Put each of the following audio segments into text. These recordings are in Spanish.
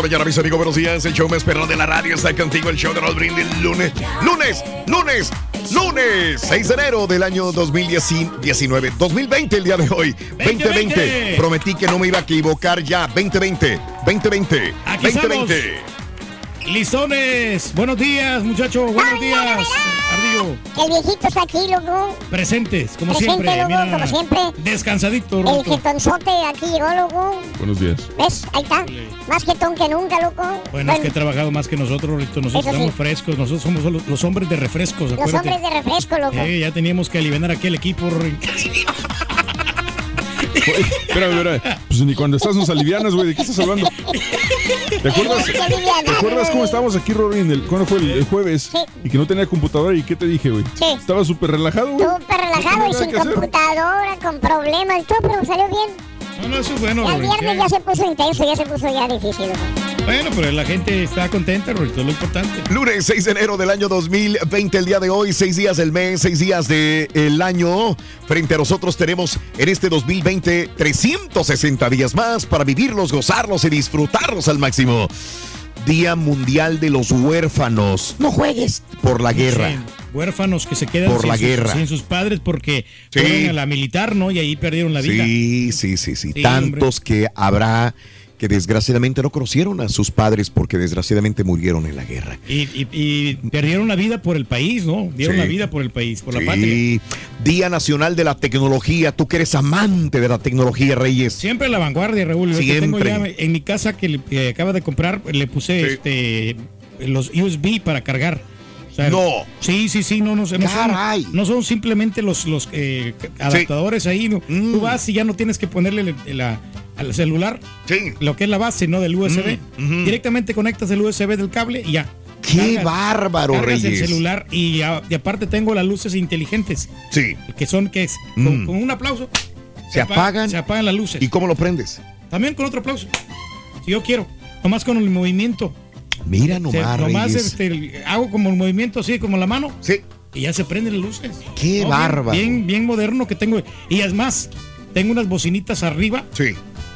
La mañana, mis amigos. Buenos días. El show más perrón de la radio está contigo. El show de Raúl Brindis. Lunes, lunes, lunes, lunes. 6 de enero del año 2019. 2020 el día de hoy. 2020. 2020. Prometí que no me iba a equivocar ya. 2020. 2020. Aquí 2020. Listones, buenos días, muchachos, buenos días. Ardillo, El viejito está aquí, loco. presentes, como Presente, siempre. loco, como siempre. Descansadito, El Ruto. jetonzote aquí llegó, loco. Buenos días. ¿Ves? Ahí está. Más jetón que nunca, loco. Bueno, es que he trabajado más que nosotros, Rito. Nosotros Eso sí. estamos frescos. Nosotros somos los, los hombres de refrescos, los acuérdate. hombres de refresco, loco. Eh, ya teníamos que aliviar aquel equipo. Espera, espera. Pues ni cuando estás nos alivianas, güey. ¿De qué estás hablando? ¿Te acuerdas? ¿Te acuerdas cómo güey. estábamos aquí, Rory, en el, ¿cuándo fue el, el jueves? Sí. Y que no tenía computadora. ¿Y qué te dije, güey? Sí. Estaba súper relajado, güey. Súper relajado No y sin hacer. computadora, con problemas y todo, pero salió bien. No, no, eso es bueno, Ya el viernes ya se puso intenso, ya se puso ya difícil, loco. Bueno, pero la gente está contenta, Rito, es lo importante. Lunes 6 de enero del año 2020, el día de hoy, seis días del mes, seis días del año. Frente a nosotros tenemos en este 2020 360 días más para vivirlos, gozarlos y disfrutarlos al máximo. Día Mundial de los Huérfanos. No juegues por la guerra. Sí, huérfanos que se quedan Por sin, la sus, guerra. sin sus padres porque Sí. fueron a la militar, ¿no? Y ahí perdieron la vida. Sí, sí, sí, sí. Sí, Tantos que habrá que desgraciadamente no conocieron a sus padres porque desgraciadamente murieron en la guerra. Y, y- y perdieron la vida por el país, ¿no? Dieron Sí. la vida por el país, por la patria. Día Nacional de la Tecnología. Tú que eres amante de la tecnología, Reyes. Siempre la vanguardia, Raúl. Que Tengo Siempre. ya en mi casa que, le- que acaba de comprar, le puse Sí. este los USB para cargar. O sea, No. Sí, sí, sí, no, no, no Caray. son, no son simplemente los, los eh, adaptadores ahí. no. Mm. Tú vas y ya no tienes que ponerle la- la- al celular Sí. lo que es la base, ¿no? Del USB. Mm. Directamente conectas el USB del cable y ya. ¡Qué Cargas- bárbaro, cargas el celular y, a- y aparte tengo las luces inteligentes, Sí. que son que es con, Mm. con un aplauso. Se apa- apagan. Se apagan las luces. ¿Y cómo lo prendes? También con otro aplauso. Si yo quiero. Nomás con el movimiento. Mira Se- nomás, nomás Reyes. este, hago como el movimiento así, como la mano. Sí. Y ya se prenden las luces. Qué bien- bárbaro. Bien, bien moderno que tengo. Y es más, tengo unas bocinitas arriba Sí.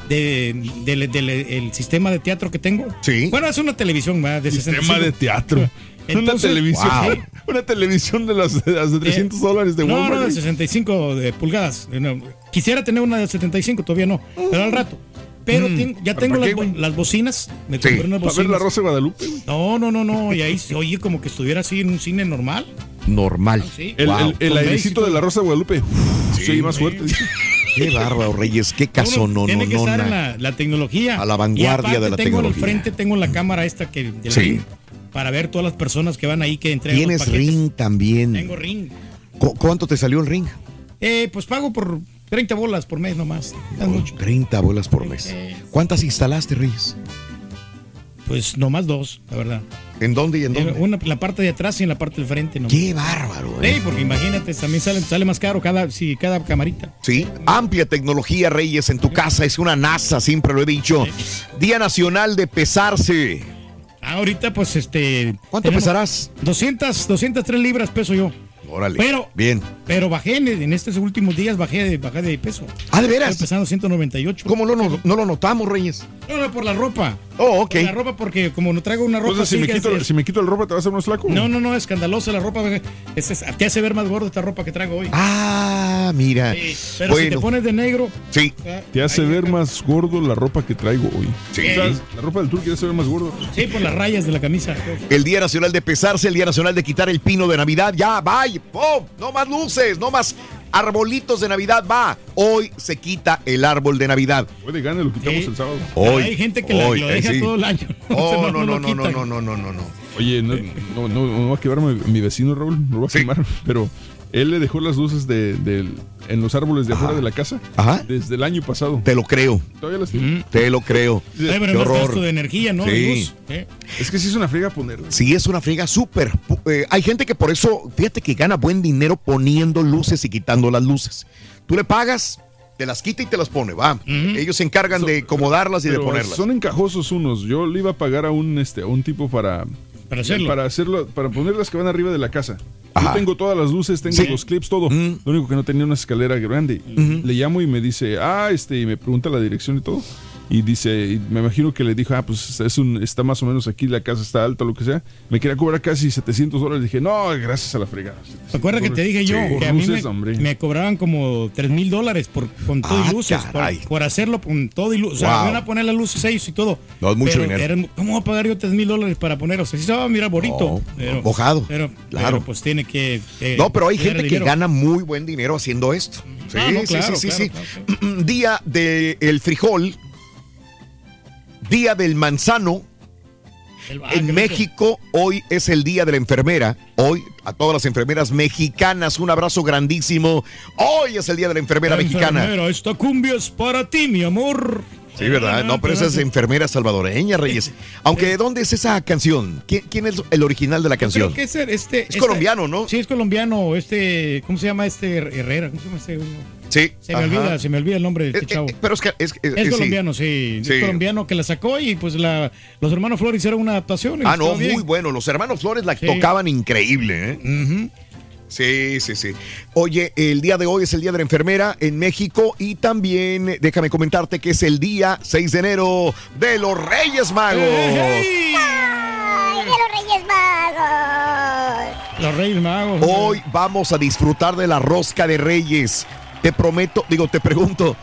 De- del del- el sistema de teatro que tengo. Sí. Bueno, es una televisión ¿verdad? de Sistema 65. de teatro. Entonces- una televisión. Wow. Una televisión de las, de las de 300 dólares de No, Walmart. no, de güey. 65 de pulgadas. No, Quisiera tener una de 75, todavía no, pero al rato. Pero ten- ya ¿Pero tengo las, bo- las bocinas. Me Mm. Sí. compré unas Para ver la bocinas. Rosa de Guadalupe. No, no, no, no. Y ahí se oye como que estuviera así en un cine normal. Normal. Sí. El, Wow. el, el airecito de la Rosa de Guadalupe. Sí, oye más fuerte. Qué bárbaro, Reyes. Qué caso no, Tiene que estar en la, la tecnología. A la vanguardia de la tengo tecnología. al frente tengo la cámara esta que de la Sí. Para ver todas las personas que van ahí que entregan Tienes ring también. Tengo ring. ¿Cu- ¿Cuánto te salió el ring? Eh, pues pago por 30 bolas por mes nomás. No es mucho. 30 bolas por mes. Eh. ¿Cuántas instalaste, Reyes? Pues nomás dos, la verdad. ¿En dónde y en Eh, dónde? Una la parte de atrás y en la parte del frente. nomás. Qué bárbaro, ¿eh? Porque imagínate, también sale, sale más caro cada, sí, cada camarita. Sí, amplia tecnología, Reyes, en tu casa. Es una NASA, siempre lo he dicho. Día Nacional de Pesarse. Ah, ahorita pues este... ¿Cuánto pesarás? 200, 203 libras peso yo. Órale. Pero- Bien. Pero bajé en, en estos últimos días, bajé de, bajé de peso. Ah, ¿de Estoy veras? pesando 198. ¿Cómo no, no, no lo notamos, Reyes? No, no, por la ropa. Oh, ok. Por la ropa porque como no traigo una ropa Entonces, si me, quito, es- si me quito el ropa, ¿te vas a hacer más flaco? No, no, no, escandalosa la ropa. Es, es- te hace ver más gordo esta ropa que traigo hoy. Ah, mira. Sí, pero si te pones de negro... sí. ah, Te hace ahí ver acá. más gordo la ropa que traigo hoy. Sí. O sea, la ropa del turco te hace ver más gordo. Sí, por las rayas de la camisa. El Día Nacional de Pesarse, el Día Nacional de quitar el pino de Navidad. Ya, vaya. ¡Oh! No más luces, no más arbolitos de Navidad. Va. Hoy se quita el árbol de Navidad. Hoy de gane lo quitamos Sí. el sábado. Hoy. Hay gente que hoy, lo eh, deja sí. todo el año. Oh, no, no, no, no, quitan. no, no, no, no, no. Oye, no, no, no, no va a quemarme mi vecino Raúl, no lo va a Sí. quemar, pero él le dejó las luces de, del- en los árboles de afuera de la casa Ajá. desde el año pasado. Te lo creo, Todavía las tiene. te lo creo. Ay, pero Qué no es gasto horror. de energía, ¿no? Sí. De luz, ¿eh? Es que sí es una friega ponerlas. Sí, es una friega súper. Eh, hay gente que por eso, fíjate que gana buen dinero poniendo luces y quitando las luces. Tú le pagas, te las quita y te las pone, va. Ellos se encargan de acomodarlas y de ponerlas. son encajosos unos. Yo le iba a pagar a un este a un tipo para Para hacerlo. para hacerlo para poner las que van arriba de la casa. Ajá. Yo tengo todas las luces, tengo Sí. los clips, todo. Mm. Lo único que no tenía una escalera grande. Le llamo y me dice, ah, este, y me pregunta la dirección y todo. Y dice, y me imagino que le dijo, ah, pues es un, está más o menos aquí, la casa está alta, lo que sea. Me quería cobrar casi 700 dólares. Dije, no, gracias a la fregada. ¿Te acuerdas que te dije yo Sí. que a mí Luces, me, me cobraban como 3 mil dólares por, con todo Ah, y luces? Por, hacerlo con todo y luces. O sea, Wow. me van a poner las luces ellos y todo. No, es mucho dinero. era- ¿Cómo voy a pagar yo 3 mil dólares para poner? O sea, sí se va a mirar bonito. No, pero, mojado, Pero, claro. pero, pues tiene que. que No, pero hay gente que gana muy buen dinero haciendo esto. Sí, Ah, no, sí, claro, sí, sí, claro, sí. Día del frijol, día del manzano. Ah, En. México, hoy es el día de la enfermera. Hoy, a todas las enfermeras mexicanas, un abrazo grandísimo. Hoy es el día de la enfermera mexicana. Enfermera, esta cumbia es para ti, mi amor. Sí, ¿verdad? No, pero esa es enfermera salvadoreña, Reyes. Aunque, ¿de dónde es esa canción? ¿Quién, quién es el original de la canción? Creo que es, este, Es colombiano, ¿no? Sí, es colombiano. Este, ¿cómo se llama este Herrera? ¿Cómo se llama este? Sí. Se me ajá. olvida, se me olvida el nombre de Eh, este eh, chavo. pero es que es, es- Es sí. colombiano, sí. Sí. Es colombiano que la sacó y pues la, los hermanos Flores hicieron una adaptación. Ah, no, bien. muy bueno. Los hermanos Flores la Sí. tocaban increíble, ¿eh? Sí, sí, sí. Oye, el día de hoy es el Día de la Enfermera en México y también déjame comentarte que es el día 6 de enero de los Reyes Magos. ¡Ay, de los Reyes Magos! Los Reyes Magos. Hoy vamos a disfrutar de la rosca de Reyes. Te prometo, digo, te pregunto,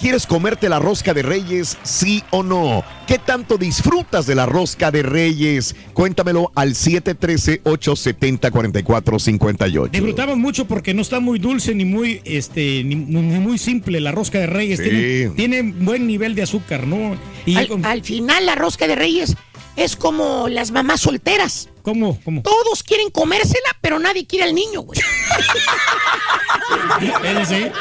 ¿quieres comerte la rosca de Reyes, sí o no? ¿Qué tanto disfrutas de la rosca de Reyes? Cuéntamelo al 713-870-4458. Disfrutamos mucho porque no está muy dulce ni muy este ni, ni muy simple la rosca de Reyes. Sí. Tiene, tiene buen nivel de azúcar, ¿no? Y Al, con- al final la rosca de reyes es como las mamás solteras. ¿Cómo? ¿Cómo? Todos quieren comérsela, pero nadie quiere al niño, güey. Él sí.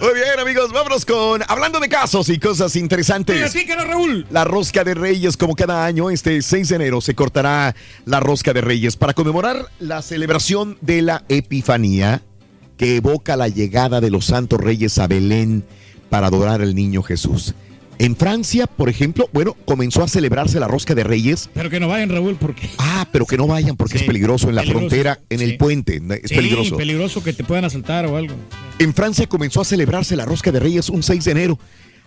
Muy bien, amigos, vámonos con hablando de casos y cosas interesantes. Platícanos, Raúl. La rosca de Reyes, como cada año, este 6 de enero se cortará la rosca de Reyes para conmemorar la celebración de la Epifanía que evoca la llegada de los santos reyes a Belén para adorar al niño Jesús. En Francia, por ejemplo, bueno, comenzó a celebrarse la rosca de Reyes. Pero que no vayan, Raúl, porque Ah, pero que no vayan porque Sí, es peligroso en la peligroso, frontera, en sí. el puente, es Sí, peligroso. peligroso que te puedan asaltar o algo. En Francia comenzó a celebrarse la rosca de Reyes un 6 de enero,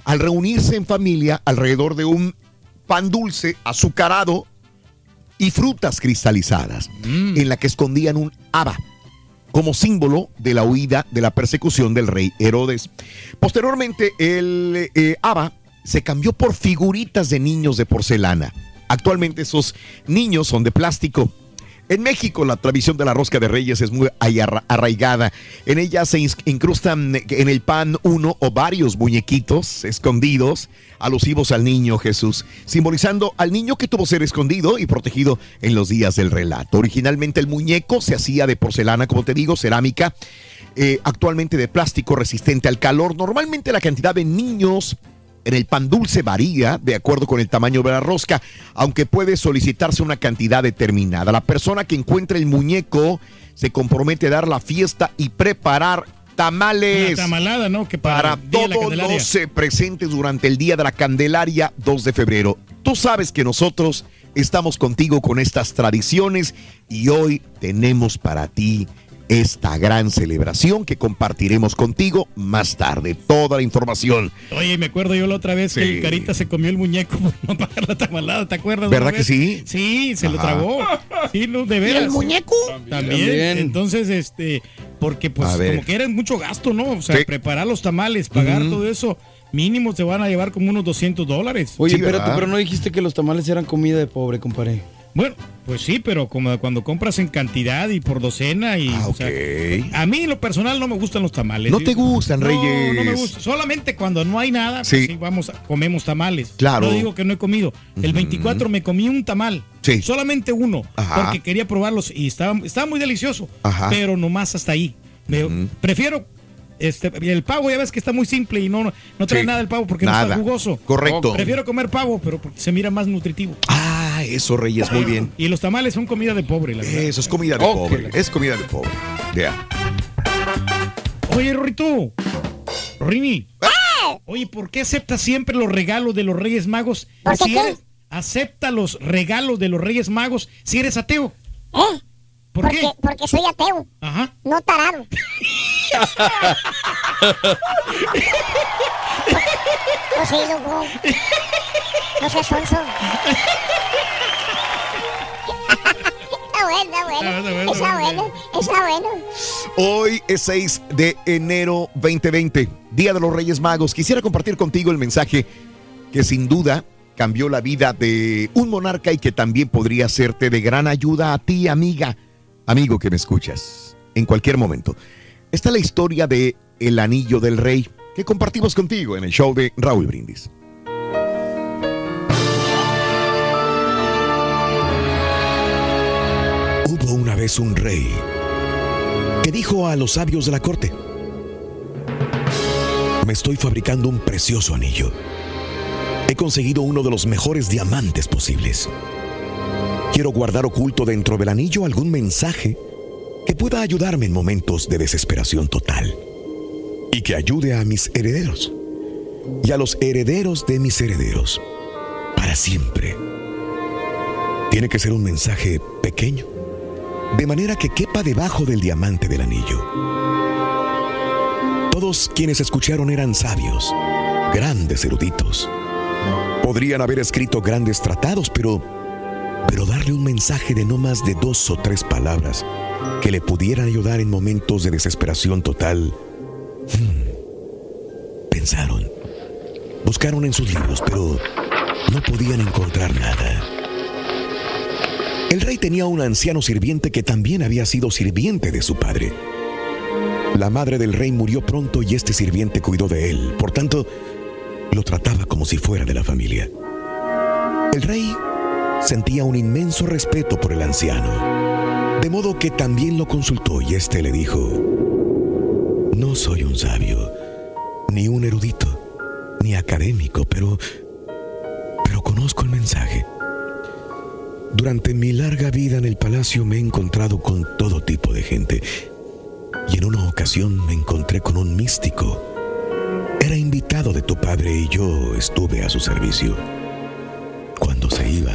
al reunirse en familia alrededor de un pan dulce azucarado y frutas cristalizadas, en la que escondían un haba como símbolo de la huida de la persecución del rey Herodes. Posteriormente, el eh, haba se cambió por figuritas de niños de porcelana. Actualmente esos niños son de plástico. En México la tradición de la rosca de reyes es muy arra- arraigada. En ella se incrustan en el pan uno o varios muñequitos escondidos, alusivos al niño Jesús, simbolizando al niño que tuvo ser escondido y protegido en los días del relato. Originalmente el muñeco se hacía de porcelana, como te digo, cerámica, eh, actualmente de plástico resistente al calor. Normalmente la cantidad de niños en el pan dulce varía de acuerdo con el tamaño de la rosca, aunque puede solicitarse una cantidad determinada. La persona que encuentre el muñeco se compromete a dar la fiesta y preparar tamales Una tamalada, ¿no? Que para, para todos los eh, presentes durante el Día de la Candelaria 2 de febrero. Tú sabes que nosotros estamos contigo con estas tradiciones y hoy tenemos para ti esta gran celebración que compartiremos contigo más tarde. Toda la información. Oye, me acuerdo yo la otra vez que el Carita se comió el muñeco por no pagar la tamalada, ¿te acuerdas? ¿Verdad que sí? Sí, se lo tragó. Sí, no, de ¿Y veras. el muñeco? También. También. Entonces, este, porque pues como que era mucho gasto, ¿no? O sea, Sí. preparar los tamales, pagar todo eso, mínimo te van a llevar como unos 200 dólares. Oye, Sí, espérate, ¿verdad? pero no dijiste que los tamales eran comida de pobre, compadre. Bueno, pues sí, pero como cuando compras en cantidad y por docena y... Ah, o sea, ok. a mí en lo personal no me gustan los tamales. No Yo- te gustan, No, Reyes. No, me gusta. Solamente cuando no hay nada, pues Sí. sí, vamos, a- comemos tamales. Claro. No digo que no he comido. El 24 me comí un tamal. Sí. Solamente uno. Ajá. Porque quería probarlos y estaba, estaba muy delicioso. Ajá. Pero nomás hasta ahí. Me- Prefiero este, el pavo, ya ves que está muy simple y no, no trae Sí. nada el pavo porque no Nada. está jugoso. Correcto. Prefiero comer pavo, pero porque se mira más nutritivo. Ah, eso, Reyes, muy bien. Y los tamales son comida de pobre, la verdad. Eso es comida de pobre. Es comida de pobre. Ya. Oye, Rorrito. Rini. Oye, ¿por qué aceptas siempre los regalos de los Reyes Magos? ¿Por qué si qué? eres, acepta los regalos de los Reyes Magos si eres ateo. ¿Eh? ¿Por porque, qué? porque soy ateo, Ajá. no tarado. no soy loco. No seas sonso. Está bueno, está bueno. Está bueno, Está está bueno, está. Hoy es 6 de enero 2020, Día de los Reyes Magos. Quisiera compartir contigo el mensaje que sin duda cambió la vida de un monarca y que también podría hacerte de gran ayuda a ti, amiga, amigo que me escuchas, en cualquier momento. Esta es la historia de El Anillo del Rey que compartimos contigo en el show de Raúl Brindis. Una vez un rey que dijo a los sabios de la corte, me estoy fabricando un precioso anillo. He conseguido uno de los mejores diamantes posibles. Quiero guardar oculto dentro del anillo algún mensaje que pueda ayudarme en momentos de desesperación total y que ayude a mis herederos y a los herederos de mis herederos para siempre. Tiene que ser un mensaje pequeño, de manera que quepa debajo del diamante del anillo. Todos quienes escucharon eran sabios, grandes eruditos. Podrían haber escrito grandes tratados, pero pero darle un mensaje de no más de dos o tres palabras que le pudieran ayudar en momentos de desesperación total. Hmm. Pensaron, buscaron en sus libros, pero no podían encontrar nada. El rey tenía un anciano sirviente que también había sido sirviente de su padre. La madre del rey murió pronto y este sirviente cuidó de él, por tanto, lo trataba como si fuera de la familia. El rey sentía un inmenso respeto por el anciano, de modo que también lo consultó y éste le dijo, no soy un sabio, ni un erudito, ni académico, pero, pero conozco el mensaje. Durante mi larga vida en el palacio me he encontrado con todo tipo de gente y en una ocasión me encontré con un místico. Era invitado de tu padre y yo estuve a su servicio. Cuando se iba,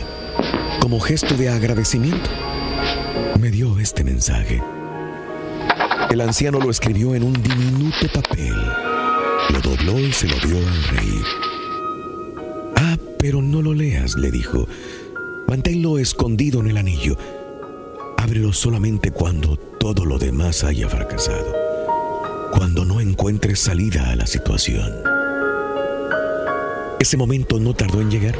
como gesto de agradecimiento, me dio este mensaje. El anciano lo escribió en un diminuto papel, lo dobló y se lo dio al rey. Ah, pero no lo leas, le dijo. Manténlo escondido en el anillo. Ábrelo solamente cuando todo lo demás haya fracasado. Cuando no encuentres salida a la situación. Ese momento no tardó en llegar.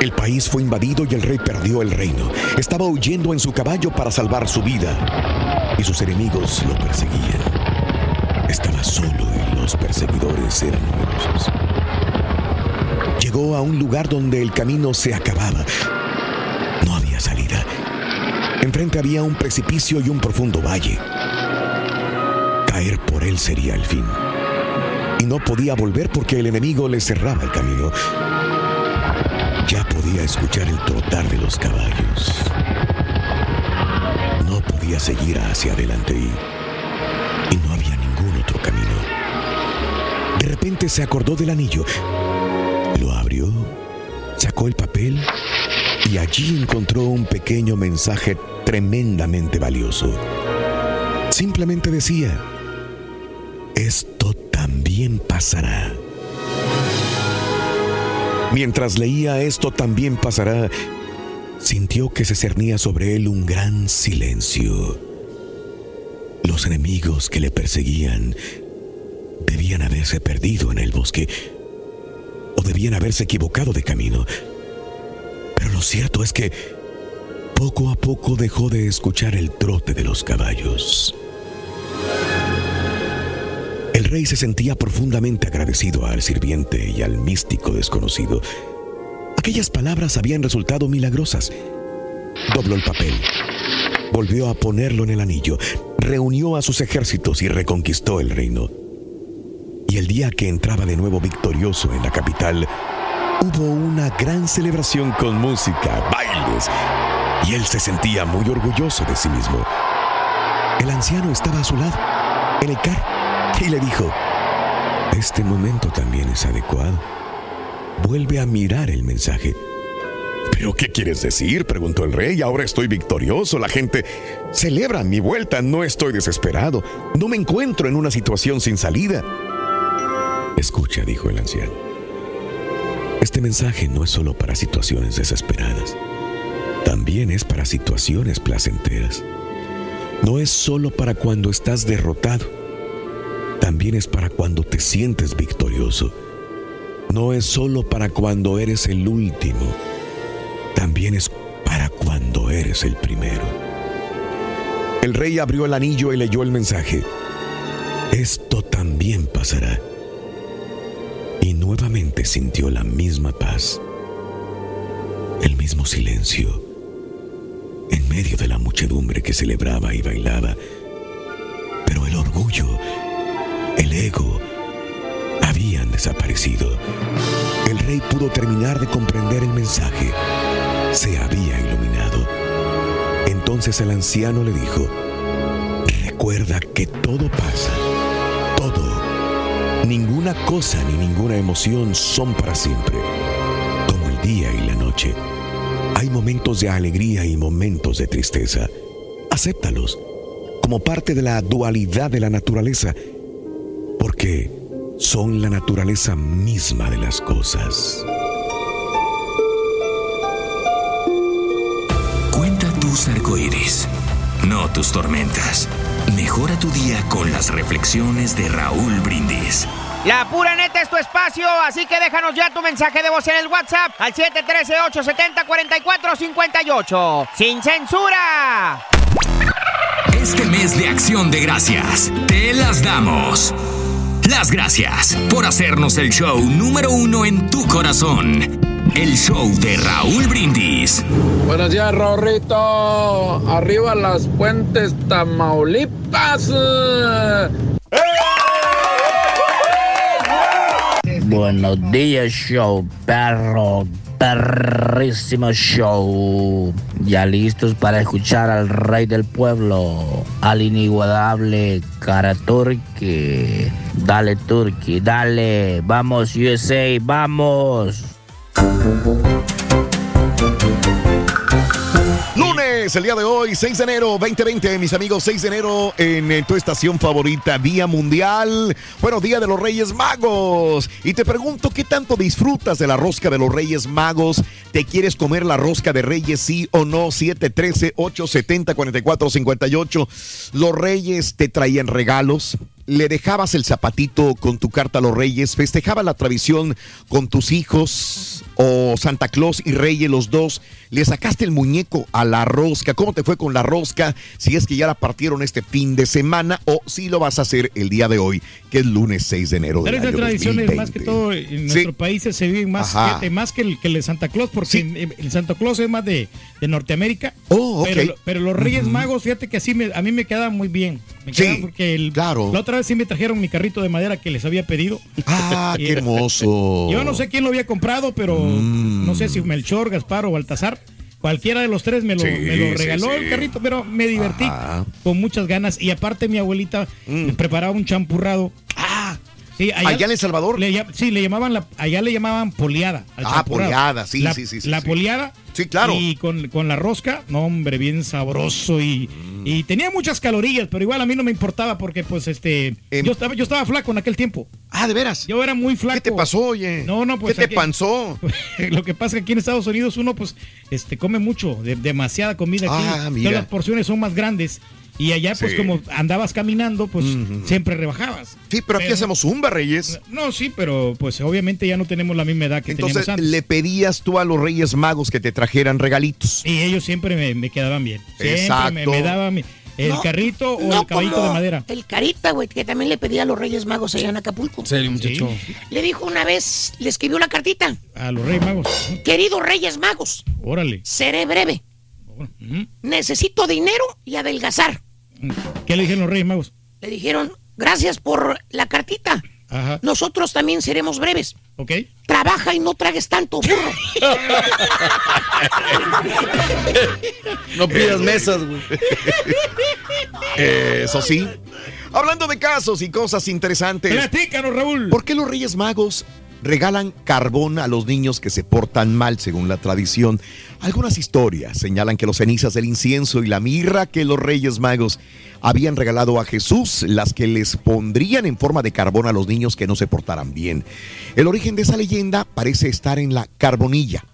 El país fue invadido y el rey perdió el reino. Estaba huyendo en su caballo para salvar su vida. Y sus enemigos lo perseguían. Estaba solo y los perseguidores eran numerosos. Llegó a un lugar donde el camino se acababa. No había salida. Enfrente había un precipicio y un profundo valle. Caer por él sería el fin. Y no podía volver porque el enemigo le cerraba el camino. Ya podía escuchar el trotar de los caballos. No podía seguir hacia adelante y, y no había ningún otro camino. De repente se acordó del anillo. El papel y allí encontró un pequeño mensaje tremendamente valioso. Simplemente decía, esto también pasará. Mientras leía esto también pasará, sintió que se cernía sobre él un gran silencio. Los enemigos que le perseguían debían haberse perdido en el bosque o debían haberse equivocado de camino. Pero lo cierto es que poco a poco dejó de escuchar el trote de los caballos. El rey se sentía profundamente agradecido al sirviente y al místico desconocido. Aquellas palabras habían resultado milagrosas. Dobló el papel, volvió a ponerlo en el anillo, reunió a sus ejércitos y reconquistó el reino. Y el día que entraba de nuevo victorioso en la capital, hubo una gran celebración con música, bailes, y él se sentía muy orgulloso de sí mismo. El anciano estaba a su lado, en el carro, y le dijo, este momento también es adecuado. Vuelve a mirar el mensaje. ¿Pero qué quieres decir? preguntó el rey. Ahora estoy victorioso. La gente celebra mi vuelta. No estoy desesperado. No me encuentro en una situación sin salida. Escucha, dijo el anciano. Este mensaje no es solo para situaciones desesperadas. También es para situaciones placenteras. No es solo para cuando estás derrotado. También es para cuando te sientes victorioso. No es solo para cuando eres el último. También es para cuando eres el primero. El rey abrió el anillo y leyó el mensaje. Esto también pasará. Y nuevamente sintió la misma paz, el mismo silencio, en medio de la muchedumbre que celebraba y bailaba. Pero el orgullo, el ego, habían desaparecido. El rey pudo terminar de comprender el mensaje. Se había iluminado. Entonces el anciano le dijo, recuerda que todo pasa, todo. Ninguna cosa ni ninguna emoción son para siempre, como el día y la noche. Hay momentos de alegría y momentos de tristeza. Acéptalos como parte de la dualidad de la naturaleza, porque son la naturaleza misma de las cosas. Cuenta tus arcoíris, no tus tormentas. Mejora tu día con las reflexiones de Raúl Brindis. La pura neta es tu espacio, así que déjanos ya tu mensaje de voz en el WhatsApp al 713-870-4458. ¡Sin censura! Este mes de acción de gracias, te las damos. Las gracias por hacernos el show número uno en tu corazón. El show de Raúl Brindis. Buenos días, Rorrito. Arriba las puentes Tamaulipas. Buenos días, show, perro. Perrísimo show. Ya listos para escuchar al rey del pueblo, al inigualable cara Turki. Dale, Turki, dale. Vamos, USA, vamos. Lunes, el día de hoy, 6 de enero 2020, mis amigos, 6 de enero en tu estación favorita, Día Mundial, bueno, Día de los Reyes Magos. Y te pregunto, ¿qué tanto disfrutas de la rosca de los Reyes Magos? ¿Te quieres comer la rosca de Reyes, sí o no? 713-870-4458. Los Reyes te traían regalos. Le dejabas el zapatito con tu carta a los Reyes. Festejaba la tradición con tus hijos o Santa Claus y Reyes, los dos. Le sacaste el muñeco a la rosca. ¿Cómo te fue con la rosca? Si es que ya la partieron este fin de semana o si lo vas a hacer el día de hoy, que es lunes 6 de enero. Pero Del esas año tradiciones, 2020. más que todo, en nuestros países se viven más, fíjate, más que el, que el de Santa Claus, porque en- el Santa Claus es más de, de Norteamérica. Oh, ok. pero, pero los Reyes. Magos, fíjate que así me- a mí me quedan muy bien. Me Sí, porque el- claro. la otra vez sí me trajeron mi carrito de madera que les había pedido. Ah, qué hermoso. Yo no sé quién lo había comprado, pero Mm. no sé si Melchor, Gaspar o Baltasar. Cualquiera de los tres me lo, Sí, me lo sí, regaló sí. el carrito, pero me divertí Ajá. con muchas ganas. Y aparte mi abuelita Mm. me preparaba un champurrado. Ah, sí, allá en El Salvador. Le, sí, le llamaban la, allá le llamaban poliada. al Ah, champurrado. poliada, sí, La- sí, sí, sí, La sí. Sí, claro. Y con, con la rosca, no, hombre, bien sabroso y, Mm. y tenía muchas calorías, pero igual a mí no me importaba porque, pues, este, yo estaba, yo estaba flaco en aquel tiempo. Em. Ah, de veras. Yo era muy flaco. ¿Qué te pasó, oye? No, no, pues. ¿Qué te aquí- pasó? Lo que pasa es que aquí en Estados Unidos uno, pues, este, come mucho, de- demasiada comida aquí. Ah, Todas mira. las porciones son más grandes. Y allá, pues, Sí. como andabas caminando, pues, siempre rebajabas. Sí, pero aquí hacemos zumba, Reyes. No, sí, pero pues obviamente ya no tenemos la misma edad que Entonces, teníamos antes. le pedías tú a los Reyes Magos que te trajeran regalitos. Y ellos siempre me, me quedaban bien. Siempre me, Exacto. me daban mi- el No, carrito o no el caballito de madera. El carita, güey, que también le pedía a los Reyes Magos allá en Acapulco. serio, muchacho. Le dijo una vez, le escribió una cartita. A los Reyes Magos. Queridos Reyes Magos, Órale. seré breve. Necesito dinero y adelgazar. ¿Qué le dijeron los Reyes Magos? Le dijeron, gracias por la cartita. Ajá. Nosotros también seremos breves. ¿Ok? Trabaja y no tragues tanto, burro. No pidas mesas, güey. Eso sí. Hablando de casos y cosas interesantes. Platícanos, Raúl. ¿Por qué los Reyes Magos regalan carbón a los niños que se portan mal según la tradición? Algunas historias señalan que los cenizas del incienso y la mirra que los Reyes Magos habían regalado a Jesús, las que les pondrían en forma de carbón a los niños que no se portaran bien. El origen de esa leyenda parece estar en la carbonilla.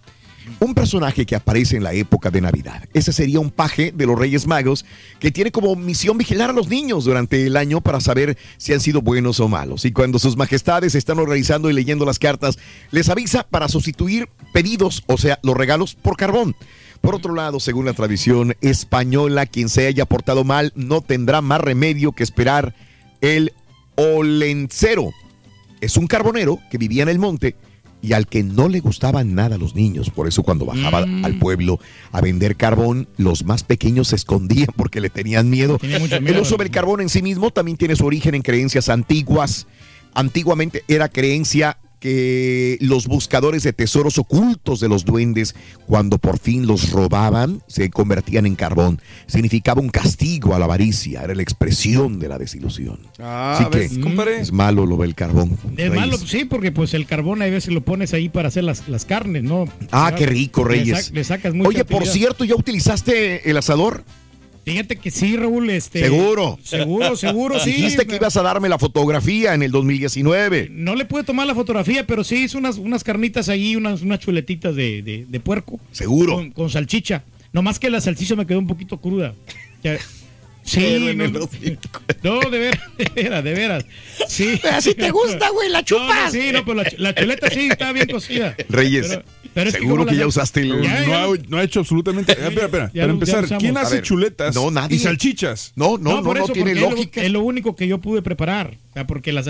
Un personaje que aparece en la época de Navidad. Ese sería un paje de los Reyes Magos que tiene como misión vigilar a los niños durante el año para saber si han sido buenos o malos. Y cuando sus majestades están organizando y leyendo las cartas, les avisa para sustituir pedidos, o sea, los regalos por carbón. Por otro lado, según la tradición española, quien se haya portado mal no tendrá más remedio que esperar el olencero. Es un carbonero que vivía en el monte y al que no le gustaban nada los niños. Por eso cuando bajaba Mm. al pueblo a vender carbón, los más pequeños se escondían porque le tenían miedo. Tenía mucho El miedo. uso del carbón en sí mismo también tiene su origen en creencias antiguas. Antiguamente era creencia que los buscadores de tesoros ocultos de los duendes, cuando por fin los robaban, se convertían en carbón. Significaba un castigo a la avaricia, era la expresión de la desilusión. Ah, Así que es malo lo del carbón. Es malo, sí, porque pues el carbón a veces lo pones ahí para hacer las, las carnes, ¿no? Ah, qué rico, Le Reyes. sac- Le, sacas mucha Oye, por cierto, ¿ya utilizaste el asador? Fíjate que sí, Raúl, este... Seguro. Seguro, seguro, sí. Dijiste que ibas a darme la fotografía en el 2019. No le pude tomar la fotografía, pero sí hizo unas, unas carnitas ahí, unas, unas chuletitas de, de- de puerco. Seguro. Con, con salchicha. Nomás que la salchicha me quedó un poquito cruda. Ya- Sí, no, no, de veras, de veras, de veras. Sí. Pero así te gusta, güey, la No, no, chupas. sí, no, pero la, ch- la chuleta sí está bien cocida. Reyes, Pero- pero es que seguro que, ya usaste el... Ya, no, ya. ha, no ha hecho absolutamente. eh, espera, espera. Ya Para empezar. ¿quién hace ver, chuletas no, nadie. y salchichas? No, no, no, por no, eso, tiene porque es lo- lógica. Es lo, único que yo pude preparar. O sea, porque las,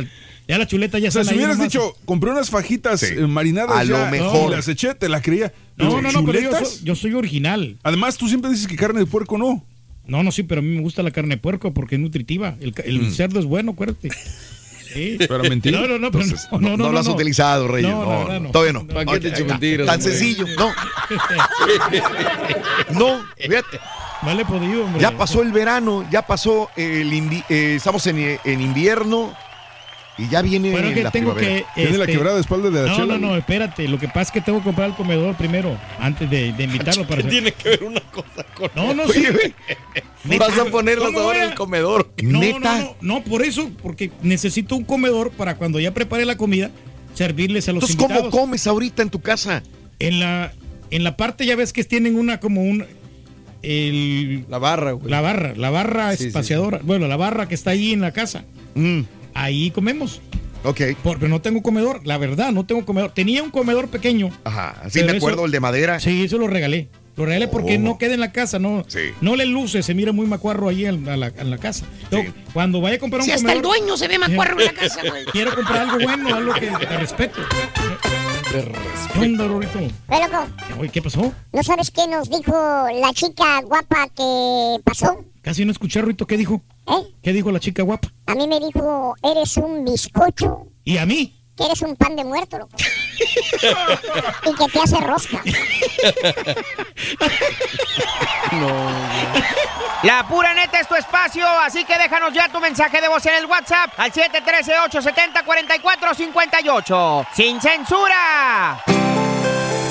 ya la chuleta ya O sea, están si hubieras nomás. dicho, compré unas fajitas Sí. eh, marinadas A lo mejor. y las eché, te la creía. No, no, no, pero yo ¿chuletas? soy, yo soy original. Además, tú siempre dices que carne de puerco no. No, no, sí, pero a mí me gusta la carne de puerco porque es nutritiva. El, el cerdo es bueno, acuérdate. Sí. Pero mentir. No, no, no, pero Entonces, no, no, no, lo has no. utilizado, Reyes. No, No, la verdad no, no. todavía no. ¿Para qué te echo mentiras, Tan sencillo, no. No, fíjate. Vale podido, hombre. Ya pasó el verano, ya pasó el eh, estamos en, en invierno y ya viene Bueno, que la tengo primavera. que. Tiene la este, quebrada de espalda de la No, chela. no, no, espérate. Lo que pasa es que tengo que comprar el comedor primero, antes de, de invitarlo para hacer- Tiene que ver una cosa con No, no, sí. Vas a poner las ¿Cómo ahora en el comedor. No, ¿Neta? no, no, no, por eso, porque necesito un comedor para cuando ya prepare la comida, servirles a los Entonces, ¿cómo comes ahorita en tu casa? En la En la parte ya ves que tienen una como un el La barra, güey. la barra, la barra Sí, sí, espaciadora, bueno, la barra que está ahí en la casa. Mm, Ahí comemos. ok. Porque no tengo comedor, la verdad, no tengo comedor. Tenía un comedor pequeño. Ajá. Sí, Pero me acuerdo eso- el de madera. Sí, eso lo regalé. Lo regalé porque Oh. no queda en la casa, no, Sí. no le luce, se mira muy macuarro ahí en, a la, en la casa. Yo, Cuando vaya a comprar un Si hasta el comedor, dueño se ve macuarro en la casa, güey. quiero comprar algo bueno, algo que de respeto. ¿Qué onda, Rorito? Oye, loco, Oye, ¿qué pasó? ¿no sabes qué nos dijo la chica guapa que pasó? Casi no escuché, Rorito, ¿qué dijo? ¿Eh? ¿Qué dijo la chica guapa? A mí me dijo, eres un bizcocho, ¿Y a mí? que eres un pan de muerto, loco. y que te hace rosca. La pura neta es tu espacio, así que déjanos ya tu mensaje de voz en el WhatsApp al 713-870-4458. ¡Sin censura!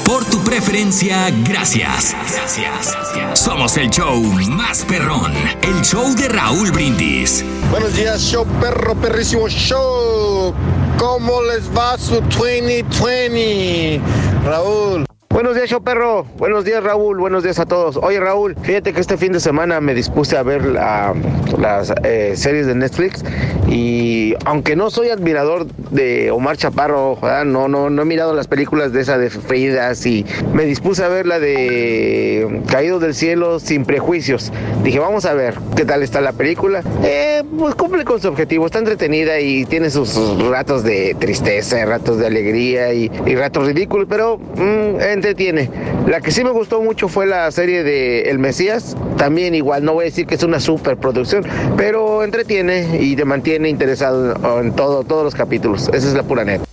Por tu preferencia, gracias. Gracias. Somos el show más perrón, el show de Raúl Brindis. Buenos días, show perro, perrísimo show. ¿Cómo les va su 2020? Raúl. Buenos días, show perro. Buenos días, Raúl. Buenos días a todos. Oye, Raúl, fíjate que este fin de semana me dispuse a ver la- las eh, series de Netflix y aunque no soy admirador de Omar Chaparro, ¿verdad? no, no, no he mirado las películas de esa de Fridas y me dispuse a ver la de Caídos del Cielo sin prejuicios. Dije, vamos a ver qué tal está la película. Eh, pues cumple con su objetivo, está entretenida y tiene sus ratos de tristeza, ratos de alegría y, y ratos ridículos, pero mm, entretiene. La que sí me gustó mucho fue la serie de El Mesías, también igual, no voy a decir que es una superproducción, pero entretiene y te mantiene interesado en todo, todos los capítulos. Esa es la pura neta.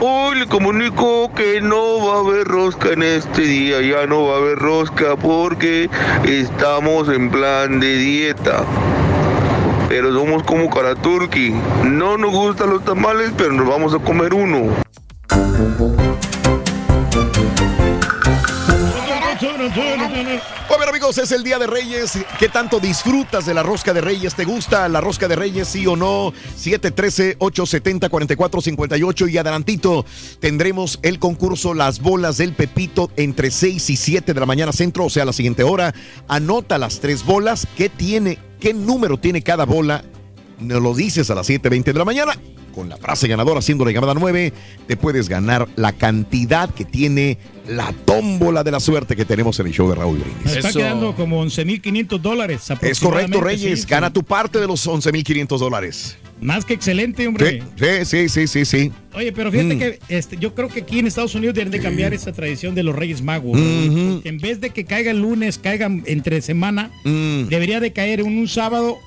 Hoy le comunico que no va a haber rosca en este día, ya no va a haber rosca porque estamos en plan de dieta. Pero somos como Karaturki. No nos gustan los tamales, pero nos vamos a comer uno. Bueno, amigos, es el Día de Reyes. ¿Qué tanto disfrutas de la rosca de Reyes? ¿Te gusta la rosca de Reyes, sí o no? 713-870-4458 y adelantito tendremos el concurso Las Bolas del Pepito entre 6 y 7 de la mañana centro, o sea, la siguiente hora. Anota las tres bolas. ¿Qué tiene? ¿Qué número tiene cada bola? Nos lo dices a las 7.20 de la mañana. Con la frase ganadora, haciendo la llamada 9, te puedes ganar la cantidad que tiene la tómbola de la suerte que tenemos en el show de Raúl Brindis. Está quedando como 11.500 dólares. Es correcto, Reyes. sí, Gana sí. tu parte de los 11.500 dólares. Más que excelente, hombre. Sí, sí, sí, sí, sí. Oye, pero fíjate Mm. que este, yo creo que aquí en Estados Unidos deben de cambiar esa tradición de los Reyes Magos. En vez de que caiga el lunes, caigan entre semana, Mm. debería de caer en un sábado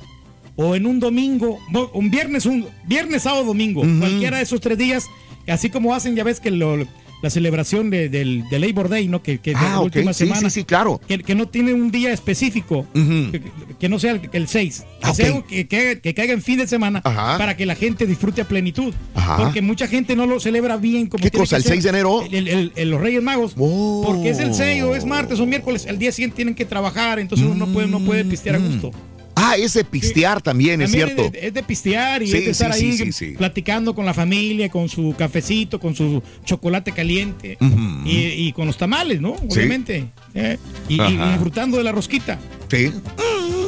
o en un domingo, un viernes, un viernes, sábado, domingo. Ujú. Cualquiera de esos tres días, así como hacen, ya ves que lo- la celebración de, del de Labor Day, ¿no? Que, que Ah, la ok, última sí, semana. sí, sí, claro. Que, que no tiene un día específico, Ujú. que, que no sea el, el 6. Que, Ah, sea ok. algo que, que- caiga en fin de semana Ajá. para que la gente disfrute a plenitud. Ajá. Porque mucha gente no lo celebra bien como ¿Qué tiene cosa, el ser. 6 de enero? El- el- el- los Reyes Magos. Oh. Porque es el 6 o es martes o miércoles. Al día siguiente tienen que trabajar, entonces uno no puede, no puede pistear a gusto. Ah, ese pistear también, es También cierto. Es de, es de pistear y Sí, es de estar sí, ahí sí, sí, sí. platicando con la familia, con su cafecito, con su chocolate caliente y, y con los tamales, ¿no? Sí. Obviamente. ¿eh? Y, disfrutando de la rosquita. Sí.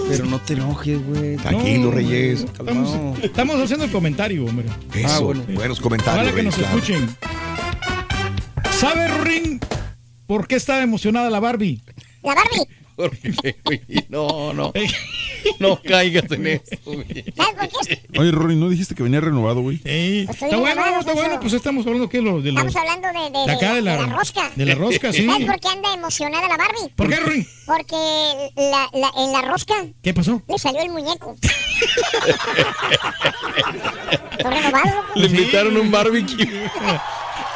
Pero no te enojes, güey. Tranquilo, No, Reyes. Estamos, estamos haciendo el comentario, hombre. Eso, Ah, bueno. buenos comentarios, Ojalá que Reyes, nos claro. escuchen. ¿Sabe, Ring, por qué estaba emocionada la Barbie? La Barbie, No, no. No caigas en eso, güey. Oye, Rory, ¿no dijiste que venía renovado, güey? Sí. Pues Está bueno, enamorado, está pues, bueno. eso. Pues estamos hablando ¿qué? Lo, de, los- Estamos hablando de, de, de acá de la, rosca. De la rosca, sí. ¿Sabes por qué anda emocionada la Barbie? ¿Por qué, Ring? Porque la, la- en la rosca ¿Qué pasó? le salió el muñeco. Lo renovado, loco. Le invitaron un barbecue.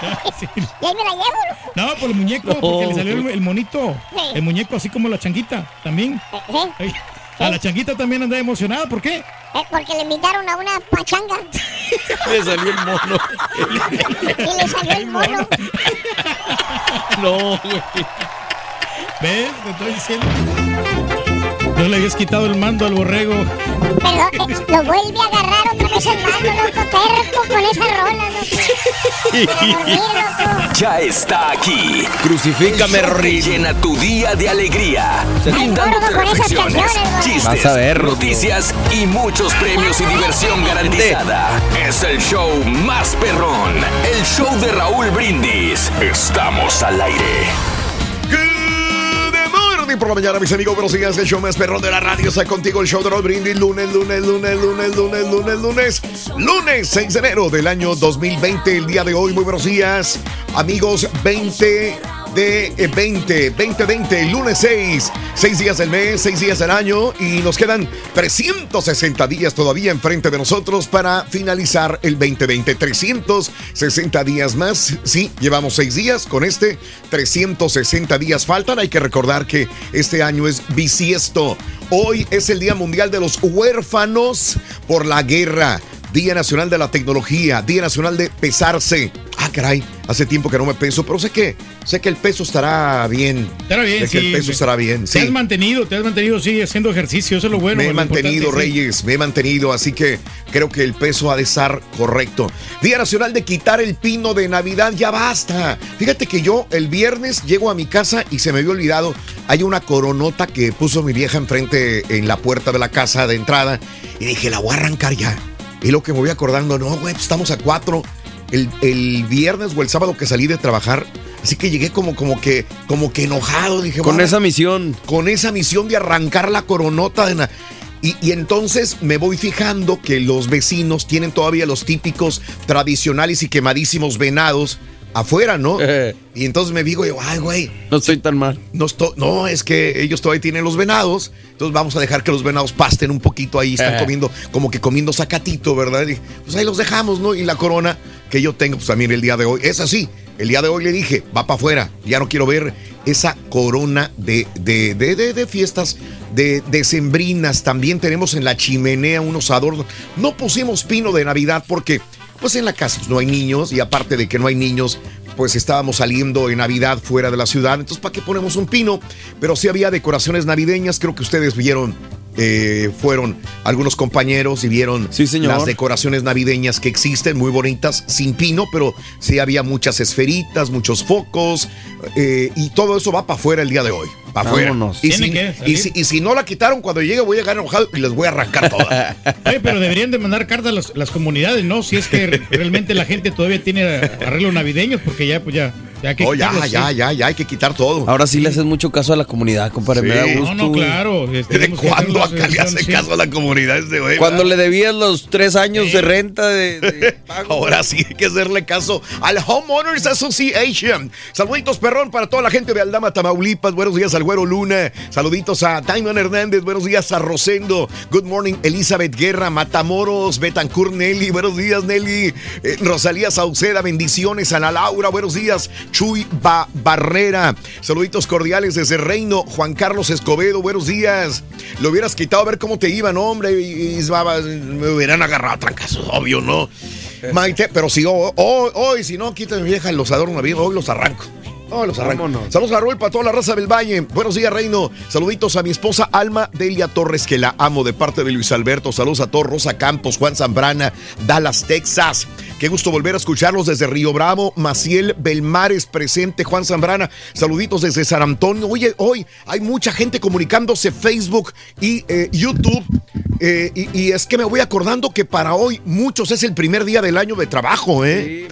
Sí. Y ahí me la llevo. No, por el muñeco, porque le salió el, el monito. Sí. El muñeco, así como la changuita, también. ¿sí? Ay, A la changuita también anda emocionada, ¿por qué? Eh, porque le invitaron a una pachanga Le salió el mono. y le salió el mono. No, güey. ¿Ves? Te estoy diciendo. No le habías quitado el mando al borrego. Pero eh, lo vuelve a agarrar otra vez ese mando, loco, terco con esa rola, loco. Ya está aquí. Crucifícame, El Rini. Llena tu día de alegría. Brindándote reflexiones, chistes, Vas a ver, noticias y muchos premios y diversión garantizada. Es el show más perrón. El show de Raúl Brindis. Estamos al aire. Good morning por la mañana, mis amigos. Buenos días. El show más perrón de la radio está contigo. El show de Raúl Brindis. Lunes, lunes, lunes, lunes, lunes, lunes, lunes. Lunes 6 de enero del año 2020. El día de hoy. Muy buenos días, amigos. 20 de eh, 20, 2020, lunes 6, 6 días del mes, 6 días del año y nos quedan 360 días todavía enfrente de nosotros para finalizar el 2020. 360 días más, sí, llevamos 6 días con este, 360 días faltan. Hay que recordar que este año es bisiesto. Hoy es el Día Mundial de los Huérfanos por la Guerra. Día Nacional de la Tecnología, Día Nacional de Pesarse. Ah, caray, hace tiempo que no me peso, pero sé que, sé que el peso estará bien. Estará bien, Sé que el peso estará bien, Te sí. has mantenido, te has mantenido, sí, haciendo ejercicio, eso es lo bueno. me he mantenido, sí. Reyes, me he mantenido, así que creo que el peso ha de estar correcto. Día Nacional de quitar el pino de Navidad, ya basta. Fíjate que yo el viernes llego a mi casa y se me había olvidado, hay una coronota que puso mi vieja enfrente en la puerta de la casa de entrada y dije, la voy a arrancar ya. Y lo que me voy acordando, no, güey, pues estamos a cuatro. El, el viernes o el sábado que salí de trabajar, así que llegué como, como que, como que enojado, dije, Con "Bueno, esa misión. con esa misión de arrancar la coronota de na- y, y entonces me voy fijando que los vecinos tienen todavía los típicos tradicionales y quemadísimos venados afuera, ¿no? Y entonces me digo yo, ay, güey. No estoy tan mal. No, es que ellos todavía tienen los venados, entonces vamos a dejar que los venados pasten un poquito ahí, están Eh. comiendo, como que comiendo zacatito, ¿verdad? Y, pues ahí los dejamos, ¿no? Y la corona que yo tengo, pues también el día de hoy, es así. El día de hoy le dije, va para afuera, ya no quiero ver esa corona de, de, de, de- de fiestas de decembrinas. También tenemos en la chimenea unos adornos. No pusimos pino de Navidad porque, pues en la casa pues, no hay niños y aparte de que no hay niños, pues estábamos saliendo en Navidad fuera de la ciudad. Entonces, ¿para qué ponemos un pino? Pero sí había decoraciones navideñas. Creo que ustedes vieron, eh, fueron algunos compañeros y vieron señor. las decoraciones navideñas que existen, muy bonitas, sin pino, pero sí había muchas esferitas, muchos focos eh, y todo eso va para afuera el día de hoy. Para afuera. Vámonos. Y si, y, si, y si no la quitaron, cuando llegue voy a llegar enojado y les voy a arrancar todas. Oye, pero deberían de mandar cartas a las, las comunidades, ¿no? Si es que re- realmente la gente todavía tiene arreglos navideños, porque ya, pues ya, ya que Oh, ya, ya, sí. ya, ya hay que quitar todo. Ahora sí le haces mucho caso a la comunidad, compadre. Me da Sí. gusto. No, no, claro. este, ¿De cuándo acá le hace sí. caso a la comunidad este güey? Cuando le debías los tres años de renta de, de pago. Ahora sí hay que hacerle caso al Homeowners Association. Saluditos, perrón, para toda la gente de Aldama, Tamaulipas. Buenos días al Güero Luna. Saluditos a Diamond Hernández. Buenos días a Rosendo. Good morning, Elizabeth Guerra, Matamoros, Betancourt Nelly. Buenos días, Nelly. Eh, Rosalía Sauceda, bendiciones. Ana Laura, buenos días. Chuy Ba- Barrera. Saluditos cordiales desde Reino. Juan Carlos Escobedo, buenos días. Lo hubieras quitado a ver cómo te iban, hombre. Y, me hubieran agarrado trancazos, obvio, ¿no? Maite, pero si hoy, si no, quítame vieja los navideños, hoy los arranco. Hoy los. Saludos a Raúl para toda la raza del Valle. Buenos días, Reino. Saluditos a mi esposa Alma Delia Torres, que la amo de parte de Luis Alberto. Saludos a todos, Rosa Campos, Juan Zambrana, Dallas, Texas. Qué gusto volver a escucharlos desde Río Bravo. Maciel Belmares presente, Juan Zambrana. Saluditos desde San Antonio. Oye, hoy hay mucha gente comunicándose Facebook y eh, YouTube. Eh, y, y es que me voy acordando que para hoy muchos es el primer día del año de trabajo, ¿eh?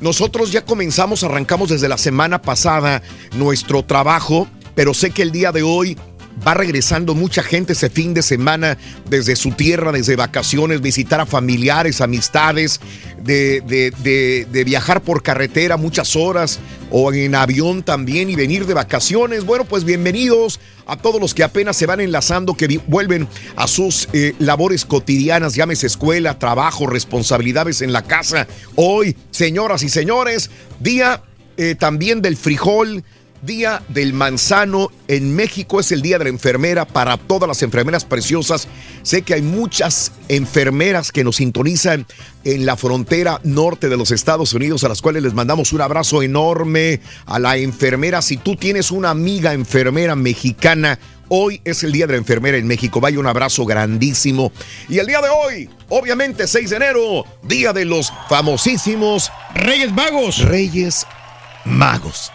Nosotros ya comenzamos, arrancamos desde la semana pasada nuestro trabajo, pero sé que el día de hoy va regresando mucha gente ese fin de semana desde su tierra, desde vacaciones, visitar a familiares, amistades, de, de- de- viajar por carretera muchas horas o en avión también y venir de vacaciones. Bueno, pues bienvenidos a todos los que apenas se van enlazando, que vuelven a sus eh, labores cotidianas, llámese escuela, trabajo, responsabilidades en la casa. Hoy, señoras y señores, día eh, también del frijol, Día del Manzano. En México es el Día de la Enfermera para todas las enfermeras preciosas. Sé que hay muchas enfermeras que nos sintonizan en la frontera norte de los Estados Unidos, a las cuales les mandamos un abrazo enorme a la enfermera. Si tú tienes una amiga enfermera mexicana, Hoy es el Día de la Enfermera en México. Vaya un abrazo grandísimo. Y el día de hoy, obviamente 6 de enero, Día de los famosísimos Reyes Magos. Reyes Magos.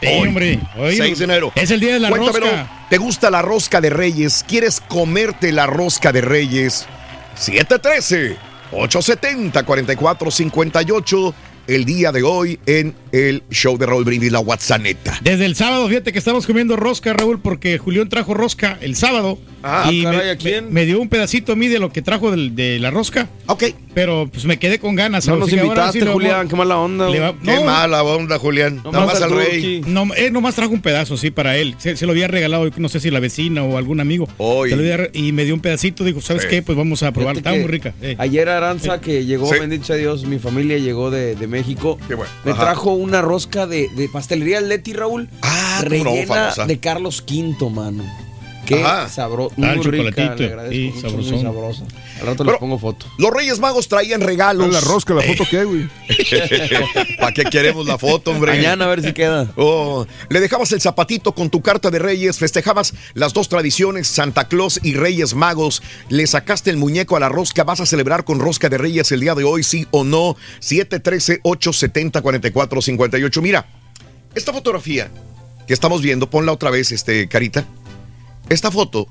Sí, hombre. Hoy 6 de enero. Es el día de la Cuéntamelo, rosca. ¿Te gusta la rosca de Reyes? ¿Quieres comerte la rosca de Reyes? 713-870-4458. El día de hoy en el show de Raúl Brindis, la WhatsApp. Desde el sábado, fíjate que estamos comiendo rosca, Raúl, porque Julián trajo rosca el sábado. Ah, y caray, ¿a quién? me- me dio un pedacito a mí de lo que trajo del- de, la rosca. Ok. Pero pues me quedé con ganas. No nos ahora invitaste, sí lo Julián, vamos- qué mala onda. va- Qué no, mala onda, Julián. No Nada más al rey. No, él nomás trajo un pedazo, sí, para él. Se, se lo había regalado, no sé si la vecina o algún amigo. Oy. Se lo había re- y me dio un pedacito, dijo, ¿sabes Sí. qué? Pues vamos a. Fíjate Estaba muy rica. eh. Ayer Aranza, que llegó, Sí. Dios, mi familia llegó de, de México. Qué bueno. Me Ajá. trajo una rosca de, de pastelería Leti, Raúl. Ah, no, rellena de Carlos V, mano. Qué sabroso. Ah, Muy rica, le agradezco sí, mucho, sabrosón. muy sabrosa. Al rato Pero- les pongo foto. Los Reyes Magos traían regalos. La rosca, la foto qué, güey. ¿Para qué queremos la foto, hombre? Mañana a ver si queda. Oh, le dejabas el zapatito con tu carta de Reyes, festejabas las dos tradiciones, Santa Claus y Reyes Magos, le sacaste el muñeco a la rosca, vas a celebrar con rosca de Reyes el día de hoy, sí o no, 713-870-4458. Mira, esta fotografía que estamos viendo, ponla otra vez, este, Carita. Esta foto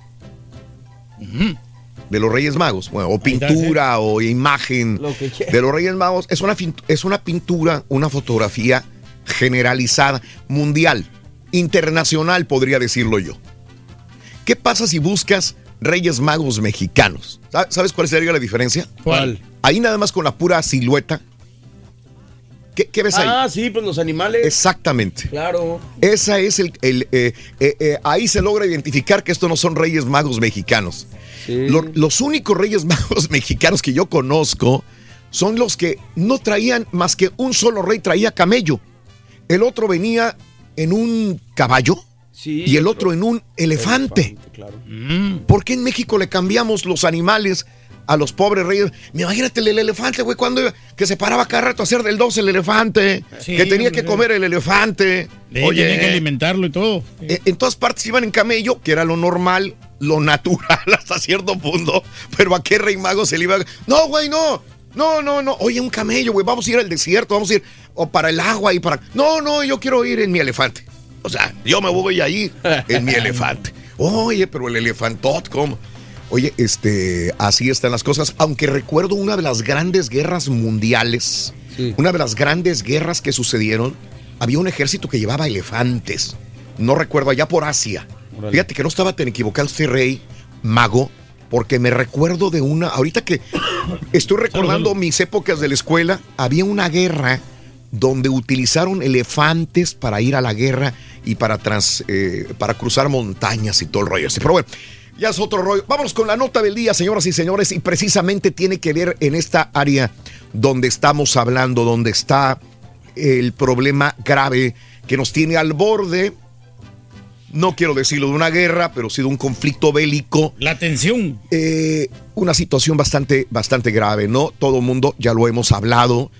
de los Reyes Magos, bueno, o está, pintura o imagen Lo que quiera. de los Reyes Magos, es una, es una pintura, una fotografía generalizada, mundial, internacional, podría decirlo yo. ¿Qué pasa si buscas Reyes Magos mexicanos? ¿Sa- ¿Sabes cuál sería la diferencia? ¿Cuál? Ahí nada más con la pura silueta. ¿Qué, qué ves ahí? Ah, sí, pues los animales. Exactamente. Claro. Esa es el, el, eh, eh, eh, ahí se logra identificar que estos no son Reyes Magos mexicanos. Sí. Los únicos Reyes Magos mexicanos que yo conozco son los que no traían más que un solo rey traía camello. El otro venía en un caballo Sí, y el otro en un elefante. claro. Mm. ¿Por qué en México le cambiamos los animales a los pobres reyes? Imagínate el elefante, güey, cuando iba- que se paraba cada rato a hacer del 2 el elefante, Sí, que tenía hombre. que comer el elefante. Eh, Tienen que alimentarlo y todo. En, en todas partes iban en camello, que era lo normal, lo natural hasta cierto punto. Pero a qué rey mago se le iba. No, güey, no. No, no, no. Oye, un camello, güey. Vamos a ir al desierto, vamos a ir o para el agua y para. No, no, yo quiero ir en mi elefante. O sea, yo me voy a ir en mi elefante. Oye, pero el elefantot, ¿cómo? Oye, este, así están las cosas. Aunque recuerdo una de las grandes guerras mundiales, Sí. una de las grandes guerras que sucedieron, había un ejército que llevaba elefantes. No recuerdo, allá por Asia. Fíjate que no estaba tan equivocado este rey mago, porque me recuerdo de una, ahorita que estoy recordando mis épocas de la escuela, había una guerra donde utilizaron elefantes para ir a la guerra y para, trans, eh, para cruzar montañas y todo el rollo así. Pero bueno, ya es otro rollo. Vámonos con la nota del día, señoras y señores, y precisamente tiene que ver en esta área donde estamos hablando, donde está el problema grave que nos tiene al borde, no quiero decirlo de una guerra, pero sí de un conflicto bélico. La tensión. Eh, una situación bastante, bastante grave, ¿no? Todo el mundo ya lo hemos hablado.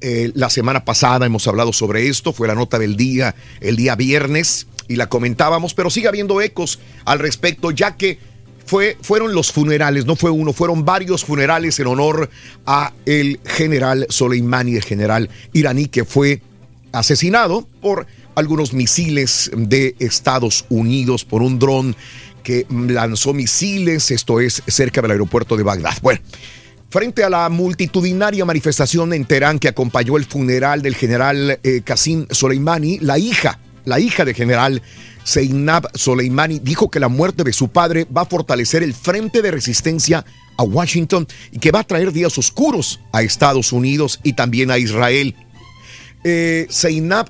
Eh, la semana pasada hemos hablado sobre esto, fue la nota del día, el día viernes, y la comentábamos, pero sigue habiendo ecos al respecto, ya que fue, fueron los funerales, no fue uno, fueron varios funerales en honor a el general Soleimani, el general iraní que fue asesinado por algunos misiles de Estados Unidos, por un dron que lanzó misiles, esto es cerca del aeropuerto de Bagdad. Bueno, frente a la multitudinaria manifestación en Teherán que acompañó el funeral del general eh, Qasim Soleimani, la hija, la hija del general Seinab Soleimani dijo que la muerte de su padre va a fortalecer el frente de resistencia a Washington y que va a traer días oscuros a Estados Unidos y también a Israel. Eh,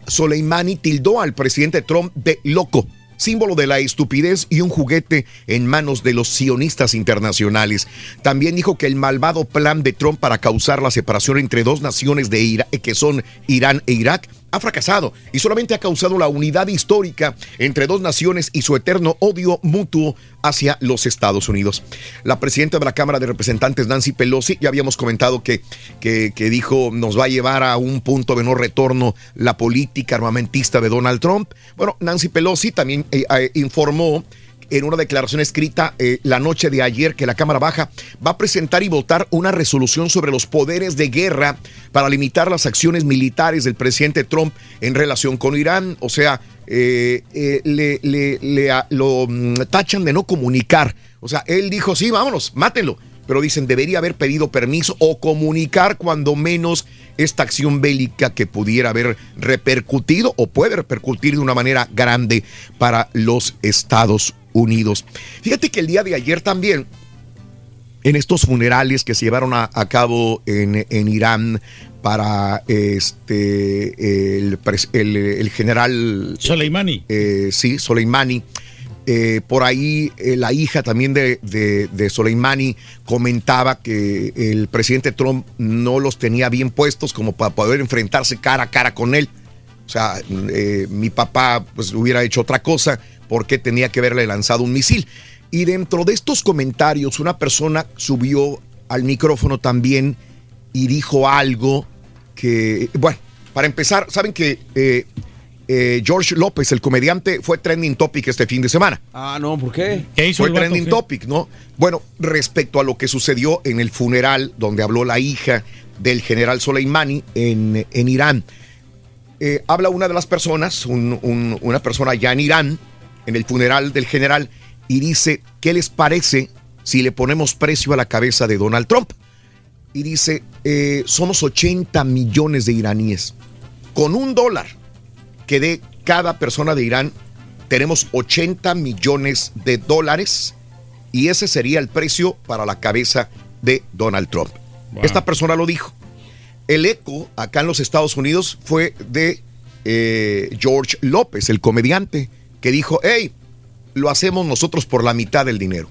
Soleimani tildó al presidente Trump de loco, símbolo de la estupidez y un juguete en manos de los sionistas internacionales. También dijo que el malvado plan de Trump para causar la separación entre dos naciones de que son Irán e Irak ha fracasado y solamente ha causado la unidad histórica entre dos naciones y su eterno odio mutuo hacia los Estados Unidos. La presidenta de la Cámara de Representantes, Nancy Pelosi, ya habíamos comentado que, que, que dijo nos va a llevar a un punto de no retorno la política armamentista de Donald Trump. Bueno, Nancy Pelosi también eh, eh, informó en una declaración escrita eh, la noche de ayer que la Cámara Baja va a presentar y votar una resolución sobre los poderes de guerra para limitar las acciones militares del presidente Trump en relación con Irán. O sea, eh, eh, le, lo mm, tachan de no comunicar. O sea, él dijo, sí, vámonos, mátenlo. Pero dicen, debería haber pedido permiso o comunicar cuando menos esta acción bélica que pudiera haber repercutido o puede repercutir de una manera grande para los Estados Unidos. Fíjate que el día de ayer también en estos funerales que se llevaron a, a cabo en, en Irán para este el, pres- el- el general Soleimani. eh, sí, Soleimani. Eh, por ahí eh, la hija también de, de, de Soleimani comentaba que el presidente Trump no los tenía bien puestos como para poder enfrentarse cara a cara con él. O sea, eh, mi papá pues hubiera hecho otra cosa porque tenía que haberle lanzado un misil. Y dentro de estos comentarios, una persona subió al micrófono también y dijo algo que, bueno, para empezar, saben que eh, eh, George López, el comediante, fue trending topic este fin de semana. Ah, no, ¿por qué? Fue trending topic, ¿no? Bueno, respecto a lo que sucedió en el funeral donde habló la hija del general Soleimani en, en Irán. Eh, habla una de las personas, un- un- una persona allá en Irán, en el funeral del general, y dice, ¿qué les parece si le ponemos precio a la cabeza de Donald Trump? Y dice, eh, somos 80 millones de iraníes. Con un dólar que dé cada persona de Irán, tenemos 80 millones de dólares y ese sería el precio para la cabeza de Donald Trump. Esta persona lo dijo. El eco acá en los Estados Unidos fue de eh, George López, el comediante, que dijo, hey, lo hacemos nosotros por la mitad del dinero.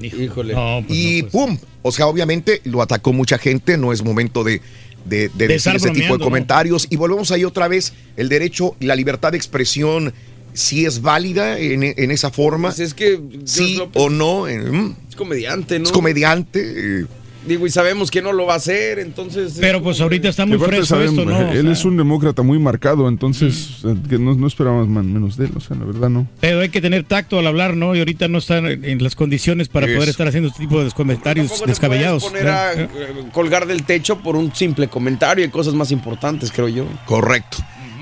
Híjole. y pum, o sea, obviamente lo atacó mucha gente, no es momento de, de, de De decir ese tipo de comentarios. Y volvemos ahí otra vez, el derecho y la libertad de expresión, si es válida en, en esa forma, Pues es que sí López- o no, eh, mm, Es comediante, ¿no? es comediante. eh, Digo, y sabemos que no lo va a hacer, entonces. Pero pues ahorita está muy fresco sabemos, esto, ¿no? O Él sea, es un demócrata muy marcado, entonces eh, que no, no esperábamos man- menos de él, o sea, la verdad no. Pero hay que tener tacto al hablar, ¿no? Y ahorita no están en las condiciones para poder estar haciendo este tipo de comentarios Tampoco descabellados. poner a ¿verdad? eh, colgar del techo por un simple comentario y cosas más importantes, creo yo. Correcto.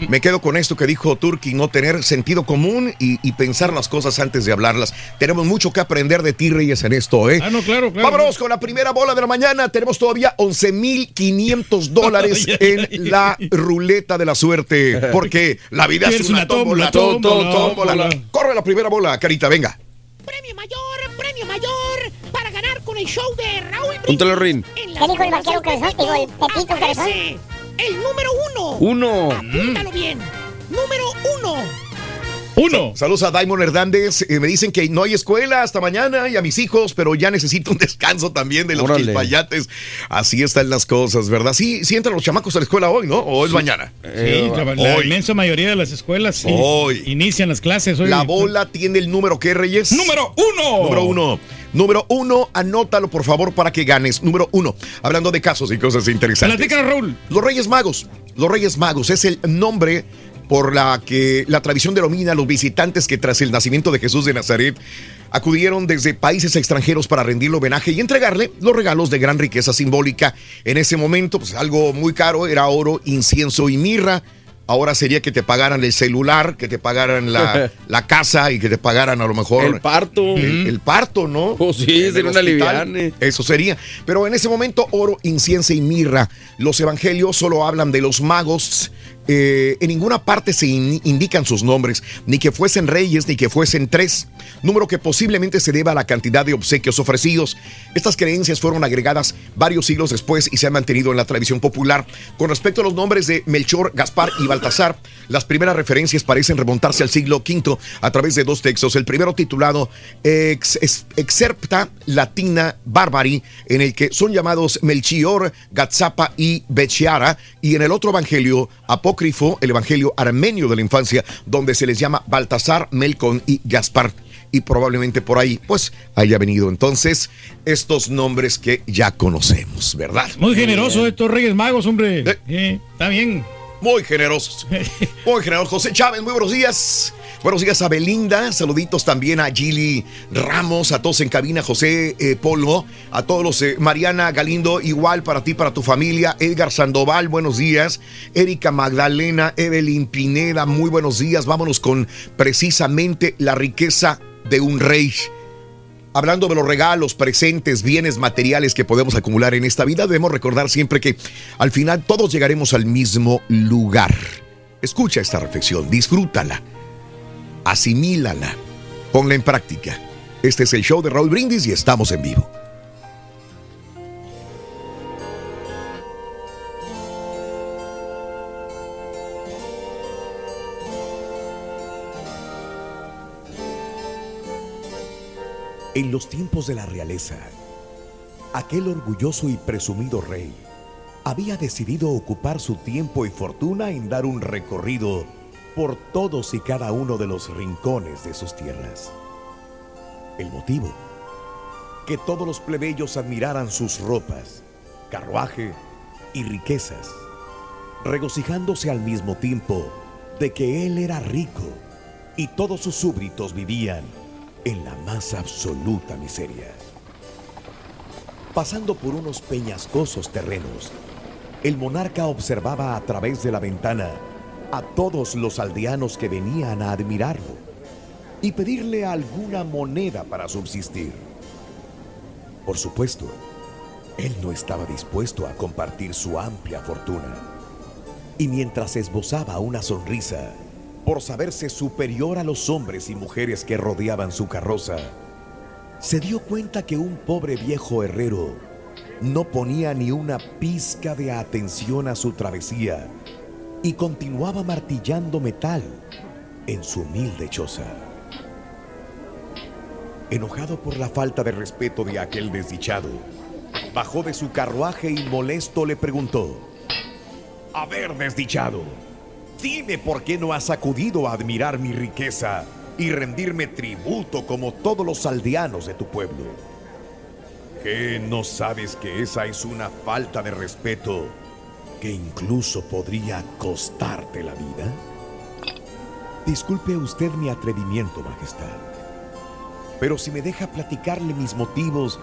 Me quedo con esto que dijo Turki, no tener sentido común y, y pensar las cosas antes de hablarlas. Tenemos mucho que aprender de ti, Reyes, en esto, ¿eh? Ah, no, claro, claro. Vámonos con la primera bola de la mañana. Tenemos todavía 11.500 dólares en la ruleta de la suerte. Porque la vida es una tómbola, tómbola, tómbola. Corre la primera bola, Carita, venga. Premio mayor, premio mayor para ganar con el show de Raúl Púntale, Rin. En ¿Qué dijo el vaquero Cabezón? Digo, el Pepito Cabezón. El número uno. Uno. Apúntalo bien. Número uno. Uno. Saludos a Daimon Hernández. Eh, me dicen que no hay escuela hasta mañana y a mis hijos, pero ya necesito un descanso también de los quilpayates. Así están las cosas, ¿verdad? Sí, sí entran los chamacos a la escuela hoy, ¿no? O es mañana. Sí, la, la hoy. inmensa mayoría de las escuelas sí, Hoy. inician las clases hoy. La bola tiene el número que, Reyes. Número uno. Número uno. Número uno, anótalo por favor para que ganes. Número uno, hablando de casos y cosas interesantes. Platícanos, Raúl. Los Reyes Magos. Los Reyes Magos es el nombre por la que la tradición denomina a los visitantes que tras el nacimiento de Jesús de Nazaret acudieron desde países extranjeros para rendirle homenaje y entregarle los regalos de gran riqueza simbólica. En ese momento, pues algo muy caro era oro, incienso y mirra. Ahora sería que te pagaran el celular, que te pagaran la, la casa y que te pagaran a lo mejor El parto. el, el parto, ¿no? Oh, sí, sería una aliviane. Eso sería. Pero en ese momento, oro, incienso y mirra. Los evangelios solo hablan de los magos. Eh, en ninguna parte se in- indican sus nombres, ni que fuesen reyes, ni que fuesen tres. Número que posiblemente se deba a la cantidad de obsequios ofrecidos. Estas creencias fueron agregadas varios siglos después y se han mantenido en la tradición popular. Con respecto a los nombres de Melchor, Gaspar y Baltasar, las primeras referencias parecen remontarse al siglo V a través de dos textos. El primero titulado Ex, ex- Excerpta Latina Barbari, en el que son llamados Melchior, Gatzapa y Bechiara, y en el otro evangelio apócrifo, el evangelio armenio de la infancia, donde se les llama Baltasar, Melcon y Gaspar. Y probablemente por ahí, pues, haya venido entonces estos nombres que ya conocemos, ¿verdad? Muy generoso estos Reyes Magos, hombre. Eh. Eh, está bien. Muy generosos. Muy generosos. José Chávez, muy buenos días. Buenos días a Belinda, saluditos también a Gili Ramos, a todos en cabina, José eh, Polvo, a todos los, eh, Mariana Galindo, igual para ti, para tu familia, Edgar Sandoval, buenos días, Erika Magdalena, Evelyn Pineda, muy buenos días, vámonos con precisamente la riqueza de un rey. Hablando de los regalos, presentes, bienes materiales que podemos acumular en esta vida, debemos recordar siempre que al final todos llegaremos al mismo lugar. Escucha esta reflexión, disfrútala, asimílala, ponla en práctica. Este es el show de Raúl Brindis y estamos en vivo. En los tiempos de la realeza, aquel orgulloso y presumido rey había decidido ocupar su tiempo y fortuna en dar un recorrido por todos y cada uno de los rincones de sus tierras. El motivo, que todos los plebeyos admiraran sus ropas, carruaje y riquezas, regocijándose al mismo tiempo de que él era rico y todos sus súbditos vivían en la más absoluta miseria. Pasando por unos peñascosos terrenos, el monarca observaba a través de la ventana a todos los aldeanos que venían a admirarlo y pedirle alguna moneda para subsistir. Por supuesto, él no estaba dispuesto a compartir su amplia fortuna. Y mientras esbozaba una sonrisa, por saberse superior a los hombres y mujeres que rodeaban su carroza, se dio cuenta que un pobre viejo herrero no ponía ni una pizca de atención a su travesía y continuaba martillando metal en su humilde choza. Enojado por la falta de respeto de aquel desdichado, bajó de su carruaje y molesto le preguntó, A ver, desdichado, Dime por qué no has acudido a admirar mi riqueza y rendirme tributo como todos los aldeanos de tu pueblo. ¿Qué no sabes que esa es una falta de respeto que incluso podría costarte la vida? Disculpe usted mi atrevimiento, Majestad. Pero si me deja platicarle mis motivos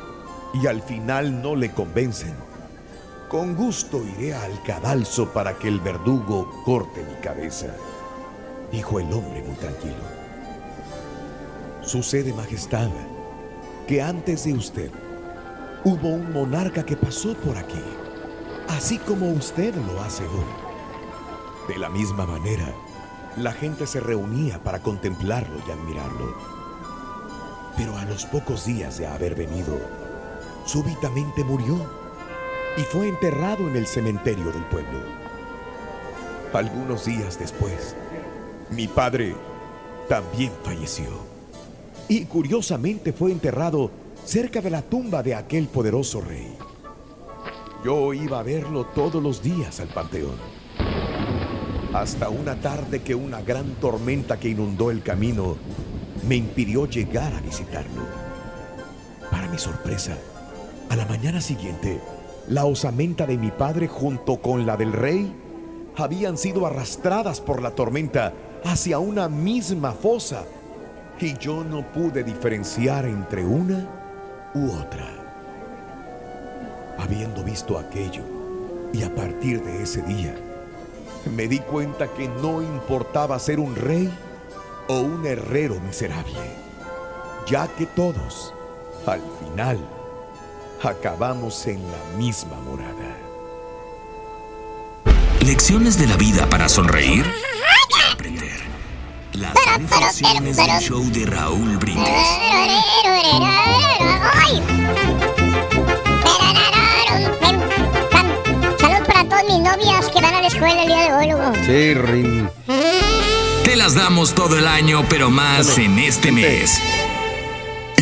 y al final no le convencen, con gusto iré al cadalso para que el verdugo corte mi cabeza, dijo el hombre muy tranquilo. Sucede, Majestad, que antes de usted hubo un monarca que pasó por aquí, así como usted lo hace hoy. De la misma manera, la gente se reunía para contemplarlo y admirarlo. Pero a los pocos días de haber venido, súbitamente murió y fue enterrado en el cementerio del pueblo. Algunos días después, mi padre también falleció. Y curiosamente fue enterrado cerca de la tumba de aquel poderoso rey. Yo iba a verlo todos los días al panteón. Hasta una tarde que una gran tormenta que inundó el camino me impidió llegar a visitarlo. Para mi sorpresa, a la mañana siguiente, la osamenta de mi padre junto con la del rey habían sido arrastradas por la tormenta hacia una misma fosa y yo no pude diferenciar entre una u otra. Habiendo visto aquello y a partir de ese día, me di cuenta que no importaba ser un rey o un herrero miserable, ya que todos, al final, acabamos en la misma morada. Lecciones de la vida para sonreír y aprender. Las reflexiones del show de Raúl Brindis. Escuela el día de hoy. Sí, Rin. Te las damos todo el año, pero más en este mes.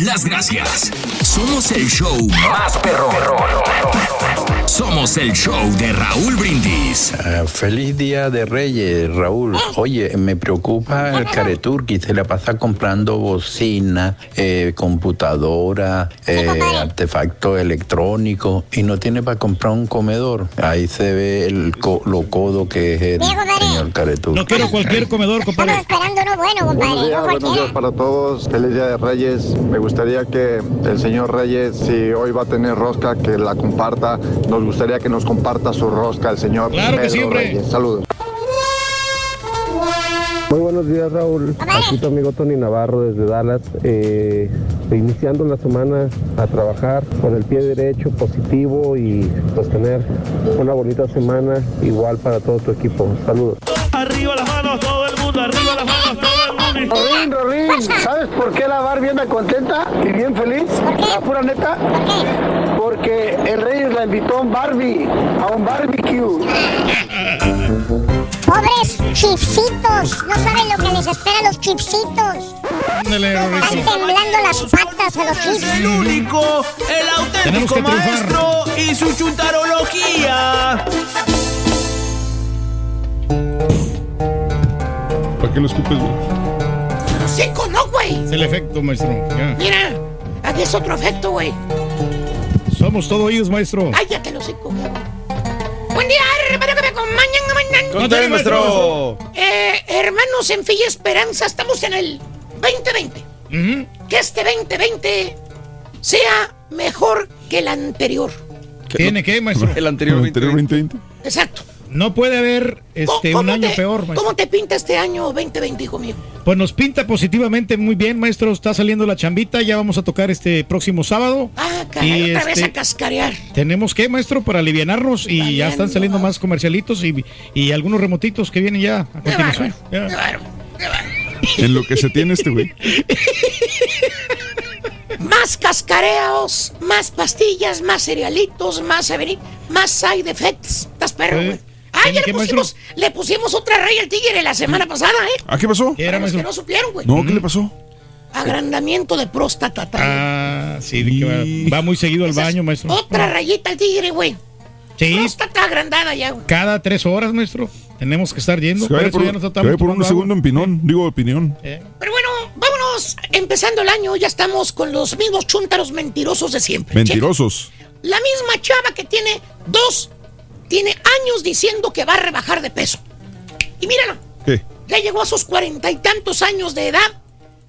Las gracias. Somos el show más perrón. Somos el show de Raúl Brindis. Ah, feliz día de Reyes, Raúl. Oye, me preocupa el Careturki. Se la pasa comprando bocina, eh, computadora, eh, artefacto electrónico y no tiene para comprar un comedor. Ahí se ve el co- lo codo que es el señor Careturki. No quiero cualquier comedor, compadre. Esperando uno bueno, Buenos compadre, días, buenos días para todos. Feliz Día de Reyes. Me gustaría que el señor Reyes, si hoy va a tener rosca, que la comparta. Nos gustaría que nos comparta su rosca el señor Claro que Pedro sí, hombre. Reyes. Saludos. Muy buenos días, Raúl. Aquí tu amigo Tony Navarro desde Dallas, eh, iniciando la semana a trabajar con el pie derecho, positivo y pues tener una bonita semana igual para todo tu equipo. Saludos. Arriba las manos, todo el mundo, arriba las manos, todo el mundo. Rorín, Rorín, ¿sabes por qué la Barbie anda contenta y bien feliz? ¿La pura neta? Porque el Reyes la invitó a un Barbie, a un barbecue. Pobres chipsitos, no saben lo que les espera a los chipsitos. Están temblando las patas a los chips. El único, el auténtico maestro y su chuntarología. ¿Para qué lo escupes, güey? Cinco, no, güey. Es el efecto, maestro. Ya. Mira, aquí es otro efecto, güey. Somos todo oídos, maestro. Cállate los cinco. Buen día, hermano que me acompañan. mañana. Con usted, maestro. Eh, hermanos en y esperanza, estamos en el 2020. Que este 2020 sea mejor que el anterior. ¿Tiene qué, maestro? El anterior 2020. Exacto. No puede haber este, un ¿Cómo año te- peor, maestro. ¿Cómo te pinta este año 2020, hijo mío? Pues nos pinta positivamente muy bien, maestro. Está saliendo la chambita. Ya vamos a tocar este próximo sábado. Ah, caray, Y, otra vez este, a cascarear. Tenemos que, maestro, para alivianarnos y ya están saliendo más comercialitos y, y algunos remotitos que vienen ya a continuación. Ya. En lo que se tiene este güey. Más cascareos, más pastillas, más cerealitos, más aveni- más side effects. ¿Estás perro, Eh, güey? Ah, ya ¿tiene le qué, pusimos, le pusimos otra raya al tigre la semana pasada, ¿eh? ¿Ah, qué pasó? Para los que no supieron, güey. No, ¿qué le pasó? Agrandamiento de próstata. tal. Ah, sí, que va, va muy seguido al baño, maestro. Otra rayita al tigre, güey. Sí, Próstata agrandada ya, güey. cada tres horas, maestro. Tenemos que estar yendo. Vaya por por, un segundo en pinón. Digo, opinión. Pero bueno, vámonos. Empezando el año, ya estamos con los mismos chúntaros mentirosos de siempre. Mentirosos. La misma chava que tiene dos, tiene años diciendo que va a rebajar de peso. Y mírala, ¿Qué? ya llegó a sus cuarenta y tantos años de edad.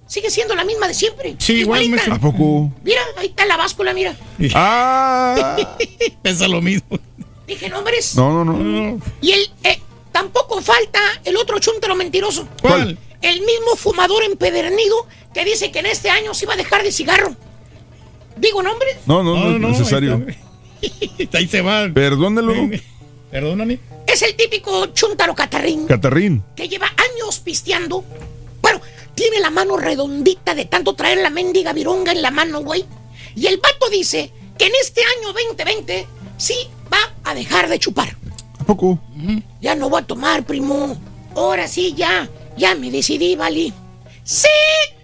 Sigue siendo la misma de siempre. Sí, igual, maestro. ¿A poco? Mira, ahí está la báscula, mira. Ah. Pesa lo mismo. Dije nombres. No, no, no. Y el, eh, tampoco falta el otro chúntaro mentiroso. ¿Cuál? El mismo fumador empedernido que dice que en este año se iba a dejar de cigarro. ¿Digo nombres? No, no, no, es necesario. Ahí se va. Perdónelo. Perdóname. Es el típico chúntaro catarrín Catarrín. que lleva años pisteando. Bueno, tiene la mano redondita de tanto traer la mendiga vironga en la mano, güey. Y el vato dice que en este año 2020 sí va a dejar de chupar. ¿A poco? Ya no voy a tomar, primo. Ahora sí, ya. Ya me decidí, Vali. ¡Sí!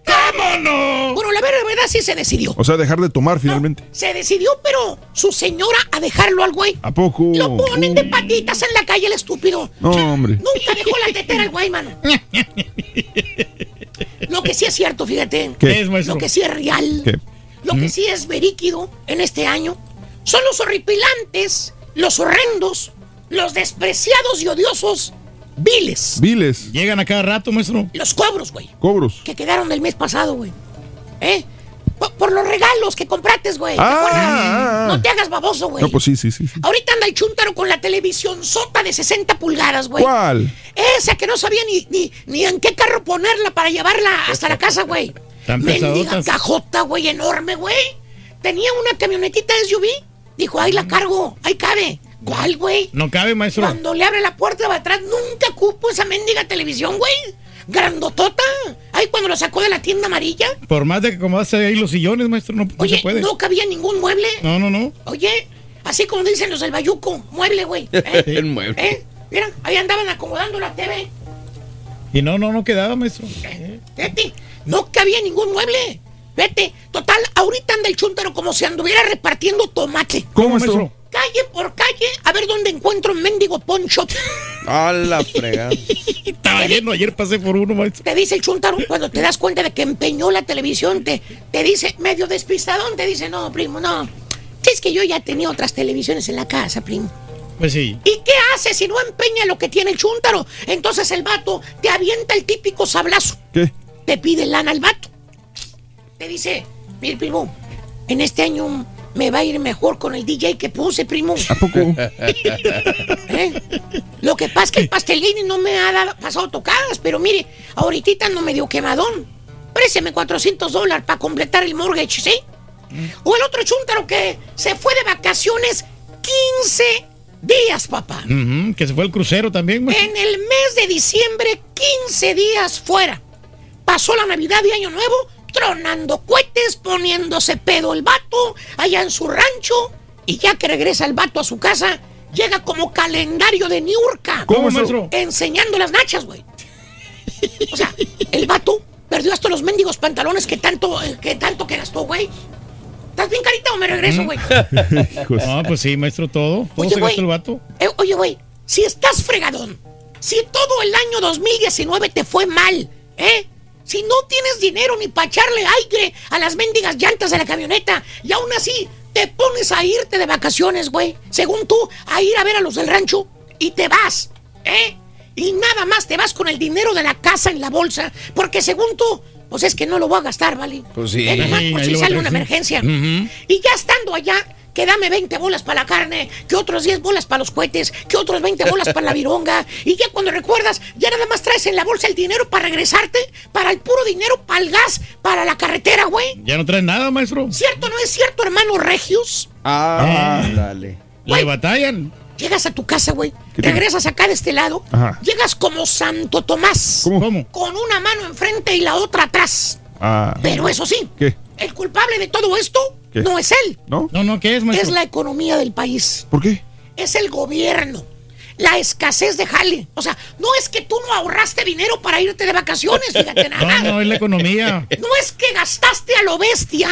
¡Vámonos! Bueno, la verdad, la verdad sí se decidió. O sea, dejar de tomar finalmente. Se decidió, pero su señora a dejarlo al güey. ¿A poco? Lo ponen de patitas en la calle el estúpido. No, hombre. Nunca dejó la tetera al güey, mano. Lo que sí es cierto, fíjate. ¿Qué? ¿Qué es, maestro? Lo que sí es real. ¿Qué? Lo que sí es veríquido en este año son los horripilantes, los horrendos, los despreciados y odiosos viles. Viles. Llegan a cada rato, maestro. Los cobros, güey. Cobros. Que quedaron del mes pasado, güey. ¿Eh? Por, por los regalos que comprates, güey. ¿Te Ah, ah, ah. No te hagas baboso, güey. No, pues sí, sí, sí. sí. Ahorita anda el chúntaro con la televisión sota de 60 pulgadas, güey. ¿Cuál? Esa que no sabía ni, ni, ni en qué carro ponerla para llevarla hasta la casa, güey. Tan Mendiga pesadotas. cajota, güey, enorme, güey. Tenía una camionetita SUV. Dijo, ahí la cargo, ahí cabe. ¿Cuál, güey? No cabe, maestro. Cuando le abre la puerta de atrás, nunca cupo esa mendiga televisión, güey. Grandotota. Ay, cuando lo sacó de la tienda amarilla. Por más de que acomodaste ahí los sillones, maestro, no, no Oye, se puede. no cabía ningún mueble. No, no, no. Oye, así como dicen los del Bayuco, mueble, güey. ¿eh? El mueble. ¿Eh? Mira, ahí andaban acomodando la TV. Y no, no, no quedaba, maestro. Fíjate, no cabía ningún mueble. Vete, total, ahorita anda el chuntaro como si anduviera repartiendo tomate. ¿Cómo, maestro? Calle por calle, a ver dónde encuentro un mendigo poncho. A la fregada. Estaba lleno, ayer pasé por uno, maestro. Te dice el chuntaro cuando te das cuenta de que empeñó la televisión, te, te dice, medio despistadón, te dice, no, primo, no. Es que yo ya tenía otras televisiones en la casa, primo. Pues sí. ¿Y qué hace si no empeña lo que tiene el chúntaro? Entonces el vato te avienta el típico sablazo. ¿Qué? Te pide lana al vato. Te dice, mire, primo, en este año me va a ir mejor con el DJ que puse, primo. ¿A poco? ¿Eh? Lo que pasa es que el pastelini no me ha dado- pasado tocadas, pero mire, ahorita no me dio quemadón. Présteme 400 dólares para completar el mortgage, ¿sí? O el otro chúntaro que se fue de vacaciones 15 días, papá. Que se fue el crucero también, maestro. En el mes de diciembre, 15 días fuera. Pasó la Navidad y Año Nuevo tronando cohetes, poniéndose pedo el vato allá en su rancho. Y ya que regresa el vato a su casa, llega como calendario de Niurka. ¿Cómo, maestro? Enseñando las nachas, güey. O sea, el vato perdió hasta los mendigos pantalones que tanto, eh, que tanto que gastó, güey. ¿Estás bien carita o me regreso, güey? Ah, pues sí, maestro, todo. Todo Oye, se gastó el vato. Eh, oye, güey, si estás fregadón, si todo el año 2019 te fue mal, ¿eh? Si no tienes dinero ni para echarle aire a las mendigas llantas de la camioneta y aún así te pones a irte de vacaciones, güey, según tú, a ir a ver a los del rancho y te vas, ¿eh? Y nada más te vas con el dinero de la casa en la bolsa, porque según tú, pues es que no lo voy a gastar, ¿vale? Pues sí. Eh, nomás por si sale una emergencia. Y ya estando allá, que dame 20 bolas para la carne, que otros 10 bolas para los cohetes, que otros 20 bolas para la vironga. Y ya cuando recuerdas, ya nada más traes en la bolsa el dinero para regresarte, para el puro dinero, para el gas, para la carretera, güey. Ya no trae nada, maestro. ¿Cierto o no es cierto, hermano Regios? Ah, Eh. dale. Le batallan. Llegas a tu casa, güey. Regresas acá de este lado. Ajá. Llegas como Santo Tomás. ¿Cómo? ¿Cómo? Con una mano enfrente y la otra atrás. Ah, Pero eso sí, ¿Qué? el culpable de todo esto ¿Qué? no es él. ¿No? No, no, ¿qué es, maestro? Es la economía del país. ¿Por qué? es el gobierno. La escasez de jale. O sea, no es que tú no ahorraste dinero para irte de vacaciones, fíjate nada. No, no, es la economía. No es que gastaste a lo bestia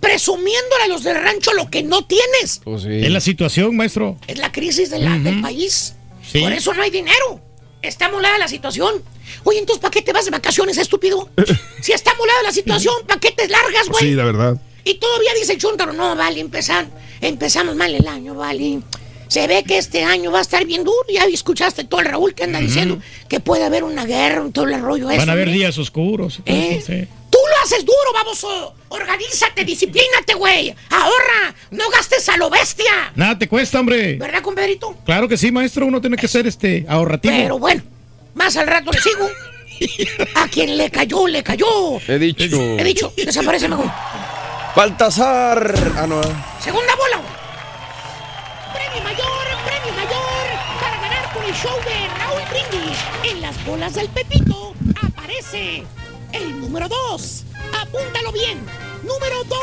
presumiéndole a los del rancho lo que no tienes. Pues Es sí. la situación, maestro. Es la crisis de la- del país. Sí. Por eso no hay dinero. Está molada la situación. Oye, entonces, ¿para qué te vas de vacaciones, estúpido? Si está molada la situación, ¿para qué te largas, güey? Sí, la verdad. Y todavía dice el chúntaro, no, vale, empezar, empezamos mal el año, vale. Se ve que este año va a estar bien duro. Ya escuchaste todo el Raúl que anda diciendo que puede haber una guerra, un todo el rollo ese. Van a haber hombre. días oscuros. ¿Eh? sí. Tú lo haces duro, baboso. Organízate, disciplínate, güey. Ahorra, no gastes a lo bestia. Nada te cuesta, hombre. ¿Verdad, compadrito? Claro que sí, maestro. Uno tiene que ser este ahorrativo. Pero bueno, más al rato le sigo. A quien le cayó, le cayó. He dicho. He dicho, desaparece, güey. Baltasar. Ah, no. Segunda bola, güey. Premio mayor, premio mayor para ganar con el show de Raúl Brindis. En las bolas del Pepito aparece el número 2. Apúntalo bien. Número 2.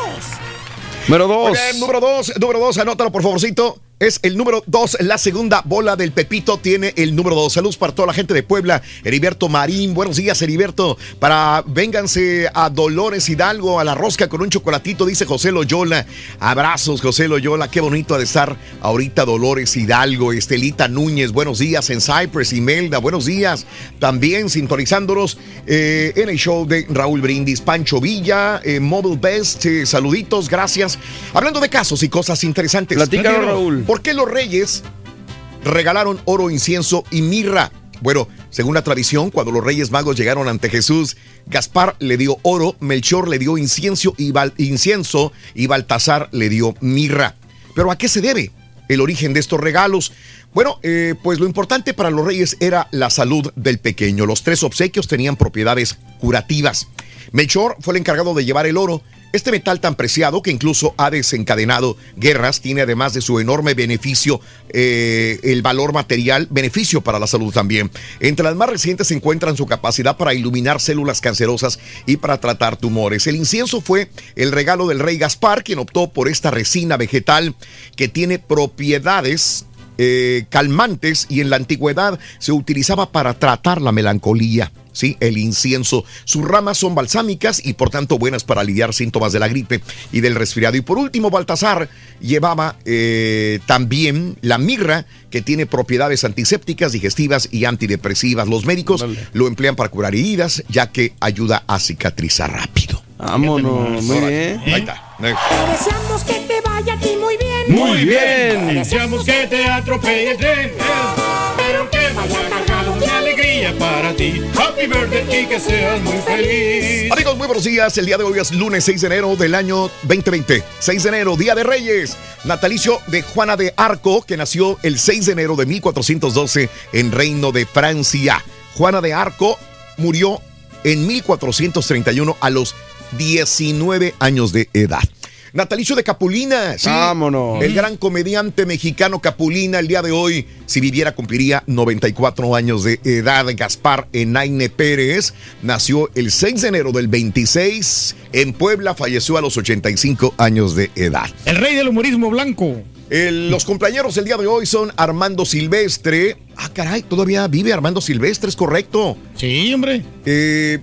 Número dos. Muy bien, número dos, número dos, anótalo por favorcito. Es el número dos, la segunda bola del Pepito tiene el número dos. Saludos para toda la gente de Puebla. Heriberto Marín, buenos días, Heriberto. Para vénganse a Dolores Hidalgo, a la rosca con un chocolatito, dice José Loyola. Abrazos, José Loyola. Qué bonito ha de estar ahorita Dolores Hidalgo. Estelita Núñez, buenos días. En Cypress, Imelda, buenos días. También sintonizándonos eh, en el show de Raúl Brindis. Pancho Villa, eh, Mobile Best, eh, saluditos, gracias. Hablando de casos y cosas interesantes. Platícanos, Raúl. ¿Por qué los reyes regalaron oro, incienso y mirra? Bueno, según la tradición, cuando los reyes magos llegaron ante Jesús, Gaspar le dio oro, Melchor le dio incienso y, Baltasar le dio mirra. ¿Pero a qué se debe el origen de estos regalos? Bueno, eh, pues lo importante para los reyes era la salud del pequeño. Los tres obsequios tenían propiedades curativas. Melchor fue el encargado de llevar el oro. Este metal tan preciado que incluso ha desencadenado guerras tiene además de su enorme beneficio eh, el valor material, beneficio para la salud también. Entre las más recientes se encuentran su capacidad para iluminar células cancerosas y para tratar tumores. El incienso fue el regalo del rey Gaspar, quien optó por esta resina vegetal que tiene propiedades eh, calmantes y en la antigüedad se utilizaba para tratar la melancolía. ¿Sí? El incienso. Sus ramas son balsámicas y por tanto buenas para aliviar síntomas de la gripe y del resfriado. Y por último, Baltasar llevaba eh, también la mirra, que tiene propiedades antisépticas, digestivas y antidepresivas. Los médicos lo emplean para curar heridas, ya que ayuda a cicatrizar rápido. Vámonos, muy bien. Ahí está. Te deseamos que te vaya a ti muy bien. Muy bien. Te deseamos que te atropelle el tren. Para ti. Happy birthday y que seas muy feliz. Amigos, muy buenos días. El día de hoy es lunes 6 de enero del año 2020. 6 de enero, Día de Reyes. Natalicio de Juana de Arco, que nació el 6 de enero de 1412 en Reino de Francia. Juana de Arco murió en 1431 a los 19 años de edad. Natalicio de Capulina, sí. Vámonos. El gran comediante mexicano Capulina, el día de hoy, si viviera, cumpliría 94 años de edad. Gaspar Enaine Pérez nació el 6 de enero del 26 en Puebla, falleció a los 85 años de edad. El rey del humorismo blanco. El- los compañeros el día de hoy son Armando Silvestre. Ah, caray, todavía vive Armando Silvestre, es correcto. Sí, hombre. Eh,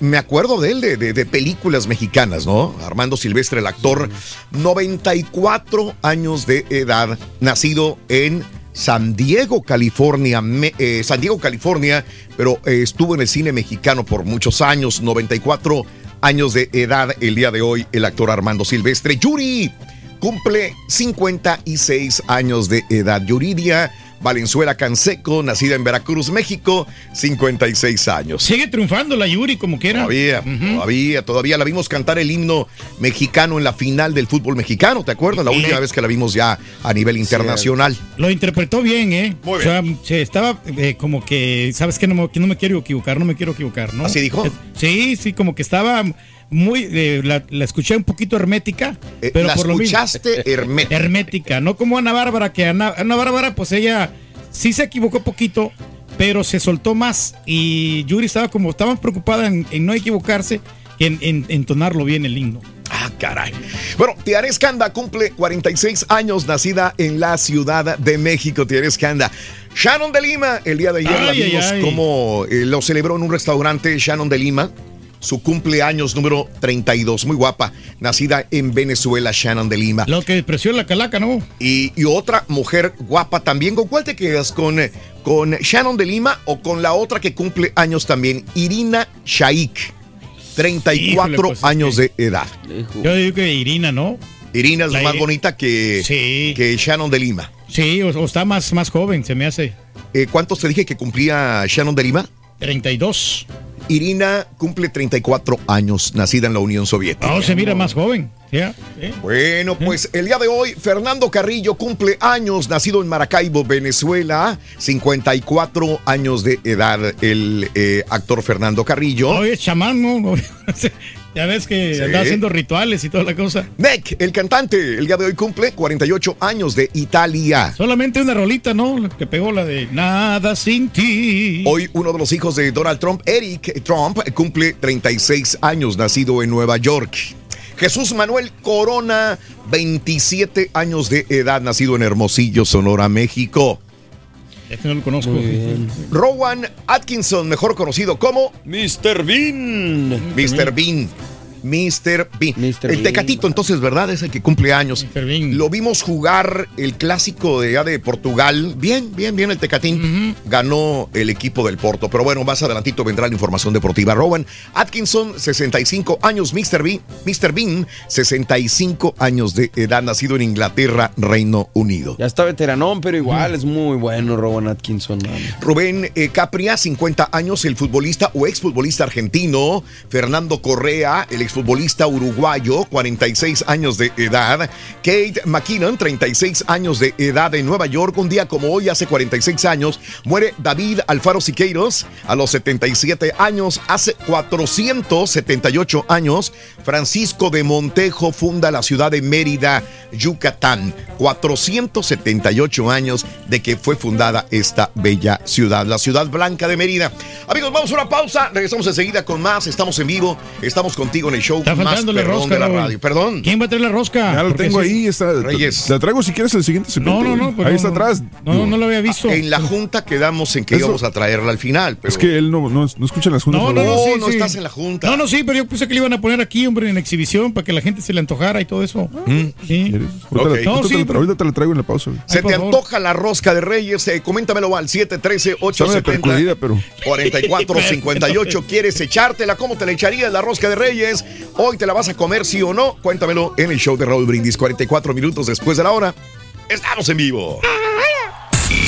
me acuerdo de él, de, de- de películas mexicanas, ¿no? Armando Silvestre, el actor, 94 años de edad, nacido en San Diego, California, me- eh, San Diego, California, pero eh, estuvo en el cine mexicano por muchos años, 94 años de edad el día de hoy, el actor Armando Silvestre. Yuri cumple 56 años de edad. Yuridia Valenzuela Canseco, nacida en Veracruz, México, 56 años. Sigue triunfando la Yuri como quiera. Todavía, todavía, todavía la vimos cantar el himno mexicano en la final del fútbol mexicano, ¿te acuerdas? La Sí. última vez que la vimos ya a nivel internacional. Lo interpretó bien, ¿eh? Muy O sea, se estaba eh, como que, ¿sabes qué? No, me- que no me quiero equivocar, no me quiero equivocar, ¿no? ¿Así dijo? Sí, sí, como que estaba muy, eh, la, la escuché un poquito hermética, Eh, pero la por lo mismo. escuchaste hermética. Hermética, no como Ana Bárbara, que Ana, Ana Bárbara, pues ella sí se equivocó poquito, pero se soltó más y Yuri estaba como, estaba preocupada en, en no equivocarse, que en, en entonarlo bien el himno. Ah, caray. Bueno, Tiare Escanda cumple 46 años, nacida en la Ciudad de México. Tiare Escanda. Shannon de Lima, el día de ayer la Ay, ay, vimos ay. como eh, lo celebró en un restaurante Shannon de Lima. Su cumpleaños número 32, muy guapa, nacida en Venezuela, Shannon de Lima. Lo que despreció la calaca, ¿no? Y, y otra mujer guapa también. ¿Con cuál te quedas? ¿Con, eh, ¿Con Shannon de Lima o con la otra que cumple años también? Irina Shaik. 34 Híjole, pues, es años de edad. Yo digo que Irina, ¿no? Irina es La más bonita que, que Shannon de Lima. Sí, o, o está más, más joven, se me hace. Eh, ¿Cuántos te dije que cumplía Shannon de Lima? 32. Irina cumple 34 años, nacida en la Unión Soviética. No, se mira más joven. ¿ya? ¿Eh? Bueno, pues el día de hoy, Fernando Carrillo cumple años, nacido en Maracaibo, Venezuela, 54 años de edad, el eh, actor Fernando Carrillo. Oye, es chamán, ¿no? ya ves que Sí. anda haciendo rituales y toda la cosa. Nick, el cantante, el día de hoy cumple 48 años de Italia. Solamente una rolita, ¿no? La Que pegó la de Nada sin ti. Hoy uno de los hijos de Donald Trump, Eric Trump, cumple 36 años, nacido en Nueva York. Jesús Manuel Corona, 27 años de edad, nacido en Hermosillo, Sonora, México. Este no lo conozco. Rowan Atkinson, mejor conocido como Mr. Bean. Mr. Bean. Mr. Bean. el Bean. Tecatito, entonces, ¿verdad? Es el que cumple años. Lo vimos jugar el clásico de, allá de Portugal. Bien, bien, bien el Tecatín. Ganó el equipo del Porto. Pero bueno, más adelantito vendrá la información deportiva. Rowan Atkinson, 65 años. Mr. Bean, Mr. Bean 65 años de edad, nacido en Inglaterra, Reino Unido. Ya está veteranón, pero igual es muy bueno Rowan Atkinson. Rubén eh, Capria, 50 años, el futbolista o exfutbolista argentino. Fernando Correa, el exfutbolista uruguayo, 46 años de edad. Kate McKinnon, 36 años de edad en Nueva York. Un día como hoy, hace 46 años, muere David Alfaro Siqueiros a los 77 años. Hace 478 años, Francisco de Montejo funda la ciudad de Mérida, Yucatán. 478 años de que fue fundada esta bella ciudad, la ciudad blanca de Mérida. Amigos, vamos a una pausa. Regresamos enseguida con más. Estamos en vivo. Estamos contigo en el show Está más faltando la perrón rosca de la radio. Perdón. ¿Quién va a traer la rosca? Ya la tengo sí. ahí, está. Reyes. La traigo si quieres el siguiente segmento. No, no, no, Ahí no, está no. atrás. No, no lo había visto. En la junta quedamos en que Eso- íbamos a traerla al final. Pero... Es que él no, escucha las juntas. No, no, no, No, sí, no sí. estás en la junta. No, no, sí, pero yo pensé que le iban a poner aquí, hombre, en exhibición para que la gente se le antojara y todo eso. Ahorita, No, sí, te la- pero- ahorita te la traigo en la pausa. Se te favor. antoja la rosca de Reyes, eh, coméntamelo al 713 Sabe de percudida, 870 pero 4458. ¿Quieres echártela? ¿Cómo te la echarías la rosca de Reyes? Hoy te la vas a comer, sí o no? Cuéntamelo en el show de Raúl Brindis, 44 minutos después de la hora. Estamos en vivo. Y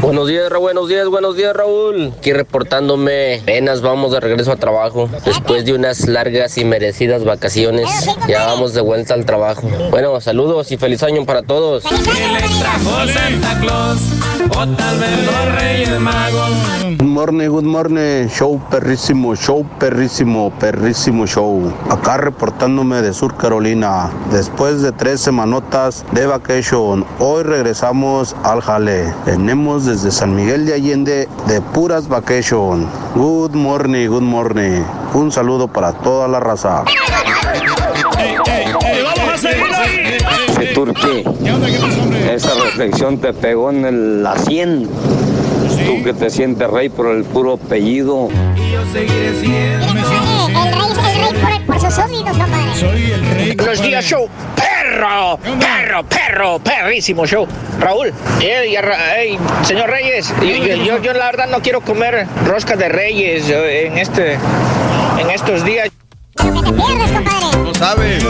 Buenos días, Raúl. Buenos días, buenos días, Raúl. Aquí reportándome. Apenas vamos de regreso a trabajo. Después de unas largas y merecidas vacaciones, ya vamos de vuelta al trabajo. Bueno, saludos y feliz año para todos. Santa Claus. Good morning, good morning. Show perrísimo, show perrísimo, perrísimo show. Acá reportándome de Sur Carolina. Después de tres semanotas de vacation, hoy regresamos al jale. Desde San Miguel de Allende de puras vacation. Good morning, good morning. Un saludo para toda la raza. vamos a seguir ahí. Turqui, esa reflexión te pegó en el, la 100. Tú que te sientes rey por el puro apellido. Y yo seguiré siendo. El rey es el rey por, compadre. Soy el rey. Buenos días, show. Perro, perro, perro, perrísimo show. Raúl, ey, señor Reyes, y- y- yo, yo la verdad no quiero comer rosca de Reyes en este, en estos días. Pierdes, compadre. No sabes.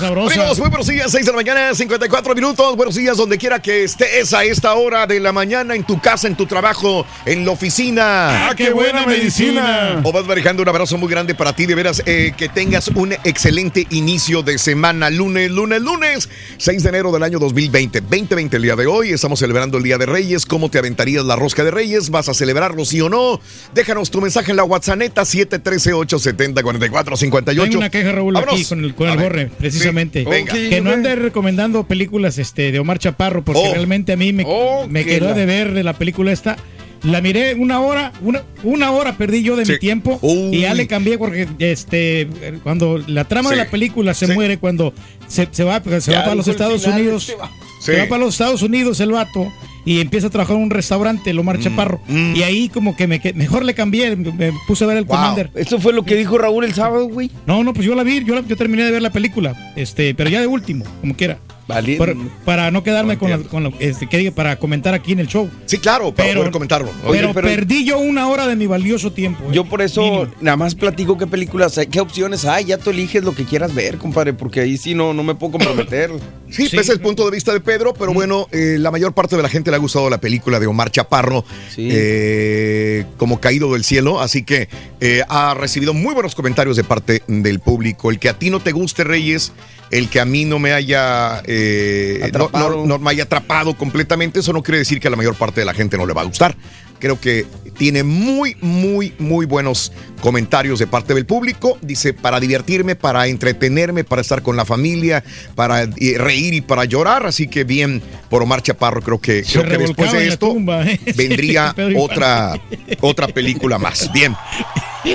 Amigos, muy buenos días, 6 de la mañana, 54 minutos. Buenos días, donde quiera que estés a esta hora de la mañana, en tu casa, en tu trabajo, en la oficina. ¡Ah, qué buena medicina! O vas manejando un abrazo muy grande para ti, de veras, eh, que tengas un excelente inicio de semana. Lunes, lunes, lunes, 6 de enero del año 2020. 2020 el día de hoy, estamos celebrando el Día de Reyes. ¿Cómo te aventarías la rosca de Reyes? ¿Vas a celebrarlo, sí o no? Déjanos tu mensaje en la WhatsApp 713-870-4458. Tengo una queja, Raúl, aquí con el, con el. Precisamente. Sí, venga. Que no ande recomendando películas este, de Omar Chaparro, porque Oh. realmente a mí me, me que quedó la- de ver de la película esta. La miré una hora, una, una hora perdí yo de Sí. mi tiempo Uy. y ya le cambié porque este cuando la trama Sí. de la película se muere cuando se, se va, se va para los Estados Unidos, este se va para los Estados Unidos el vato y empieza a trabajar en un restaurante, el Omar Chaparro. mm. Y ahí como que me, mejor le cambié, me, me puse a ver el Wow. Commander. Eso fue lo que dijo Raúl el sábado, güey. No, no, pues yo la vi, yo, la- yo terminé de ver la película, este, pero ya de último, como quiera. Valiente. Para, para no quedarme con, la, con lo- este, que diga, para comentar aquí en el show. Sí, claro, para Pero- poder comentarlo. Oye, pero, pero- perdí yo una hora de mi valioso tiempo. eh. Yo por eso Mínimo. nada más platico qué películas hay, qué opciones hay. Ya tú eliges lo que quieras ver, compadre, porque ahí sí no, no me puedo comprometer. Sí, Sí. ese es el punto de vista de Pedro, pero bueno, eh, la mayor parte de la gente le ha gustado la película de Omar Chaparro, Sí. eh, como caído del cielo, así que eh, ha recibido muy buenos comentarios de parte del público. El que a ti no te guste, Reyes, el que a mí no me haya, eh, no, no- no me haya atrapado completamente, eso no quiere decir que a la mayor parte de la gente no le va a gustar. Creo que tiene muy, muy, muy buenos comentarios de parte del público. Dice, para divertirme, para entretenerme, para estar con la familia, para eh, reír y para llorar. Así que bien, por Omar Chaparro, creo que, Se creo que después de esto tumba, ¿eh? vendría otra, otra película más. Bien.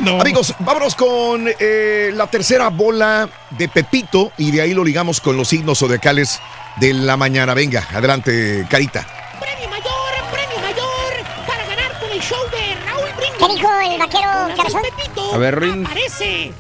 No. Amigos, vámonos con eh, la tercera bola de Pepito y de ahí lo ligamos con los signos zodiacales de la mañana. Venga, adelante, Carita. ¿Qué dijo el vaquero cabezón? Pepito, A ver, Rin. aparece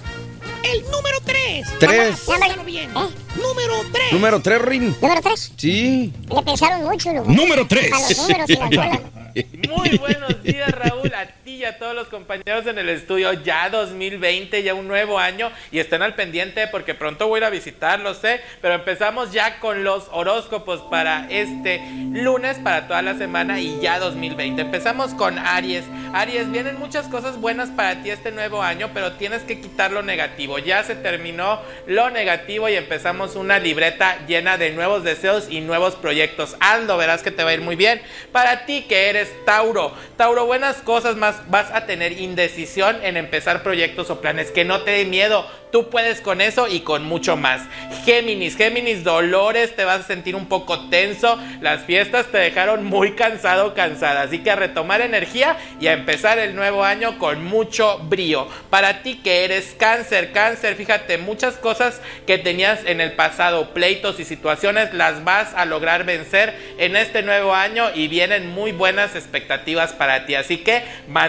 el número 3. Tres. bien. Número 3. Número 3, Rin. Número 3. Sí. Le pensaron mucho, loco. Número tres. A los números y la bola. Muy buenos días, Raúl, a a todos todos los compañeros en el estudio. Ya 2020, ya un nuevo año. Y estén al pendiente porque pronto voy a ir a visitarlos, ¿eh? Pero empezamos ya con los horóscopos para este lunes, para toda la semana y ya 2020. Empezamos con Aries. Aries, vienen muchas cosas buenas para ti este nuevo año, pero tienes que quitar lo negativo. Ya se terminó lo negativo y empezamos una libreta llena de nuevos deseos y nuevos proyectos. Ando, verás que te va a ir muy bien. Para ti que eres Tauro, Tauro, buenas cosas más vas a tener indecisión en empezar proyectos o planes. Que no te dé miedo. Tú puedes con eso y con mucho más. Géminis, Géminis, dolores, te vas a sentir un poco tenso. Las fiestas te dejaron muy cansado, cansada. Así que a retomar energía y a empezar el nuevo año con mucho brío. Para ti que eres cáncer, cáncer, fíjate, muchas cosas que tenías en el pasado, pleitos y situaciones, las vas a lograr vencer en este nuevo año y vienen muy buenas expectativas para ti. Así que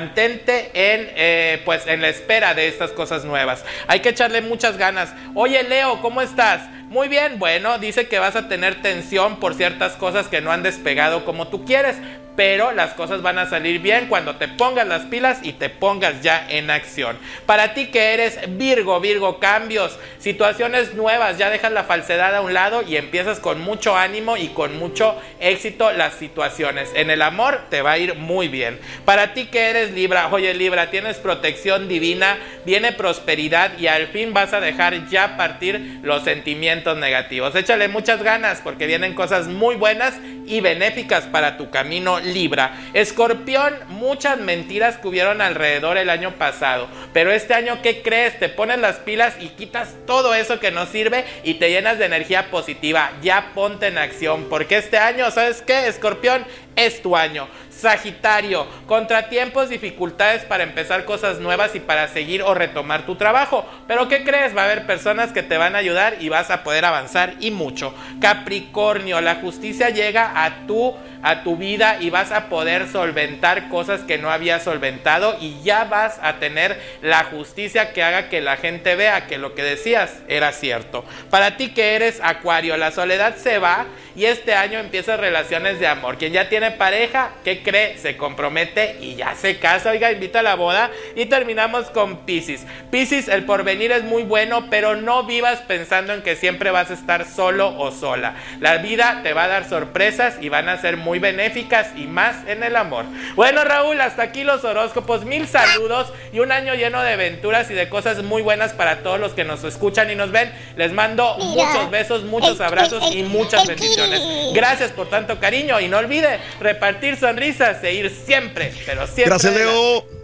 mantente en, eh, pues, en la espera de estas cosas nuevas. Hay que echarle muchas ganas. Oye, Leo, ¿cómo estás? Muy bien, bueno, dice que vas a tener tensión por ciertas cosas que no han despegado como tú quieres, pero las cosas van a salir bien cuando te pongas las pilas y te pongas ya en acción. Para ti que eres Virgo, Virgo, cambios, situaciones nuevas, ya dejas la falsedad a un lado y empiezas con mucho ánimo y con mucho éxito las situaciones. En el amor te va a ir muy bien. Para ti que eres Libra, oye Libra, tienes protección divina, viene prosperidad y al fin vas a dejar ya partir los sentimientos negativos. Échale muchas ganas porque vienen cosas muy buenas y benéficas para tu camino Libra. Escorpión, muchas mentiras que hubieron alrededor el año pasado. Pero este año, ¿qué crees? Te pones las pilas y quitas todo eso que no sirve y te llenas de energía positiva. Ya ponte en acción. Porque este año, ¿sabes qué? Escorpión, es tu año. Sagitario, contratiempos, dificultades para empezar cosas nuevas y para seguir o retomar tu trabajo. Pero ¿qué crees? Va a haber personas que te van a ayudar y vas a poder avanzar y mucho. Capricornio, la justicia llega a tu a tu vida y vas a poder solventar cosas que no habías solventado y ya vas a tener la justicia que haga que la gente vea que lo que decías era cierto. Para ti que eres acuario, la soledad se va y este año empiezas relaciones de amor. Quien ya tiene pareja, ¿qué cree? Se compromete y ya se casa. Oiga, invita a la boda y terminamos con Pisces. Pisces, el porvenir es muy bueno, pero no vivas pensando en que siempre vas a estar solo o sola. La vida te va a dar sorpresas y van a ser muy benéficas y más en el amor. Bueno, Raúl, hasta aquí los horóscopos. Mil saludos y un año lleno de aventuras y de cosas muy buenas para todos los que nos escuchan y nos ven. Les mando muchos besos, muchos abrazos y muchas bendiciones. Gracias por tanto cariño y no olvide repartir sonrisas e ir siempre, pero siempre. Gracias, Leo.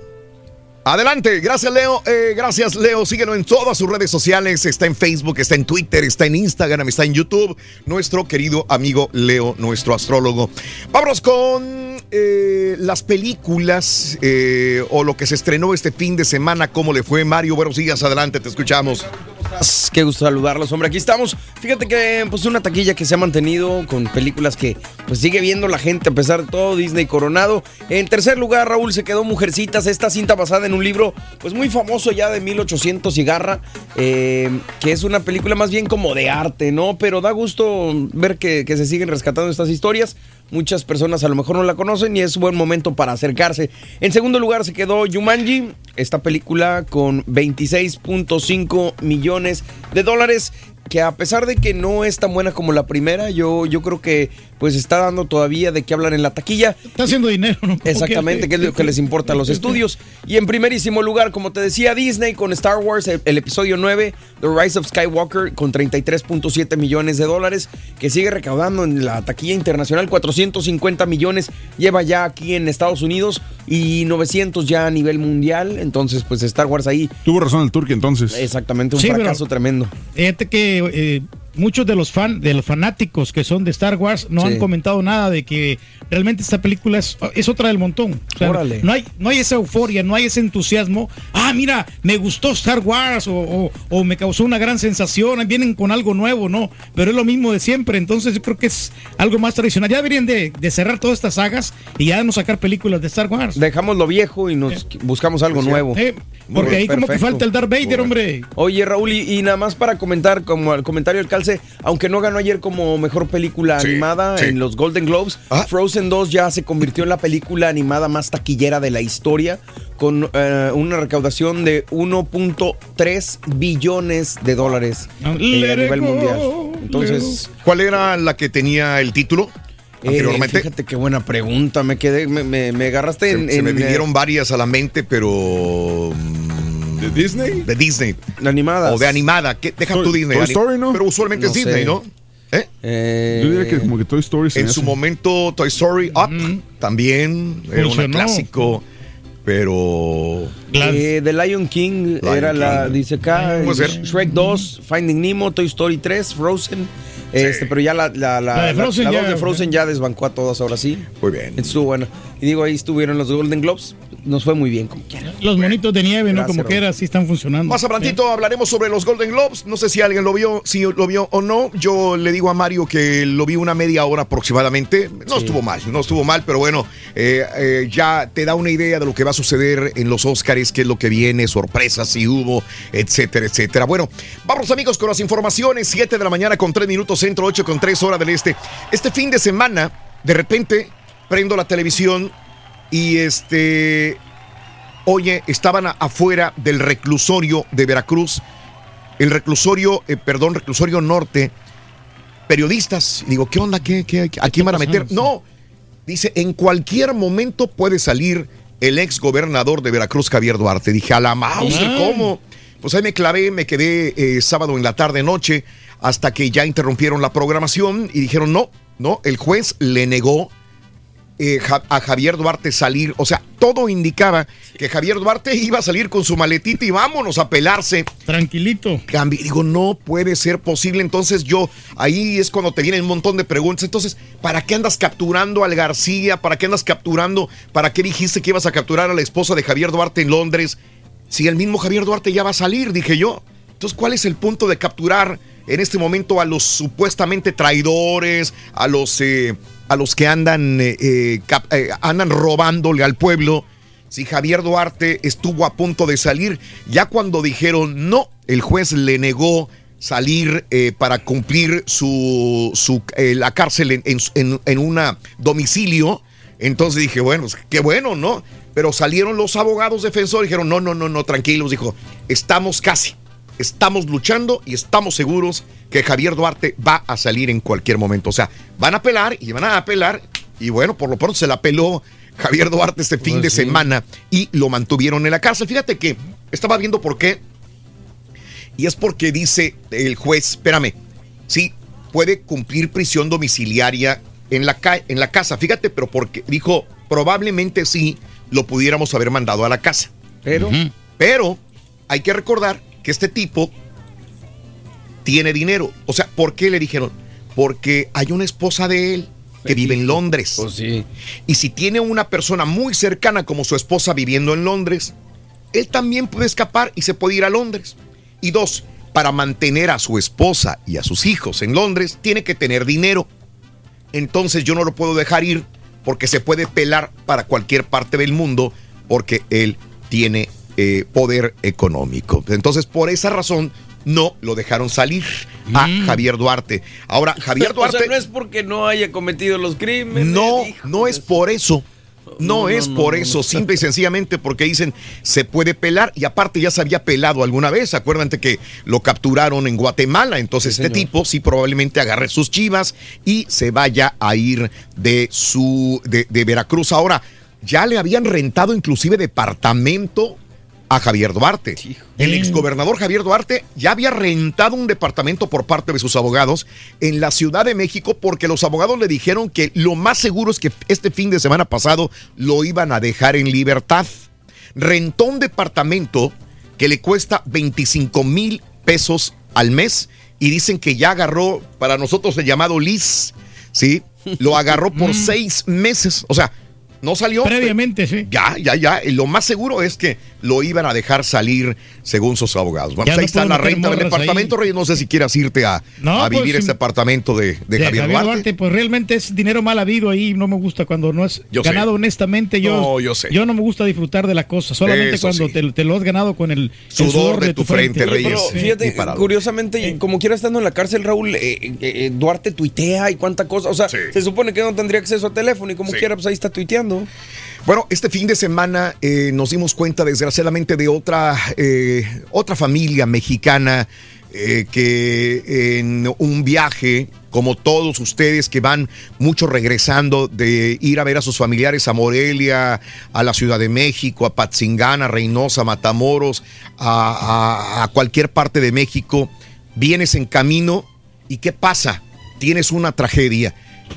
Adelante, gracias Leo, eh, gracias Leo, síguenos en todas sus redes sociales, está en Facebook, está en Twitter, está en Instagram, está en YouTube, nuestro querido amigo Leo, nuestro astrólogo. Vámonos con eh, las películas eh, o lo que se estrenó este fin de semana, ¿cómo le fue Mario? Buenos días, adelante, te escuchamos. Qué gusto saludarlos, hombre. Aquí estamos. Fíjate que pues una taquilla que se ha mantenido con películas que pues sigue viendo la gente a pesar de todo. Disney coronado. En tercer lugar, Raúl se quedó Mujercitas. Esta cinta basada en un libro pues muy famoso ya de 1800 y garra, eh, que es una película más bien como de arte, ¿no? Pero da gusto ver que, se siguen rescatando estas historias. Muchas personas a lo mejor no la conocen y es buen momento para acercarse. En segundo lugar se quedó Jumanji, esta película con 26.5 millones de dólares que a pesar de que no es tan buena como la primera, yo, yo creo que pues está dando todavía de qué hablar en la taquilla. Está haciendo dinero, ¿no? Exactamente, que es lo que les importa a los estudios. Y en primerísimo lugar, como te decía, Disney con Star Wars, el, el episodio 9, The Rise of Skywalker, con 33.7 millones de dólares, que sigue recaudando en la taquilla internacional, 450 millones lleva ya aquí en Estados Unidos y 900 ya a nivel mundial. Entonces, pues Star Wars ahí. Tuvo razón el turque entonces. Exactamente, un Sí, pero- fracaso tremendo. Fíjate que eh, muchos de los fan, de los fanáticos que son de Star Wars no Sí. han comentado nada de que realmente esta película es, es otra del montón. O sea, Órale. no hay, no hay esa euforia, no hay ese entusiasmo. Ah, mira, me gustó Star Wars o, o- o me causó una gran sensación. Vienen con algo nuevo, no. Pero es lo mismo de siempre. Entonces yo creo que es algo más tradicional. Ya deberían de, de cerrar todas estas sagas y ya no sacar películas de Star Wars. Dejamos lo viejo y nos buscamos algo nuevo. Eh, porque ahí como que falta el Darth Vader, hombre. Oye, Raúl, y, y nada más para comentar, como el comentario del aunque no ganó ayer como mejor película Sí, animada sí. en los Golden Globes, Frozen 2 ya se convirtió en la película animada más taquillera de la historia con eh, una recaudación de 1.3 billones de dólares eh, a nivel go, mundial. Entonces, ¿Cuál era la que tenía el título? eh, Anteriormente. fíjate qué buena pregunta, me quedé, me, me- me agarraste Se, en, se me en, vinieron eh, varias a la mente, pero. ¿De Disney? De Disney. De animadas. O de animada. ¿Qué? Deja Toy- tú Disney. Toy Story, ¿no? Pero usualmente No es Disney, sé. ¿no? ¿Eh? Yo diría que como que Toy Story se En su momento, Toy Story Up también era un clásico, pero. Eh, The Lion King Lion era la, dice acá, ser. Shrek 2, Finding Nemo, Toy Story 3, Frozen. Este, pero ya la, la, la, La de Frozen la ya- dos de Frozen ya desbancó a todas ahora sí. Muy bien. Estuvo buena. Y digo, ahí estuvieron los Golden Globes. Nos fue muy bien, como quiera. Los monitos de nieve, ¿no? Como que era, sí están funcionando. Más adelantito hablaremos sobre los Golden Globes. No sé si alguien lo vio, si lo vio o no. Yo le digo a Mario que lo vi una media hora aproximadamente. No Sí. estuvo mal, no estuvo mal, pero bueno, eh, eh, ya te da una idea de lo que va a suceder en los Oscars, qué es lo que viene, sorpresas si hubo, etcétera, etcétera. Bueno, vamos amigos con las informaciones. 7 de la mañana con 3 minutos centro, 8 con 3 hora del este. Este fin de semana, de repente, prendo la televisión y este Oye, estaban afuera del reclusorio de Veracruz, el reclusorio, eh, perdón, reclusorio norte, periodistas. Y digo, ¿qué onda? ¿Qué, qué, ¿A quién van a meter? No, dice, en cualquier momento puede salir el ex gobernador de Veracruz, Javier Duarte. Dije, a la Mauser, Ay. ¿cómo? Pues ahí me clavé, me quedé eh, sábado en la tarde, noche, hasta que ya interrumpieron la programación y dijeron, no, no, el juez le negó eh, Ja- a Javier Duarte salir. O sea, todo indicaba que Javier Duarte iba a salir con su maletita y vámonos a pelarse. Tranquilito. Cambi- Digo, no puede ser posible. Entonces yo, ahí es cuando te vienen un montón de preguntas. Entonces, ¿para qué andas capturando al García? ¿Para qué andas capturando? ¿Para qué dijiste que ibas a capturar a la esposa de Javier Duarte en Londres? Si el mismo Javier Duarte ya va a salir, dije yo. Entonces, ¿cuál es el punto de capturar en este momento a los supuestamente traidores, a los, eh, a los que andan, eh, eh, eh, andan robándole al pueblo? Si Javier Duarte estuvo a punto de salir, ya cuando dijeron no, el juez le negó salir para cumplir su, su la cárcel en, en, en, una domicilio. Entonces dije, bueno, pues, qué bueno, ¿no? Pero salieron los abogados defensores y dijeron, no, no, no, no, tranquilos, dijo, estamos casi, estamos luchando y estamos seguros que Javier Duarte va a salir en cualquier momento. O sea, van a apelar y van a apelar y bueno, por lo pronto se la peló Javier Duarte este fin Pues de sí. semana y lo mantuvieron en la cárcel. Fíjate que estaba viendo por qué y es porque dice el juez, espérame, sí, puede cumplir prisión domiciliaria en la, ca- en la casa. Fíjate, pero porque dijo, probablemente sí lo pudiéramos haber mandado a la casa. Pero, Pero hay que recordar que este tipo tiene dinero. O sea, ¿por qué le dijeron? Porque hay una esposa de él que vive en Londres. Pues sí. Y si tiene una persona muy cercana como su esposa viviendo en Londres, él también puede escapar y se puede ir a Londres. Y dos, para mantener a su esposa y a sus hijos en Londres, tiene que tener dinero. Entonces yo no lo puedo dejar ir porque se puede pelar para cualquier parte del mundo porque él tiene eh, poder económico. Entonces por esa razón no lo dejaron salir a Javier Duarte. Ahora, Javier Duarte... O sea, no es porque no haya cometido los crímenes. No, no es por eso. No, No, es no, por no, eso, simple y sencillamente porque dicen se puede pelar y aparte ya se había pelado alguna vez. Acuérdate que lo capturaron en Guatemala. Entonces Sí, este señor. tipo sí probablemente agarre sus chivas y se vaya a ir de su de, de Veracruz. Ahora ya le habían rentado inclusive departamento a Javier Duarte. El exgobernador Javier Duarte ya había rentado un departamento por parte de sus abogados en la Ciudad de México porque los abogados le dijeron que lo más seguro es que este fin de semana pasado lo iban a dejar en libertad. Rentó un departamento que le cuesta 25 mil pesos al mes y dicen que ya agarró para nosotros el llamado Liz, ¿sí? Lo agarró por seis meses. O sea, No salió. Previamente, sí. Ya, ya, ya. Y lo más seguro es que lo iban a dejar salir según sus abogados. Bueno, Ya pues no ahí está la renta del departamento, Reyes. No sé si quieras irte a, No, a pues, vivir sí. este apartamento de, de De Javier, Duarte. pues realmente es dinero mal habido ahí, no me gusta cuando no es Yo sé. ganado honestamente. Yo, No, yo sé. yo no me gusta disfrutar de la cosa, solamente Eso cuando sí. te, te lo has ganado con el, el Sudor de tu frente, pero Sí, fíjate, curiosamente, como quiera estando en la cárcel, Raúl, eh, eh, eh, Duarte tuitea y cuánta cosa. O sea, se supone que no tendría acceso a teléfono y como quiera, pues ahí está tuiteando. Bueno, este fin de semana eh, nos dimos cuenta, desgraciadamente, de otra, eh, otra familia mexicana eh, que en un viaje, como todos ustedes que van mucho regresando de ir a ver a sus familiares a Morelia, a la Ciudad de México, a Patzingán, a Reynosa, Matamoros, a, a- a cualquier parte de México, vienes en camino y ¿qué pasa? Tienes una tragedia.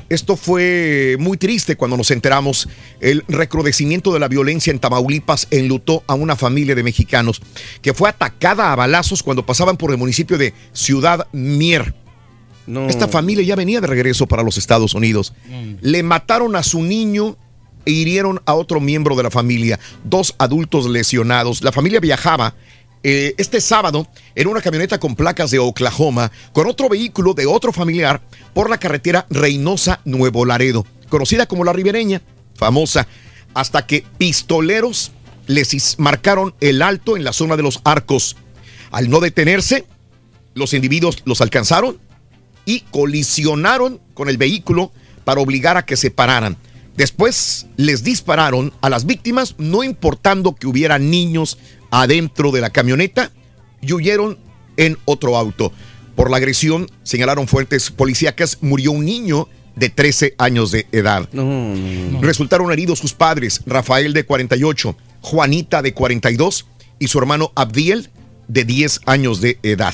Esto fue muy triste cuando nos enteramos. El recrudecimiento de la violencia en Tamaulipas enlutó a una familia de mexicanos que fue atacada a balazos cuando pasaban por el municipio de Ciudad Mier. Esta familia ya venía de regreso para los Estados Unidos. Le mataron a su niño e hirieron a otro miembro de la familia, dos adultos lesionados. La familia viajaba eh, este sábado en una camioneta con placas de Oklahoma con otro vehículo de otro familiar por la carretera Reynosa-Nuevo Laredo, conocida como la Ribereña, famosa, hasta que pistoleros les marcaron el alto en la zona de los arcos. Al no detenerse, los individuos los alcanzaron y colisionaron con el vehículo para obligar a que se pararan. Después les dispararon a las víctimas, no importando que hubiera niños adentro de la camioneta, y huyeron en otro auto. Por la agresión, señalaron fuentes policíacas, murió un niño de 13 años de edad. Resultaron heridos sus padres, Rafael de 48, Juanita de 42 y su hermano Abdiel de 10 años de edad.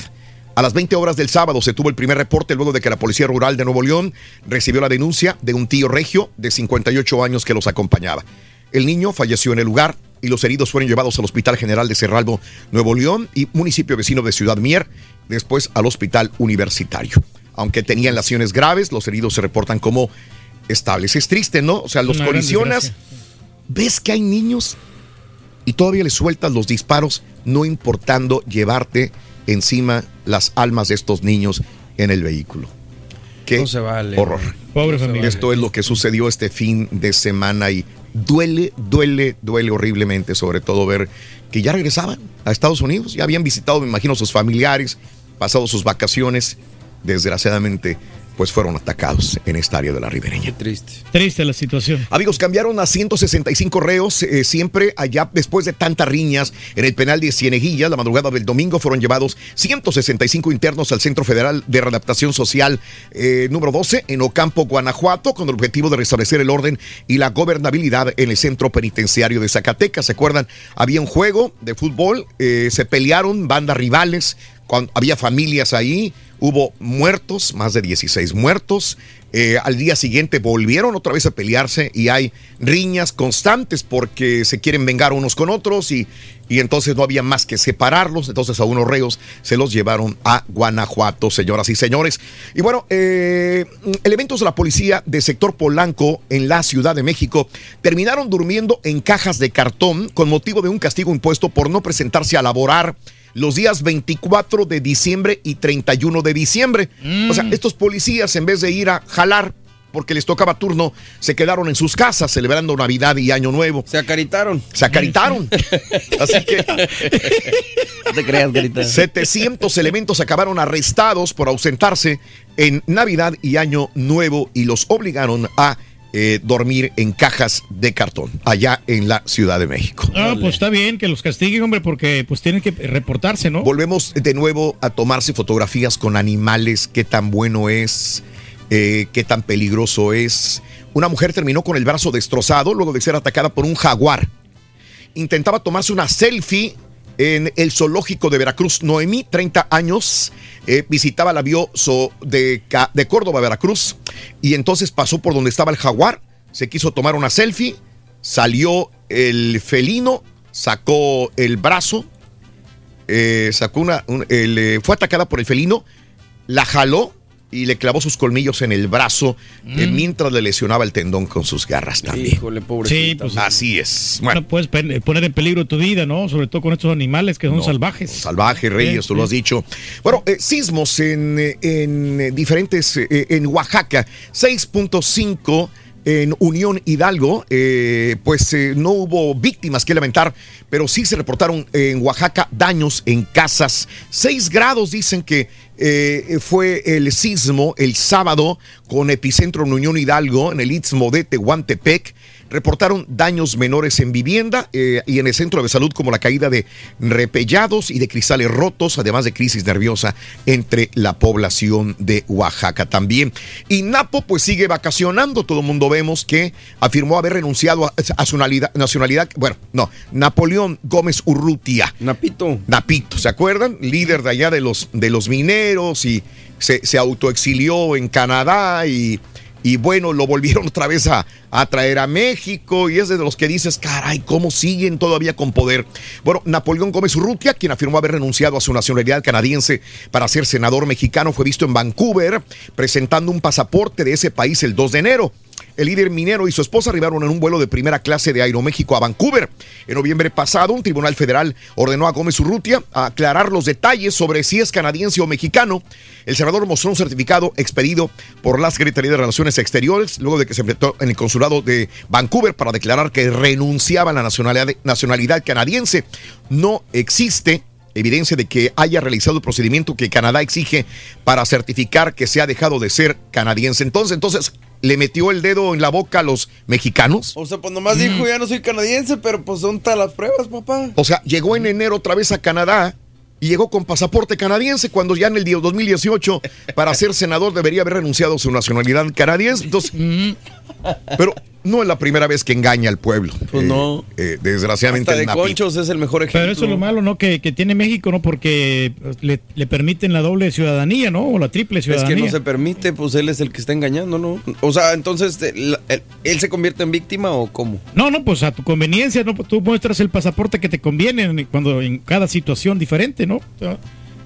A las 20 horas del sábado se tuvo el primer reporte luego de que la Policía Rural de Nuevo León recibió la denuncia de un tío regio de 58 años que los acompañaba. El niño falleció en el lugar y los heridos fueron llevados al Hospital General de Cerralbo, Nuevo León y municipio vecino de Ciudad Mier, después al Hospital Universitario. Aunque tenían lesiones graves, los heridos se reportan como estables. Es triste, ¿no? O sea, los Una colisionas, ves que hay niños y todavía les sueltas los disparos, no importando llevarte encima las almas de estos niños en el vehículo. Qué No se vale. horror. Pobre familia. Esto es lo que sucedió este fin de semana y duele, duele, duele horriblemente, sobre todo ver que ya regresaban a Estados Unidos, ya habían visitado, me imagino, sus familiares, pasado sus vacaciones, desgraciadamente, pues fueron atacados en esta área de la ribereña. triste. Triste la situación. Amigos, cambiaron a 165 reos, eh, siempre allá después de tantas riñas en el penal de Cieneguilla. La madrugada del domingo fueron llevados 165 internos al Centro Federal de Readaptación Social eh, número 12 en Ocampo, Guanajuato, con el objetivo de restablecer el orden y la gobernabilidad en el Centro Penitenciario de Zacatecas. ¿Se acuerdan? Había un juego de fútbol, eh, se pelearon bandas rivales, cuando había familias ahí, hubo muertos, más de 16 muertos. Eh, al día siguiente volvieron otra vez a pelearse y hay riñas constantes porque se quieren vengar unos con otros y, y entonces no había más que separarlos. Entonces a unos reos se los llevaron a Guanajuato, señoras y señores. Y bueno, eh, elementos de la policía de sector Polanco en la Ciudad de México terminaron durmiendo en cajas de cartón con motivo de un castigo impuesto por no presentarse a laborar los días 24 de diciembre y 31 de diciembre. O sea, estos policías en vez de ir a jalar porque les tocaba turno, se quedaron en sus casas celebrando Navidad y Año Nuevo. Se acaritaron. Se acaritaron. Así que No te creas, Garita. 700 elementos acabaron arrestados por ausentarse en Navidad y Año Nuevo y los obligaron a eh, dormir en cajas de cartón allá en la Ciudad de México. Ah, pues está bien que los castiguen, hombre, porque pues tienen que reportarse, ¿no? Volvemos de nuevo a tomarse fotografías con animales, qué tan bueno es, eh, qué tan peligroso es. Una mujer terminó con el brazo destrozado luego de ser atacada por un jaguar. Intentaba tomarse una selfie en el zoológico de Veracruz. Noemí, 30 años, eh, visitaba la bioso de, de Córdoba, Veracruz, y entonces pasó por donde estaba el jaguar, se quiso tomar una selfie, salió el felino, sacó el brazo, eh, sacó una, eh, fue atacada por el felino, la jaló y le clavó sus colmillos en el brazo eh, Mm. mientras le lesionaba el tendón con sus garras también. Híjole, Sí, pues Así es. no puedes pen- poner en peligro tu vida, ¿no? Sobre todo con estos animales que son salvajes. Salvaje, Reyes, Sí, tú lo has dicho. Bueno, eh, sismos en, eh, en eh, diferentes, eh, en Oaxaca, 6.5 en Unión Hidalgo, eh, pues eh, no hubo víctimas que lamentar, pero sí se reportaron en Oaxaca daños en casas. 6 grados dicen que eh, fue el sismo el sábado con epicentro en Unión Hidalgo, en el istmo de Tehuantepec reportaron daños menores en vivienda eh, y en el centro de salud como la caída de repellados y de cristales rotos, además de crisis nerviosa entre la población de Oaxaca también. Y Napo pues sigue vacacionando, todo el mundo vemos que afirmó haber renunciado a, a su nacionalidad, nacionalidad, bueno, no, Napoleón Gómez Urrutia. Napito. Napito, ¿se acuerdan? Líder de allá de los, de los mineros y se, se autoexilió en Canadá y, y bueno, lo volvieron otra vez a, traer a México y es de los que dices, caray, ¿cómo siguen todavía con poder? Bueno, Napoleón Gómez Urrutia, quien afirmó haber renunciado a su nacionalidad canadiense para ser senador mexicano, fue visto en Vancouver presentando un pasaporte de ese país el 2 de enero. El líder minero y su esposa arribaron en un vuelo de primera clase de Aeroméxico a Vancouver. En noviembre pasado, un tribunal federal ordenó a Gómez Urrutia aclarar los detalles sobre si es canadiense o mexicano. El senador mostró un certificado expedido por la Secretaría de Relaciones Exteriores luego de que se enfrentó en el consulado de Vancouver para declarar que renunciaba a la nacionalidad, nacionalidad canadiense. No existe evidencia de que haya realizado el procedimiento que Canadá exige para certificar que se ha dejado de ser canadiense. Entonces, entonces le metió el dedo en la boca a los mexicanos. O sea, pues nomás dijo, ya no soy canadiense, pero pues son tal las pruebas, papá. O sea, llegó en enero otra vez a Canadá y llegó con pasaporte canadiense cuando ya en el día 2018 para ser senador debería haber renunciado a su nacionalidad canadiense. Entonces, pero no es la primera vez que engaña al pueblo. Pues Eh, no. eh, desgraciadamente Hasta de conchos es el mejor ejemplo. Pero eso es lo malo, ¿no? Que, que tiene México, ¿no? Porque pues, le, le permiten la doble ciudadanía, ¿no? O la triple Es ciudadanía. que no se permite, pues él es el que está engañando, ¿no? O sea, entonces, ¿él, él- él se convierte en víctima o cómo? No, no, pues a tu conveniencia, ¿no? Tú muestras el pasaporte que te conviene en- cuando en cada situación diferente, ¿no? O sea,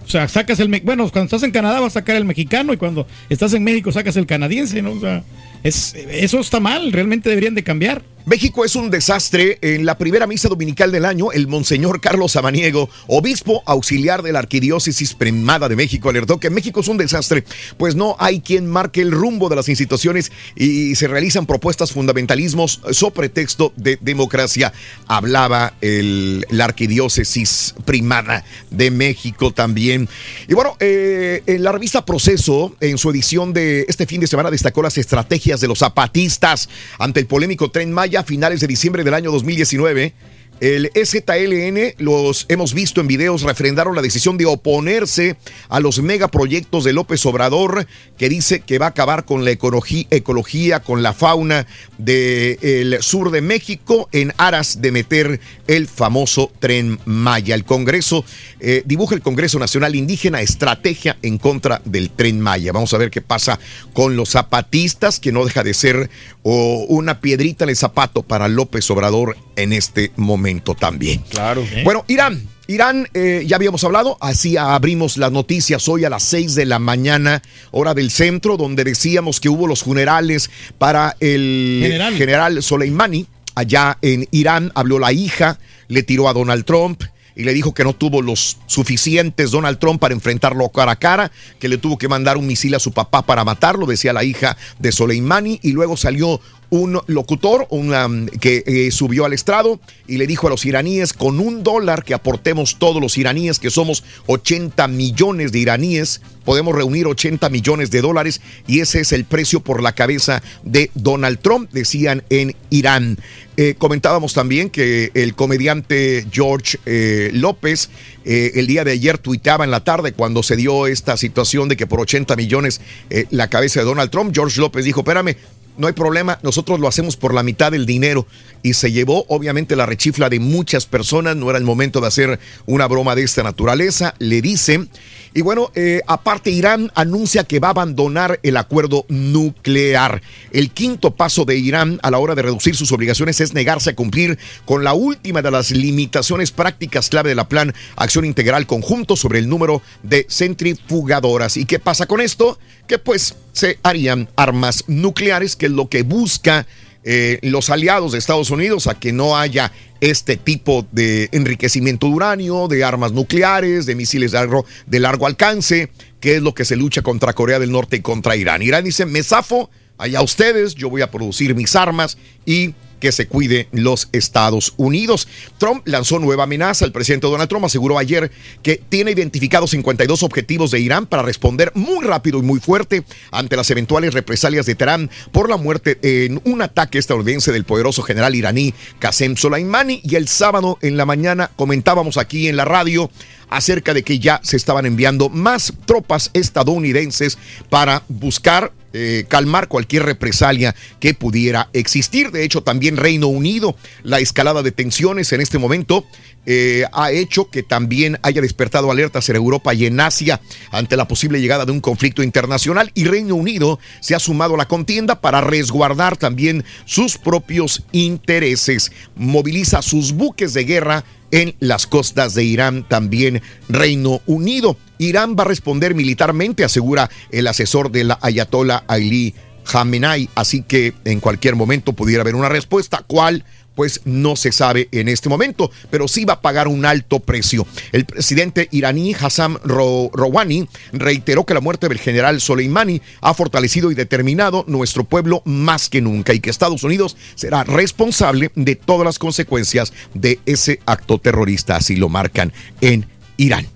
o sea, sacas el... Bueno, cuando estás en Canadá vas a sacar el mexicano y cuando estás en México sacas el canadiense, ¿no? O sea, es, eso está mal, realmente deberían de cambiar. México es un desastre. En la primera misa dominical del año, el monseñor Carlos Samaniego, obispo auxiliar de la Arquidiócesis Primada de México, alertó que México es un desastre, pues no hay quien marque el rumbo de las instituciones y se realizan propuestas fundamentalismos sobre pretexto de democracia. Hablaba el, la Arquidiócesis Primada de México también. Y bueno, eh, en la revista Proceso, en su edición de este fin de semana, destacó las estrategias de los zapatistas ante el polémico tren Maya a finales de diciembre del año 2019. El EZLN, los hemos visto en videos, refrendaron la decisión de oponerse a los megaproyectos de López Obrador, que dice que va a acabar con la ecología, con la fauna del sur de México en aras de meter el famoso tren Maya. El Congreso, eh, dibuja el Congreso Nacional Indígena estrategia en contra del tren Maya. Vamos a ver qué pasa con los zapatistas, que no deja de ser una piedrita en el zapato para López Obrador en este momento también. Claro. Bueno, Irán. Irán, eh, ya habíamos hablado, así abrimos las noticias hoy a las 6 de la mañana, hora del centro, donde decíamos que hubo los funerales para el General. general Soleimani. Allá en Irán habló la hija, le tiró a Donald Trump y le dijo que no tuvo los suficientes Donald Trump para enfrentarlo cara a cara, que le tuvo que mandar un misil a su papá para matarlo, decía la hija de Soleimani, y luego salió un locutor una, que eh, subió al estrado y le dijo a los iraníes, con un dólar que aportemos todos los iraníes, que somos 80 millones de iraníes, podemos reunir 80 millones de dólares y ese es el precio por la cabeza de Donald Trump, decían en Irán. Eh, comentábamos también que el comediante George eh, López el día de ayer tuiteaba en la tarde cuando se dio esta situación de que por 80 millones la cabeza de Donald Trump, George López dijo, espérame, no hay problema, nosotros lo hacemos por la mitad del dinero. Y se llevó obviamente la rechifla de muchas personas, no era el momento de hacer una broma de esta naturaleza, le dicen. Y bueno, eh, aparte Irán anuncia que va a abandonar el acuerdo nuclear. El quinto paso de Irán a la hora de reducir sus obligaciones es negarse a cumplir con la última de las limitaciones prácticas clave de la Plan Acción Integral Conjunto sobre el número de centrifugadoras. ¿Y qué pasa con esto? Que pues se harían armas nucleares, que es lo que busca eh, los aliados de Estados Unidos a que no haya este tipo de enriquecimiento de uranio, de armas nucleares, de misiles de largo, de largo alcance, que es lo que se lucha contra Corea del Norte y contra Irán. Irán dice, me zafo, allá ustedes, yo voy a producir mis armas y que se cuide los Estados Unidos. Trump lanzó nueva amenaza. El presidente Donald Trump aseguró ayer que tiene identificados 52 objetivos de Irán para responder muy rápido y muy fuerte ante las eventuales represalias de Teherán por la muerte en un ataque estadounidense del poderoso general iraní Qasem Soleimani. Y el sábado en la mañana comentábamos aquí en la radio acerca de que ya se estaban enviando más tropas estadounidenses para buscar eh, calmar cualquier represalia que pudiera existir. De hecho, también Reino Unido, la escalada de tensiones en este momento eh, ha hecho que también haya despertado alertas en Europa y en Asia ante la posible llegada de un conflicto internacional y Reino Unido se ha sumado a la contienda para resguardar también sus propios intereses. Moviliza sus buques de guerra en las costas de Irán, también Reino Unido. Irán va a responder militarmente, asegura el asesor de la Ayatollah Ali Khamenei, así que en cualquier momento pudiera haber una respuesta. ¿Cuál? Pues no se sabe en este momento, pero sí va a pagar un alto precio. El presidente iraní Hassan Rouhani reiteró que la muerte del general Soleimani ha fortalecido y determinado nuestro pueblo más que nunca y que Estados Unidos será responsable de todas las consecuencias de ese acto terrorista, así lo marcan en Irán.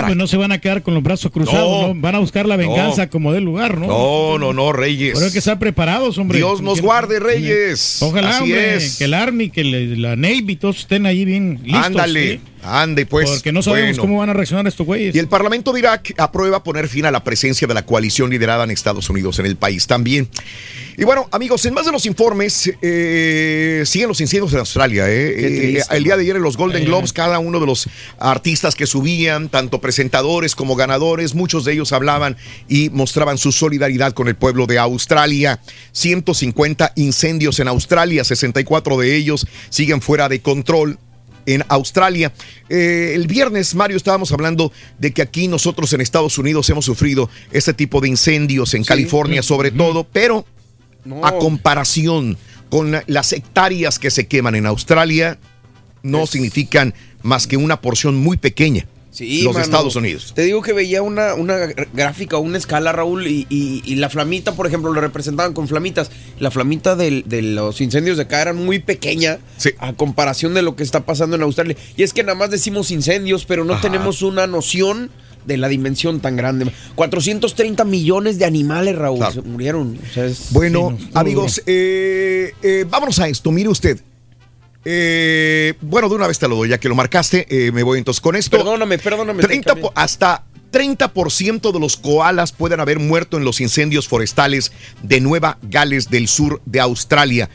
Pues no se van a quedar con los brazos cruzados, no, van a buscar la venganza como del lugar, ¿no? No, no, no, Reyes. Pero hay que estar preparados, hombre. Dios nos guarde, Reyes. Ojalá, hombre, que el Army, que la Navy, todos estén ahí bien listos. Ándale. Ande, pues. Porque no sabemos cómo van a reaccionar estos güeyes. Y el Parlamento de Irak aprueba poner fin a la presencia de la coalición liderada en Estados Unidos en el país también. Y bueno, amigos, en más de los informes, eh, siguen los incendios en Australia. Eh. Eh, el día de ayer en los Golden Globes, cada uno de los artistas que subían, tanto presentadores como ganadores, muchos de ellos hablaban y mostraban su solidaridad con el pueblo de Australia. 150 incendios en Australia, 64 de ellos siguen fuera de control en Australia. Eh, el viernes, Mario, estábamos hablando de que aquí nosotros en Estados Unidos hemos sufrido este tipo de incendios, en California sobre todo, pero a comparación con las hectáreas que se queman en Australia, no significan más que una porción muy pequeña los Estados Unidos. Te digo que veía una, una gráfica, una escala, Raúl, y, la flamita, por ejemplo, lo representaban con flamitas. La flamita de los incendios de acá era muy pequeña a comparación de lo que está pasando en Australia. Y es que nada más decimos incendios, pero no tenemos una noción de la dimensión tan grande. 430 millones de animales, Raúl, se murieron. bueno, amigos, eh, eh, vámonos a esto. Mire usted, eh, bueno, de una vez te lo doy, ya que lo marcaste, eh, me voy entonces con esto. Perdóname, perdóname. 30 hasta 30% de los koalas pueden haber muerto en los incendios forestales de Nueva Gales del sur de Australia.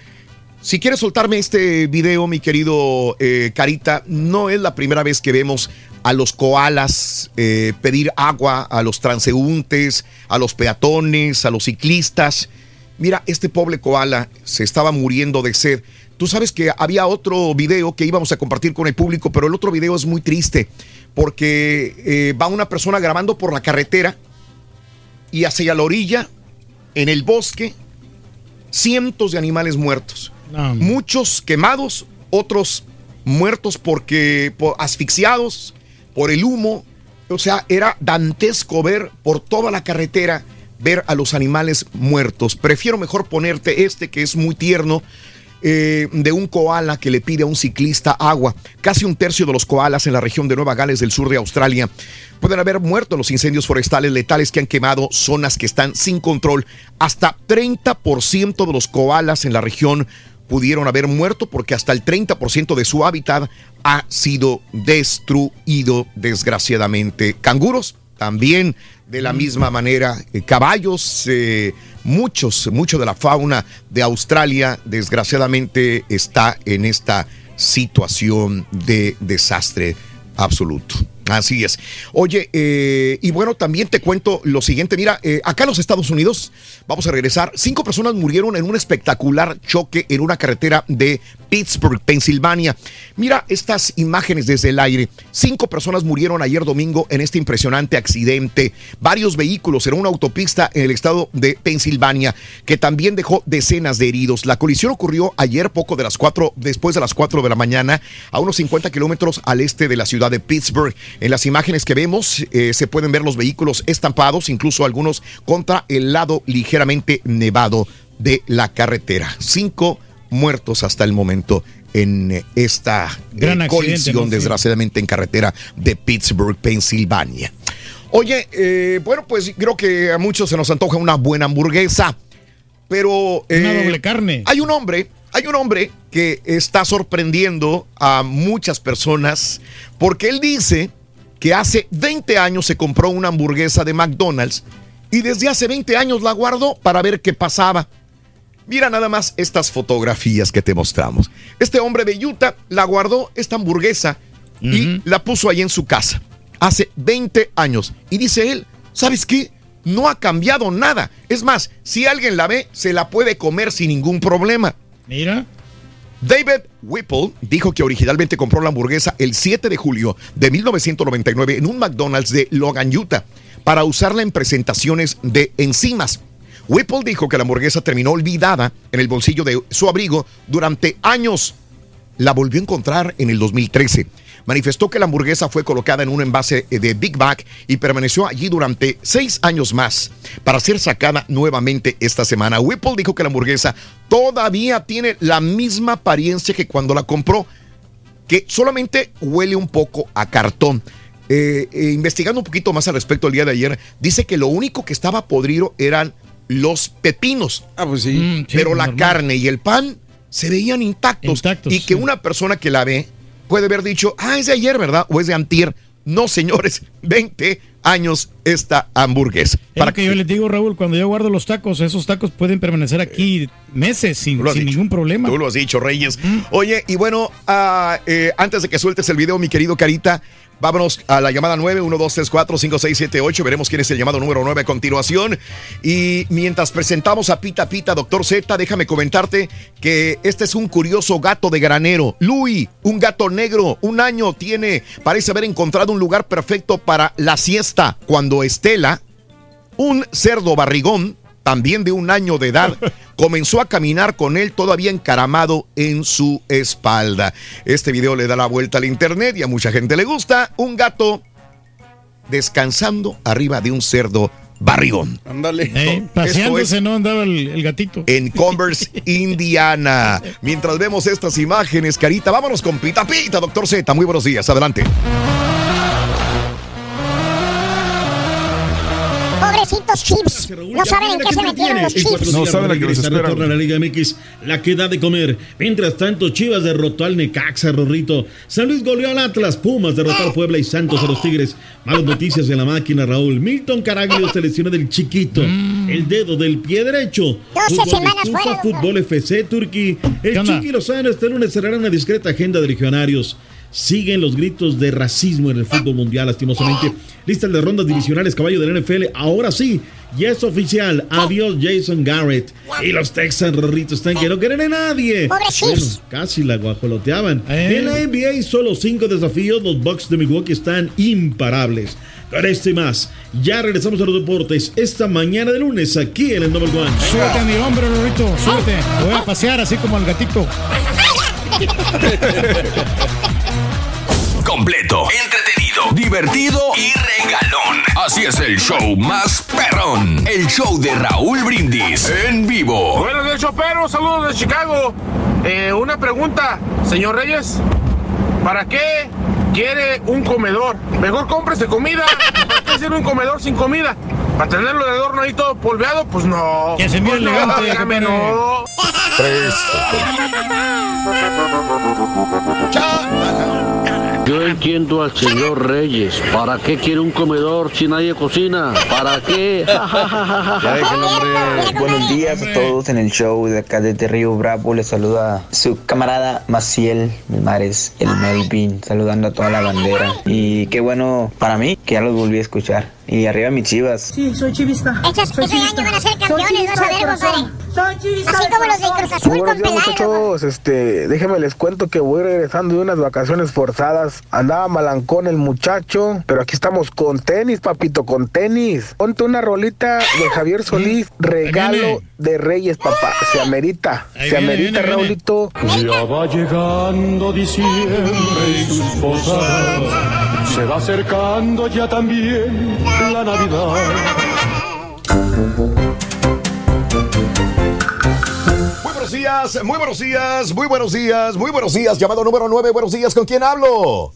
Si quieres soltarme este video, mi querido eh, Carita, no es la primera vez que vemos a los koalas pedir agua a los transeúntes, a los peatones, a los ciclistas. Mira, este pobre koala se estaba muriendo de sed. Tú sabes que había otro video que íbamos a compartir con el público, pero el otro video es muy triste porque eh, va una persona grabando por la carretera y hacia la orilla, en el bosque, cientos de animales muertos. Muchos quemados, otros muertos porque asfixiados por el humo. O sea, era dantesco ver por toda la carretera ver a los animales muertos. Prefiero mejor ponerte este que es muy tierno eh, de un koala que le pide a un ciclista agua. Casi un tercio de los koalas en la región de Nueva Gales del sur de Australia pueden haber muerto en los incendios forestales letales que han quemado zonas que están sin control. Hasta 30% de los koalas en la región pudieron haber muerto porque hasta el 30% de su hábitat ha sido destruido desgraciadamente. Canguros también de la misma manera, eh, caballos, eh, muchos, mucho de la fauna de Australia desgraciadamente está en esta situación de desastre absoluto. Así es. Oye, eh, y bueno, también te cuento lo siguiente. Mira, eh, acá en los Estados Unidos, vamos a regresar, cinco personas murieron en un espectacular choque en una carretera de Pittsburgh, Pensilvania. Mira estas imágenes desde el aire. Cinco personas murieron ayer domingo en este impresionante accidente. Varios vehículos en una autopista en el estado de Pensilvania que también dejó decenas de heridos. La colisión ocurrió ayer poco de las cuatro, después de las cuatro de la mañana, a unos 50 kilómetros al este de la ciudad de Pittsburgh. En las imágenes que vemos eh, se pueden ver los vehículos estampados, incluso algunos contra el lado ligeramente nevado de la carretera. Cinco muertos hasta el momento en eh, esta eh, Gran accidente, colisión, desgraciadamente, en carretera de Pittsburgh, Pensilvania. Oye, eh, bueno, pues creo que a muchos se nos antoja una buena hamburguesa, pero... Una eh, doble carne. Hay un hombre, hay un hombre que está sorprendiendo a muchas personas porque él dice que hace 20 años se compró una hamburguesa de McDonald's y desde hace 20 años la guardó para ver qué pasaba. Mira nada más estas fotografías que te mostramos. Este hombre de Utah la guardó esta hamburguesa y la puso ahí en su casa hace 20 años. Y dice él, ¿sabes qué? No ha cambiado nada. Es más, si alguien la ve, se la puede comer sin ningún problema. Mira. David Whipple dijo que originalmente compró la hamburguesa el 7 de julio de 1999 en un McDonald's de Logan, Utah, para usarla en presentaciones de enzimas. Whipple dijo que la hamburguesa terminó olvidada en el bolsillo de su abrigo durante años. La volvió a encontrar en el 2013. Manifestó que la hamburguesa fue colocada en un envase de Big Mac y permaneció allí durante seis años más para ser sacada nuevamente esta semana. Whipple dijo que la hamburguesa todavía tiene la misma apariencia que cuando la compró, que solamente huele un poco a cartón. Eh, eh, investigando un poquito más al respecto el día de ayer, dice que lo único que estaba podrido eran los pepinos. Ah, pues sí. Mm, sí, Pero la normal. carne y el pan se veían intactos. Intactos, y que sí. una persona que la ve puede haber dicho, ah, es de ayer, ¿verdad? O es de antier. No, señores, 20 años esta hamburguesa. Es lo que yo les digo, Raúl, cuando yo guardo los tacos, esos tacos pueden permanecer aquí meses sin, ningún problema. Tú lo has dicho, Reyes. Oye, y bueno, eh, antes de que sueltes el video, mi querido Carita, vámonos a la llamada 9, 1, 2, 3, 4, 5, 6, 7, 8. Veremos quién es el llamado número 9 a continuación. Y mientras presentamos a Pita Pita, doctor Z, déjame comentarte que este es un curioso gato de granero. Louis, un gato negro, un año tiene, parece haber encontrado un lugar perfecto para la siesta. Cuando Estela, un cerdo barrigón, también de un año de edad, comenzó a caminar con él todavía encaramado en su espalda. Este video le da la vuelta al internet y a mucha gente le gusta. Un gato descansando arriba de un cerdo barrigón. Ándale. Eh, paseándose es no andaba el, el gatito. en Converse, Indiana. Mientras vemos estas imágenes, Carita, vámonos con Pita Pita, doctor Z. Muy buenos días, adelante. Pobrecitos chips. No saben en qué se metieron los chips. No saben a qué les espera, la Liga MX la que da de comer. Mientras tanto, Chivas derrotó al Necaxa, Rorrito. San Luis goleó al Atlas. Pumas derrotó al Puebla y Santos a los Tigres. Malas noticias en la máquina, Raúl. Milton Caraglio se lesionó del chiquito. El dedo del pie derecho. Doce Fútbol de semanas fuera. Fútbol FC Turquí. ¿Qué El? Chiqui Lozano este lunes cerrará una discreta agenda de legionarios. Siguen los gritos de racismo en el fútbol mundial, lastimosamente. Listas de rondas divisionales, caballo del NFL. Ahora sí, ya es oficial. Adiós, Jason Garrett. Y los Texans, Rorrito, están que no quieren a nadie. Chiefs. casi la guajoloteaban. Eh. En la NBA, solo cinco desafíos. Los Bucks de Milwaukee están imparables. Con este y más, ya regresamos a los deportes esta mañana de lunes aquí en el Number One. Súbete a mi hombro, Lorito, súbete. Voy a pasear así como el gatito. Completo, entretenido, divertido y regalón. Así es el show más perrón. El show de Raúl Brindis en vivo. Buenos días, Chopero. Saludos de Chicago. Eh, una pregunta, señor Reyes. ¿Para qué quiere un comedor? Mejor cómprese comida. ¿Para qué hacer un comedor sin comida? ¿Para tenerlo de adorno ahí todo polveado? Pues no. Que se mire Pues no, elegante, no. Yo entiendo al señor Reyes. ¿Para qué quiere un comedor si nadie cocina? ¿Para qué? Buenos días a todos en el show de acá de Río Bravo. Les saluda su camarada Maciel Mares, el Melvin, saludando a toda la bandera. Y qué bueno para mí que ya los volví a escuchar. Y arriba mis chivas. Sí, soy chivista. Este año van a ser campeones, vas a ver, compadre. Soy chivista. Así como los de Cruz Azul Buenos con muchachos. Este, déjenme les cuento que voy regresando de unas vacaciones forzadas. Andaba malancón el muchacho, pero aquí estamos con tenis, papito, con tenis. Ponte una rolita de Javier Solís, regalo de Reyes, papá. Se amerita, Ahí se viene, amerita, viene, viene. Raulito. Ya va llegando diciembre y sus posadas. Se va acercando ya también la Navidad. Muy buenos días, muy buenos días, muy buenos días, muy buenos días. Llamado número 9, buenos días, ¿con quién hablo?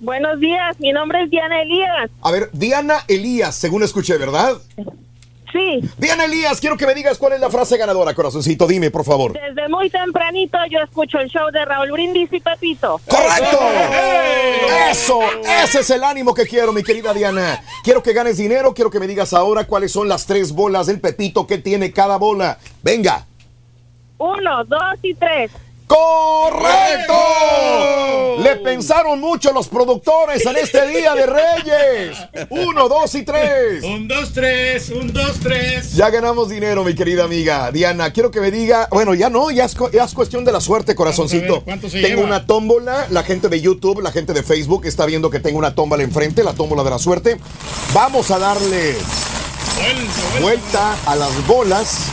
Buenos días, mi nombre es Diana Elías. A ver, Diana Elías, según escuché, ¿verdad? Sí. Diana Elías, quiero que me digas cuál es la frase ganadora, corazoncito. Dime, por favor. Desde muy tempranito yo escucho el show de Raúl Brindis y Pepito. ¡Correcto! Eso, ese es el ánimo que quiero, mi querida Diana. Quiero que ganes dinero, quiero que me digas ahora cuáles son las tres bolas del Pepito que tiene cada bola. Venga. Uno, dos y tres. ¡Correcto! Le pensaron mucho los productores en este día de Reyes. Uno, dos y tres. Un, dos, tres, un, dos, tres. Ya ganamos dinero, mi querida amiga. Diana, quiero que me diga, bueno, ya no, ya es, cu- ya es cuestión de la suerte, corazoncito. ¿cuánto se tengo lleva? una tómbola, la gente de YouTube, la gente de Facebook está viendo que tengo una tómbola enfrente, la tómbola de la suerte. Vamos a darle vuelta a las bolas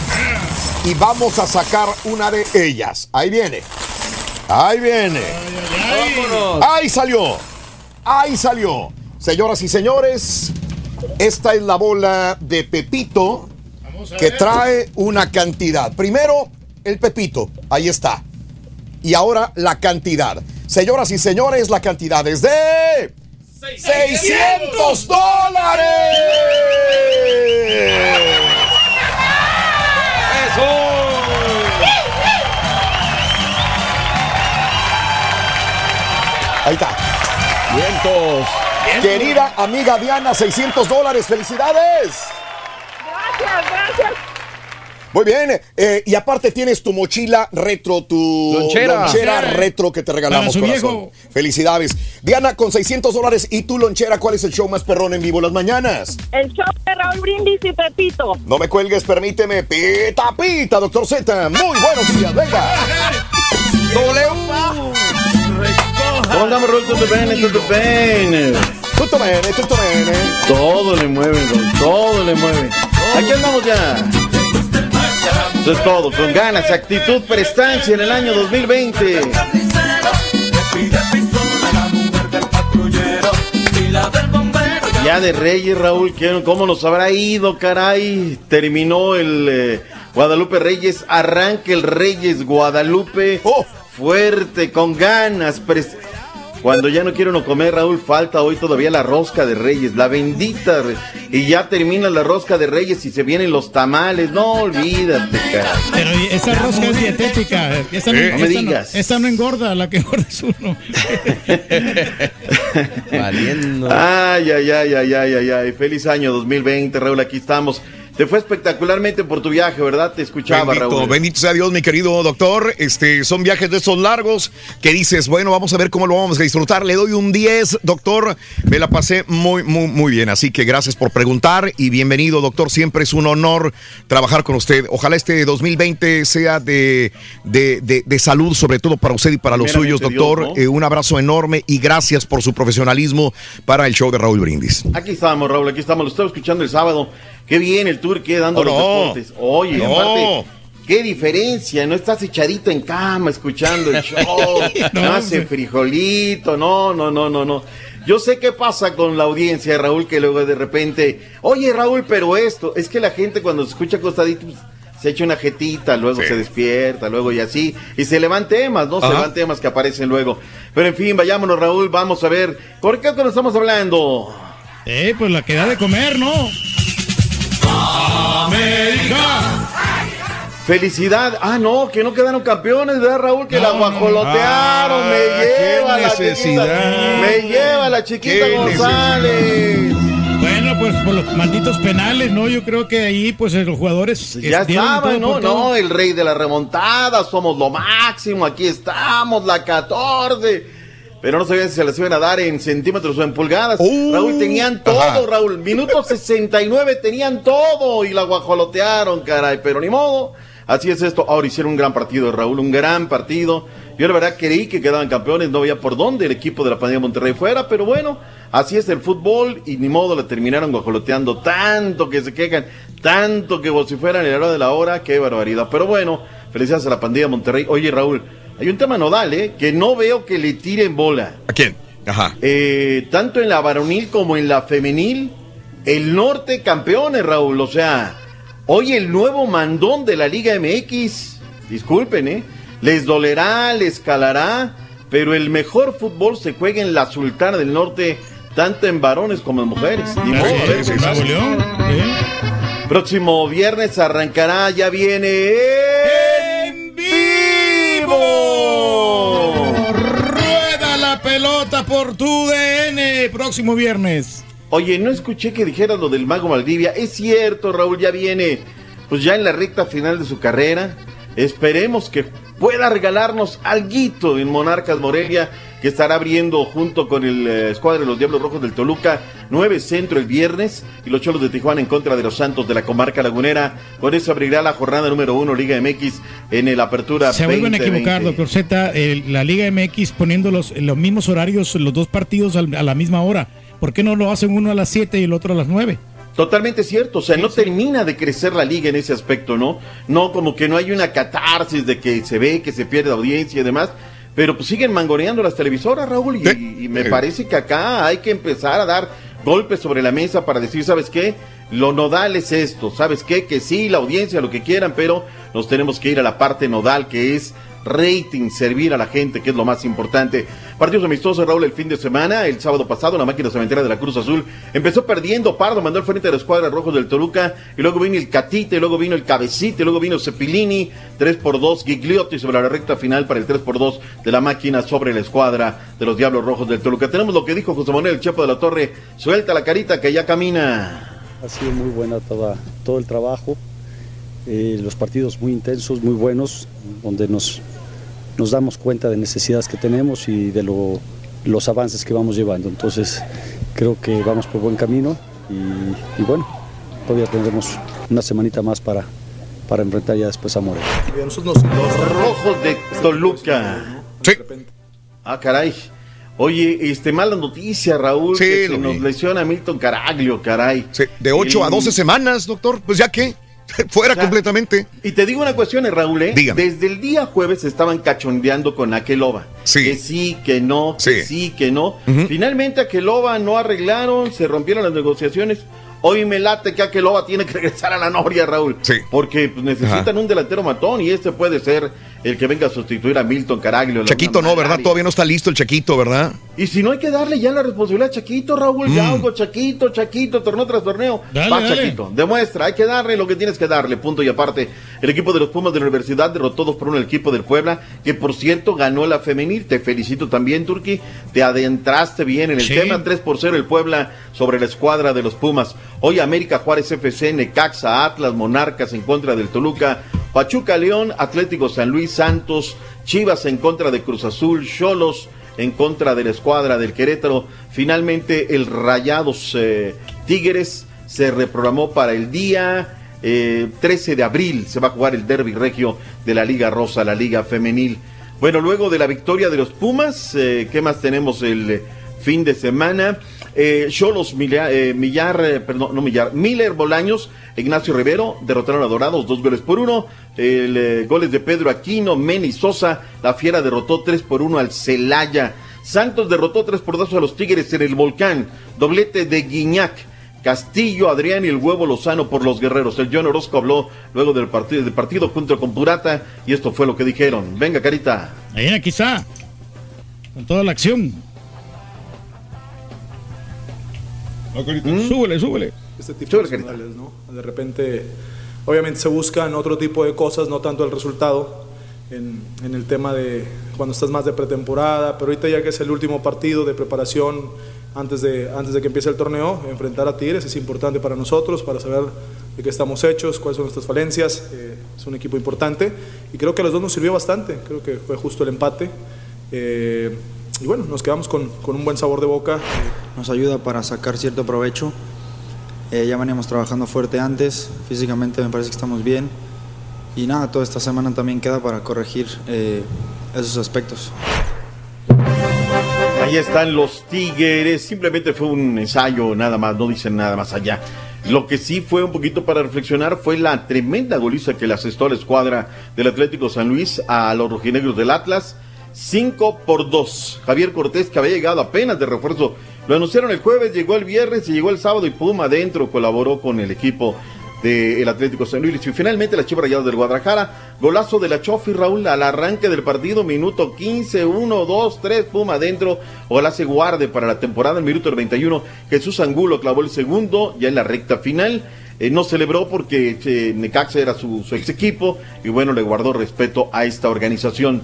y vamos a sacar una de ellas. Ahí viene. Ahí viene. Ahí salió. Ahí salió. Señoras y señores, esta es la bola de Pepito que trae una cantidad. Primero, el Pepito. Ahí está. Y ahora la cantidad. Señoras y señores, la cantidad es de... 600 dólares. Ahí está. Vientos. Querida amiga Diana, 600 dólares. ¡Felicidades! Gracias, gracias. Muy bien. eh, y aparte tienes tu mochila retro, tu Lonchera. lonchera retro que te regalamos, Para su corazón. viejo. Felicidades. Diana, con 600 dólares y tu lonchera, ¿cuál es el show más perrón en vivo las mañanas? El show de Raúl Brindis y Pepito. No me cuelgues, permíteme. Pita, pita, doctor Z. Muy buenos días, venga. ¿Cómo andamos, Raúl? Tutto bene, tutto bene. Todo le mueve, Raúl, todo le mueve. Aquí andamos ya. Eso es todo, con ganas, actitud, prestancia en el año 2020. Ya de Reyes, Raúl, ¿qué- ¿cómo nos habrá ido, caray? Terminó el eh, Guadalupe Reyes, arranca el Reyes Guadalupe. Fuerte, con ganas. pres- Cuando ya no quiero no comer, Raúl, falta hoy todavía la rosca de Reyes, la bendita. Y ya termina la rosca de Reyes y se vienen los tamales. No olvídate. Pero esa rosca es dietética. Esa no, Eh, no me esa digas. esa no engorda, la que engorda es uno. Valiendo. Ay, ay, ay, ay, ay, ay, ay. Feliz año 2020, Raúl, aquí estamos. Te fue espectacularmente por tu viaje, ¿verdad? Te escuchaba, Bendito, Raúl. bendito sea Dios, mi querido doctor. Este, son viajes de esos largos que dices, bueno, vamos a ver cómo lo vamos a disfrutar. Le doy un 10, doctor. Me la pasé muy, muy, muy bien. Así que gracias por preguntar y bienvenido, doctor. Siempre es un honor trabajar con usted. Ojalá este 2020 sea de, de, de- de salud, sobre todo para usted y para los suyos, doctor. Dios, ¿no? Eh, un abrazo enorme y gracias por su profesionalismo para el show de Raúl Brindis. Aquí estamos, Raúl, aquí estamos. Lo estaba escuchando el sábado. Qué bien el tour que dando Oh, los no. deportes. Oye, No. aparte, qué diferencia. No estás echadito en cama escuchando el show. No, no hace frijolito. No, no, no, no, no. Yo sé qué pasa con la audiencia, Raúl, que luego de repente, oye, Raúl, pero esto, es que la gente cuando se escucha acostadito, pues, se echa una jetita, luego Sí. se despierta, luego y así, y se le van temas, ¿no? Se Ajá. van temas que aparecen luego. Pero en fin, vayámonos, Raúl, vamos a ver, ¿por qué nos estamos hablando? Eh, pues la que da de comer, ¿no? América. Felicidad. Ah, no, que no quedaron campeones, ¿verdad, Raúl? Que la guajolotearon. Ah, me lleva la chiquita. Me lleva la chiquita González. Bueno, pues por los malditos penales, ¿no? Yo creo que ahí, pues los jugadores. Ya estaban, ¿no? No, el rey de la remontada, somos lo máximo, aquí estamos, la 14. Pero no sabían si se les iban a dar en centímetros o en pulgadas. Raúl, tenían todo, ajá. Raúl. Minuto 69, tenían todo y la guajolotearon, caray. Pero ni modo. Así es esto. Ahora hicieron un gran partido, Raúl, un gran partido. Yo la verdad creí que quedaban campeones, no había por dónde el equipo de la pandilla de Monterrey fuera, pero bueno, así es el fútbol y ni modo, le terminaron guajoloteando tanto que se quejan, tanto que como si fueran el hora de la hora, qué barbaridad. Pero bueno, felicidades a la pandilla de Monterrey. Oye, Raúl, hay un tema nodal, ¿eh? Que no veo que le tiren bola. ¿A quién? Ajá. Eh, tanto en la varonil como en la femenil, el norte campeones, Raúl. O sea, hoy el nuevo mandón de la Liga MX, disculpen, ¿eh? Les dolerá, les calará, pero el mejor fútbol se juega en la Sultana del Norte, tanto en varones como en mujeres. Ni modo, a ver qué pasa. Próximo viernes arrancará, ya viene en vivo. Rueda la pelota por tu DN próximo viernes. Oye, no escuché que dijeras lo del Mago Valdivia. Es cierto, Raúl, ya viene, pues ya en la recta final de su carrera. Esperemos que pueda regalarnos alguito en Monarcas Morelia, que estará abriendo junto con el eh, escuadra de los Diablos Rojos del Toluca, 9 centro el viernes, y los Cholos de Tijuana en contra de los Santos de la comarca lagunera. Con eso abrirá la jornada número uno Liga MX en el Apertura Se vuelven a 2020. equivocar, doctor Z, la Liga MX poniendo los, los mismos horarios, los dos partidos a la misma hora. ¿Por qué no lo hacen uno a las 7 y el otro a las 9? Totalmente cierto, o sea, no termina de crecer la liga en ese aspecto, ¿no? No, como que no hay una catarsis de que se ve, que se pierde audiencia y demás, pero pues siguen mangoneando las televisoras, Raúl, y, y me parece que acá hay que empezar a dar golpes sobre la mesa para decir, ¿sabes qué? Lo nodal es esto, ¿sabes qué? Que sí, la audiencia, lo que quieran, pero nos tenemos que ir a la parte nodal, que es rating, servir a la gente, que es lo más importante. Partidos amistosos, Raúl, el fin de semana, el sábado pasado, la máquina cementera de la Cruz Azul empezó perdiendo, Pardo mandó al frente de la escuadra rojos del Toluca, y luego vino el Catite, luego vino el Cabecite, luego vino Cepilini, 3 por 2 Gigliotti sobre la recta final para el 3 por 2 de la máquina sobre la escuadra de los Diablos Rojos del Toluca. Tenemos lo que dijo José Manuel, el Chepo de la Torre, suelta la carita que ya camina. Ha sido muy buena toda, todo el trabajo, eh, los partidos muy intensos, muy buenos, donde nos, nos damos cuenta de necesidades que tenemos y de lo- los avances que vamos llevando. Entonces creo que vamos por buen camino y, y bueno, todavía tendremos una semanita más para, para enfrentar ya después a Morelia. Los rojos de Toluca. Ah, caray. Oye, este, mala noticia, Raúl, que se nos vi. lesiona Milton Caraglio, caray. De 8 a El- 12 semanas, doctor. Pues ya que, fuera completamente. Y te digo una cuestión, eh, Raúl, ¿eh? Dígame. Desde el día jueves estaban cachondeando con Aqueloba. Que sí, que no, que sí, que no. Finalmente Aqueloba no arreglaron, se rompieron las negociaciones. Hoy me late que Aqueloba tiene que regresar a la Noria, Raúl. Porque pues, necesitan Ajá. un delantero matón y este puede ser el que venga a sustituir a Milton Caraglio. Chaquito no, ¿verdad? Todavía no está listo el Chaquito, ¿verdad? Y si no hay que darle ya la responsabilidad a Chaquito, Raúl, Mm. algo Chaquito, Chaquito, torneo tras torneo. Dale, Va, dale. Chaquito, demuestra, hay que darle lo que tienes que darle, punto y aparte. El equipo de los Pumas de la Universidad derrotó 2 por 1 al equipo del Puebla, que por cierto ganó la femenil. Te felicito también, Turki. Te adentraste bien en el Sí. tema. 3 por 0 el Puebla sobre la escuadra de los Pumas. Hoy América Juárez FC, Necaxa, Atlas, Monarcas en contra del Toluca. Pachuca León, Atlético San Luis Santos, Chivas en contra de Cruz Azul, Cholos en contra de la escuadra del Querétaro. Finalmente el Rayados eh, Tigres se reprogramó para el día eh, 13 de abril. Se va a jugar el derby regio de la Liga Rosa, la Liga Femenil. Bueno, luego de la victoria de los Pumas, eh, ¿qué más tenemos el eh, fin de semana? Eh, Cholos eh, Millar, eh, perdón, no Millar, Miller Bolaños, Ignacio Rivero derrotaron a Dorados dos goles por uno. Goles de Pedro Aquino, Meni Sosa, la Fiera derrotó tres por uno al Celaya. Santos derrotó tres por dos a los Tigres en el Volcán. Doblete de Guiñac. Castillo, Adrián y el huevo Lozano por los guerreros. El John Orozco habló luego del partido, del partido junto con Purata y esto fue lo que dijeron. Venga, Carita. Ahí, aquí. Con toda la acción. Súbele, súbele. este tipo Súbele, de ¿no? De repente Obviamente se buscan otro tipo de cosas, no tanto el resultado, en, en el tema de cuando estás más de pretemporada, pero ahorita ya que es el último partido de preparación antes de, antes de que empiece el torneo, enfrentar a Tigres es importante para nosotros, para saber de qué estamos hechos, cuáles son nuestras falencias. eh, es un equipo importante y creo que a los dos nos sirvió bastante, creo que fue justo el empate. eh, y bueno, nos quedamos con, con un buen sabor de boca. Nos ayuda para sacar cierto provecho. Eh, ya veníamos trabajando fuerte antes, físicamente me parece que estamos bien. Y nada, toda esta semana también queda para corregir eh, esos aspectos. Ahí están los Tigres. Simplemente fue un ensayo, nada más, no dicen nada más allá. Lo que sí fue un poquito para reflexionar fue la tremenda goliza que le asestó a la escuadra del Atlético San Luis a los rojinegros del Atlas. 5 por 2. Javier Cortés, que había llegado apenas de refuerzo, lo anunciaron el jueves, llegó el viernes y llegó el sábado y Puma adentro colaboró con el equipo del Atlético San Luis. Y finalmente la Chivas Rayadas del Guadalajara, golazo de la Chofi Raúl al arranque del partido, minuto 15, 1, 2, 3, Puma adentro. Ojalá se guarde para la temporada, el minuto 91. Jesús Angulo clavó el segundo, ya en la recta final. Eh, no celebró porque eh, Necaxa era su, su ex equipo y bueno, le guardó respeto a esta organización.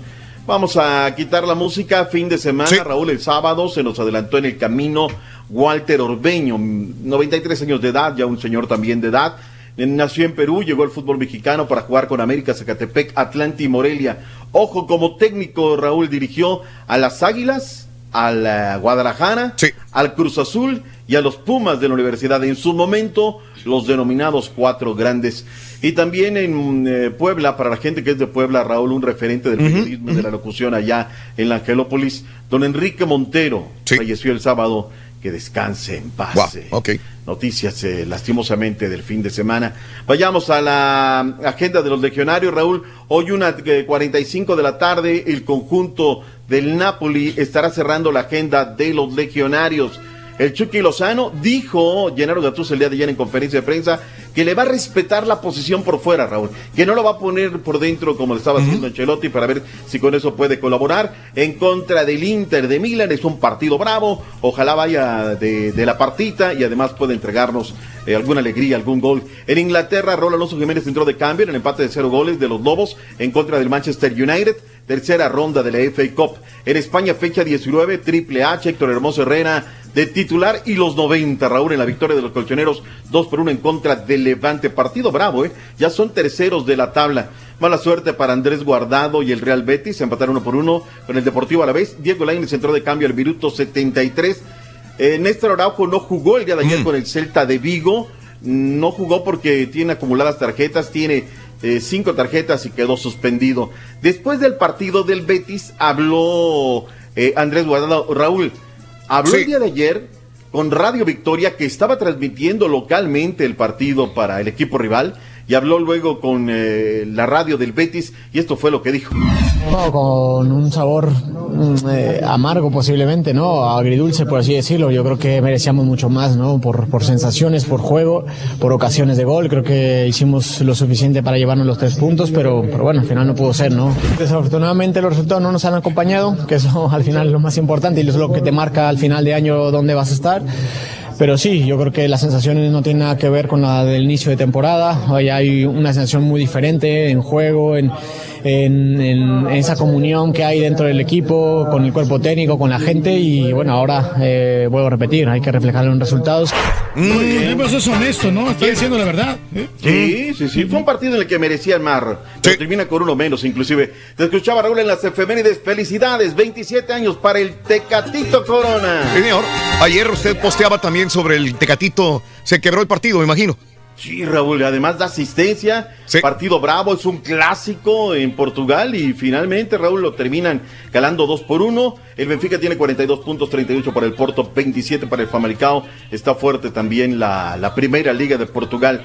Vamos a quitar la música. Fin de semana, Raúl, el sábado se nos adelantó en el camino Walter Orbeño, 93 años de edad, ya un señor también de edad. Nació en Perú, llegó al fútbol mexicano para jugar con América, Zacatepec, Atlanta y Morelia. Ojo, como técnico, Raúl dirigió a las Águilas, a la Guadalajara, al Cruz Azul y a los Pumas de la universidad. En su momento, los denominados cuatro grandes. Y también en eh, Puebla, para la gente que es de Puebla, Raúl, un referente del periodismo y de la locución allá en la Angelópolis, don Enrique Montero, falleció el sábado. Que descanse en paz. eh. Noticias, eh, lastimosamente, del fin de semana. Vayamos a la agenda de los legionarios, Raúl. Hoy, una eh, 45 de la tarde, el conjunto del Napoli estará cerrando la agenda de los legionarios. El Chucky Lozano dijo, Gennaro Gattuso el día de ayer en conferencia de prensa, que le va a respetar la posición por fuera, Raúl, que no lo va a poner por dentro como le estaba haciendo Ancelotti para ver si con eso puede colaborar. En contra del Inter de Milán, es un partido bravo, ojalá vaya de, de la partita y además pueda entregarnos eh, alguna alegría, algún gol. En Inglaterra, Raúl Alonso Jiménez entró de cambio en el empate de cero goles de los Lobos en contra del Manchester United. Tercera ronda de la FA Cup. En España, fecha 19, Triple H, Héctor Hermoso Herrera de titular y los 90, Raúl, en la victoria de los colchoneros, 2 por 1 en contra del Levante. Partido bravo, ¿eh? Ya son terceros de la tabla. Mala suerte para Andrés Guardado y el Real Betis, se empataron uno por uno con el Deportivo a la vez. Diego Lainez entró de cambio al minuto 73. Eh, Néstor Araujo no jugó el día de ayer con el Celta de Vigo. No jugó porque tiene acumuladas tarjetas, tiene eh, cinco tarjetas y quedó suspendido. Después del partido del Betis habló eh, Andrés Guardado. Raúl, habló el día de ayer con Radio Victoria que estaba transmitiendo localmente el partido para el equipo rival y habló luego con eh, la radio del Betis y esto fue lo que dijo. No, con un sabor mm, eh, amargo posiblemente, ¿no? Agridulce, por así decirlo. Yo creo que merecíamos mucho más, ¿no? Por, por sensaciones, por juego, por ocasiones de gol. Creo que hicimos lo suficiente para llevarnos los tres puntos, pero, pero bueno, al final no pudo ser, ¿no? Desafortunadamente los resultados no nos han acompañado, que eso al final es lo más importante y es lo que te marca al final de año dónde vas a estar. Pero sí, yo creo que las sensaciones no tienen nada que ver con la del inicio de temporada. Hoy hay una sensación muy diferente en juego, en, en, en esa comunión que hay dentro del equipo, con el cuerpo técnico, con la gente. Y bueno, ahora eh, vuelvo a repetir, hay que reflejarlo en resultados. Muy bien. Pues es honesto, ¿no? Está diciendo la verdad. ¿eh? Sí, sí, sí. Fue un partido en el que merecían más. Pero termina con uno menos, inclusive. Te escuchaba Raúl en las efemérides. Felicidades, 27 años para el Tecatito Corona. Señor. Ayer usted posteaba también sobre el Tecatito. Se quebró el partido, me imagino. Sí, Raúl, además da asistencia, partido bravo, es un clásico en Portugal y finalmente, Raúl, lo terminan calando 2 por 1. El Benfica tiene 42 puntos, 38 para el Porto, 27 para el Famalicao. Está fuerte también la, la primera liga de Portugal.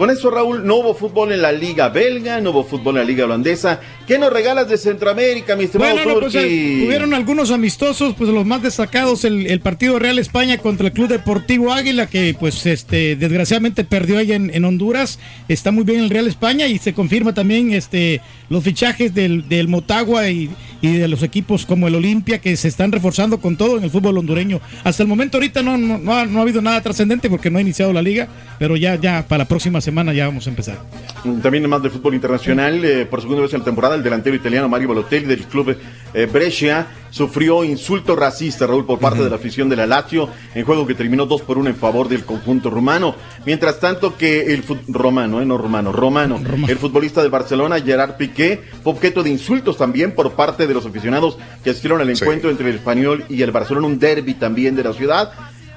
Con eso, Raúl, no hubo fútbol en la liga belga, no hubo fútbol en la liga holandesa. ¿Qué nos regalas de Centroamérica, mi estimado Bueno, no, pues, eh, hubieron algunos amistosos, pues los más destacados, el, el partido Real España contra el Club Deportivo Águila, que pues este desgraciadamente perdió allá en, en Honduras. Está muy bien el Real España y se confirma también este los fichajes del, Motagua y, de los equipos como el Olimpia que se están reforzando con todo en el fútbol hondureño. Hasta el momento ahorita no ha habido nada trascendente porque no ha iniciado la liga, pero ya, ya para la próxima semana ya vamos a empezar. También más de fútbol internacional, eh, por segunda vez en la temporada, el delantero italiano Mario Balotelli del club eh, Brescia sufrió insulto racista, Raúl, por parte de la afición de la Lazio, en juego que terminó 2 por 1 en favor del conjunto rumano. Mientras tanto que el romano, eh, no romano, romano, el futbolista de Barcelona, Gerard Piqué, fue objeto de insultos también por parte de los aficionados que asistieron al encuentro entre el español y el Barcelona, un derby también de la ciudad.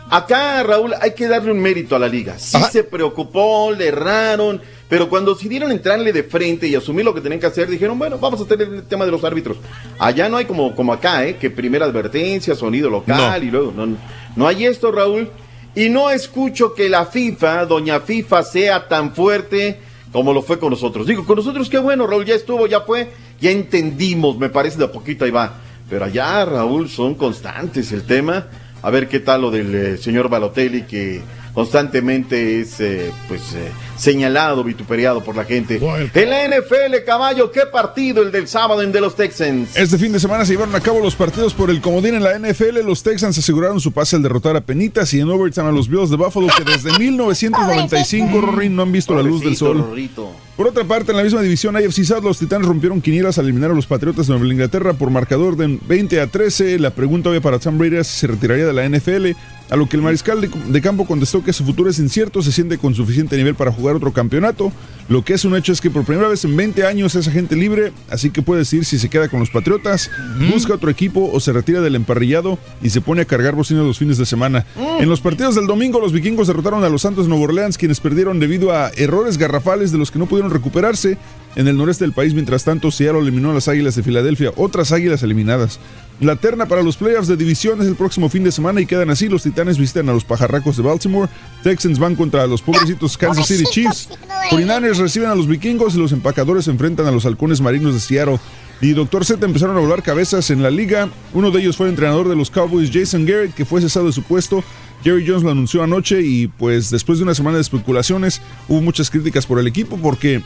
Acá, Raúl, hay que darle un mérito a la liga. Sí se preocupó, le erraron, pero cuando decidieron entrarle de frente y asumir lo que tenían que hacer, dijeron, bueno, vamos a tener el tema de los árbitros. Allá no hay como, como acá, ¿eh? Que primera advertencia, sonido local y luego... No, no hay esto, Raúl. Y no escucho que la FIFA, doña FIFA, sea tan fuerte como lo fue con nosotros. Digo, con nosotros qué bueno, Raúl, ya estuvo, ya fue, ya entendimos, me parece de a poquito ahí va. Pero allá, Raúl, son constantes el tema. A ver qué tal lo del eh, señor Balotelli que constantemente es eh, pues eh, señalado, vituperiado por la gente. En la NFL, caballo, qué partido el del sábado en de los Texans. Este fin de semana se llevaron a cabo los partidos por el comodín en la NFL. Los Texans aseguraron su pase al derrotar a Penitas y en overtime a los Bills de Buffalo que desde 1995, Rory, no han visto la luz del sol. Rorrito. Por otra parte, en la misma división AFC South, los Titanes rompieron quinielas al eliminar a los Patriotas de Nueva Inglaterra por marcador de 20 a 13. La pregunta obvia para Tom Brady se retiraría de la NFL, a lo que el mariscal de, de campo contestó que su futuro es incierto, se siente con suficiente nivel para jugar otro campeonato. Lo que es un hecho es que por primera vez en 20 años es agente libre, así que puede decir si se queda con los Patriotas, busca otro equipo o se retira del emparrillado y se pone a cargar bocinas los fines de semana. En los partidos del domingo, los vikingos derrotaron a los Santos de Nueva Orleans, quienes perdieron debido a errores garrafales de los que no pudieron recuperarse. En el noreste del país, mientras tanto, Seattle eliminó a las Águilas de Filadelfia, otras Águilas eliminadas. La terna para los playoffs de división es el próximo fin de semana y quedan así. Los Titanes visitan a los Pajarracos de Baltimore, Texans van contra los pobrecitos Kansas City Chiefs, 49ers reciben a los vikingos y los empacadores se enfrentan a los halcones marinos de Seattle. Y Doctor Z empezaron a volar cabezas en la liga. Uno de ellos fue el entrenador de los Cowboys, Jason Garrett, que fue cesado de su puesto. Jerry Jones lo anunció anoche y pues después de una semana de especulaciones hubo muchas críticas por el equipo porque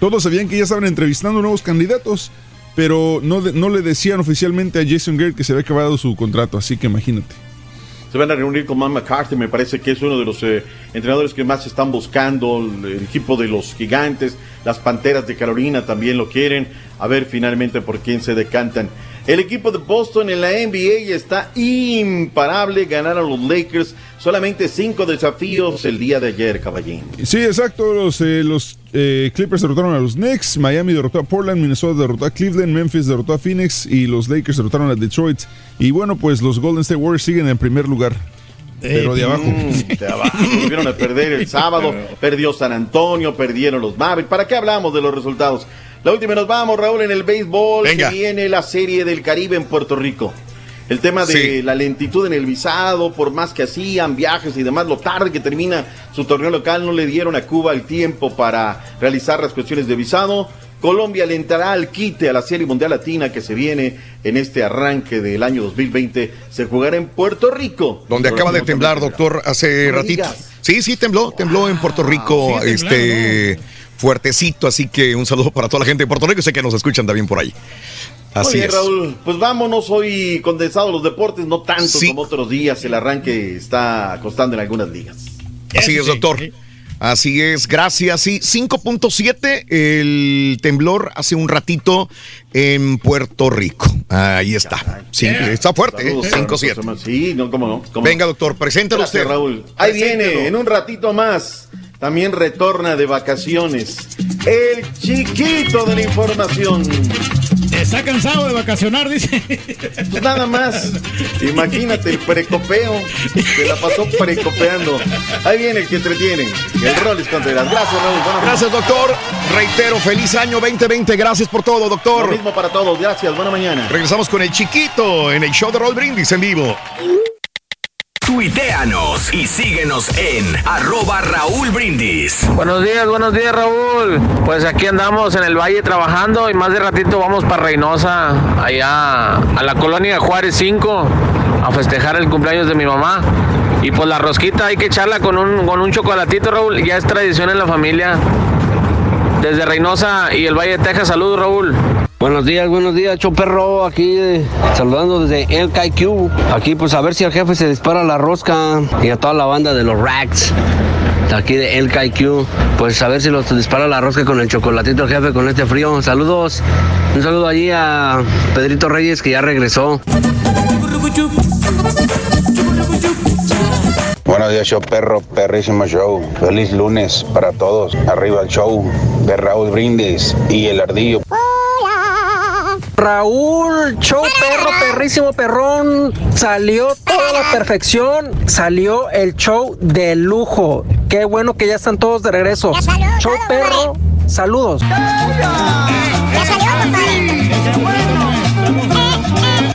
todos sabían que ya estaban entrevistando nuevos candidatos, pero no, de- no le decían oficialmente a Jason Garrett que se había acabado su contrato, así que imagínate. Se van a reunir con Matt McCarthy, me parece que es uno de los eh, entrenadores que más están buscando, el, el equipo de los gigantes, las Panteras de Carolina también lo quieren, a ver finalmente por quién se decantan. El equipo de Boston en la NBA está imparable, ganaron los Lakers, solamente cinco desafíos el día de ayer, caballín. Sí, exacto, los, eh, los eh, Clippers derrotaron a los Knicks, Miami derrotó a Portland, Minnesota derrotó a Cleveland, Memphis derrotó a Phoenix y los Lakers derrotaron a Detroit. Y bueno, pues los Golden State Warriors siguen en primer lugar, pero de abajo. De abajo. Volvieron a perder el sábado, perdió San Antonio, perdieron los Mavericks. ¿Para qué hablamos de los resultados? La última nos vamos, Raúl, en el béisbol. Venga. Que viene la serie del Caribe en Puerto Rico. El tema de Sí. la lentitud en el visado, por más que hacían viajes y demás, lo tarde que termina su torneo local, no le dieron a Cuba el tiempo para realizar las cuestiones de visado. Colombia le entrará al quite a la Serie Mundial Latina que se viene en este arranque del año 2020. Se jugará en Puerto Rico. Donde acaba de temblar, doctor, hace No ratito. Sí, sí, tembló, tembló en Puerto Rico, este fuertecito, así que un saludo para toda la gente de Puerto Rico, sé que nos escuchan también por ahí. Muy Así bien, es. Raúl. Pues vámonos hoy condensado los deportes, no tanto como otros días. El arranque está costando en algunas ligas. Así es, doctor. Así es, gracias. Sí, 5.7 el temblor hace un ratito en Puerto Rico. Ahí está. Sí, está fuerte, ¿eh? Saludos, 5.7. Sí, no, cómo no. cómo Venga, doctor, preséntalo usted. Raúl. Ahí Preséntelo. viene, en un ratito más. También retorna de vacaciones. El chiquito de la información. Está cansado de vacacionar, dice. Pues nada más. Imagínate el precopeo. Se la pasó precopeando. Ahí viene el que entretiene. El Rollis Contreras. Gracias, Raúl. Gracias, doctor. Reitero, feliz año 2020. Gracias por todo, doctor. Lo mismo para todos. Gracias. Buena mañana. Regresamos con el chiquito en el show de Roll Brindis en vivo. Tuiteanos y síguenos en arroba Raúl Brindis. Buenos días, buenos días Raúl. Pues aquí andamos en el valle trabajando y más de ratito vamos para Reynosa, allá a la colonia Juárez 5, a festejar el cumpleaños de mi mamá. Y pues la rosquita hay que echarla con un, con un chocolatito Raúl, ya es tradición en la familia. desde Reynosa y el Valle de Texas. Saludos, Raúl. Buenos días, buenos días, Choperro, aquí eh, saludando desde el KQ. Aquí pues a ver si al jefe se dispara la rosca y a toda la banda de los Racks. Aquí de El KQ, pues a ver si los dispara la rosca con el chocolatito jefe con este frío. Saludos, un saludo allí a Pedrito Reyes que ya regresó. Buenos días, show perro, perrísimo show. Feliz lunes para todos. Arriba el show de Raúl Brindis y el ardillo. Raúl, show perro, perrísimo perrón. Salió toda la perfección. Salió el show de lujo. Qué bueno que ya están todos de regreso. show perro, saludos.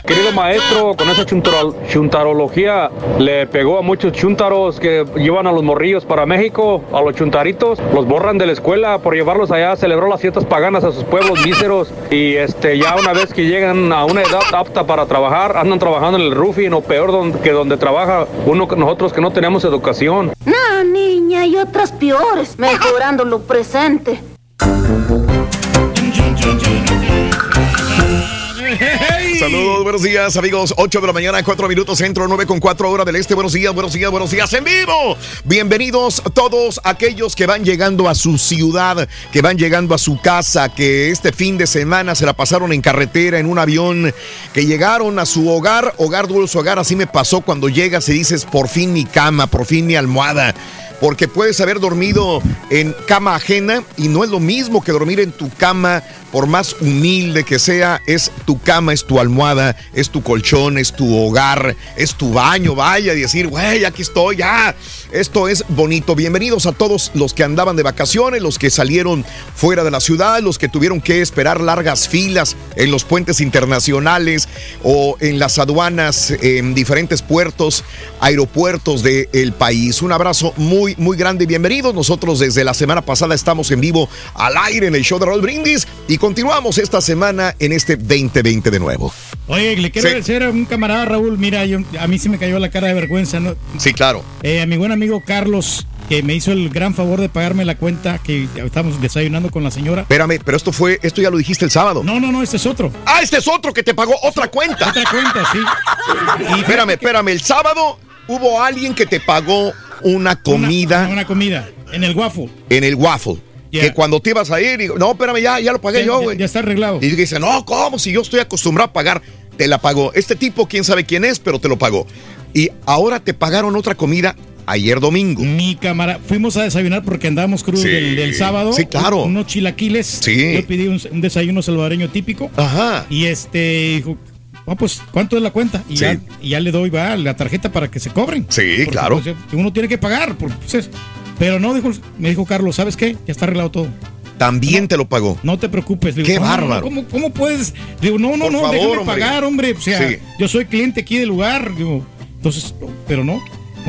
Querido maestro, con esa chuntaro- chuntarología le pegó a muchos chuntaros que llevan a los morrillos para México, a los chuntaritos, los borran de la escuela por llevarlos allá a celebrar las fiestas paganas a sus pueblos míseros y este ya una vez que llegan a una edad apta para trabajar, andan trabajando en el roofing o peor don- que donde trabaja uno nosotros que no tenemos educación. No, niña, hay otras peores, mejorando lo presente. Saludos, buenos días, amigos. 8 de la mañana, 4 minutos centro, 9 con 4 horas del este. Buenos días, buenos días, buenos días en vivo. Bienvenidos todos aquellos que van llegando a su ciudad, que van llegando a su casa, que este fin de semana se la pasaron en carretera, en un avión, que llegaron a su hogar, hogar dulce hogar. Así me pasó cuando llegas y dices, por fin mi cama, por fin mi almohada porque puedes haber dormido en cama ajena y no es lo mismo que dormir en tu cama, por más humilde que sea, es tu cama, es tu almohada, es tu colchón, es tu hogar, es tu baño, vaya, y decir, güey, aquí estoy, ya, esto es bonito. Bienvenidos a todos los que andaban de vacaciones, los que salieron fuera de la ciudad, los que tuvieron que esperar largas filas en los puentes internacionales o en las aduanas, en diferentes puertos, aeropuertos del país. Un abrazo muy, muy grande y bienvenidos. Nosotros desde la semana pasada estamos en vivo al aire en el show de Raúl Brindis y continuamos esta semana en este 2020 de nuevo. Oye, le quiero Sí. decir a un camarada Raúl, mira, yo, a mí sí me cayó la cara de vergüenza, ¿no? Sí, claro. Eh, a mi buen amigo Carlos, que me hizo el gran favor de pagarme la cuenta que estamos desayunando con la señora. Espérame, pero esto fue, esto ya lo dijiste el sábado. No, no, no, este es otro. Ah, este es otro que te pagó otra cuenta. Otra cuenta, sí. espérame, espérame, el sábado hubo alguien que te pagó una comida Una, una comida en el guafo. en el waffle. Que cuando te ibas a ir, digo, no, espérame, ya, ya lo pagué Ya- yo, güey. ya está arreglado. Y dice, no, ¿cómo? Si yo estoy acostumbrado a pagar, te la pagó. Este tipo, quién sabe quién es, pero te lo pagó. Y ahora te pagaron otra comida ayer domingo. Mi cámara, fuimos a desayunar porque andábamos crudos Sí. del, del sábado. Sí, claro. Unos chilaquiles. Sí. Yo pedí un, un desayuno salvadoreño típico. Ajá. Y este dijo, "Ah, pues, ¿cuánto es la cuenta? Y, Sí. ya, y ya le doy va, la tarjeta para que se cobren. Sí, Porque, claro. pues, uno tiene que pagar. porque, pues, es- pero no, dijo, me dijo Carlos, ¿sabes qué? Ya está arreglado todo. También te lo pagó. No te preocupes. Le Qué "No, no, no, bárbaro. ¿cómo, cómo puedes? Digo, no, no, Por no, favor, déjame hombre. pagar, hombre. O sea, Sí. yo soy cliente aquí del lugar. Digo, entonces, pero no,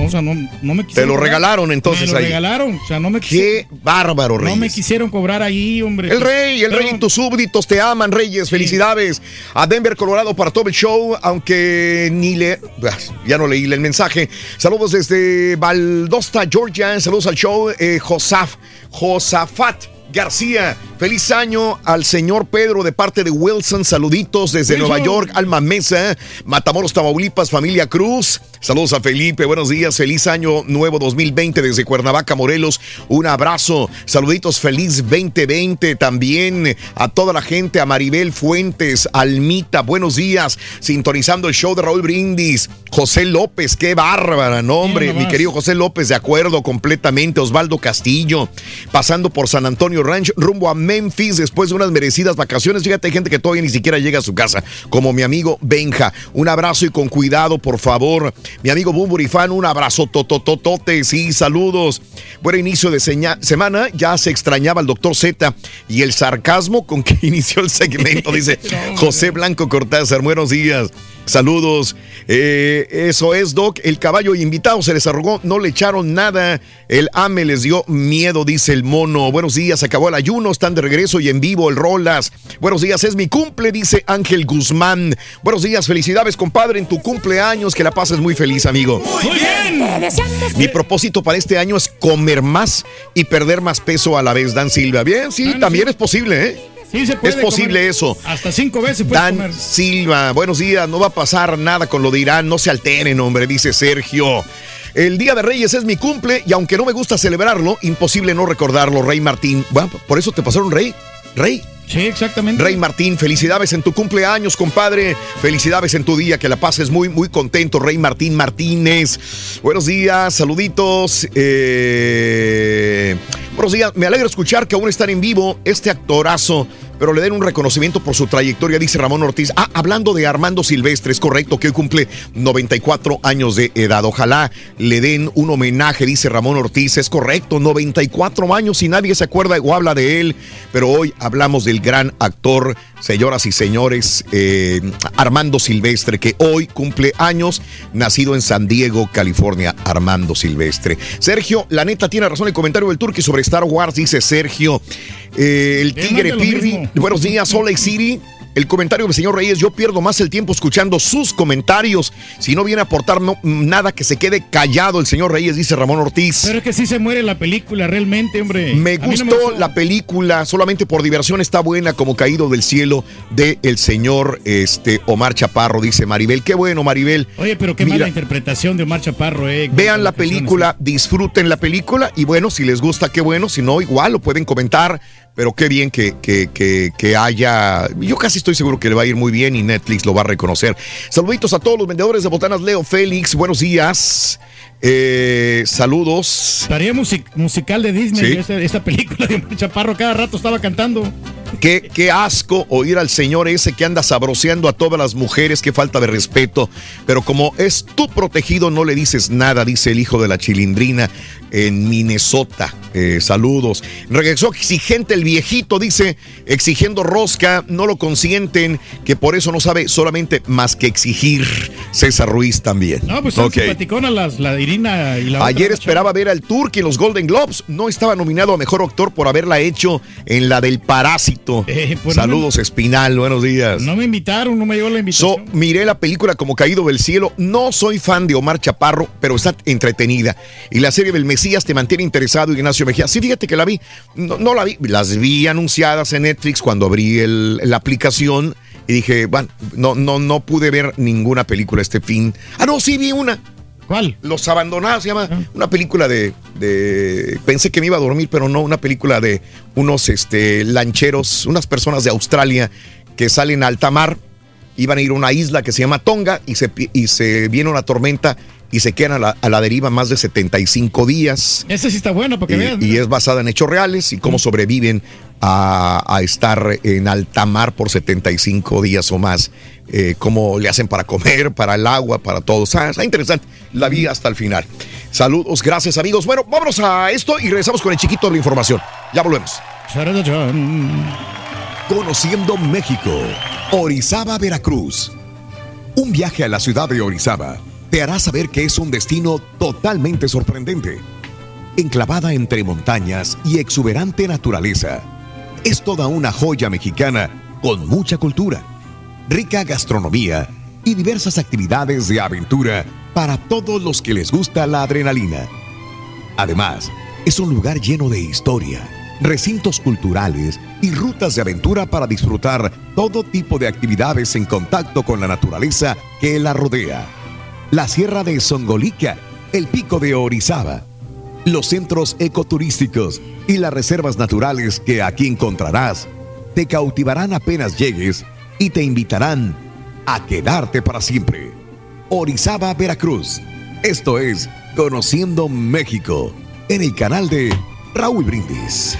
O sea, no, no me Te quisieron lo cobrar. regalaron entonces Me lo ahí. regalaron. O sea, no me Qué bárbaro, No Reyes. me quisieron cobrar ahí, hombre. El rey, el Pero- rey, tus súbditos te aman, Reyes. Felicidades a Denver, Colorado, para todo el show, aunque ni le. ah, Ya no leí el mensaje. Saludos desde Valdosta, Georgia. Saludos al show, eh, Josaf, Josafat. García, feliz año al señor Pedro de parte de Wilson. Saluditos desde Wilson. Nueva York, Alma Mesa, Matamoros, Tamaulipas, familia Cruz. Saludos a Felipe, buenos días, feliz año nuevo 2020 desde Cuernavaca, Morelos. Un abrazo, saluditos, feliz 2020 también a toda la gente, a Maribel Fuentes, Almita, buenos días, sintonizando el show de Raúl Brindis. José López, qué bárbara, no hombre, mi querido José López, de acuerdo completamente. Osvaldo Castillo, pasando por San Antonio Ranch, rumbo a Memphis después de unas merecidas vacaciones. Fíjate, hay gente que todavía ni siquiera llega a su casa, como mi amigo Benja. Un abrazo y con cuidado, por favor. Mi amigo Bumburi Fan, un abrazo totototote. Sí, saludos. Buen inicio de semana. Ya se extrañaba el doctor Z y el sarcasmo con que inició el segmento, dice José Blanco Cortázar. Buenos días. Saludos. Eh, eso es, Doc. El caballo invitado se les arrugó, no le echaron nada. El AME les dio miedo, dice el mono. Buenos días, acabó el ayuno, están de regreso y en vivo el Rolas. Buenos días, es mi cumple, dice Ángel Guzmán. Buenos días, felicidades, compadre, en tu cumpleaños, que la pases muy feliz, amigo. Muy bien. Mi propósito para este año es comer más y perder más peso a la vez, Dan Silva. Bien, sí, también es posible, ¿eh? Sí, se puede es posible comer. eso. Hasta cinco veces puedes Dan comer. Silva, buenos días. No va a pasar nada con lo de Irán. No se alteren, hombre, dice Sergio. El Día de Reyes es mi cumple y aunque no me gusta celebrarlo, imposible no recordarlo, Rey Martín. Bueno, por eso te pasaron Rey. Rey. Sí, exactamente. Rey Martín, felicidades en tu cumpleaños, compadre. Felicidades en tu día, que la pases muy, muy contento, Rey Martín Martínez. Buenos días, saluditos. Eh, buenos días, me alegra escuchar que aún están en vivo este actorazo, pero le den un reconocimiento por su trayectoria, dice Ramón Ortiz. Ah, hablando de Armando Silvestre, es correcto que hoy cumple 94 años de edad. Ojalá le den un homenaje, dice Ramón Ortiz. Es correcto, 94 años y nadie se acuerda o habla de él, pero hoy hablamos del gran actor, señoras y señores, eh, Armando Silvestre, que hoy cumple años, nacido en San Diego, California, Armando Silvestre. Sergio, la neta tiene razón el comentario del Turqui sobre Star Wars, dice Sergio. Eh, el Tigre Pirri, buenos días, Lake City. El comentario del señor Reyes, yo pierdo más el tiempo escuchando sus comentarios. Si no viene a aportar no- nada, que se quede callado el señor Reyes, dice Ramón Ortiz. Pero es que sí se muere la película, realmente, hombre. Me gustó la película, solamente por diversión está buena, como caído del cielo de el señor este, Omar Chaparro, dice Maribel. Qué bueno, Maribel. Oye, pero qué Mira, mala interpretación de Omar Chaparro, eh. Vean la película, disfruten la película y bueno, si les gusta, qué bueno, si no, igual lo pueden comentar, pero qué bien que, que, que, haya, yo casi estoy seguro que le va a ir muy bien y Netflix lo va a reconocer. Saluditos a todos los vendedores de botanas, Leo Félix, buenos días, Eh, saludos. Tarea music- musical de Disney, Sí. esa, esa película de Chaparro, cada rato estaba cantando. Qué, qué asco oír al señor ese que anda sabroseando a todas las mujeres, qué falta de respeto. Pero como es tu protegido, no le dices nada, dice el hijo de la chilindrina en Minnesota. Eh, saludos. Regresó exigente el viejito, dice, exigiendo rosca, no lo consienten, que por eso no sabe solamente más que exigir. César Ruiz también. No, pues son Ok. simpaticonas las, la Irina y la Ayer otra esperaba ver al Turki en los Golden Globes. No estaba nominado a mejor actor por haberla hecho en la del Parásito. pues Saludos, Espinal. Buenos días. No me invitaron, no me llegó la invitación. So, miré la película como Caído del Cielo. No soy fan de Omar Chaparro, pero está entretenida. Y la serie del Mesías te mantiene interesado, Ignacio Mejía. Sí, fíjate que la vi. No, no la vi. Las vi anunciadas en Netflix cuando abrí el- la aplicación. Y dije, bueno, no, no, no pude ver ninguna película este fin. Ah, no, sí vi una. Los Abandonados se llama. Una película de, de- Pensé que me iba a dormir, pero no. Una película de unos este, lancheros, unas personas de Australia que salen a alta mar. Iban a ir a una isla que se llama Tonga y se, y se viene una tormenta y se quedan a la, a la deriva más de 75 días. Esa sí está buena para que Y, es basada en hechos reales y cómo sobreviven a, a estar en alta mar por 75 días o más. Eh, cómo le hacen para comer, para el agua, para todo. O sea, está interesante. La vi hasta el final. Saludos, gracias amigos. Bueno, vámonos a esto y regresamos con el chiquito de la información. Ya volvemos. Conociendo México. Orizaba, Veracruz. Un viaje a la ciudad de Orizaba te hará saber que es un destino totalmente sorprendente. Enclavada entre montañas y exuberante naturaleza, es toda una joya mexicana con mucha cultura, rica gastronomía y diversas actividades de aventura para todos los que les gusta la adrenalina. Además, es un lugar lleno de historia, recintos culturales y rutas de aventura para disfrutar todo tipo de actividades en contacto con la naturaleza que la rodea. La Sierra de Songolica, el Pico de Orizaba, los centros ecoturísticos y las reservas naturales que aquí encontrarás te cautivarán apenas llegues y te invitarán a quedarte para siempre. Orizaba, Veracruz. Esto es Conociendo México en el canal de Raúl Brindis.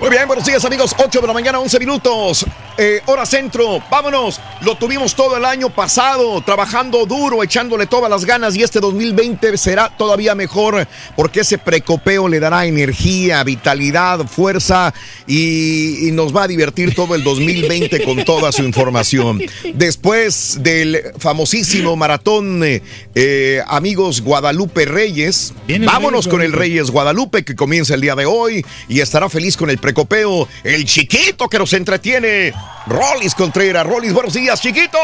Muy bien, buenos días amigos. 8 de la mañana, 11 minutos. eh, hora centro. Vámonos. Lo tuvimos todo el año pasado, trabajando duro, echándole todas las ganas y este 2020 será todavía mejor porque ese precopeo le dará energía, vitalidad, fuerza y, y nos va a divertir todo el 2020 con toda su información. Después del famosísimo maratón eh, eh, Amigos Guadalupe Reyes, vámonos con el. Reyes Guadalupe que comienza el día de hoy y estará feliz con el precopeo. El chiquito que nos entretiene, Rolis Contreras. Rolis, buenos días, chiquito.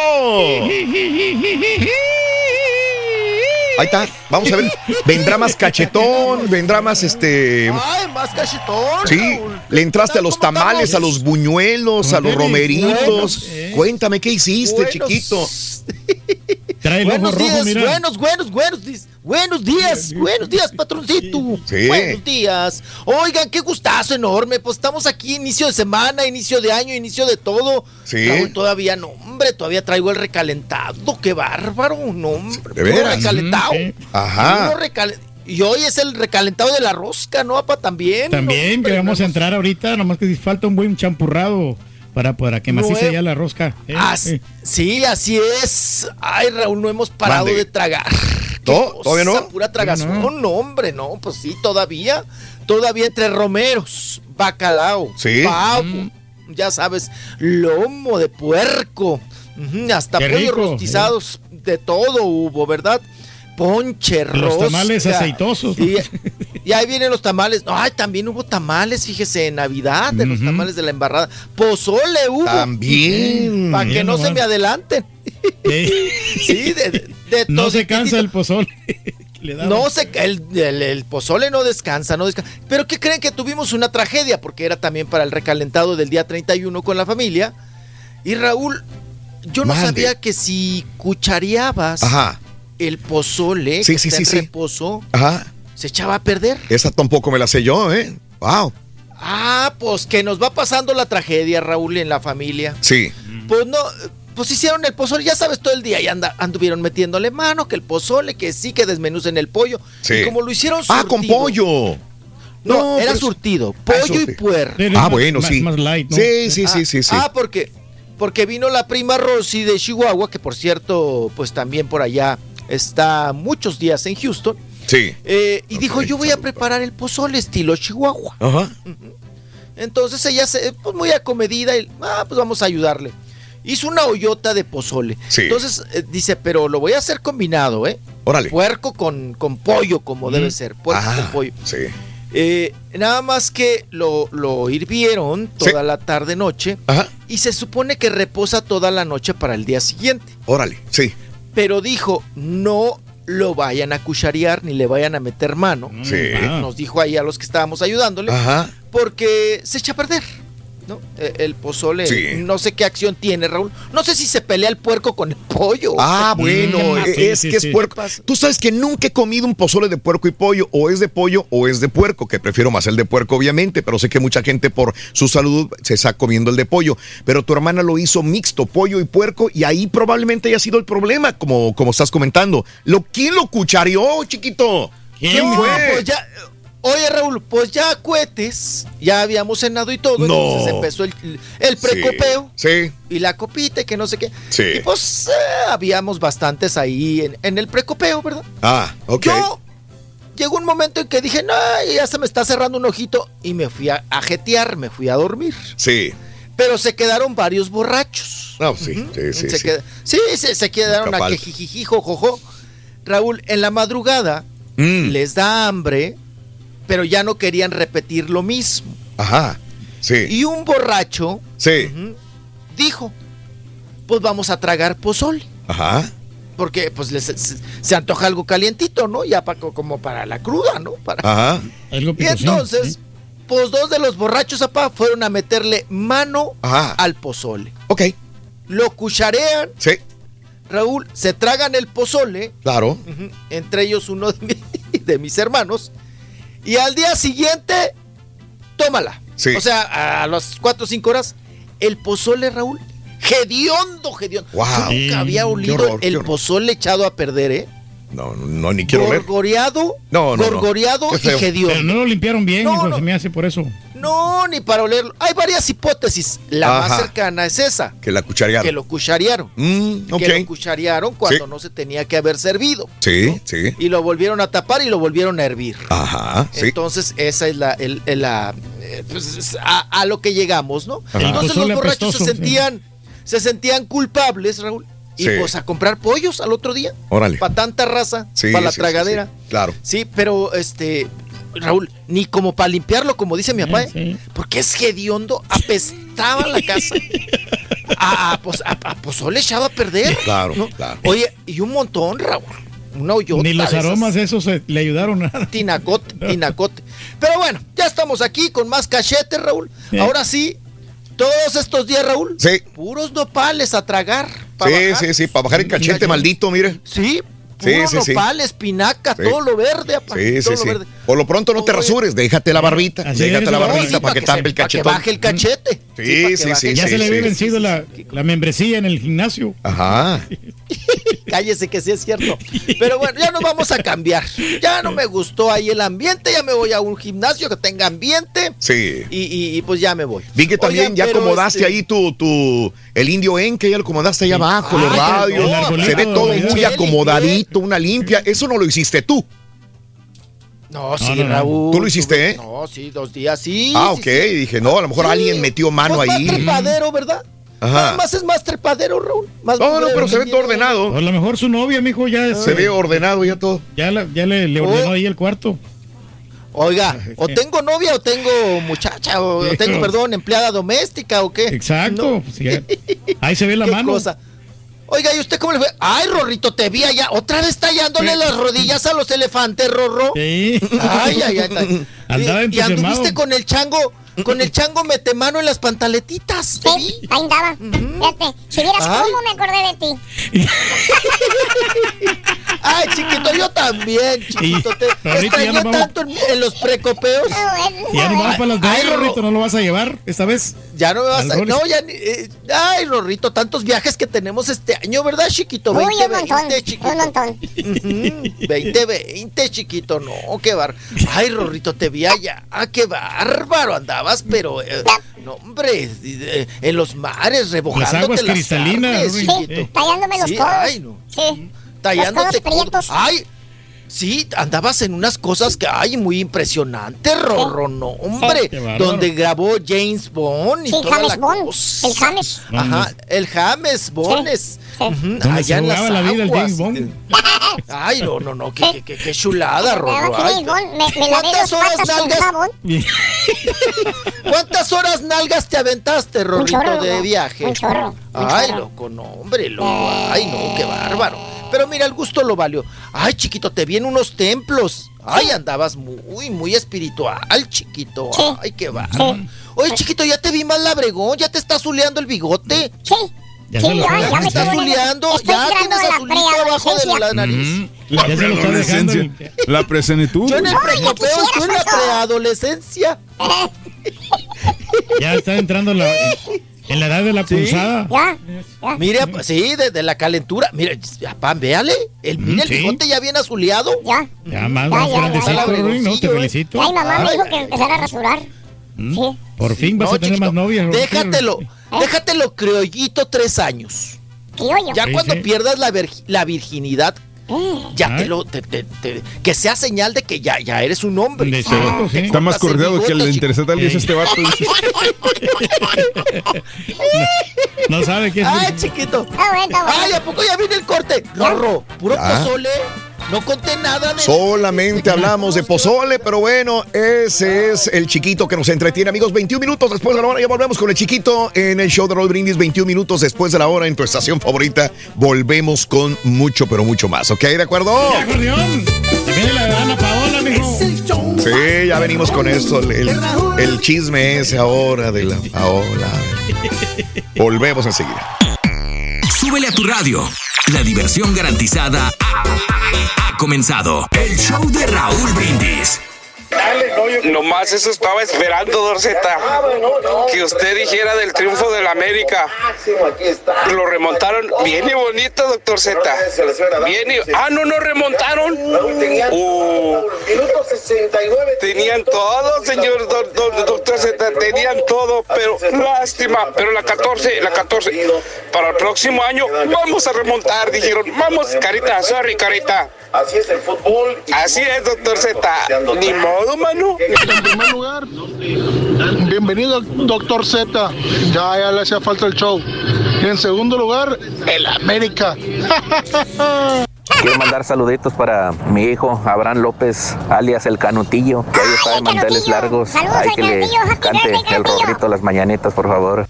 Ahí está, vamos a ver. Vendrá más cachetón, vendrá más este. Ay, más cachetón. Sí, le entraste a los tamales, a los buñuelos, a los romeritos. Cuéntame qué hiciste, Buenos. chiquito. Trae el ojo Buenos rojo, días, mira. buenos, buenos, buenos, días, buenos días, buenos días, patroncito. Sí. Buenos días. Oigan, qué gustazo enorme. Pues estamos aquí, inicio de semana, inicio de año, inicio de todo. Sí. Raúl, todavía no, hombre, todavía traigo el recalentado. Qué bárbaro, no, hombre. ¿De veras? recalentado. Ujú, sí. Ajá. Puro recale- Y hoy es el recalentado de la rosca, ¿no, apa? También. También hombre, que vamos a no- entrar ahorita, nomás que falta un buen champurrado para, para que macice ya la rosca. Eh, As- eh. Sí, así es. Ay, Raúl, no hemos parado Mande. de tragar. ¿No? ¿Todavía no? Pura tragazón. No, No, no. hombre, no, pues sí, todavía. Todavía entre romeros, bacalao, Sí. pavo, Mm. ya sabes, lomo de puerco, hasta pollos rico, rostizados, de todo hubo, ¿verdad? Ponche, Los rosca. tamales aceitosos, ¿no? Y, y ahí vienen los tamales. Ay, también hubo tamales, fíjese, en Navidad, de los tamales de la embarrada. Pozole hubo. También. Para que no se me adelanten. Eh, Sí, de, de- de no todo se cansa titito. el pozole. le. No se el, el, el pozole no descansa, no descansa. Pero ¿qué creen que tuvimos una tragedia? Porque era también para el recalentado del día 31 con la familia. Y Raúl, yo no Mande. sabía que si cuchareabas Ajá, el pozole Sí, que sí, está sí, en sí. reposo, ajá. se echaba a perder. Esa tampoco me la sé yo, ¿eh? Wow. Ah, pues que nos va pasando la tragedia, Raúl, en la familia. Sí. Pues no, pues hicieron el pozole, ya sabes, todo el día y anda, anduvieron metiéndole mano, que el pozole, que sí, que desmenucen el pollo. Sí. Y como lo hicieron Ah, con surtido- pollo. No, No, era pero- surtido, Ah, pollo y surtido. Pero Ah, más- bueno, sí. Más light, ¿no? Sí, sí, sí, sí, sí. Ah, porque, porque vino la prima Rosy de Chihuahua, que por cierto, pues también por allá está muchos días en Houston. Sí. eh, y dijo, yo voy a preparar el pozole estilo Chihuahua. Ajá. Entonces ella se, pues muy acomedida y, ah, pues vamos a ayudarle. Hizo una hoyota de pozole. Sí. Entonces eh, dice, pero lo voy a hacer combinado, ¿eh? Órale. Puerco con, con pollo, como debe ser. Puerco Ah, con pollo. Sí. Eh, nada más que lo, lo hirvieron toda Sí. la tarde noche Ajá. y se supone que reposa toda la noche para el día siguiente. Órale. Sí. Pero dijo, no lo vayan a cucharear ni le vayan a meter mano. Sí. Nos dijo ahí a los que estábamos ayudándole, Ajá. porque se echa a perder. ¿No? Eh, El pozole, Sí. no sé qué acción tiene, Raúl. No sé si se pelea el puerco con el pollo. Ah, bueno, Mm, e- sí, es sí, que es puerco. Tú sabes que nunca he comido un pozole de puerco y pollo, o es de pollo o es de puerco, que prefiero más el de puerco, obviamente, pero sé que mucha gente por su salud se está comiendo el de pollo. Pero tu hermana lo hizo mixto, pollo y puerco, y ahí probablemente haya sido el problema, como, como estás comentando. ¿Lo, ¿Quién lo cuchareó, chiquito? ¿Quién No, fue? pues ya. Oye, Raúl, pues ya cohetes, ya habíamos cenado y todo, No. entonces empezó el, el precopeo Sí. y la copita y que no sé qué. Sí. Y pues eh, habíamos bastantes ahí en, en el precopeo, ¿verdad? Ah, ok. Yo llegó un momento en que dije, no, ya se me está cerrando un ojito y me fui a, a jetear, me fui a dormir. Sí. Pero se quedaron varios borrachos. No, sí, sí, sí. se sí. sí, se, se quedaron a que falta. jijiji, jojojo. Raúl, en la madrugada Mm, les da hambre, pero ya no querían repetir lo mismo. Ajá. Sí. Y un borracho Sí. dijo, pues vamos a tragar pozole. Ajá. Porque pues les, se, se antoja algo calientito, ¿no? Ya pa- como para la cruda, ¿no? Para... Ajá. Algo Y entonces, ¿sí? pues dos de los borrachos, apá, fueron a meterle mano Ajá. al pozole. Ok. Lo cucharean, Sí. Raúl, se tragan el pozole, Claro. entre ellos uno de, mi- de mis hermanos, y al día siguiente, tómala. Sí. O sea, a las 4 o 5 horas, el pozole, Raúl, hediondo, hediondo. Wow. Yo nunca había olido horror, el pozole echado a perder, ¿eh? No, no, ni quiero ver. Gorgoreado, No, no, no. gorgoreado Qué y feo. Pero no lo limpiaron bien, No, hijo, no. se me hace por eso. No, ni para olerlo. Hay varias hipótesis. La Ajá. más cercana es esa. Que la cucharearon. Que lo cucharearon. Mm. Que lo cucharearon cuando Sí. no se tenía que haber servido. Sí, sí. Y lo volvieron a tapar y lo volvieron a hervir. Ajá, sí. Entonces, esa es la, el- el- la eh, pues, es a, a lo que llegamos, ¿no? Ajá. Entonces pozole los borrachos apestoso, se sí. sentían, se sentían culpables, Raúl. Y Sí. pues a comprar pollos al otro día. Órale. Para tanta raza, Sí, para la sí, sí, tragadera. sí. Claro. Sí, pero este, Raúl, ni como para limpiarlo, como dice mi papá, ¿eh? porque es hediondo, apestaba la casa. A, a, pos- a- a pozole echaba a perder. Claro, ¿no? claro. Oye, y un montón, Raúl. Una hoyota Ni los aromas esos eh, le ayudaron nada. Tinacote, tinacote. Pero bueno, ya estamos aquí con más cachete, Raúl. Sí. Ahora sí, todos estos días, Raúl, Sí. puros nopales a tragar. Sí, bajar. sí, sí, para bajar el cachete maldito, mire. Sí, Sí, puro sí, nopal, espinaca, Sí. todo lo verde, apa, Sí, todo sí, lo verde. Por lo pronto no te rasures, déjate la barbita, Así déjate es, la barbita sí, para que se- tape el para que cachetón. baje el cachete. Sí, que sí, sí, Ya sí, se le había sí, vencido la, la membresía en el gimnasio. Ajá. Cállese que sí es cierto. Pero bueno, ya nos vamos a cambiar. Ya no me gustó ahí el ambiente, ya me voy a un gimnasio que tenga ambiente Sí. y, y- y pues ya me voy. Vi que también Oigan, ya acomodaste este, ahí tu, tu, el indio en que ya lo acomodaste ahí abajo, los Ah, radios. se ve todo muy Sí, una limpia. Eso no lo hiciste tú. No, sí, no, no. Raúl. ¿Tú lo hiciste, eh? No, sí, dos días, sí. ah, sí, ok. sí. Dije, no, a lo mejor Sí. alguien metió mano Pues ahí. Más trepadero, ¿verdad? Ajá. Nada más es más trepadero, Raúl. Más No, no, pero se ve todo ordenado. A lo mejor su novia, mijo, ya, Se ve ordenado ya todo. ya, la- ya le, le ordenó Oh. ahí el cuarto. Oiga, o tengo novia o tengo muchacha, o tengo, perdón, empleada doméstica o qué. Exacto. No. pues ya. Ahí se ve la ¿Qué mano. cosa? Oiga, ¿y usted cómo le fue? Ay, Rorrito, te vi allá. Otra vez tallándole las rodillas a los elefantes, Rorro. Sí. Ay, ay, ay. ay. Andaba y, y anduviste con el chango, con el chango metemano en las pantaletitas. Sí, ahí andaba. Fíjate, si vieras Ay. cómo me acordé de ti. Ay, chiquito, yo también, chiquito. Te extrañé tanto en, en los precopeos. Ah, ya no vamos para Las Rorro. Rorrito, no lo vas a llevar esta vez. Ya no me vas Al a... No, ya ni... eh, ay, Rorrito, tantos viajes que tenemos este año, ¿verdad, chiquito? Uy, un 2020, montón, chiquito. un montón. Ujú, 2020, chiquito, no, qué bar. Ay, Rorrito, te vi allá. Ah, qué bárbaro andabas, pero. eh, no, hombre, eh, en los mares, rebojándote Las aguas las cristalinas, carnes. Sí, tallándome los Sí, codos. ay, no. Sí. Tallándote Los codos. Ay, sí, andabas en unas cosas que, ay, muy impresionantes, Rorro, no, hombre. Donde grabó James Bond y Sí, toda James la Bond. cosa. El James. Ajá, el James Bones. Ujú, Donde se allá en las la vida el. James Bond. Ay, no, no, no, qué, qué, qué, qué chulada, Rorro. Ay, me, me ¿Cuántas horas nalgas? ¿Cuántas horas nalgas te aventaste, Rorrito, de viaje? Un chorro, un Ay, loco, no, hombre, loco. Ay, no, qué bárbaro. Pero mira, el gusto lo valió. Ay, chiquito, te vi en unos templos. Ay, andabas muy, muy espiritual, chiquito. Sí. Ay, qué bárbaro. Oye, chiquito, ya te vi más labregón, ya te estás zuleando el bigote. Sí. Ya sí, ya, ya me Te estás estoy zuleando, Estoy ya tienes la azulito abajo de la nariz. Está dejando. el- La presenitud. Yo en el precopeo, tú en la preadolescencia. Ya está entrando la, en la edad de la punzada. Ya, ya. Mire, pues, sí, desde la calentura. Mire, papá, véale. El, mire, el Sí. bigote ya viene azuleado. Ya. Ya más, Ya, más grandecito, ya. Rorri, ¿no? Te felicito. Mi mamá me Ay. dijo que empezara a rasurar. Mm. Sí. Por fin vas No, a tener chiquito, más novias. Déjatelo, déjatelo criollito tres años. Criollo. Ya Sí, cuando sí. pierdas la, la virginidad, Mm. Ya Ay. te lo. te- te- te- que sea señal de que ya, ya eres un hombre. De sí. Está más correado que el bigote, interesante es Sí. este vato. dices. No sabe qué es. Ay, chiquito. Ay, ¿a poco ya viene el corte? Rorro, puro Ya. pozole. No conté nada de. Solamente hablamos de pozole, pero bueno, ese es el chiquito que nos entretiene, amigos. 21 minutos después de la hora, ya volvemos con el chiquito en el show de Roll Brindis. 21 minutos después de la hora en tu estación favorita. Volvemos con mucho, pero mucho más, ¿ok? ¿De acuerdo? La de Ana Paola, mijo. Sí, ya venimos con esto, el, el- el chisme ese ahora de la Paola. Volvemos enseguida. Súbele a tu radio. La diversión garantizada ha, comenzado. El show de Raúl Brindis. No, Nomás eso estaba esperando, Dorceta. Que usted dijera del triunfo del América. Lo remontaron bien y bonito, doctor Z. Bien y... Ah, no, no remontaron. Uh, tenían todo, señor do- do- doctor Z. Tenían todo, pero lástima. Pero la 14, la 14. Para el próximo año vamos a remontar, dijeron. Vamos, carita, sorry, carita. Así es el fútbol. Así es, doctor Z. Ni modo, mano. En primer lugar, bienvenido doctor Z. Ya, ya le hacía falta el show. Y en segundo lugar, el América. Quiero mandar saluditos para mi hijo Abraham López, alias el Canutillo, que hoy está de manteles largos. Hay que le cante el rorrito las mañanitas, por favor.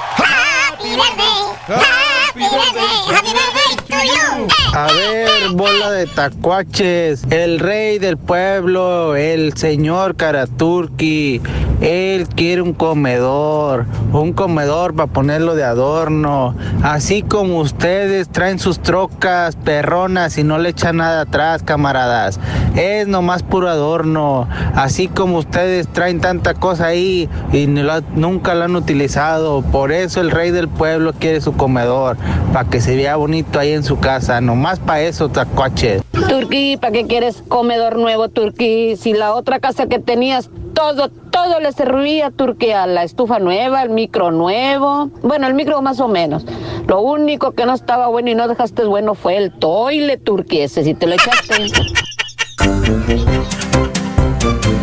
A ver, bola de tacuaches, el rey del pueblo, el señor Karaturki, él quiere un comedor, un comedor para ponerlo de adorno, así como ustedes traen sus trocas perronas y no le echan nada atrás, camaradas. Es nomás puro adorno, así como ustedes traen tanta cosa ahí y no nunca la han utilizado, por eso el rey del pueblo quiere su comedor, para que se vea bonito ahí en su casa, nomás para eso, tacuaches. Turquí, ¿para qué quieres comedor nuevo, Turquí? Si la otra casa que tenías, todo, todo le servía, a la estufa nueva, el micro nuevo. Bueno, el micro más o menos. Lo único que no estaba bueno y no dejaste bueno fue el toile, Turquí, ese si te lo echaste.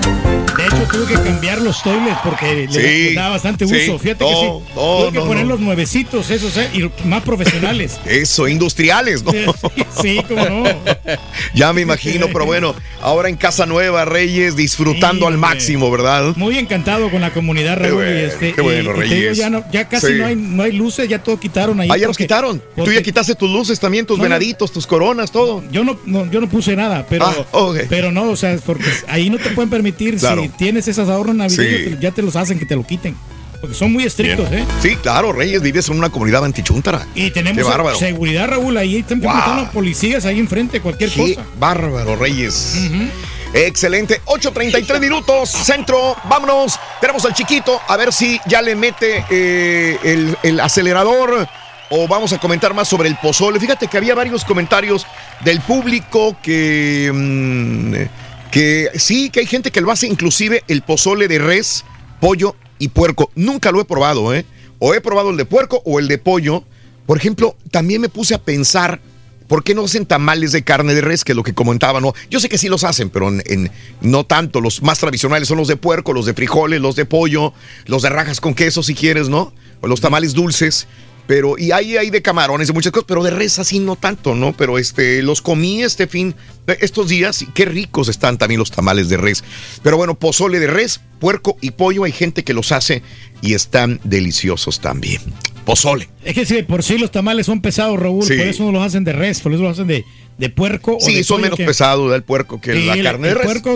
Tuve que cambiar los toilets porque Sí, le, daba bastante sí, uso. Fíjate no, que sí. no, tuve que no, poner los nuevecitos, esos, eh, y más profesionales. Eso, industriales, ¿no? Sí, cómo no. ya me imagino, pero bueno, ahora en Casa Nueva, Reyes, disfrutando al máximo, ¿verdad? Muy encantado con la comunidad, Raúl. bueno, y este, qué bueno, y- y te digo, Reyes. ya, casi no, hay, no hay luces, ya todo quitaron ahí. Ah, ya los porque- quitaron. Tú ya quitaste tus luces también, tus venaditos, tus coronas, todo. Yo no, no- yo no puse nada, pero, Ah, pero no, o sea, porque ahí no te pueden permitir, Claro. si tienes esos ahorros navideños, Sí. ya te los hacen que te lo quiten. Porque son muy estrictos, ¿eh? Sí, claro, Reyes, vives en una comunidad antichúntara. Y tenemos seguridad, Raúl, ahí están Wow. los policías ahí enfrente, cualquier Qué cosa. bárbaro, Reyes. Excelente. 8.33 minutos, centro. Vámonos. Tenemos al chiquito. A ver si ya le mete eh, el, el acelerador. O vamos a comentar más sobre el pozole. Fíjate que había varios comentarios del público que. mm, que sí, que hay gente que lo hace, inclusive el pozole de res, pollo y puerco. Nunca lo he probado, ¿eh? O he probado el de puerco o el de pollo. Por ejemplo, también me puse a pensar ¿Por qué no hacen tamales de carne de res? Que es lo que comentaba, ¿no? Yo sé que sí los hacen, pero en, en- no tanto. Los más tradicionales son los de puerco, los de frijoles, los de pollo, los de rajas con queso, si quieres, ¿no? O los tamales dulces. Pero, y ahí hay de camarones, de muchas cosas, pero de res así no tanto, ¿no? Pero este, los comí este fin, estos días, y qué ricos están también los tamales de res. Pero bueno, pozole de res, puerco y pollo, hay gente que los hace y están deliciosos también. Pozole. Es que sí, por sí los tamales son pesados, Raúl, Sí. por eso no los hacen de res, por eso los hacen de, de puerco. o Sí, de son menos que- pesados del puerco que Sí, la el- carne de el res. puerco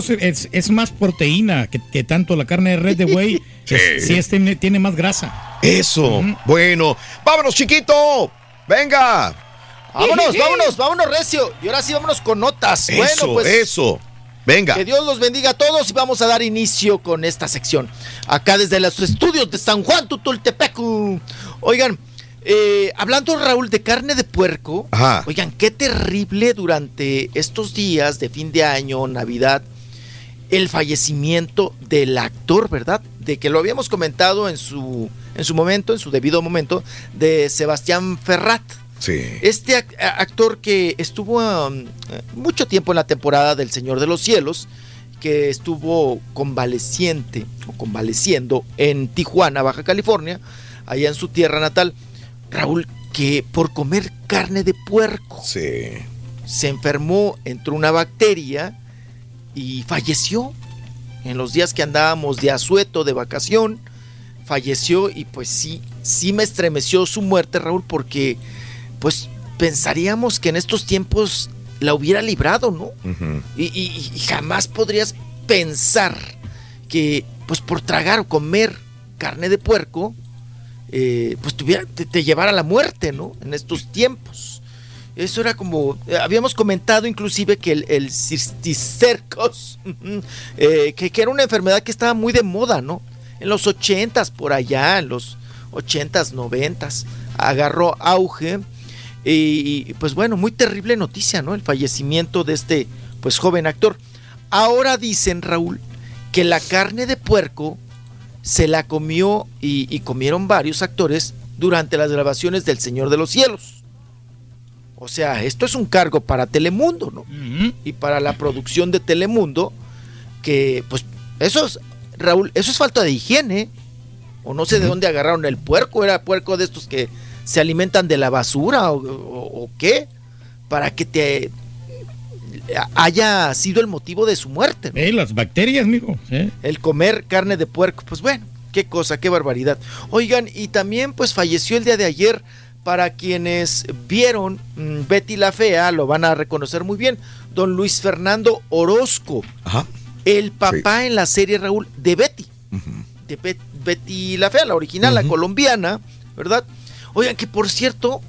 es, más proteína que, que tanto la carne de res de buey. Sí. es- sí, es- tiene, tiene más grasa. Eso. Bueno, vámonos, chiquito. Venga. Vámonos, vámonos, vámonos, Recio. Y ahora sí, vámonos con notas. Eso, bueno, pues. eso. Venga. Que Dios los bendiga a todos y vamos a dar inicio con esta sección. Acá desde los estudios de San Juan Tutultepecu. Oigan, eh, hablando Raúl de carne de puerco, Ajá. oigan, qué terrible durante estos días de fin de año, Navidad, el fallecimiento del actor, ¿verdad? De que lo habíamos comentado en su, en su momento, en su debido momento, de Sebastián Ferrat. Sí. Este actor que estuvo um, mucho tiempo en la temporada del Señor de los Cielos, que estuvo convaleciente o convaleciendo en Tijuana, Baja California, allá en su tierra natal, Raúl, que por comer carne de puerco se enfermó, entró una bacteria y falleció. En los días que andábamos de asueto, de vacación, falleció y pues sí, sí me estremeció su muerte, Raúl, porque pues pensaríamos que en estos tiempos la hubiera librado, ¿no? Y, y- y jamás podrías pensar que, pues por tragar o comer carne de puerco, eh, pues tuviera, te, te llevara a la muerte, ¿no? En estos tiempos. Eso era como, eh, habíamos comentado inclusive que el, el cisticercos, eh, que, que, era una enfermedad que estaba muy de moda, ¿no? En los ochentas, por allá, en los ochentas, noventas, agarró auge. Y, y, pues bueno, muy terrible noticia, ¿no? El fallecimiento de este pues joven actor. Ahora dicen, Raúl, que la carne de puerco se la comió y, y comieron varios actores durante las grabaciones del Señor de los Cielos. O sea, esto es un cargo para Telemundo, ¿no? Y para la producción de Telemundo, que pues eso es, Raúl, eso es falta de higiene. O no sé de dónde agarraron el puerco, era puerco de estos que se alimentan de la basura o, o, o qué, para que te haya sido el motivo de su muerte. ¿no? Eh, las bacterias, mijo. ¿eh? El comer carne de puerco, pues bueno, qué cosa, qué barbaridad. Oigan, y también pues falleció el día de ayer para quienes vieron mmm, Betty la Fea, lo van a reconocer muy bien, don Luis Fernando Orozco, Ajá. el papá sí. en la serie Raúl de Betty, uh -huh. de Bet Betty la Fea, la original, uh -huh. la colombiana, ¿verdad? Oigan, que por cierto,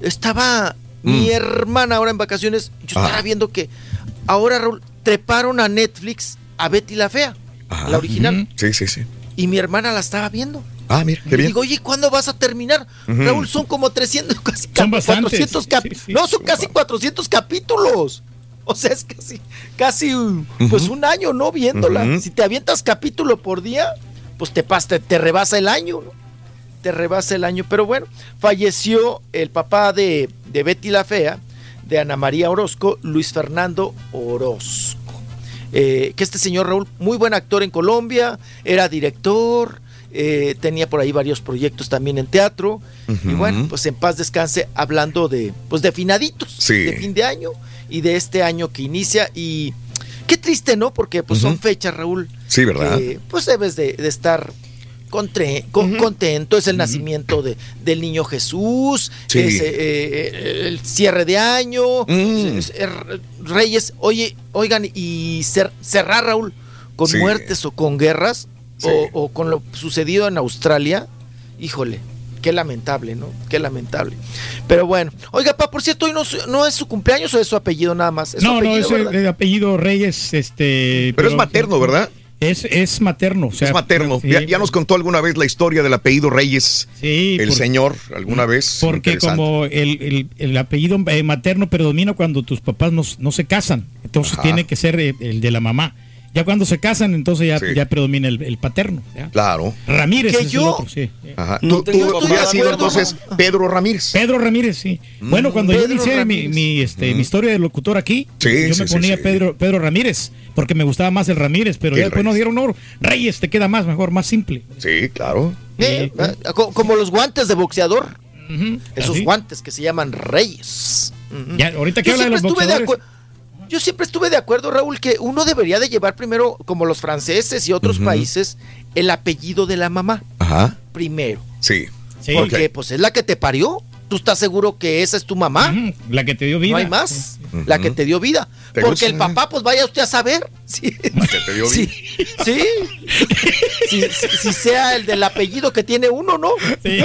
estaba mm. mi hermana ahora en vacaciones, yo estaba ah. viendo que ahora Raúl, treparon a Netflix a Betty la Fea, Ajá. la original. Sí, sí, sí. Y mi hermana la estaba viendo. Ah, mira, qué y bien. digo, oye, ¿cuándo vas a terminar? Uh -huh. Raúl, son como 300, casi son 400 capítulos. Sí, sí. No, son casi 400 capítulos. O sea, es casi, casi uh -huh. pues un año, ¿no? Viéndola. Uh -huh. Si te avientas capítulo por día, pues te, te, te rebasa el año, ¿no? Te rebasa el año. Pero bueno, falleció el papá de, de Betty la Fea, de Ana María Orozco, Luis Fernando Orozco. Eh, que este señor Raúl, muy buen actor en Colombia, era director, eh, tenía por ahí varios proyectos también en teatro. Uh -huh. Y bueno, pues en paz descanse, hablando de, pues de finaditos, sí. de fin de año y de este año que inicia. Y qué triste, ¿no? Porque pues uh -huh. son fechas, Raúl. Sí, ¿verdad? Que, pues debes de, de estar Contre, con, uh -huh. contento, es el uh -huh. nacimiento de, del niño Jesús, sí. es eh, el cierre de año, mm. es, es, Reyes, oye, oigan, y cer cerrar Raúl con sí. muertes o con guerras sí. o, o, con lo sucedido en Australia, híjole, qué lamentable, ¿no? Qué lamentable. Pero bueno, oiga, pa, por cierto, hoy no, no es su cumpleaños o es su apellido nada más. ¿Es no, apellido, no, es el, el, apellido Reyes, este. Pero, pero es materno, ¿verdad? Es, es materno. O sea, es materno. Sí, ya, ya, nos contó alguna vez la historia del apellido Reyes. Sí. El por, señor, alguna vez. Porque como el, el, el, apellido eh, materno predomina cuando tus papás no, no se casan. Entonces Ajá. tiene que ser el, el, de la mamá. Ya cuando se casan, entonces ya, sí. ya predomina el, el paterno. ¿ya? Claro. Ramírez ¿Que es yo? el otro, sí. Ajá. ¿Tú, tú, tú has sido entonces Pedro Ramírez? Pedro Ramírez, sí. Mm. Bueno, cuando Pedro yo inicié mi, mi, este, mm. mi, historia de locutor aquí, sí, yo sí, me ponía Pedro, Pedro Ramírez, porque me gustaba más el Ramírez, pero ya después nos dieron oro. Reyes te queda más, mejor, más simple. Sí, claro. Eh, como los guantes de boxeador. Uh -huh. Esos ¿Así? guantes que se llaman Reyes. Uh -huh. Ya, ahorita que habla de los boxeadores yo siempre estuve de acuerdo, Raúl, que uno debería de llevar primero, como los franceses y otros uh -huh. países, el apellido de la mamá. Ajá. Primero. Sí. sí Porque okay. pues es la que te parió. ¿Tú estás seguro que esa es tu mamá? Uh -huh. La que te dio vida. No hay más. Uh -huh. La que te dio vida. Porque gusta? el papá, pues vaya usted a saber. Sí. La que te dio vida. Sí. sí. si, si, sea el del apellido que tiene uno, ¿no? Sí.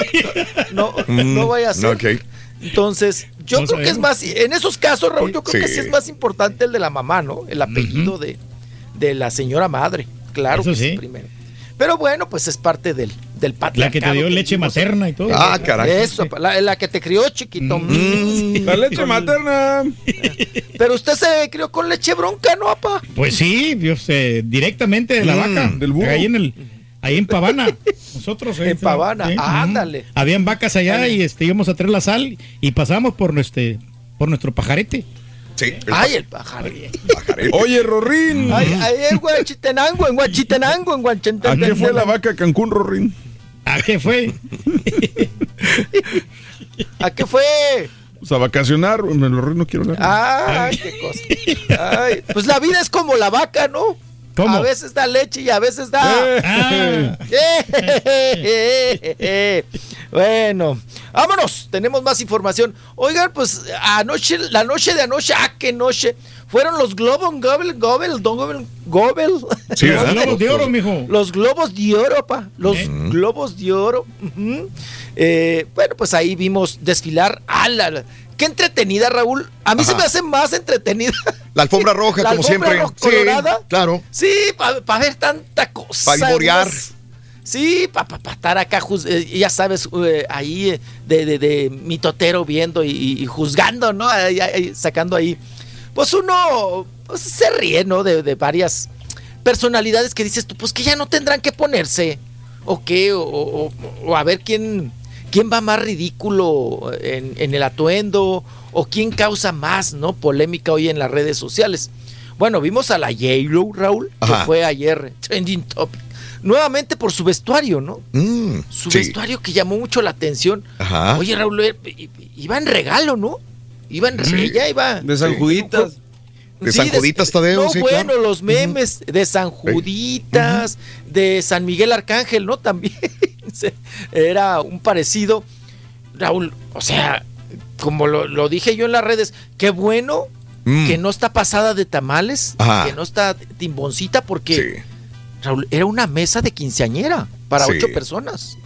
No, no vaya a ser. Okay. Entonces, yo no creo sabemos. que es más, en esos casos, Raúl, yo creo sí. que sí es más importante el de la mamá, ¿no? El apellido uh -huh. de, de, la señora madre. Claro Eso que sí. primero. Pero bueno, pues es parte del, del. La que te dio leche materna y todo. Ah, caray. Eso, la, la, que te crió, chiquito. Mm. La leche materna. Pero usted se crió con leche bronca, ¿no, papá? Pues sí, yo sé, directamente de la mm, vaca. Del burro. Ahí en el ahí en Pavana. Nosotros en Pavana, ¿sí? ándale. Habían vacas allá y este íbamos a traer la sal y pasamos por este por nuestro pajarete. Sí. El Ay, el pajarete. Oye, Rorín. Ay, ahí en Guachitenango, en Guachitenango, en Guachitenango. ¿A qué fue la vaca Cancún, Rorín? ¿A qué fue? ¿A qué fue? Pues a vacacionar, en el Rorín no quiero nada. Ay, qué cosa. Ay, pues la vida es como la vaca, ¿no? ¿Cómo? A veces da leche y a veces da. Ah. bueno, vámonos. Tenemos más información. Oigan, pues anoche, la noche de anoche, ah, qué noche. Fueron los Globos Gobel, Gobel, Gobel, Gobel. Sí, los globos de oro, mijo. Los globos de oro, pa. Los ¿Eh? globos de oro. Uh -huh. eh, bueno, pues ahí vimos desfilar a la, qué entretenida, Raúl. A mí se me hace más entretenida. La alfombra roja, La como alfombra siempre. roja colorada. Sí, claro. Sí, para ver tanta cosa. Pa' vivorear. Sí, para estar acá, eh, ya sabes, eh, ahí eh, de, de, de mitotero viendo y, y juzgando, ¿no? Ahí- ahí, sacando ahí. Pues uno pues, se ríe, ¿no? De, de varias personalidades que dices tú, pues que ya no tendrán que ponerse. ¿O qué? O, o- o a ver quién, quién va más ridículo en, en el atuendo. O quién causa más, ¿no? Polémica hoy en las redes sociales. Bueno, vimos a la J-Lo, Raúl, Ajá. que fue ayer trending topic. Nuevamente por su vestuario, ¿no? Mm, Su sí. vestuario que llamó mucho la atención. Ajá. Oye, Raúl, eh, iba en regalo, ¿no? Iba en Sí. ella iba. De San Juditas. De Sí, San Juditas, Tadeo, No, sí, bueno, claro. los memes de San Juditas, de San Miguel Arcángel, ¿no? También era un parecido. Raúl, o sea, como lo, lo dije yo en las redes, qué bueno Mm. que no está pasada de tamales, Ajá. que no está timboncita, porque Raúl, era una mesa de quinceañera para ocho personas.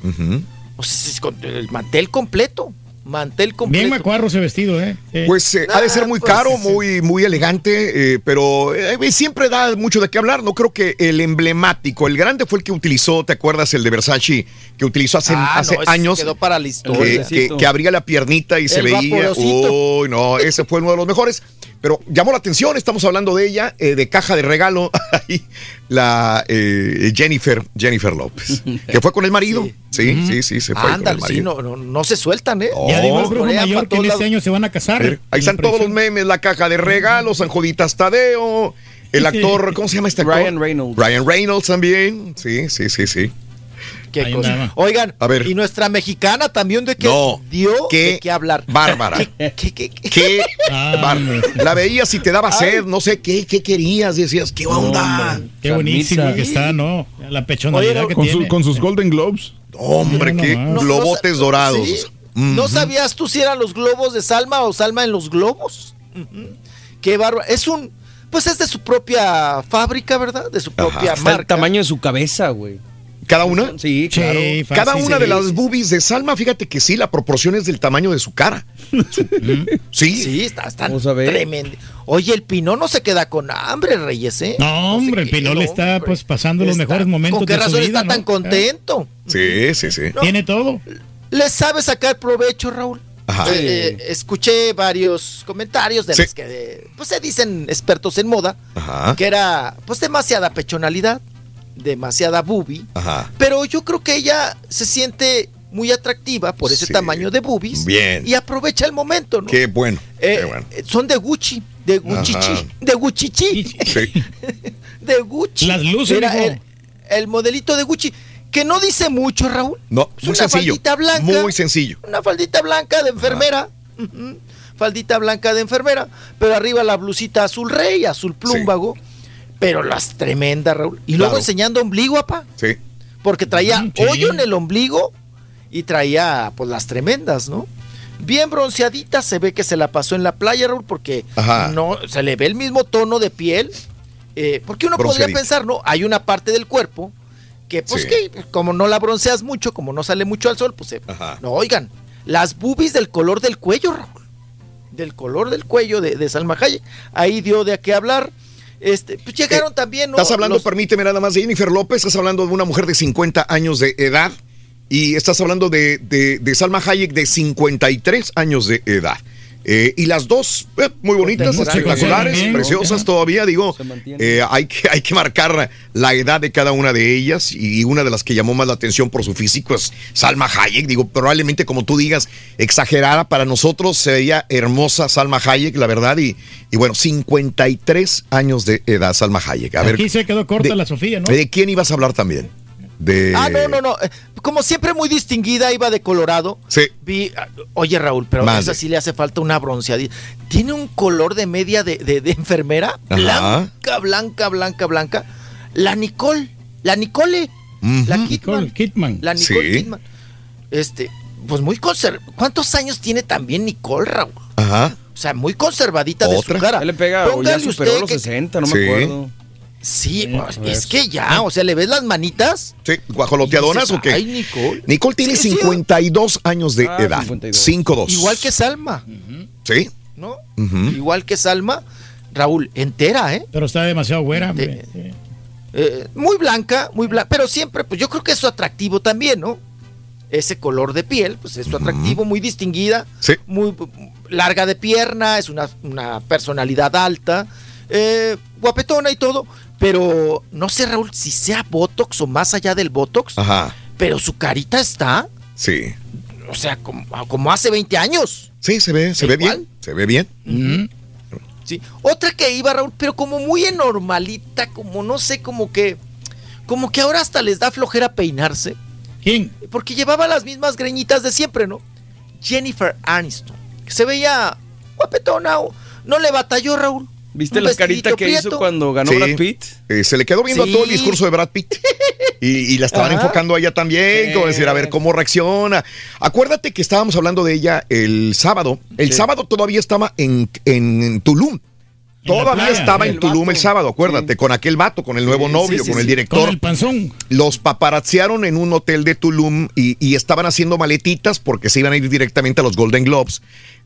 O sea, con el mantel completo. Mantel completo. Bien macuarro ese vestido, ¿eh? Sí. Pues eh, ha de ser muy pues, caro, sí, sí. muy, muy elegante, eh, pero eh, siempre da mucho de qué hablar. No creo que el emblemático, el grande fue el que utilizó, ¿te acuerdas? El de Versace, que utilizó hace, Ah, hace no, años. Quedó para la que, historia. que- que abría la piernita y se veía. Uy, no, ese fue uno de los mejores. Pero llamó la atención, estamos hablando de ella, eh, de caja de regalo, la eh, Jennifer, Jennifer López, que fue con el marido. Sí, sí, sí, se fue Ándale, sí, no, no, no se sueltan, ¿eh? ya dijo el brujo mayor que en todos este año se van a casar. Ahí están todos los memes, la caja de regalos, San Joditas Tadeo, el actor, ¿cómo se llama este actor? Ryan Reynolds. Ryan Reynolds también, sí, sí, sí, sí. Qué Ahí cosa. andaba. Oigan, A ver. y nuestra mexicana también de que No, dio qué de qué hablar. Bárbara. ¿Qué, qué, qué, qué? Qué Ah, bárbara. La veías y te daba sed, no sé qué, qué querías, decías, ¿qué onda? hombre. Qué buenísima que está, ¿no? La pechonalidad Oye, que Con, tiene. su- con sus Golden Globes. Hombre, qué no, globotes No, dorados. ¿sí? ¿No sabías tú si eran los globos de Salma o Salma en los globos? Qué bárbaro. Es un. Pues es de su propia fábrica, ¿verdad? De su propia Está el marca. tamaño de su cabeza, güey. ¿Cada una? Sí, Sí, claro. fácil, Cada una sí. de las boobies de Salma, fíjate que sí, la proporción es del tamaño de su cara. Sí. Sí, está, está Vamos a ver. tremendo. Oye, el Pinón no se queda con hambre, Reyes, ¿eh? No, hombre, el queda, Pinol está hombre. pues pasando los Está- mejores momentos ¿Con qué de su razón vida, está ¿no? tan contento? Sí, sí, sí. No. Tiene todo. ¿Le sabe sacar provecho, Raúl? Ajá. Eh, eh, escuché varios comentarios de Sí. los que eh, pues se dicen expertos en moda, Ajá. que era pues demasiada pechonalidad, demasiada boobie, Ajá. pero yo creo que ella se siente muy atractiva por ese Sí. tamaño de boobies Bien. y aprovecha el momento, ¿no? Qué bueno. Eh, qué bueno. son de Gucci, de Gucci, de Gucci, Sí. de Gucci. Las luces, Era el, el modelito de Gucci, que no dice mucho, Raúl. No, Es muy una sencillo. faldita blanca. Muy sencillo. Una faldita blanca de enfermera. Faldita blanca de enfermera. Pero arriba la blusita azul rey, azul plúmbago. Pero las tremendas, Raúl. Y luego Claro. enseñando ombligo, apá. Sí. Porque traía Mm, sí. hoyo en el ombligo y traía pues las tremendas, ¿no? Bien bronceadita, se ve que se la pasó en la playa, Raúl, porque Ajá. no se le ve el mismo tono de piel. eh, porque uno podría pensar, ¿no? Hay una parte del cuerpo que, pues, Sí. que como no la bronceas mucho, como no sale mucho al sol, pues, Ajá. no, oigan, las boobies del color del cuello, Raúl. Del color del cuello de, de Salma Hayek. Ahí dio de a qué hablar. Este, pues llegaron también, ¿no? Estás hablando, Los- permíteme nada más, de Jennifer López, estás hablando de una mujer de 50 años de edad y estás hablando de, de- de Salma Hayek de 53 años de edad. Eh, y las dos, eh, muy bonitas, espectaculares, Bien, preciosas todavía, digo, eh, hay, que, hay que marcar la edad de cada una de ellas y una de las que llamó más la atención por su físico es Salma Hayek, digo, probablemente como tú digas, exagerada para nosotros, se veía hermosa Salma Hayek, la verdad, y, y bueno, 53 años de edad Salma Hayek. A ver, Aquí se quedó corta de- la Sofía, ¿no? ¿De quién ibas a hablar también? De... Ah, no, no, no. eh, Como siempre, muy distinguida, iba de Colorado. Sí. Vi, ah, oye, Raúl, pero a esa sí le hace falta una bronceadita. Tiene un color de media de, de- de enfermera. Ajá. Blanca, blanca, blanca, blanca. La Nicole. La Nicole. La Nicole Kidman. La Nicole Sí. Kidman. Este, pues muy conserv... ¿Cuántos años tiene también Nicole, Raúl? Ajá. O sea, muy conservadita de su cara. Le pega, ya superó usted los que- 60, no Sí. me acuerdo. Sí, pues, es que ya, o sea, ¿le ves las manitas? Sí, guajoloteadonas o qué? Ay, Nicole. Nicole tiene Sí, sí. 52 años de Ah, edad. 52. 5-2. Igual que Salma, Sí. ¿no? Igual que Salma, Raúl, entera, ¿eh? Pero está demasiado güera. Eh, muy blanca, muy blanca, pero siempre, pues yo creo que es su atractivo también, ¿no? Ese color de piel, pues es su atractivo, muy distinguida, muy larga de pierna, es una, una personalidad alta, eh, guapetona y todo, pero no sé, Raúl, si sea Botox o más allá del Botox, Ajá. pero su carita está, Sí. o sea, como, como hace 20 años. Sí, se ve, se ve bien. Se ve bien. Sí. Otra que iba, Raúl, pero como muy normalita, como no sé, como que. Como que ahora hasta les da flojera peinarse. ¿Quién? Porque llevaba las mismas greñitas de siempre, ¿no? Jennifer Aniston. Que se veía guapetona. o- No le batalló, Raúl. ¿Viste la carita que hizo cuando ganó Sí. Brad Pitt? Eh, se le quedó viendo Sí. a todo el discurso de Brad Pitt. Y, y la estaban Ajá. enfocando a ella también, como decir, a ver cómo reacciona. Acuérdate que estábamos hablando de ella el sábado. El Sí. sábado todavía estaba en, en Tulum. En Todavía playa. estaba en Tulum vato. el sábado, acuérdate, con aquel vato, con el nuevo Sí, novio, sí, sí, con el director. Con el panzón. Los paparazziaron en un hotel de Tulum y, y estaban haciendo maletitas porque se iban a ir directamente a los Golden Globes.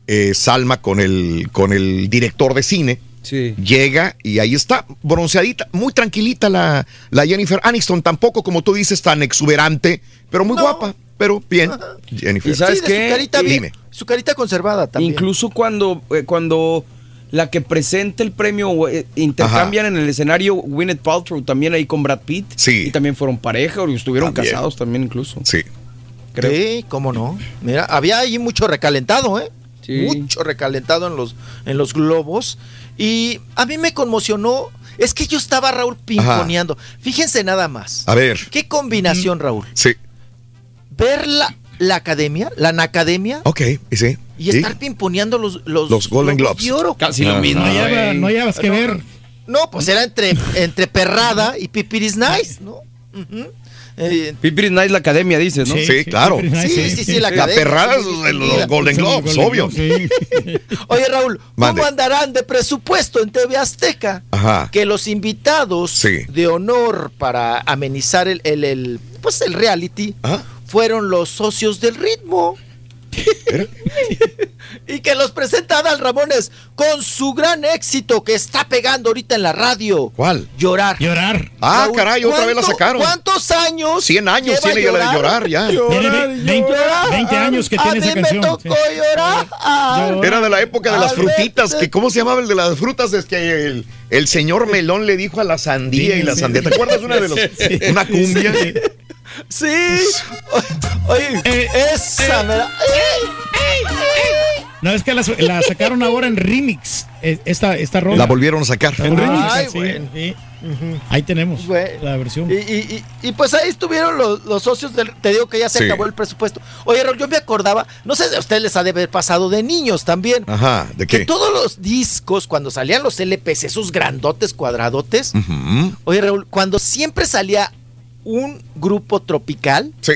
Eh, Salma con el, con el director de cine. Llega y ahí está, bronceadita, muy tranquilita la, la Jennifer Aniston, tampoco como tú dices tan exuberante, pero muy guapa, pero bien. Jennifer. ¿Y sabes Sí, qué? Su carita, bien- Dime. su carita conservada también. Incluso cuando, eh, cuando la que presenta el premio eh, intercambian en el escenario Gwyneth Paltrow también ahí con Brad Pitt. Sí. Y también fueron pareja o estuvieron También. casados también incluso. Sí. Sí, cómo no. Mira, había ahí mucho recalentado, ¿eh? Sí. Mucho recalentado en los, en los globos. Y a mí me conmocionó. Es que yo estaba, Raúl, pimponeando. Fíjense nada más. A ver. ¿Qué combinación, Raúl? Sí. Ver la, la academia, la Academia, Ok, y sí. y Sí. estar pimponeando los, los, Los Golden Globes. oro. Casi lo Ajá. mismo. No lleva- no llevas que ver. No, pues era entre, entre perrada y pipiris nice, ¿no? Ujú. Eh, Nice la academia, dices, ¿no? Sí, claro. Sí, sí, sí, la La academia. perrada sí, de los. Golden Globes, obvio. Oye, Raúl, Mande. ¿cómo andarán de presupuesto en TV Azteca? Ajá. Que los invitados Sí. de honor para amenizar el, el, el, pues el reality fueron los socios del ritmo. y que los presenta Adal Ramones con su gran éxito que está pegando ahorita en la radio. ¿Cuál? Llorar. Llorar. Ah, Raúl, caray, otra vez la ¿cuánto- sacaron. ¿Cuántos años? 100 años lleva tiene ya la de llorar, ya. Veinte- llorar. 20 años que tiene A esa mí canción. me tocó llorar. Era de la época de las frutitas, que ¿cómo se llamaba el de las frutas? Es que el, el señor Melón le dijo a la sandía y la sandía. ¿Te acuerdas una de los Sí. una cumbia? Sí. Oye, Eh, esa me la- No, es que la, la sacaron ahora en remix. eh, Esta, esta rola. La volvieron a sacar. En remix. Ay, sí, bueno. sí. Ahí tenemos Bueno. la versión. Y, y- y- y pues ahí estuvieron los, los socios del. Te digo que ya se Sí. acabó el presupuesto. Oye, Raúl, yo me acordaba, no sé, a ustedes les ha de haber pasado de niños también. Ajá, ¿de Que qué? todos los discos, cuando salían los LPs, esos grandotes cuadradotes, oye, Raúl, cuando siempre salía un grupo tropical, Sí.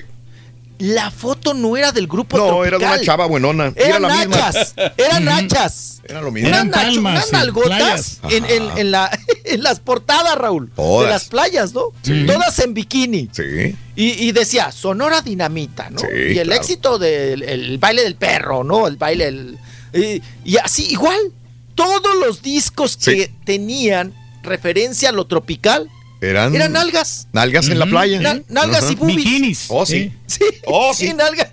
la foto no era del grupo No, tropical. era de una chava buenona. Era Eran misma. nachas, eran nachas. Era lo mismo. Unas, Eran unas nalgotas en, en- en la, en las portadas, Raúl. Todas. De las playas, ¿no? Sí. Todas en bikini. Sí. Y, y decía, Sonora Dinamita, ¿no? Sí, y el claro. éxito del el baile del perro, ¿no? El baile del... Y, y así, igual, todos los discos que tenían referencia a lo tropical Eran, eran nalgas. nalgas en la playa. Na- nalgas y boobies. Bikinis. Oh, sí. Sí, Oh, sí, sí. nalgas.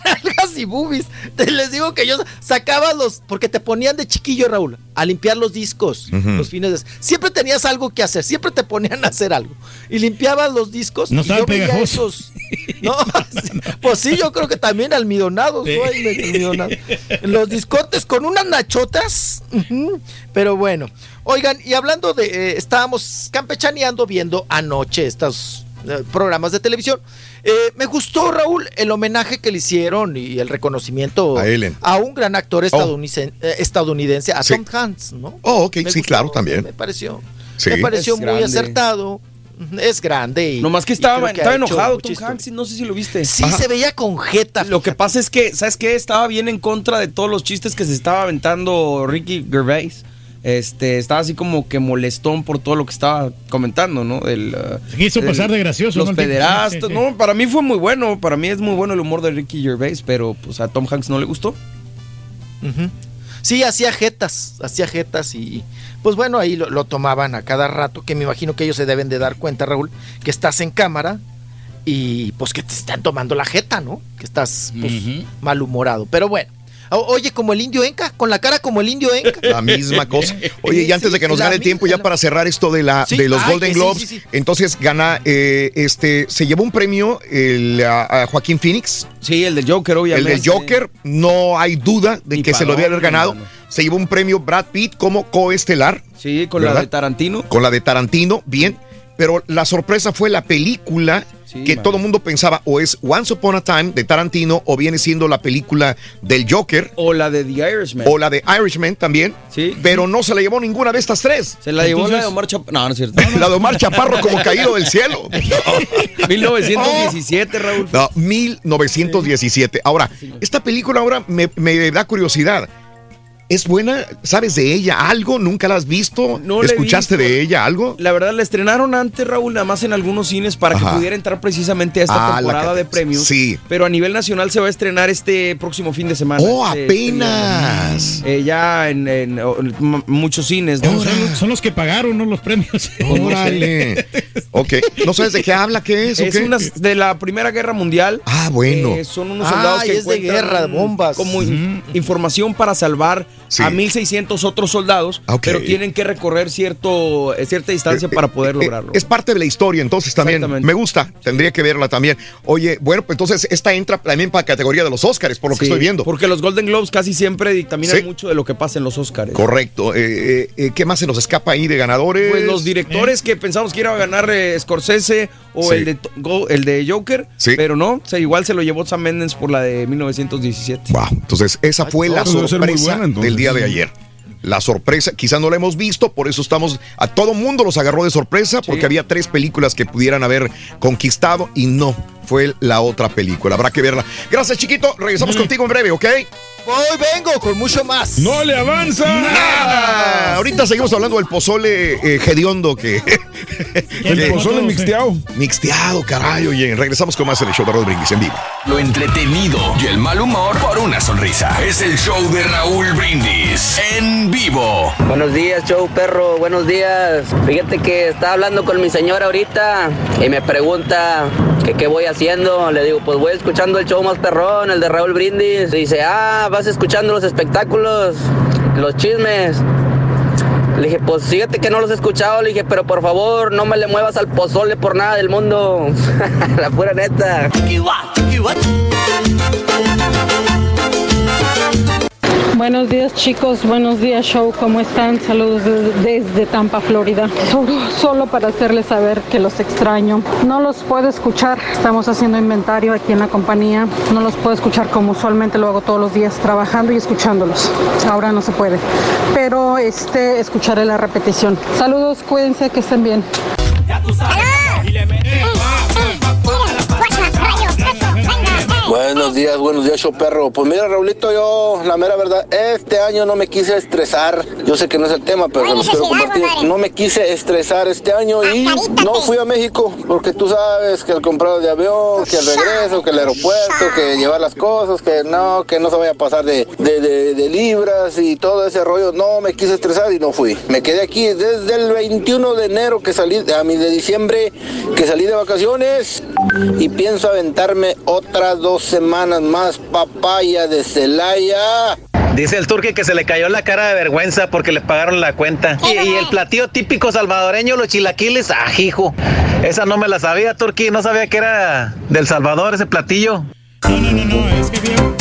Nalgas y boobies. Te les digo que yo sacaba los. Porque te ponían de chiquillo, Raúl, a limpiar los discos los fines de. Siempre tenías algo que hacer, siempre te ponían a hacer algo. Y limpiabas los discos. No y estaba yo veía pegajoso. esos- No, pues sí, yo creo que también almidonados. Los discotes con unas nachotas. Pero bueno. Oigan, y hablando de. eh, estábamos campechaneando viendo anoche estos eh, programas de televisión. Eh, me gustó, Raúl, el homenaje que le hicieron y el reconocimiento A Ellen. a un gran actor estadounidense, eh, estadounidense a Sí. Tom Hanks, ¿no? Oh, ok, Me sí, gustó, claro, también. Me pareció, Sí. me pareció Es muy grande. acertado. Es grande. Y, Nomás que estaba, que estaba enojado Tom. Hanks, no sé si lo viste. Sí, Ajá. se veía con jeta. Lo que pasa es que, ¿sabes qué? Estaba bien en contra de todos los chistes que se estaba aventando Ricky Gervais. Este, estaba así como que molestón por todo lo que estaba comentando, ¿no? El, uh, quiso el- pasar de gracioso, Los pederastas, sí, sí, sí. no, para mí fue muy bueno, para mí es muy bueno el humor de Ricky Gervais, pero pues a Tom Hanks no le gustó. Sí, hacía jetas, hacía jetas y pues bueno, ahí lo, lo tomaban a cada rato, que me imagino que ellos se deben de dar cuenta, Raúl, que estás en cámara y pues que te están tomando la jeta, ¿no? Que estás pues, malhumorado. Pero bueno, oye, como el indio Enca, con la cara como el indio Enca. La misma cosa. Oye, y antes de que nos gane el tiempo, ya para cerrar esto de la Sí, de los ay, Golden Globes, sí, sí. entonces gana, eh, este, se llevó un premio el a- a Joaquín Phoenix. Sí, el del Joker, El obviamente. del Joker, no hay duda de que se lo debe haber ganado. Se llevó un premio Brad Pitt como coestelar. Sí, con la de Tarantino. Con la de Tarantino, bien. Pero la sorpresa fue la película que man. todo el mundo pensaba o es Once Upon a Time de Tarantino o viene siendo la película del Joker. O la de The Irishman. O la de Irishman también. Sí. Pero no se la llevó ninguna de estas tres. Se la llevó la de Omar Chaparro. No, no es cierto. La de Omar Chaparro como caído del cielo. 1917, Raúl. No, 1917. Ahora, esta película ahora me, me da curiosidad. ¿Es buena? ¿Sabes de ella algo? ¿Nunca la has visto? No ¿Escuchaste visto. de ella algo? La verdad, la estrenaron antes, Raúl, nada más en algunos cines para Ajá. que pudiera entrar precisamente a esta Ah, temporada de premios. sí. Pero a nivel nacional se va a estrenar este próximo fin de semana. ¡Oh, Este- apenas! este, eh, ya en, en, en m- muchos cines. ¿no? Son, los- son los que pagaron, ¿no? Los premios. Órale. ok. ¿No sabes de qué habla? ¿Qué es? Es una de la Primera Guerra Mundial. Ah, bueno. Eh, son unos soldados que es de encuentran guerra, bombas. Como in- información para salvar a 1600 otros soldados, Ok. pero tienen que recorrer cierto, eh, cierta distancia para poder Eh, lograrlo. Es parte de la historia, entonces también. Me gusta, tendría que verla también. Oye, bueno, pues entonces esta entra también para categoría de los Óscares, por lo que Sí, estoy viendo. Porque los Golden Globes casi siempre dictaminan Sí. mucho de lo que pasa en los Oscars. Correcto. Eh, eh, eh, ¿Qué más se nos escapa ahí de ganadores? Pues los directores que pensamos que iba a ganar eh, Scorsese o Sí. el, de, Go- el de Joker, Sí. pero no, se, igual se lo llevó Sam Mendes por la de 1917. Wow, entonces esa fue la sorpresa buena, entonces. Del día de ayer. La sorpresa, quizás no la hemos visto, por eso estamos, a todo mundo los agarró de sorpresa, porque había tres películas que pudieran haber conquistado y no, fue la otra película, habrá que verla. Gracias chiquito, regresamos contigo en breve, ¿ok? Hoy vengo con mucho más. ¡No le avanza! Nada. Ahorita seguimos hablando del pozole eh, hediondo que... El que- pozole mixteado. Mixteado, caray, oye, regresamos con más en el show de Raúl Brindis en vivo. Lo entretenido y el mal humor por una sonrisa. Es el show de Raúl Brindis en vivo. Buenos días, show perro, buenos días. Fíjate que estaba hablando con mi señora ahorita y me pregunta que qué voy haciendo. Le digo, pues voy escuchando el show más perrón, el de Raúl Brindis. dice, ah, vas escuchando los espectáculos, los chismes. Le dije, pues fíjate que no los he escuchado. Le dije, pero por favor, no me le muevas al pozole por nada del mundo. La pura neta. Buenos días chicos, buenos días show, ¿cómo están? Saludos desde, desde Tampa, Florida. Solo, solo para hacerles saber que los extraño. No los puedo escuchar, estamos haciendo inventario aquí en la compañía. No los puedo escuchar como usualmente lo hago todos los días, trabajando y escuchándolos. Ahora no se puede. Pero este, escucharé la repetición. Saludos, cuídense, que estén bien. Buenos días, buenos días, show perro. Pues mira, Raulito, yo, la mera verdad, este año no me quise estresar. Yo sé que no es el tema, pero se los quiero compartir. No me quise estresar este año y no fui a México, porque tú sabes que el comprado de avión, que el regreso, que el aeropuerto, que llevar las cosas, que no, que no se vaya a pasar de, de, de- de libras y todo ese rollo. No me quise estresar y no fui. Me quedé aquí desde el 21 de enero que salí, a mí de diciembre que salí de vacaciones y pienso aventarme otras dos semanas más papaya de Celaya. Dice el turqui que se le cayó la cara de vergüenza porque le pagaron la cuenta. Y, y el platillo típico salvadoreño, los chilaquiles, ah, hijo. Esa no me la sabía, turqui. No sabía que era del Salvador ese platillo. No, no, no, no, es que bien.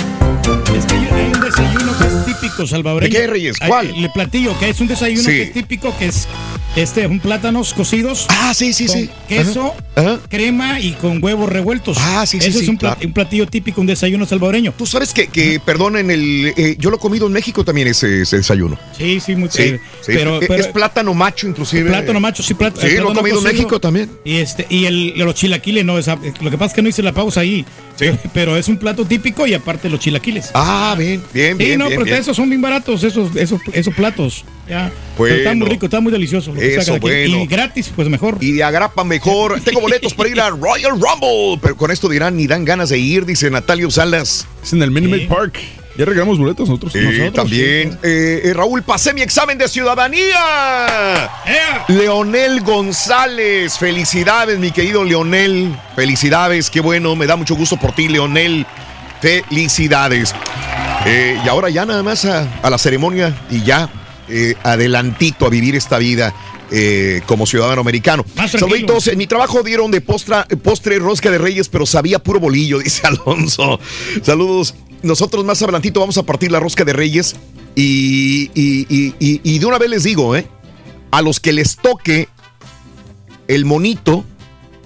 Es que hay un desayuno que es típico salvadoreño. ¿De qué, Reyes? Hay- ¿Cuál? Le platillo, que es un desayuno Sí. que es típico, que es este, un plátanos cocidos. Ah, sí, sí, con sí. Queso, Ajá. crema y con huevos revueltos. Ah, sí, sí, sí, es un, claro. un platillo típico, un desayuno salvadoreño. Tú sabes que, que perdonen el. eh, yo lo he comido en México también ese, ese desayuno. Sí, sí, muy Sí, sí. Pero, es, pero- es plátano macho, inclusive. Plátano macho, sí, plát- Sí, lo he plátano comido en. México también. Y este y el, los chilaquiles no, esa- lo que pasa es que no hice la pausa ahí. Pero es un plato típico y aparte los chilaquiles. Ah, bien, bien, Sí, bien. no, bien, pero bien. esos son bien baratos, esos, esos, esos platos. Ya. Bueno. Pero está muy rico, está muy delicioso. lo que Eso, bueno. Y gratis, pues mejor. Y de agrapa mejor. Tengo boletos para ir a Royal Rumble. Pero con esto dirán, ni dan ganas de ir, dice Natalio Salas. Es en el Minute Maid Park. Ya regalamos boletos nosotros. Sí, Nosotros, también. sí. Eh, eh, Raúl, pasé mi examen de ciudadanía. Leonel González, felicidades, mi querido Leonel. Felicidades, qué bueno, me da mucho gusto por ti, Leonel. Felicidades. Eh, y ahora ya nada más a, a la ceremonia y ya eh, adelantito a vivir esta vida. eh, como ciudadano americano. Saluditos, en mi trabajo dieron de postra, postre rosca de reyes, pero sabía puro bolillo, dice Alonso. Saludos. Nosotros más adelantito vamos a partir la rosca de reyes y, y- y- y- y de una vez les digo, ¿eh? a los que les toque el monito,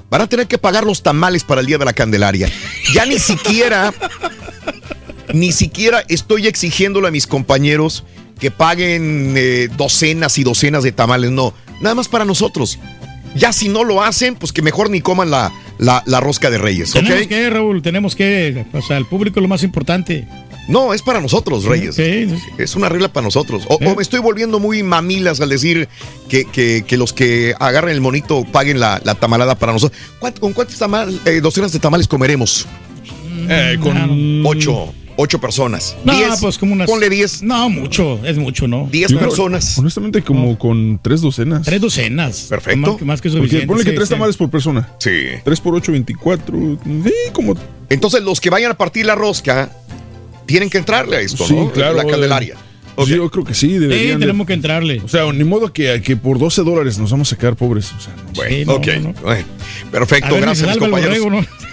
van a tener que pagar los tamales para el Día de la Candelaria. Ya ni siquiera, ni siquiera estoy exigiéndole a mis compañeros que paguen eh, docenas y docenas de tamales, no, nada más para nosotros. Ya si no lo hacen, pues que mejor ni coman la, la- la rosca de reyes, ¿ok? Tenemos que, Raúl, tenemos que. O sea, el público es lo más importante. No, es para nosotros, Reyes. Sí, sí, Es una regla para nosotros. O, o me estoy volviendo muy mamilas al decir que, que- que los que agarren el monito paguen la, la tamalada para nosotros. ¿Cuánto- ¿Con cuántas tamal- eh, docenas de tamales comeremos? Eh, con ocho, ocho personas. No, Diez. pues como unas. Ponle diez. No, mucho, es mucho, ¿no? Diez Yo creo- personas. Honestamente, como con tres docenas. Tres docenas. Perfecto. Más, que- más que Porque suficiente. ponle que sí, tres sí. tamales por persona. Sí. Tres por ocho, veinticuatro. Sí, como. Entonces, los que vayan a partir la rosca tienen que entrarle a esto, Sí, ¿no? claro. La Candelaria. Sí, yo creo que sí, deberían. de- tenemos que entrarle. O sea, ni modo que, que por 12 dólares nos vamos a quedar pobres. O sea, no. Bueno, ok. Bueno, Perfecto, A ver, gracias, mis compañeros. borrego, ¿no?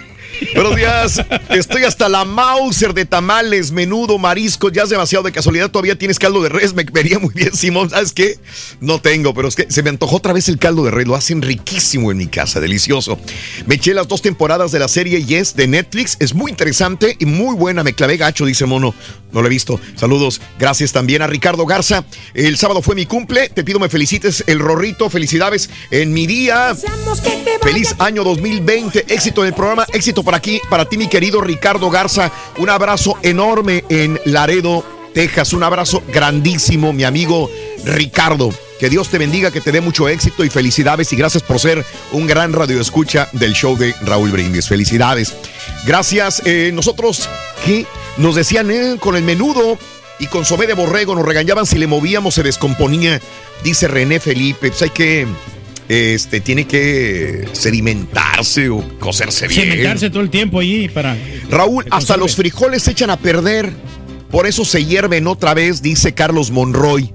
Buenos días. Estoy hasta la Mauser de tamales, menudo, marisco. Ya es demasiado de casualidad. Todavía tienes caldo de res. Me vería muy bien, Simón. ¿Sabes qué? No tengo, pero es que se me antojó otra vez el caldo de res. Lo hacen riquísimo en mi casa. Delicioso. Me eché las dos temporadas de la serie Yes de Netflix. Es muy interesante y muy buena. Me clavé gacho, dice Mono. No lo he visto. Saludos. Gracias también a Ricardo Garza. El sábado fue mi cumple. Te pido me felicites. El Rorrito, felicidades en mi día. Feliz año 2020. Éxito en el programa. Éxito para aquí, para ti, mi querido Ricardo Garza. Un abrazo enorme en Laredo, Texas. Un abrazo grandísimo, mi amigo Ricardo. Que Dios te bendiga, que te dé mucho éxito y felicidades. Y gracias por ser un gran radioescucha del show de Raúl Brindis. Felicidades. Gracias. Eh, nosotros, ¿qué? Nos decían eh, con el menudo y con somé de borrego. Nos regañaban si le movíamos, se descomponía. Dice René Felipe. Pues hay que. Este tiene que sedimentarse o cocerse bien. Cementarse todo el tiempo allí para. Raúl, hasta los frijoles se echan a perder. Por eso se hierven otra vez, dice Carlos Monroy.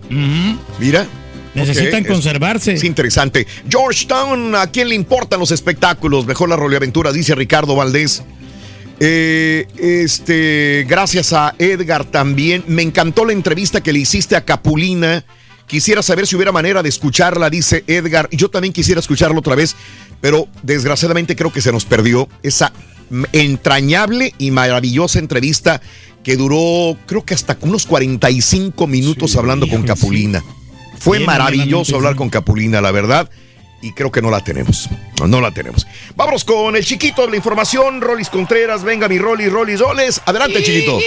Mira. Necesitan es- conservarse. Es interesante. Georgetown, ¿a quién le importan los espectáculos? Mejor la roleaventura, dice Ricardo Valdés. Eh, este, gracias a Edgar también. Me encantó la entrevista que le hiciste a Capulina. Quisiera saber si hubiera manera de escucharla, dice Edgar. Yo también quisiera escucharla otra vez, pero desgraciadamente creo que se nos perdió esa entrañable y maravillosa entrevista que duró, creo que hasta unos 45 minutos hablando con Capulina. Fue Bien, maravilloso bien, hablar con Capulina, la verdad. Y creo que no la tenemos. No, no la tenemos. Vámonos con el chiquito de la información. Rolis Contreras. Venga, mi Rolis, Rolis, Roles. Adelante, chiquito.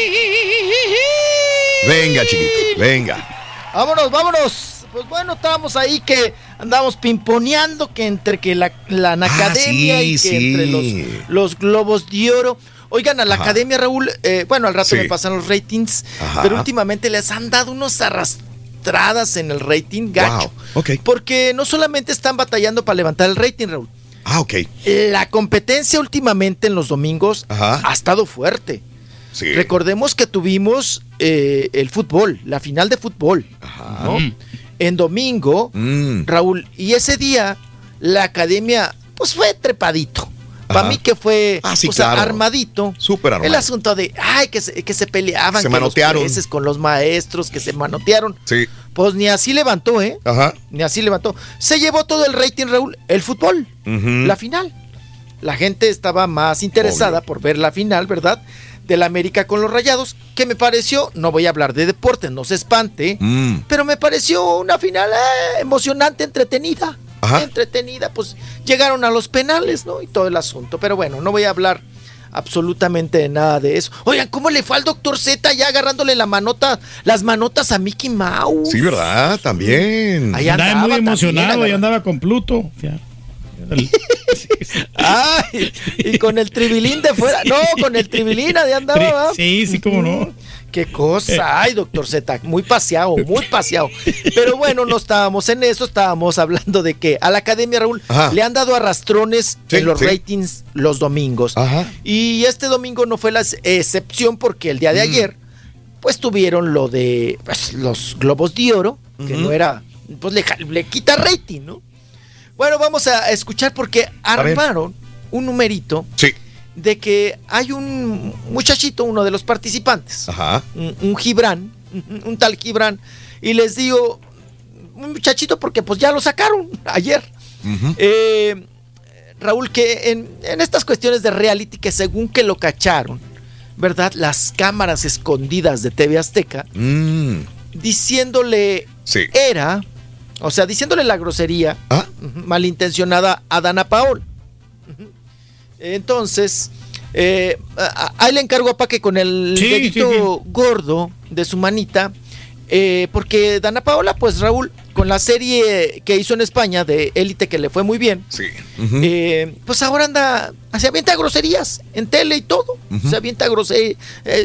Venga, chiquito. Venga. Vámonos, vámonos. Pues bueno, estábamos ahí que andamos pimponeando que entre que la, la academia Ah, sí, y que sí. entre los, los globos de oro. Oigan, a la Ajá. academia, Raúl, eh, bueno, al rato Sí. me pasan los ratings, Ajá. pero últimamente les han dado unos arrastradas en el rating, gacho. Wow. Ok. Porque no solamente están batallando para levantar el rating, Raúl. Ah, ok. La competencia últimamente en los domingos Ajá. ha estado fuerte. Sí. Recordemos que tuvimos eh, el fútbol, la final de fútbol, ¿no? En domingo, Mm. Raúl, y ese día la academia, pues fue trepadito. Para Ajá. mí que fue Ah, sí, o sea, claro. armadito. Súper armado. El asunto de, ay, que se, que se peleaban, Se que manotearon. los con los maestros, que se manotearon. Sí. Pues ni así levantó, ¿eh? Ajá. Ni así levantó. Se llevó todo el rating, Raúl, el fútbol la final. La gente estaba más interesada por ver la final, ¿verdad? Del América con los Rayados, que me pareció, no voy a hablar de deporte, no se espante, Mm. pero me pareció una final eh, emocionante, entretenida. Ajá. Entretenida, pues llegaron a los penales, ¿no? Y todo el asunto. Pero bueno, no voy a hablar absolutamente de nada de eso. Oigan, ¿cómo le fue al doctor Z ya agarrándole la manota, las manotas a Mickey Mouse? Sí, ¿verdad? También. Ahí andaba andaba muy emocionado también, y andaba con Pluto. Ay, y con el tribilín de fuera. No, con el tribilín de andaba. ¿va? Sí, sí, cómo no. Qué cosa. Ay, doctor Z, muy paseado, muy paseado. Pero bueno, no estábamos en eso, estábamos hablando de que a la Academia Raúl Ajá. le han dado arrastrones Sí, en los sí. ratings los domingos. Ajá. Y este domingo no fue la ex- excepción porque el día de Mm. ayer, pues tuvieron lo de pues, los Globos de Oro, que no era, pues le, le quita rating, ¿no? Bueno, vamos a escuchar porque armaron un numerito Sí. de que hay un muchachito, uno de los participantes, Ajá. un, un Gibran, un, tal Gibran, y les digo, un muchachito porque pues ya lo sacaron ayer. Eh, Raúl, que en, en estas cuestiones de reality, que según que lo cacharon, ¿verdad? Las cámaras escondidas de TV Azteca, Mm, diciéndole sí. era, o sea, diciéndole la grosería Ah. malintencionada a Dana Paol. Entonces, eh, ahí le encargo a Paque con el Sí, dedito sí, gordo de su manita, eh, porque Dana Paola, pues Raúl, con la serie que hizo en España de Élite, que le fue muy bien, Sí. Eh, pues ahora anda, se avienta groserías en tele y todo. Se avienta grosería,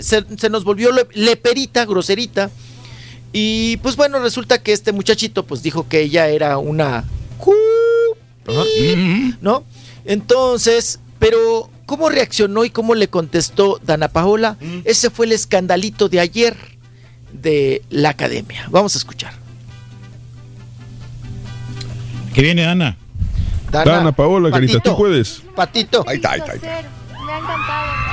se, se nos volvió le- leperita, groserita. Y pues bueno, resulta que este muchachito pues dijo que ella era una... cu- Ajá. ¿No? Entonces, pero ¿cómo reaccionó y cómo le contestó Dana Paola? Mm. Ese fue el escandalito de ayer de la academia. Vamos a escuchar. Que viene Ana. Dana Paola, carita, Patito, tú puedes. Patito. Ahí está, ahí está, ahí está. Me ha encantado.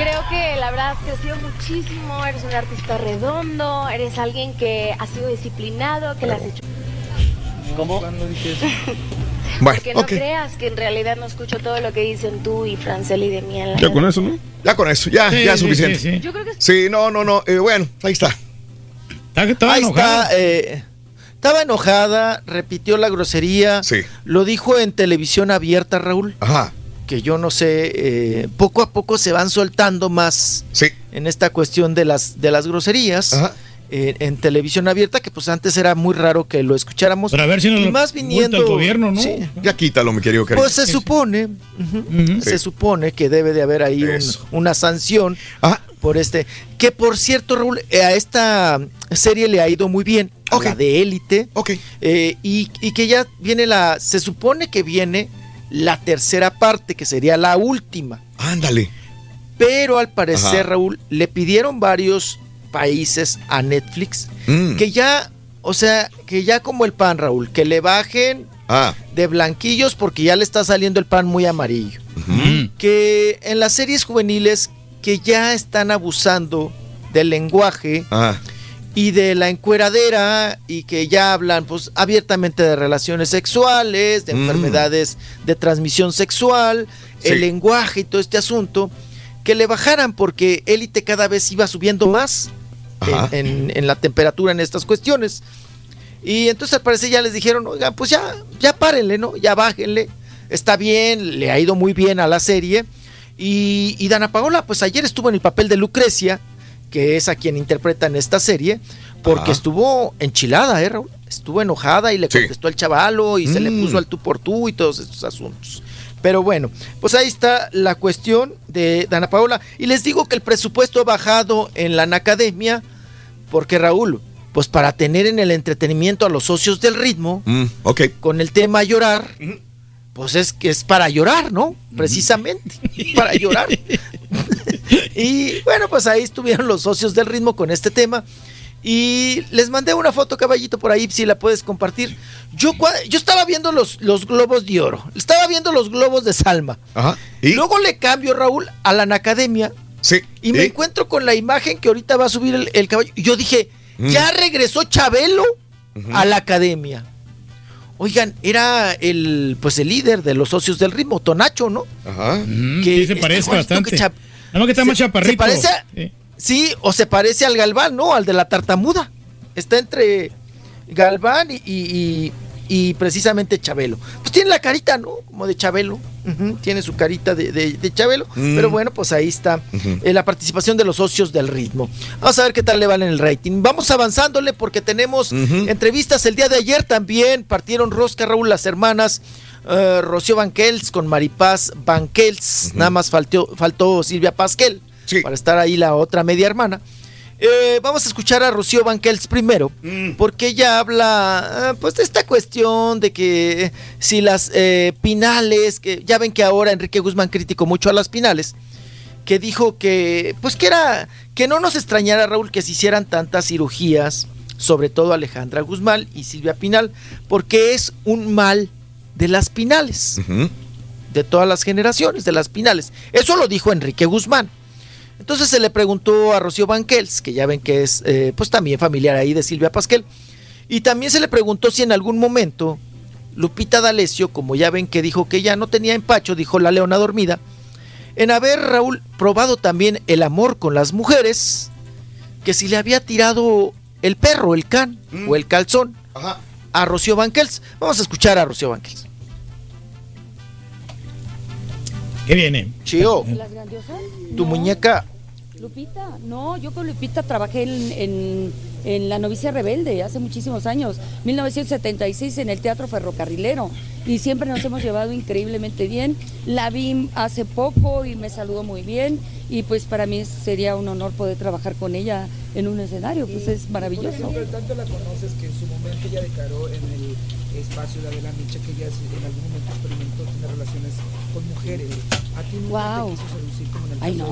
Creo que la verdad has crecido muchísimo, eres un artista redondo, eres alguien que ha sido disciplinado, que le has hecho... ¿Cómo? Bueno, que no creas que en realidad no escucho todo lo que dicen tú y Franceli de mí en la Ya con eso, ¿no? Ya con eso, ya, Sí, ya es suficiente. sí, sí. Yo creo que Sí, no, no, no. eh, bueno, ahí está. Está- Estaba Ahí enojada. está. eh, estaba enojada, repitió la grosería. Sí. Lo dijo en televisión abierta, Raúl. Ajá. Que yo no sé, eh, poco a poco se van soltando más Sí. en esta cuestión de las, de las groserías. Ajá. eh, en televisión abierta, que pues antes era muy raro que lo escucháramos. Pero a ver si nos y más viniendo. el gobierno, ¿no? Sí. Ya quítalo, mi querido. Pues se supone, se Sí. supone que debe de haber ahí un- una sanción por este. Que por cierto, Raúl, eh, a esta serie le ha ido muy bien. a. La de élite. ok. eh, y, y que ya viene la. Se supone que viene la tercera parte, que sería la última. Ándale. Pero al parecer, Ajá. Raúl, le pidieron varios países a Netflix Mm. que ya, o sea, que ya como el pan, Raúl, que le bajen Ah. de blanquillos porque ya le está saliendo el pan muy amarillo. Mm. Que en las series juveniles que ya están abusando del lenguaje Ah. Y de la encueradera y que ya hablan pues abiertamente de relaciones sexuales, de Mm. enfermedades de transmisión sexual, Sí. el lenguaje y todo este asunto, que le bajaran porque élite cada vez iba subiendo más en- en la temperatura en estas cuestiones. Y entonces al parecer ya les dijeron, oigan, pues ya, ya párenle, ¿no? Ya bájenle. Está bien, le ha ido muy bien a la serie. Y, y Dana Paola, pues ayer estuvo en el papel de Lucrecia, que es a quien interpreta en esta serie, porque Ajá. estuvo enchilada, ¿eh, Raúl? Estuvo enojada y le Sí. contestó al chavalo y se le Mm. puso al tú por tú y todos estos asuntos. Pero bueno, pues ahí está la cuestión de Dana Paola. Y les digo que el presupuesto ha bajado en la Academia, porque Raúl, pues para tener en el entretenimiento a los socios del ritmo, Mm, con el tema llorar, pues es que es para llorar, ¿no? Precisamente, para llorar. y bueno, pues ahí estuvieron los socios del ritmo con este tema. Y les mandé una foto, caballito, por ahí, si la puedes compartir. Yo, yo estaba viendo los, los globos de oro, estaba viendo los globos de Salma. Ajá. ¿Y? Luego le cambio, Raúl, a la Academia Sí. y me ¿Y? encuentro con la imagen que ahorita va a subir el, el caballo. Y yo dije, Mm. ya regresó Chabelo a la academia. Oigan, era el pues el líder de los socios del ritmo, Tonacho, ¿no? Ajá. Mm, Que sí, se parece que más que está más Se- chaparrito. se parece a- Sí. Sí, o se parece al Galván, ¿no? Al de la tartamuda. Está entre Galván y, y- y- y precisamente Chabelo. Pues tiene la carita, ¿no? Como de Chabelo. Tiene su carita de, de- de Chabelo. Mm. Pero bueno, pues ahí está eh, la participación de los socios del ritmo. Vamos a ver qué tal le van en el rating. Vamos avanzándole porque tenemos entrevistas el día de ayer también. Partieron rosca Raúl las hermanas. Eh, Rocío Banquels con Maripaz Banquels. Nada más faltó, faltó Silvia Pasquel para estar ahí la otra media hermana. Eh, vamos a escuchar a Rocío Banquels primero, porque ella habla, ah, pues, de esta cuestión de que eh, si las eh, pinales, que ya ven que ahora Enrique Guzmán criticó mucho a las pinales, que dijo que, pues, que era, que no nos extrañara, Raúl, que se hicieran tantas cirugías, sobre todo Alejandra Guzmán y Silvia Pinal, porque es un mal de las pinales, de todas las generaciones, de las pinales. Eso lo dijo Enrique Guzmán. Entonces se le preguntó a Rocío Banquels, que ya ven que es eh, pues también familiar ahí de Silvia Pasquel, y también se le preguntó si en algún momento Lupita D'Alessio, como ya ven que dijo que ya no tenía empacho, dijo la leona dormida, en haber Raúl probado también el amor con las mujeres, que si le había tirado el perro, el can o el calzón a Rocío Banquels. Vamos a escuchar a Rocío Banquels. ¿Qué viene? Chío, ¿Las grandiosas? tu muñeca Lupita, no, yo con Lupita trabajé en, en- en La Novicia Rebelde hace muchísimos años, 1976 en el Teatro Ferrocarrilero y siempre nos hemos llevado increíblemente bien. La vi hace poco y me saludó muy bien y pues para mí sería un honor poder trabajar con ella en un escenario, pues es maravilloso. Por ejemplo, tanto la conoces que en su momento ella declaró en el espacio La de la Micha que ella en algún momento experimentó tener relaciones con mujeres. A ti nunca Wow. te quiso seducir como en el Ay, caso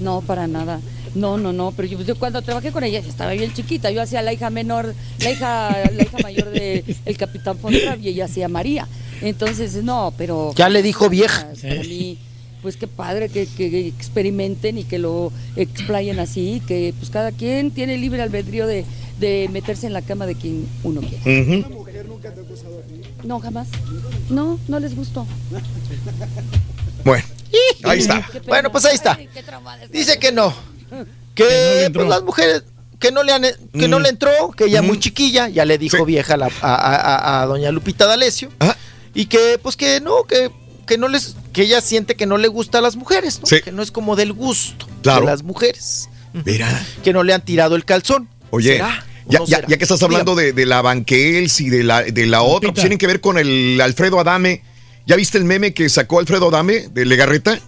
no, no, para nada. No, no, no, pero yo, yo cuando trabajé con ella yo estaba bien chiquita. Yo hacía la hija menor, la hija, la hija mayor de el capitán Fontrap y ella hacía María. Entonces, no, pero. Ya le dijo vieja. Para mí, pues qué padre que, que experimenten y que lo explayen así, que pues cada quien tiene libre albedrío de, de meterse en la cama de quien uno quiera. ¿Una mujer nunca te ha acusado a ti? No, jamás. No, no les gustó. Bueno, ahí está. Bueno, pues ahí está. Dice que no. Que pues, las mujeres que no le han, que no Mm. le entró, que ella muy chiquilla, ya le dijo vieja a, la- a- a- a doña Lupita D'Alessio. Y que pues que no, que, que no les que ella siente que no le gusta a las mujeres, ¿no? Sí. Que no es como del gusto Claro. de las mujeres. Mira. Que no le han tirado el calzón. Oye, ¿Será ya, no ya- ya que estás hablando de, de la Banquels y de la, de la otra, pues tienen que ver con el Alfredo Adame. ¿Ya viste el meme que sacó Alfredo Adame de Legarreta?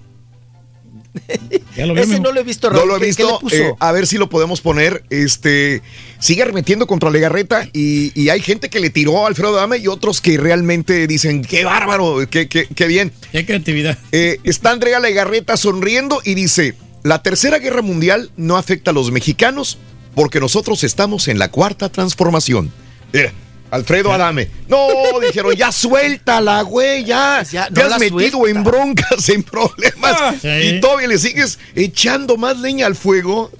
Ese no lo he visto, No Raúl. lo he ¿Qué- visto. eh, a ver si lo podemos poner. Este sigue arremetiendo contra Legarreta y, y hay gente que le tiró a Alfredo Adame y otros que realmente dicen qué bárbaro, qué, qué- qué bien. Qué creatividad. Eh, está Andrea Legarreta sonriendo y dice: La tercera guerra mundial no afecta a los mexicanos porque nosotros estamos en la cuarta transformación. Mira, Alfredo Adame. No, dijeron, ya suéltala, güey, ya. Ya, te no has la metido suelta. en broncas, en problemas. Ah, sí. Y todavía le sigues echando más leña al fuego.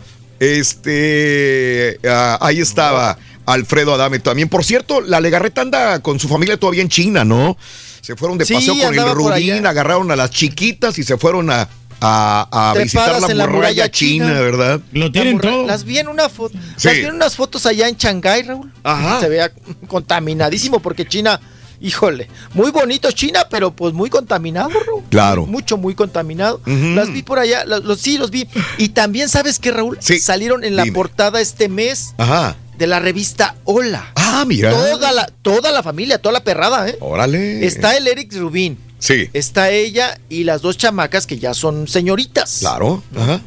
Este, ah, ahí estaba Alfredo Adame también. Por cierto, la Legarreta anda con su familia todavía en China, ¿no? Se fueron de Sí, paseo con el Rubín, agarraron a las chiquitas y se fueron a, a, a Trepadas visitar la en la muralla china, china. ¿verdad? Lo La murra- Las vi en una foto. Sí. Las vi en unas fotos allá en Shanghái, Raúl. Ajá. Se veía contaminadísimo porque China, híjole, muy bonito China, pero pues muy contaminado, Raúl. Claro. Mucho, muy contaminado. Las vi por allá, los, los- sí, los vi. Y también, ¿sabes qué, Raúl? Salieron en la Dime. portada este mes Ajá. de la revista Hola. Ah, mira. Toda la, toda la familia, toda la perrada, ¿eh? Órale. Está el Eric Rubin. Sí. Está ella y las dos chamacas que ya son señoritas. Claro. Ajá.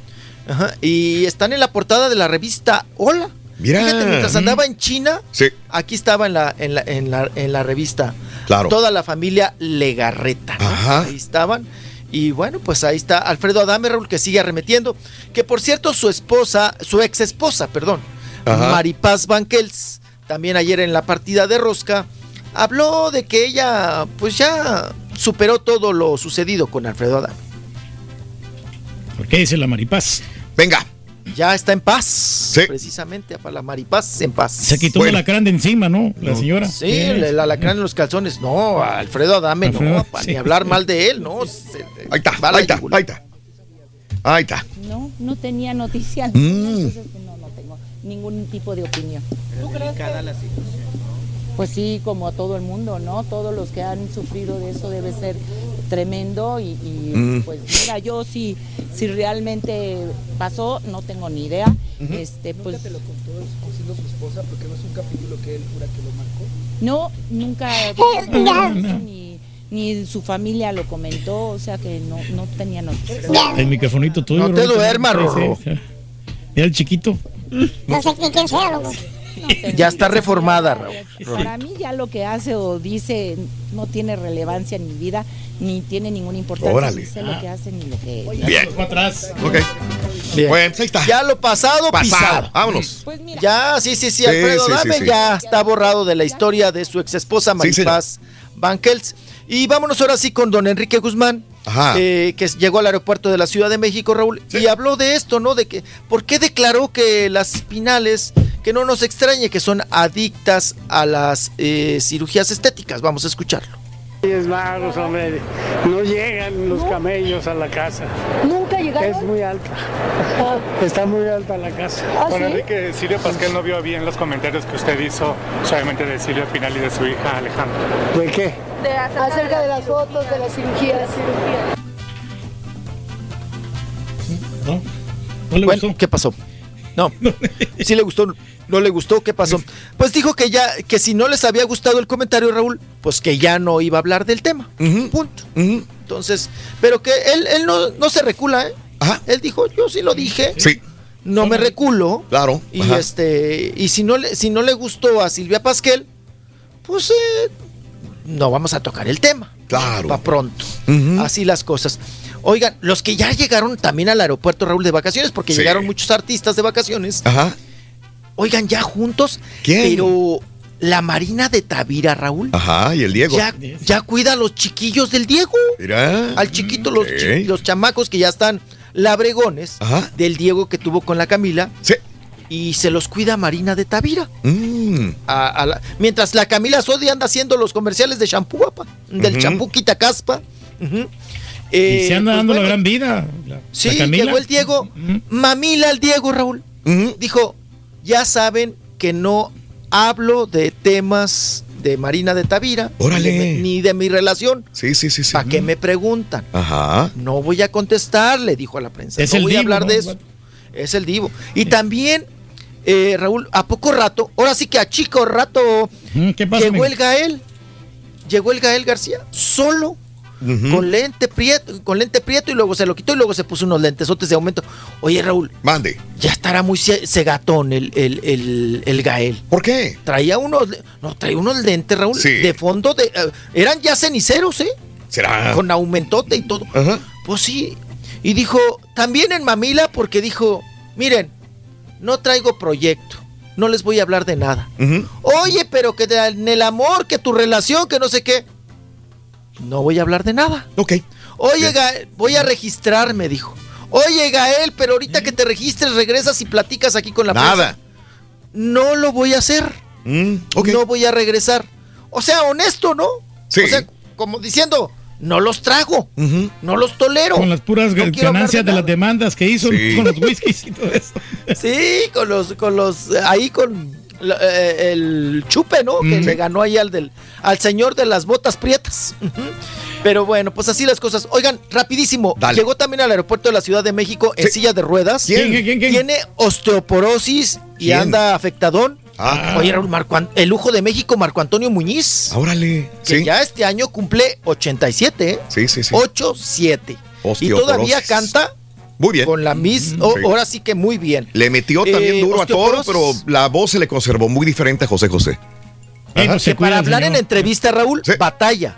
Ajá, Y están en la portada de la revista Hola. Mira. Fíjate, mientras andaba en China, Sí. aquí estaba en la, en la, en la, en la revista. Claro. Toda la familia Legarreta. ¿no? Ajá. Ahí estaban. Y bueno, pues ahí está Alfredo Adame, Raúl, que sigue arremetiendo. Que por cierto, su esposa, su ex esposa, perdón, Ajá. Maripaz Banquels, también ayer en la partida de Rosca, habló de que ella, pues ya superó todo lo sucedido con Alfredo Adame. ¿Por qué dice la maripaz? Venga. Ya está en paz. Precisamente, para la Maripaz en paz. Se quitó el alacrán de encima, ¿no? La señora. Sí, el, el alacrán en los calzones. No, Alfredo Adame, no, Alfredo, para sí. ni hablar mal de él, no. se- Ahí está, ahí está, ahí está. Ahí está. No, no tenía noticia. Mm. Entonces, no, no tengo ningún tipo de opinión. Delicada la situación, ¿no? Pues sí, como a todo el mundo, ¿no? Todos los que han sufrido de eso debe ser tremendo y, y, Mm. pues mira, yo si, si realmente pasó, no tengo ni idea. Este, pues ¿Nunca te lo contó siendo su esposa? Porque no es un capítulo que él jura que lo marcó. no, nunca ni, ni su familia lo comentó, o sea que no, no tenía noticias. El microfonito tuyo. No te duermas, Rorro. Mira el chiquito. No sé ni quién sea, loco. Ya está reformada, Raúl. Para mí ya lo que hace o dice no tiene relevancia en mi vida, ni tiene ninguna importancia. Órale. Ni sé lo que hace ni lo que... Bien. atrás. Ok. Bien. Bueno, pues ahí está. Ya lo pasado, Pasado. pisado. Vámonos. Pues mira, Ya, sí, sí, sí, Alfredo sí, sí, Dame sí. ya está borrado de la historia de su ex esposa Sí, señor. Maripaz Banquels. Y vámonos ahora sí con don Enrique Guzmán. Eh, que llegó al aeropuerto de la Ciudad de México, Raúl, y habló de esto, ¿no? De que, ¿por qué declaró que las Pinales, que no nos extrañe, que son adictas a las eh, cirugías estéticas? Vamos a escucharlo. Es magos, hombre. No llegan los camellos a la casa. ¿Nunca llegaron? Es muy alta. Está muy alta la casa. Don Enrique, Silvia Pasquel no vio bien los comentarios que usted hizo suavemente de Silvia Pinal y de su hija Alejandra. ¿De qué? acerca de las fotos de la cirugía. ¿No? ¿No le Bueno, gustó? ¿qué pasó? No. ¿Sí le gustó? ¿No le gustó? ¿Qué pasó? Pues dijo que ya, que si no les había gustado el comentario, Raúl, pues que ya no iba a hablar del tema. Punto. Entonces, pero que él, él no, no se recula, ¿eh? Él dijo, yo sí lo dije. Sí. No me reculo. Claro. Y Ajá. este, y si no le, si no le gustó a Silvia Pasquel, pues eh, no vamos a tocar el tema. Claro. Va pronto. Así las cosas. Oigan, los que ya llegaron también al aeropuerto Raúl de vacaciones, porque Sí. llegaron muchos artistas de vacaciones. Ajá. Oigan, ya juntos. ¿Quién? Pero la Marina de Tavira, Raúl. Ajá, y el Diego. Ya, ya cuida a los chiquillos del Diego. Mira. Al chiquito, los, chi- los chamacos que ya están labregones Ajá. del Diego que tuvo con la Camila. Sí. Y se los cuida Marina de Tavira. Mm. A- a la- mientras la Camila Sodi anda haciendo los comerciales de papá. Del champú quita caspa. Eh, se anda pues dando la gran vida. la- Sí, la llegó el Diego. Mamila el Diego, Raúl. Dijo, ya saben que no hablo de temas de Marina de Tavira. Órale. Ni de, mi- ni de mi relación. Sí, sí, sí, sí. ¿Para qué me preguntan? Ajá. No voy a contestar, le dijo a la prensa. Es no el voy a divo, hablar ¿no? de eso. Es el divo. Y también, eh, Raúl, a poco rato, ahora sí que a chico rato, ¿Qué pasa? llegó amigo? el Gael. Llegó el Gael García, solo, con lente prieto, con lente prieto, y luego se lo quitó y luego se puso unos lentesotes de aumento. Oye, Raúl. Mande. Ya estará muy ce- cegatón el, el, el, el Gael. ¿Por qué? Traía unos, no, traía unos lentes, Raúl, Sí. de fondo de. eh, eran ya ceniceros, ¿eh? ¿Será? Con aumentote y todo. Ajá. Pues sí. Y dijo, también en Mamila, porque dijo, miren, no traigo proyecto, no les voy a hablar de nada. Oye, pero que de- en el amor, que tu relación, que no sé qué. No voy a hablar de nada. Ok. Oye, Gael, voy a registrarme, dijo. Oye, Gael, pero ahorita que te registres, regresas y platicas aquí con la Nada. prensa. No lo voy a hacer. Mm, ok. No voy a regresar. O sea, honesto, ¿no? Sí. O sea, como diciendo, no los trago, no los tolero. Con las puras No ganancias de nada. las demandas que hizo Sí. con los whiskies y todo eso. Sí, con los, con los, ahí con la- eh, el chupe, ¿no? Que le ganó ahí al del, al señor de las botas prietas. Pero bueno, pues así las cosas. Oigan, rapidísimo. Dale. Llegó también al aeropuerto de la Ciudad de México en Sí. silla de ruedas. ¿Quién? ¿Quién, quién, quién? Tiene osteoporosis y anda afectadón. Ah. Oye, Raúl, Marco An- el lujo de México, Marco Antonio Muñiz. Órale. Que Sí. ya este año cumple 87, ¿eh? Sí, sí, sí. 8-7. Y todavía canta Muy bien. con la Miss. Mm, o- sí. Ahora sí que muy bien. Le metió también Eh, duro a todo, pero la voz se le conservó muy diferente a José José. Ajá. se que cuida para hablar en entrevista, Raúl, Sí. batalla.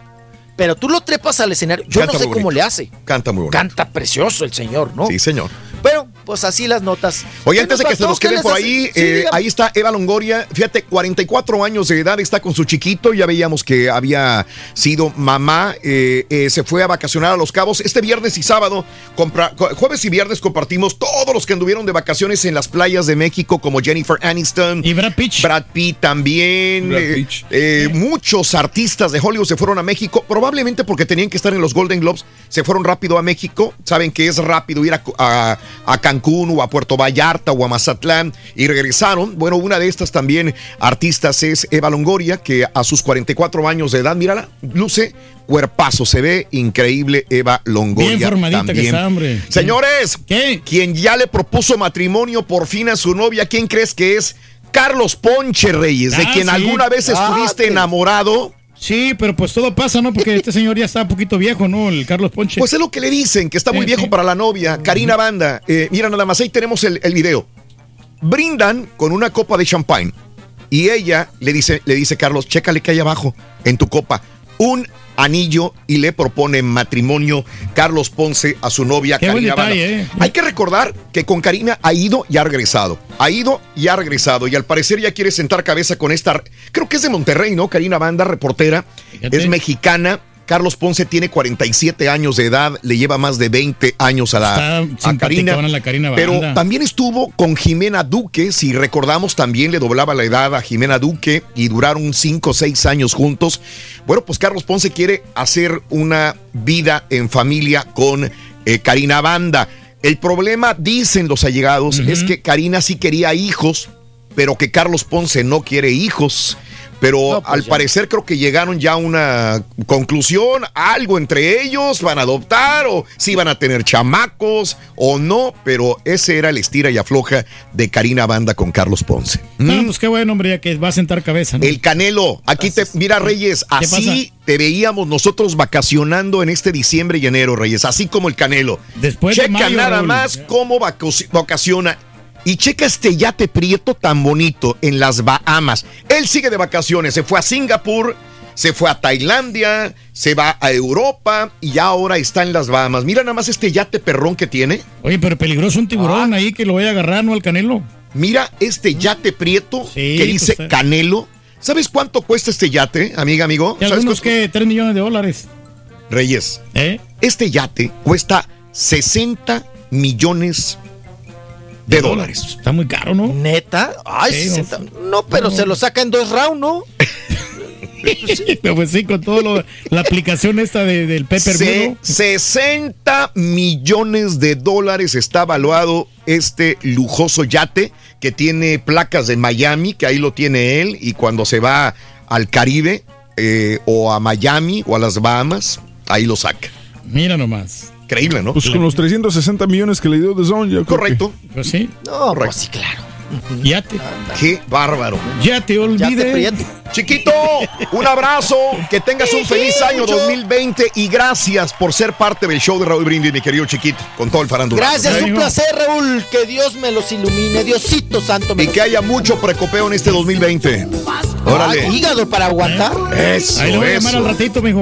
Pero tú lo trepas al escenario. Yo Canta no sé cómo le hace. Canta muy bonito. Canta precioso el señor, ¿no? Sí, señor. Pero, pues así las notas. Oye, ¿Qué antes de que se nos ¿Qué queden por ahí, Sí, eh, ahí está Eva Longoria, fíjate, 44 años de edad, está con su chiquito, ya veíamos que había sido mamá, eh, eh, se fue a vacacionar a Los Cabos. Este viernes y sábado, compra- jueves y viernes compartimos todos los que anduvieron de vacaciones en las playas de México, como Jennifer Aniston. Y Brad Pitt. Brad Pitt también. Brad eh, Pitt. muchos artistas de Hollywood se fueron a México, probablemente porque tenían que estar en los Golden Globes, se fueron rápido a México. Saben que es rápido ir a, a- a Cancún Cancún o a Puerto Vallarta o a Mazatlán y regresaron. Bueno, una de estas también artistas es Eva Longoria, que a sus 44 años de edad, mírala, luce cuerpazo, se ve increíble Eva Longoria. Bien formadita que también. está, hombre. Señores, quien ya le propuso matrimonio por fin a su novia, ¿quién crees que es? Carlos Ponche Reyes, de Ah, quien sí. alguna vez Ah, estuviste que- enamorado. Sí, pero pues todo pasa, ¿no? Porque este señor ya está un poquito viejo, ¿no? El Carlos Ponche. Pues es lo que le dicen, que está muy Sí, viejo sí. para la novia. Karina Banda, eh, mira nada más, ahí tenemos el, el video. Brindan con una copa de champagne y ella le dice, le dice Carlos, chécale que hay abajo en tu copa un anillo y le propone matrimonio Carlos Ponce a su novia Qué Karina Banda. detalle, ¿eh? Hay que recordar que con Karina ha ido y ha regresado. Ha ido y ha regresado. Y al parecer ya quiere sentar cabeza con esta. Creo que es de Monterrey, ¿no? Karina Banda, reportera. Es mexicana. Carlos Ponce tiene 47 años de edad, le lleva más de 20 años a la Está a Karina. la Karina Pero también estuvo con Jimena Duque, si recordamos también le doblaba la edad a Jimena Duque y duraron 5 o 6 años juntos. Bueno, pues Carlos Ponce quiere hacer una vida en familia con eh, Karina Banda. El problema, dicen los allegados, es que Karina sí quería hijos, pero que Carlos Ponce no quiere hijos. Pero al parecer creo que llegaron ya a una conclusión, algo entre ellos, van a adoptar o si van a tener chamacos o no, pero ese era el estira y afloja de Karina Banda con Carlos Ponce. No, pues qué bueno, hombre, ya que va a sentar cabeza, ¿no? El Canelo, aquí te, mira Reyes, ¿Qué así te veíamos nosotros vacacionando en este diciembre y enero, Reyes, así como el Canelo. Después de Checa mayo, nada Raúl. más cómo vacaci- vacaciona. Y checa este yate prieto tan bonito en las Bahamas. Él sigue de vacaciones, se fue a Singapur, se fue a Tailandia, se va a Europa y ya ahora está en las Bahamas. Mira nada más este yate perrón que tiene. Oye, pero peligroso un Ah. tiburón ahí que lo vaya a agarrar, ¿no? Al Canelo. Mira este yate prieto que dice pues, eh. Canelo. ¿Sabes cuánto cuesta este yate, amiga, amigo? Y ¿Sabes algunos que 3 millones de dólares. Reyes. ¿Eh? Este yate cuesta 60 millones de dólares. Está muy caro, ¿no? ¿Neta? Ay, Sí, 60. no. No, pero se lo saca en dos rounds, ¿no? Pues sí, con todo lo, la aplicación esta de- del Pepper Se- 60 millones de dólares está evaluado este lujoso yate que tiene placas de Miami, que ahí lo tiene él, y cuando se va al Caribe eh, o a Miami o a las Bahamas, ahí lo saca. Mira nomás. Increíble, ¿no? Pues con los 360 millones que le dio The Zone, yo creo Correcto. Pues sí. No, pues sí, claro. Ya te. Qué bárbaro. Ya te olvidé. Chiquito, un abrazo, que tengas un feliz año 2020 y gracias por ser parte del show de Raúl Brindis, mi querido chiquito, con todo el farándula. Gracias, un placer, Raúl. Que Dios me los ilumine. Diosito santo. Me Y que haya mucho precopeo en este 2020. Órale. Ah, hígado para aguantar. Eso, Ahí lo voy a llamar eso. al ratito, mijo.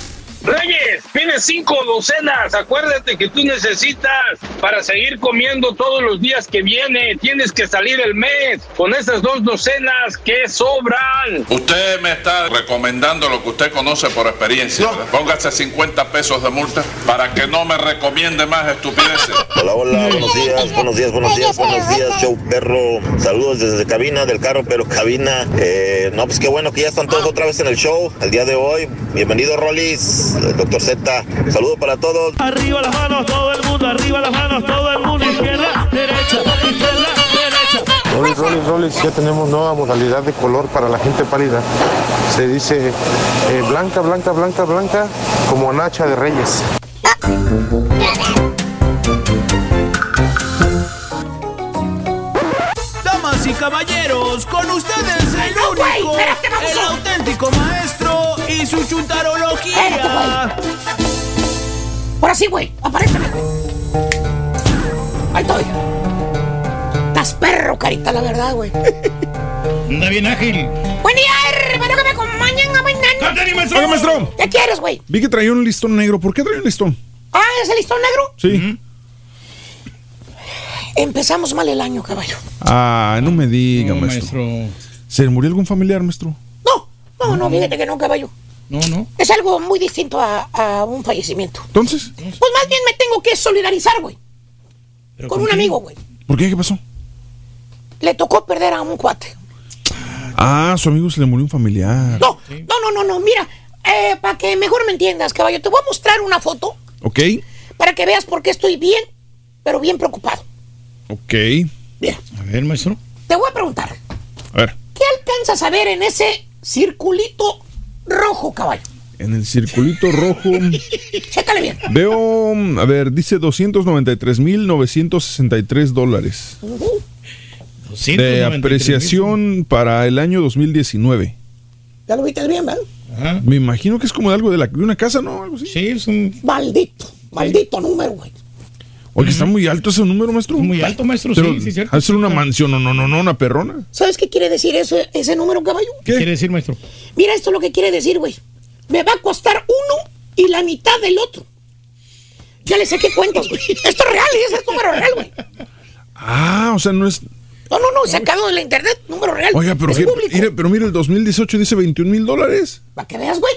Reyes, tienes cinco docenas. Acuérdate que tú necesitas para seguir comiendo todos los días que viene. Tienes que salir el mes con esas dos docenas que sobran. Usted me está recomendando lo que usted conoce por experiencia. Póngase 50 pesos de multa para que no me recomiende más estupideces. Hola, hola, buenos días, buenos días, buenos días, buenos días, show perro. Saludos desde cabina del carro, pero cabina. Eh, no, pues qué bueno que ya están todos otra vez en el show el día de hoy. Bienvenido, Rolis, el doctor Z. Saludos para todos. Arriba las manos, todo el mundo, arriba las manos, todo el mundo, izquierda, derecha, izquierda, derecha. Rolis, Rolis, Rolis, ya tenemos nueva modalidad de color para la gente pálida. Se dice eh, blanca, blanca, blanca, blanca, como Nacha de Reyes. Damas y caballeros, con ustedes el único, el auténtico maestro y su chuntarología. Ahora sí, güey, aparéceme, güey. Ahí estoy. Estás perro, carita, la verdad, güey. Anda bien ágil. Buen día, hermano, que me acompañan a bailar. Oiga, maestro. ¿Qué quieres, güey? Vi que traía un listón negro. ¿Por qué traía un listón? Ah, ¿es el listón negro? Sí. Empezamos mal el año, caballo. Ah, no me diga, maestro. ¿Se le murió algún familiar, maestro? No, No, no, fíjate que no, caballo. No, no. Es algo muy distinto a, a un fallecimiento. Entonces, Pues más bien me tengo que solidarizar, güey. Con, con un amigo, güey. ¿por qué? ¿Qué pasó? Le tocó perder a un cuate. Ah, su amigo se le murió un familiar. No, no, no, no, no. Mira, eh, para que mejor me entiendas, caballo, te voy a mostrar una foto Ok, para que veas por qué estoy bien, pero bien preocupado. ok. A ver, maestro. Te voy a preguntar, A ver, ¿qué alcanzas a ver en ese circulito rojo, caballo? en el circulito rojo Chécale bien. veo, a ver, dice 293.963 dólares de apreciación para el año 2019. Ya lo viste bien, ¿verdad? Me imagino que es como de algo de, la, de una casa, ¿no? Algo así. Sí, es un... Maldito, maldito número, güey. Oye, está muy alto ese número, maestro. Muy alto, maestro, Pero, sí, sí, cierto. ¿Hacer una mansión? No, no, no, no, una perrona. ¿Sabes qué quiere decir eso, ese número, caballo? ¿Qué quiere decir, maestro? Mira esto es lo que quiere decir, güey. Me va a costar uno y la mitad del otro. Ya le saqué cuentas, güey. Esto es real, ese es número real, güey. Ah, o sea, no es. No, no, no, sacado de la internet, número real. Oiga, pero, es que- mire, pero mire, el 2018 dice 21 mil dólares. Para que veas, güey.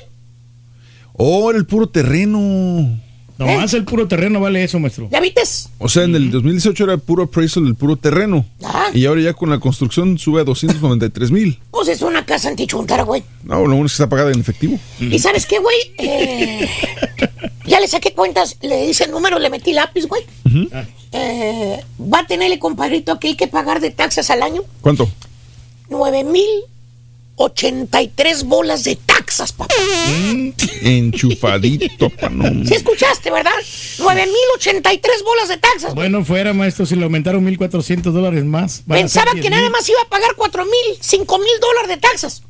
Oh, era el puro terreno. Nomás el puro terreno vale eso, maestro. ¿Ya vistes? O sea, en el 2018 era el puro appraisal del puro terreno. Ah. Y ahora ya con la construcción sube a 293 mil. Pues es una casa antichuntara, güey. No, lo bueno es que está pagada en efectivo. ¿Y sabes qué, güey? Eh, ya le saqué cuentas, le hice el número, le metí lápiz, güey. Eh, va a tener el compadrito aquel que pagar de taxas al año ¿Cuánto? 9,083 bolas de taxas, papá. Enchufadito, pa' no. ¿Sí escuchaste, verdad? 9,083 bolas de taxas. Bueno, fuera, maestro, si le aumentaron 1.400 dólares más. Pensaba que 10,000. nada más iba a pagar 4 mil, 5 mil dólares de taxas.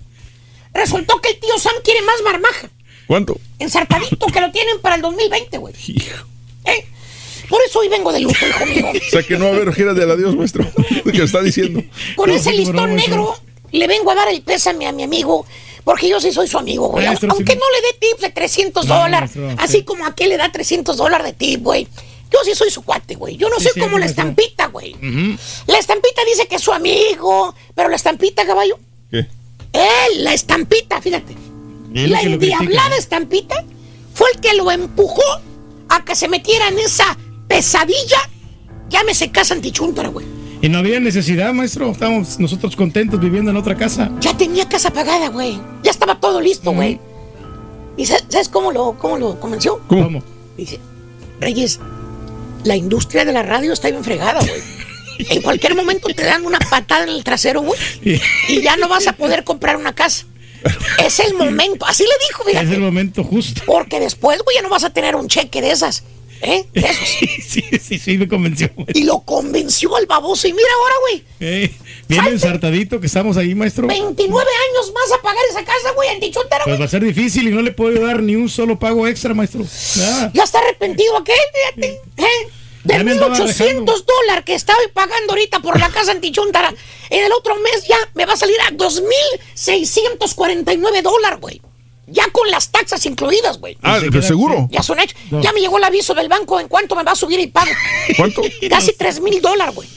Resultó que el tío Sam quiere más marmaja. ¿Cuánto? Ensartadito que lo tienen para el 2020, güey. ¿Eh? Por eso hoy vengo de luto, hijo mío. O sea que no va a haber gira del adiós, maestro. ¿Qué está diciendo? Con No, ese listón broma, negro le vengo a dar el pésame a mi amigo. Porque yo sí soy su amigo, güey. Maestro, Aunque sí. no le dé tips de 300 No, dólares. así sí. como aquel le da 300 dólares de tip, güey. Yo sí soy su cuate, güey. Yo no Sí, soy como la maestro. estampita, güey. La estampita dice que es su amigo. Pero la estampita, caballo. ¿Qué? Él, la estampita, fíjate. Él la endiablada estampita fue el que lo empujó a que se metiera en esa pesadilla. Llámese casa antichuntara, güey. Y no había necesidad, maestro. Estábamos nosotros contentos viviendo en otra casa. Ya tenía casa pagada, güey. Ya estaba todo listo, güey. ¿Y sa- sabes cómo lo, cómo lo convenció? ¿Cómo? Dice, Reyes, la industria de la radio está bien fregada, güey. En cualquier momento te dan una patada en el trasero, güey. Y ya no vas a poder comprar una casa. Es el momento. Así le dijo, Es el fíjate. momento justo. Porque después, güey, ya no vas a tener un cheque de esas. ¿Eh? De esos. Sí, sí, sí, me convenció. Y lo convenció al baboso. Y mira ahora, güey. Eh, bien ensartadito que estamos ahí, maestro. 29 años más a pagar esa casa, güey, antichuntara, Pues güey. va a ser difícil y no le puedo dar ni un solo pago extra, maestro. Nada. Ya está arrepentido aquel, fíjate. ¿eh? De Ya me andaba 1800 dólares que estaba pagando ahorita por la casa antichuntara, en el otro mes ya me va a salir a 2649 dólares, güey. Ya con las taxas incluidas, güey. Ah, pero seguro. Ya son hechos. No. Ya me llegó el aviso del banco en cuánto me va a subir el pago. ¿Cuánto? Casi 3 mil dólares, güey.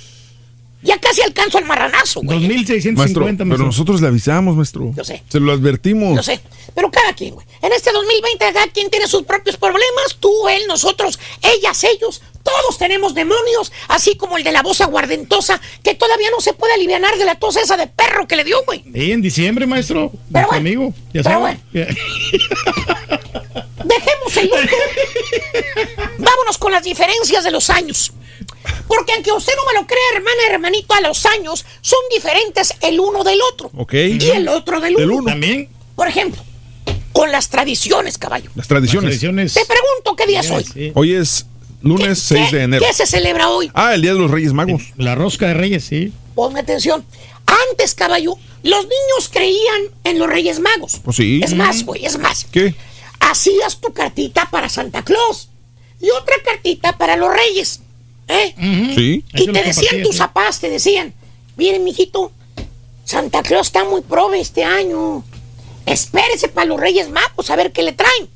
Ya casi alcanzo el marranazo, güey. 2.650, Maestro, maestro. pero nosotros le avisamos, maestro. Yo sé. Se lo advertimos. Yo sé, pero cada quien, güey. En este 2020 cada quien tiene sus propios problemas. Tú, él, nosotros, ellas, ellos. Todos tenemos demonios, así como el de la voz aguardentosa, que todavía no se puede aliviar de la tos esa de perro que le dio, güey. Sí, en diciembre, maestro. Pero bueno, amigo. Ya pero sabe. Dejemos el luto. Vámonos con las diferencias de los años. Porque aunque usted no me lo crea, hermana, hermanito, a los años son diferentes el uno del otro. Ok. Y el otro del uno. Del uno. También. Por ejemplo, con las tradiciones, caballo. Las tradiciones. Te pregunto qué día es hoy. Hoy es lunes 6 de enero. ¿Qué se celebra hoy? Ah, el Día de los Reyes Magos. La rosca de Reyes, sí. Ponme atención. Antes, caballo, los niños creían en los Reyes Magos. Pues sí. Es más, güey, es más. ¿Qué? Hacías tu cartita para Santa Claus y otra cartita para los Reyes. ¿Eh? Sí. Y te decían tus papás, te decían, miren, mijito, Santa Claus está muy prove este año. Espérese para los Reyes Magos a ver qué le traen.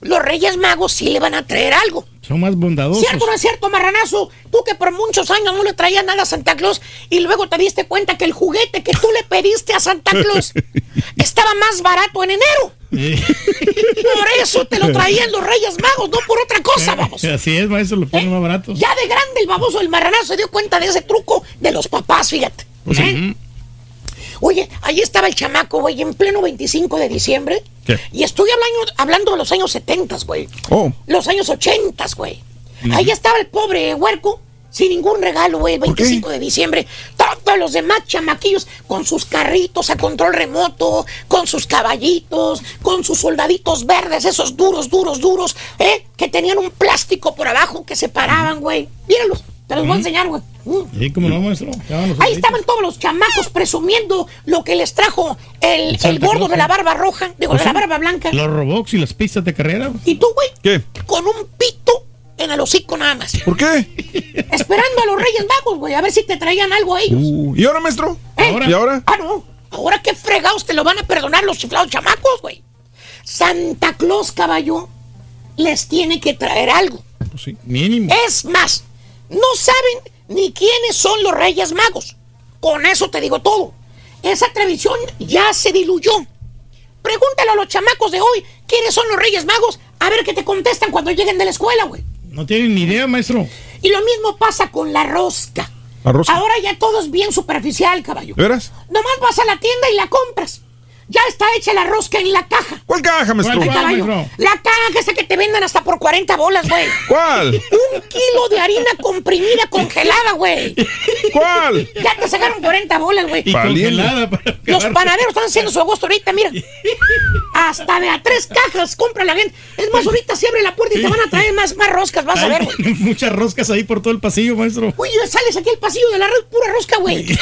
los Reyes Magos sí le van a traer algo. Son más bondadosos. ¿Cierto o no es cierto, marranazo? Tú que por muchos años no le traías nada a Santa Claus y luego te diste cuenta que el juguete que tú le pediste a Santa Claus estaba más barato en enero. Por eso te lo traían los Reyes Magos, no por otra cosa, vamos. Así es, maestro, lo ponen más barato. Ya de grande el baboso del marranazo se dio cuenta de ese truco de los papás, fíjate. Pues ¿Eh? Oye, ahí estí el chamaco, güey, en pleno 25 de diciembre. ¿Qué? Y estoy hablando, hablando de los años 70, güey. Oh. Los años 80, güey. Ahí estaba el pobre huerco, sin ningún regalo, güey, el 25 de diciembre. Todos los demás chamaquillos con sus carritos a control remoto, con sus caballitos, con sus soldaditos verdes, esos duros, duros, duros, ¿eh? Que tenían un plástico por abajo que se paraban, güey. Míralos, te los voy a enseñar, güey. Sí, como no, maestro. Ahí estaban todos los chamacos presumiendo lo que les trajo el, el gordo Claus, de la barba roja, digo, Pues de la sí. barba blanca. Los robots y las pistas de carrera. Y tú, güey, ¿Qué? con un pito en el hocico nada más. ¿Por qué? Esperando a los Reyes Magos, güey, a ver si te traían algo a ellos. Uh, ¿Y ahora, maestro? ¿Eh? ¿Y ahora? Ah, no. Ahora qué fregados te lo van a perdonar los chiflados chamacos, güey. Santa Claus, caballo, les tiene que traer algo. Pues sí. Mínimo. Es más, no saben ni quiénes son los Reyes Magos. Con eso te digo todo. Esa tradición ya se diluyó. Pregúntale a los chamacos de hoy quiénes son los Reyes Magos, a ver qué te contestan cuando lleguen de la escuela, güey. No tienen ni idea, maestro. Y lo mismo pasa con la rosca. ¿La rosca? Ahora ya todo es bien superficial, caballo. ¿De veras? Nomás vas a la tienda y la compras. Ya está hecha la rosca en la caja. ¿Cuál caja, maestro? La caja esa que te venden hasta por 40 bolas, güey. ¿Cuál? Un kilo de harina comprimida congelada, güey. ¿Cuál? Ya te sacaron 40 bolas, güey. Los panaderos están haciendo su agosto ahorita, mira. Hasta de a tres cajas compra la gente. Es más, ahorita se abre la puerta y te van a traer más, más roscas, vas a ver, güey. Muchas roscas ahí por todo el pasillo, maestro. Uy, sales aquí al pasillo de la red, pura rosca, güey.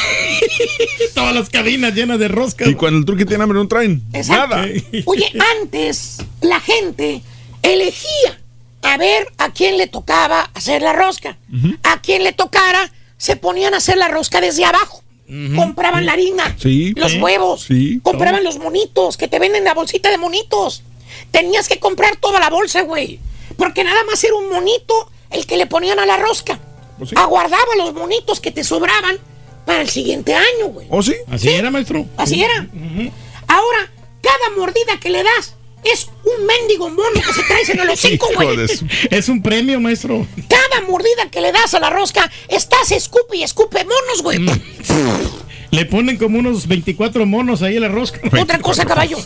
Todas las cabinas llenas de roscas. Y cuando el truque tiene hambre no traen Exacto. nada. Oye, antes la gente elegía a ver a quién le tocaba hacer la rosca. A quien le tocara, se ponían a hacer la rosca desde abajo. Compraban la harina, Sí. los huevos, Sí. compraban los monitos que te venden la bolsita de monitos. Tenías que comprar toda la bolsa, güey. Porque nada más era un monito el que le ponían a la rosca. Pues sí. Aguardaba los monitos que te sobraban para el siguiente año, güey. ¿Oh, sí? Así era, maestro. Así Sí. era. Ahora, cada mordida que le das es un mendigo mono que se traes en el hocico, güey. Es un premio, maestro. Cada mordida que le das a la rosca, estás escupe y escupe monos, güey. Le ponen como unos 24 monos ahí a la rosca. Otra cosa, caballo.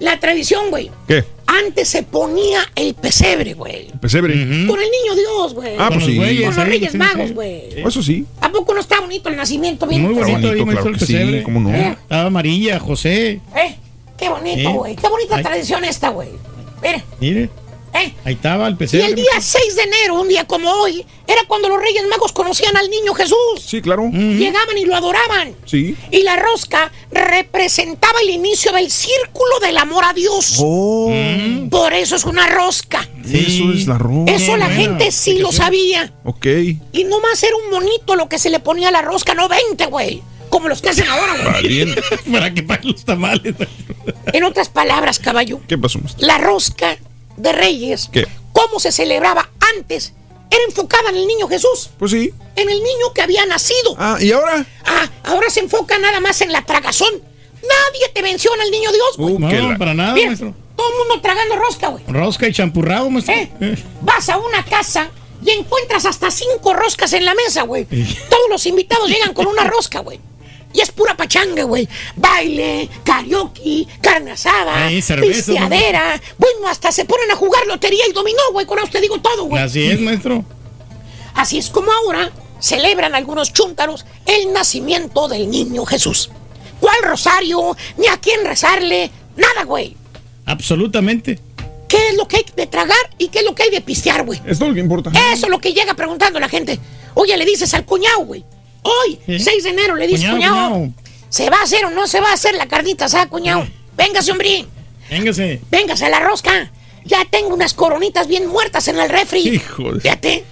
La tradición, güey. ¿Qué? Antes se ponía el pesebre, güey. Pesebre. Con el niño Dios, güey. Ah, Con pues los sí. güeyes. Con los Reyes sí, Magos, sí. güey. Eso sí. ¿A poco no está bonito el nacimiento? Bien Muy bonito, bonito, claro el que sí, pesebre. cómo no. Eh. Estaba María, José. ¿Eh? Qué bonito, güey. Qué bonita Ay. tradición esta, güey. Mira, Mire, ¿eh? ahí estaba el Y pesebre. el día 6 de enero, un día como hoy, era cuando los Reyes Magos conocían al niño Jesús. Sí, claro. Llegaban y lo adoraban. Sí. Y la rosca representaba el inicio del círculo del amor a Dios. Oh. Por eso es una rosca. Eso es la ropa. Eso la buena gente sí lo sabía. Ok. Y no más era un monito lo que se le ponía a la rosca, no 20, güey. Como los que hacen ahora, güey. Para que paguen los tamales. En otras palabras, caballo, ¿Qué pasó, la rosca de Reyes, ¿Qué? cómo se celebraba antes, era enfocada en el niño Jesús, Pues sí. en el niño que había nacido. Ah, ¿y ahora? Ah, ahora se enfoca nada más en la tragazón. Nadie te menciona al niño Dios, güey. Uh, No, la- para nada, Mira, maestro. todo el mundo tragando rosca, güey. Rosca y champurrado, maestro. ¿Eh? Eh. Vas a una casa y encuentras hasta cinco roscas en la mesa, güey. Todos los invitados llegan con una rosca, güey. Y es pura pachanga, güey. Baile, karaoke, carne asada, cerveza, pisteadera. Bueno, hasta se ponen a jugar lotería y dominó, güey. Con eso te digo todo, güey. Así es, maestro. Así es como ahora celebran algunos chúntaros el nacimiento del niño Jesús. ¿Cuál rosario? Ni a quién rezarle. Nada, güey. Absolutamente. ¿Qué es lo que hay de tragar y qué es lo que hay de pistear, güey? Es todo lo que importa. Eso es lo que llega preguntando la gente. Oye, le dices al cuñado, güey. Hoy, ¿Sí? 6 de enero, le dices, Cuñado. ¿se va a hacer o no se va a hacer la carnita asada, cuñado? Véngase, hombre. Véngase. Véngase a la rosca. Ya tengo unas coronitas bien muertas en el refri. Hijo de- Fíjate.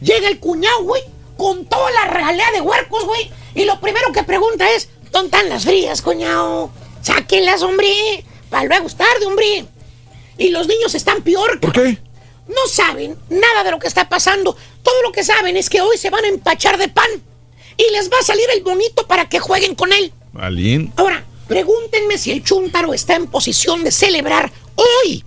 Llega el cuñado, güey, con toda la realidad de huercos, güey. Y lo primero que pregunta es, ¿dónde están las frías, cuñado? Sáquenlas, hombre. Para luego tarde, hombre. Y los niños están peor. ¿Por qué? No saben nada de lo que está pasando. Todo lo que saben es que hoy se van a empachar de pan. Y les va a salir el bonito para que jueguen con él. Alien. Ahora, pregúntenme si el chúntaro está en posición de celebrar hoy.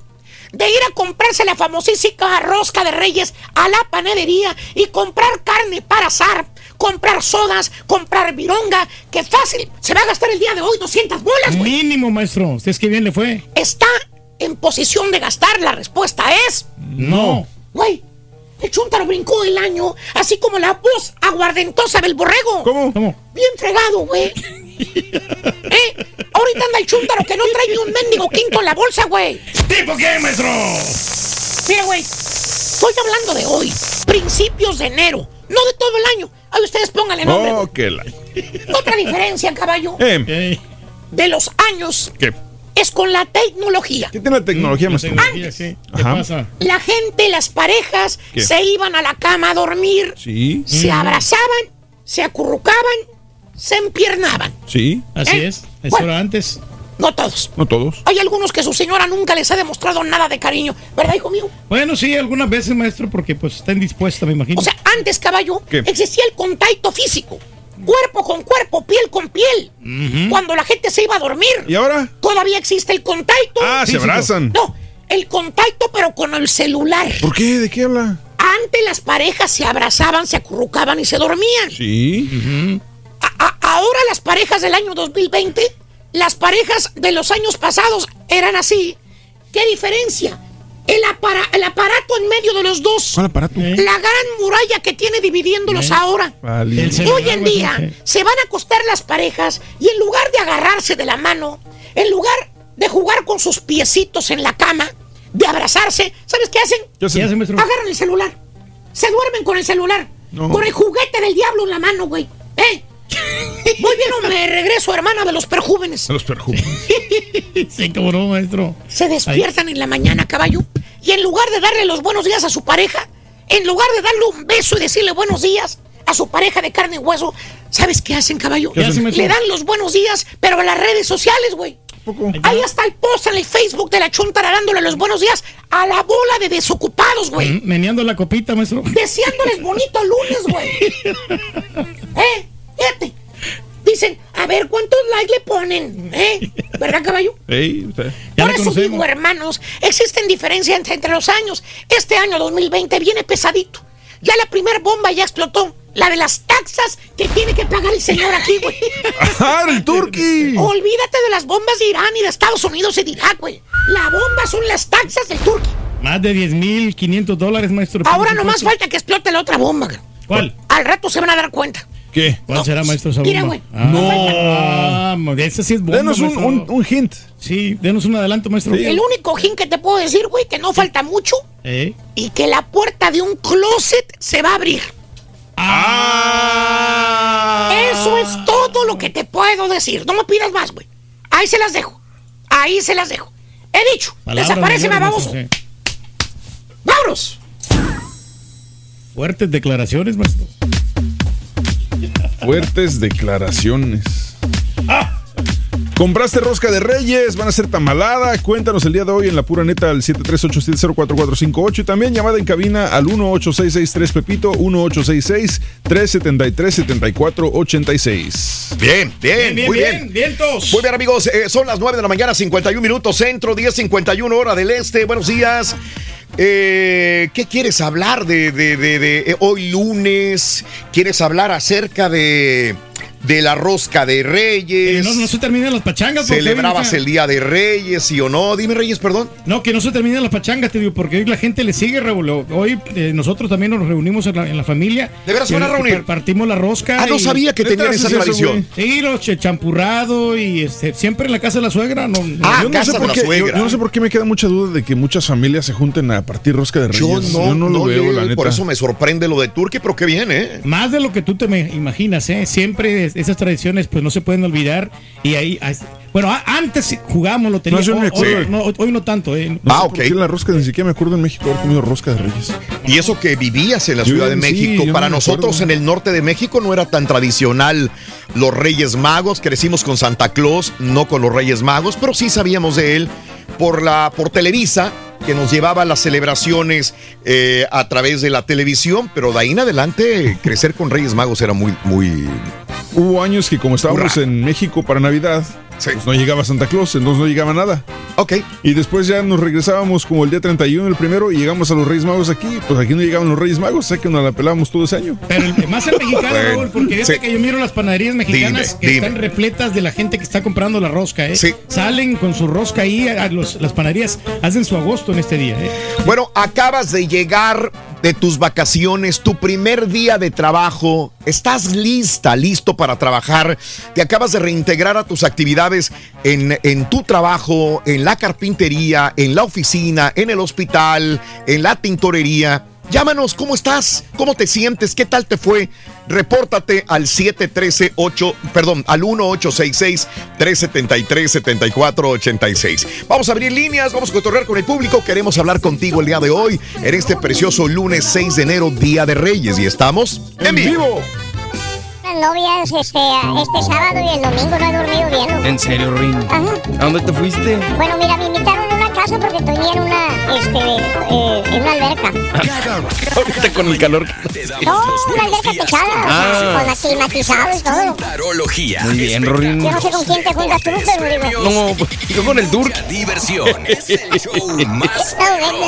De ir a comprarse la famosísima rosca de reyes a la panadería y comprar carne para asar, comprar sodas, comprar vironga, que fácil, se va a gastar el día de hoy 200 bolas, güey. Mínimo, maestro. Usted es que bien le fue. Está en posición de gastar, la respuesta es... No. Güey, el chúntaro brincó el año, así como la voz aguardentosa del borrego. ¿Cómo? ¿Cómo? Bien fregado, güey. ¿Eh? Ahorita anda el chúntaro que no trae ni un mendigo quinto en la bolsa, güey. ¿Tipo qué, maestro? Mira, güey, estoy hablando de hoy, principios de enero, no de todo el año. Ahí ustedes pónganle nombre. Oh, qué la... Otra diferencia, caballo, Eh, de los años ¿Qué? Es con la tecnología. ¿Qué tiene la tecnología, maestro? Tecnología, sí. ¿Qué Ajá. pasa? La gente, las parejas, ¿Qué? se iban a la cama a dormir, Sí. se abrazaban, se acurrucaban, se empiernaban. Sí. Así ¿Eh? es. Eso Bueno. era antes. No todos. No todos. Hay algunos que su señora nunca les ha demostrado nada de cariño, ¿verdad, hijo mío? Bueno, sí, algunas veces, maestro, porque pues está indispuesta, me imagino. O sea, antes, caballo, ¿Qué? existía el contacto físico. Cuerpo con cuerpo, piel con piel. Cuando la gente se iba a dormir. ¿Y ahora? Todavía existe el contacto. Ah, se abrazan. No, el contacto, pero con el celular. ¿Por qué? ¿De qué habla? Antes las parejas se abrazaban, se acurrucaban y se dormían. Sí. A- a- ahora las parejas del año 2020, las parejas de los años pasados eran así. ¿Qué diferencia? El, apara- el aparato en medio de los dos. ¿Cuál aparato? La gran muralla que tiene dividiéndolos ahora. El celular, Hoy en día se van a acostar las parejas y en lugar de agarrarse de la mano, en lugar de jugar con sus piecitos en la cama, de abrazarse, ¿sabes qué hacen? ¿Qué hacen? ¿Qué hace, maestro? Agarran el celular. Se duermen con el celular. No. Con el juguete del diablo en la mano, güey. ¿Eh? Muy bien, o me regreso, hermana de los perjúvenes. A los perjúmenes. Sí, cómo no, maestro. Se despiertan en la mañana, caballo, y en lugar de darle los buenos días a su pareja, en lugar de darle un beso y decirle buenos días a su pareja de carne y hueso, ¿sabes qué hacen, caballo? ¿Qué hacen, maestro? Le dan los buenos días, pero a las redes sociales, güey. Ahí está el post en el Facebook de la chuntara dándole los buenos días a la bola de desocupados, güey. Mm, Meneando la copita, maestro. Deseándoles bonito lunes, güey. ¿Eh? Fíjate. Dicen, a ver cuántos likes le ponen, ¿eh? ¿Verdad, caballo? Usted. Por eso digo, hermanos, existen diferencias entre, entre los años. Este año 2020 viene pesadito. Ya la primera bomba ya explotó. La de las taxas que tiene que pagar el señor aquí, güey. ¡Ah, el turqui! Olvídate de las bombas de Irán y de Estados Unidos y de Irak, güey. La bomba son las taxas del turco. Más de 10.500 dólares, maestro. Ahora nomás falta que explote la otra bomba. güey. ¿Cuál? Al rato se van a dar cuenta. ¿Qué? ¿Cuál será, maestro? esa Mira, güey. Ah, no. esa sí es bomba, Denos un, maestro. un, un hint. Sí, denos un adelanto, maestro. El único jin que te puedo decir, güey, que no falta mucho ¿Eh? y que la puerta de un closet se va a abrir. Ah. Eso es todo lo que te puedo decir. No me pidas más, güey. Ahí se las dejo. Ahí se las dejo. He dicho. Desaparece, maestro, sí. ¡Vámonos! Fuertes declaraciones, maestro. Fuertes declaraciones. ¿Compraste rosca de reyes? ¿Van a ser tamalada? Cuéntanos el día de hoy en la pura neta al 738-704-458 y también llamada en cabina al 18663 Pepito 1866-373-7486. Bien, bien, Bien, muy bien, bien. bien, vientos. Muy bien, amigos. eh, son las 9 de la mañana, 51 minutos centro, 10.51 hora del este. Buenos días. Eh, ¿Qué quieres hablar de, de- de- de, eh, hoy lunes? ¿Quieres hablar acerca de, de la rosca de Eh, Reyes? no, no se terminan las pachangas. ¿Celebrabas el Día de Reyes, sí o no? Dime, Reyes, perdón. No, que no se terminen las pachangas, te digo, porque hoy la gente le sigue, Raúl. Hoy eh, nosotros también nos reunimos en la, en la familia. ¿De veras van a reunir? Partimos la rosca. Ah, no y- sabía que ¿Neta tenían esa tradición. Sí, los champurrado y este, siempre en la casa de la suegra. No, no- Ah, yo, no casa sé de por la qué, yo, suegra. yo no sé por qué me queda mucha duda de que muchas familias se junten a partir rosca de reyes. Yo no, lo no veo, le- la neta. por eso me sorprende lo de Turquía, pero qué bien, ¿eh? Más de lo que tú te me imaginas, ¿eh? Siempre es- esas tradiciones pues no se pueden olvidar. Y ahí, bueno, a- antes jugábamos, lo No, hoy, no, hoy no tanto, ¿eh? No Ah, ok. la rosca, ni siquiera me acuerdo en México haber comido rosca de reyes. Y eso que vivías en la Yo Ciudad de sí, México. Para me nosotros en el norte de México no era tan tradicional los Reyes Magos. Crecimos con Santa Claus, no con los Reyes Magos, pero sí sabíamos de él por, la, por Televisa, que nos llevaba las celebraciones eh, a través de la televisión, pero de ahí en adelante crecer con Reyes Magos era muy, muy... Hubo años que como estábamos en México para Navidad, pues no llegaba Santa Claus, entonces no llegaba nada. Ok. Y después ya nos regresábamos como el día 31, el primero, y llegamos a los Reyes Magos aquí. Pues aquí no llegaban los Reyes Magos, sé que nos la pelábamos todo ese año. Pero el- más el mexicano, Bueno, Raúl, porque fíjate sí. que yo miro las panaderías mexicanas Dime, que dime. están repletas de la gente que está comprando la rosca, ¿eh? Salen con su rosca ahí, a los- las panaderías hacen su agosto en este día, ¿eh? Bueno, acabas de llegar de tus vacaciones, tu primer día de trabajo, estás lista, listo para trabajar, te acabas de reintegrar a tus actividades en, en tu trabajo, en la carpintería, en la oficina, en el hospital, en la tintorería. Llámanos, ¿cómo estás? ¿Cómo te sientes? ¿Qué tal te fue? Repórtate al 713-8, perdón, al 1866-373-7486. Vamos a abrir líneas, vamos a cotorrear con el público. Queremos hablar contigo el día de hoy, en este precioso lunes 6 de enero, Día de Reyes. Y estamos en vivo. Las novias este, este sábado y el domingo no he dormido bien. ¿En serio, Rin? Ajá. ¿A dónde te fuiste? Bueno, mira, me invitaron casa porque tenía en una, este, eh, en una alberca. Ahorita con el calor. No, una alberca techada, Ah. con aclimatizado y todo. Tarología. Muy bien, Rorín. Yo no sé con quién te juntas tú, pero digo... No, yo con el tour. Diversión. Es el show más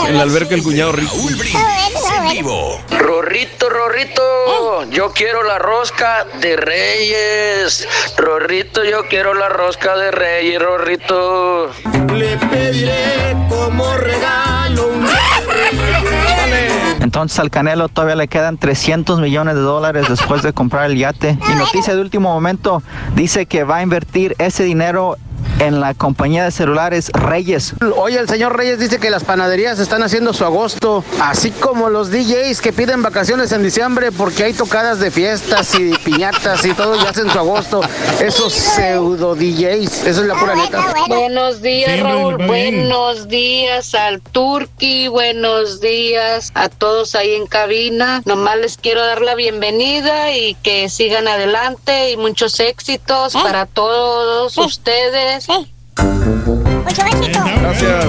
En la alberca el cuñado rico. en vivo. Rorrito, Rorrito, yo quiero la rosca de Reyes. Rorrito, yo quiero la rosca de Reyes, Rorrito. Le pediré como regalo Entonces al Canelo todavía le quedan 300 millones de dólares después de comprar el yate. Y noticia de último momento dice que va a invertir ese dinero en la compañía de celulares Reyes. Oye, el señor Reyes dice que las panaderías están haciendo su agosto, así como los DJs que piden vacaciones en diciembre porque hay tocadas de fiestas y piñatas y todo y hacen su agosto. Esos pseudo DJs, eso es la pura neta. Buenos días, Raúl. Buenos días al Turqui. Buenos días a todos ahí en cabina. Nomás les quiero dar la bienvenida y que sigan adelante y muchos éxitos para todos ustedes. Gracias.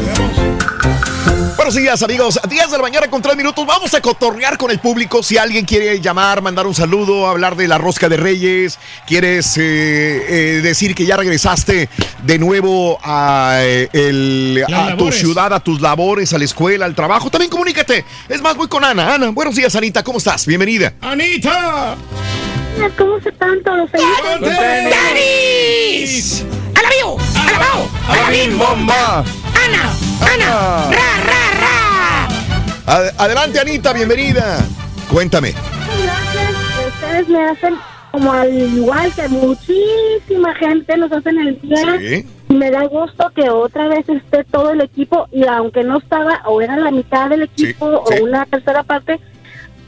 Buenos días, amigos. 10 de la mañana con 3 minutos. Vamos a cotorrear con el público. Si alguien quiere llamar, mandar un saludo, hablar de la rosca de Reyes, quieres eh, eh, decir que ya regresaste de nuevo a, eh, el- Las a tu ciudad, a tus labores, a la escuela, al trabajo, también comunícate. Es más, voy con Ana. Ana, buenos días, Anita. ¿Cómo estás? Bienvenida. ¡Anita! ¿Cómo se están todos? ¡Danis! ¡Alabío! ¡Alabao! ¡Alabim! bomba! ¡Ana! ¡Ana! ¡Ra, ra, ra! Ad- adelante, Anita, bienvenida. Cuéntame. Gracias. Ustedes me hacen como al igual que muchísima gente nos hacen el día. Sí. Y me da gusto que otra vez esté todo el equipo y aunque no estaba o era la mitad del equipo sí. o una tercera parte,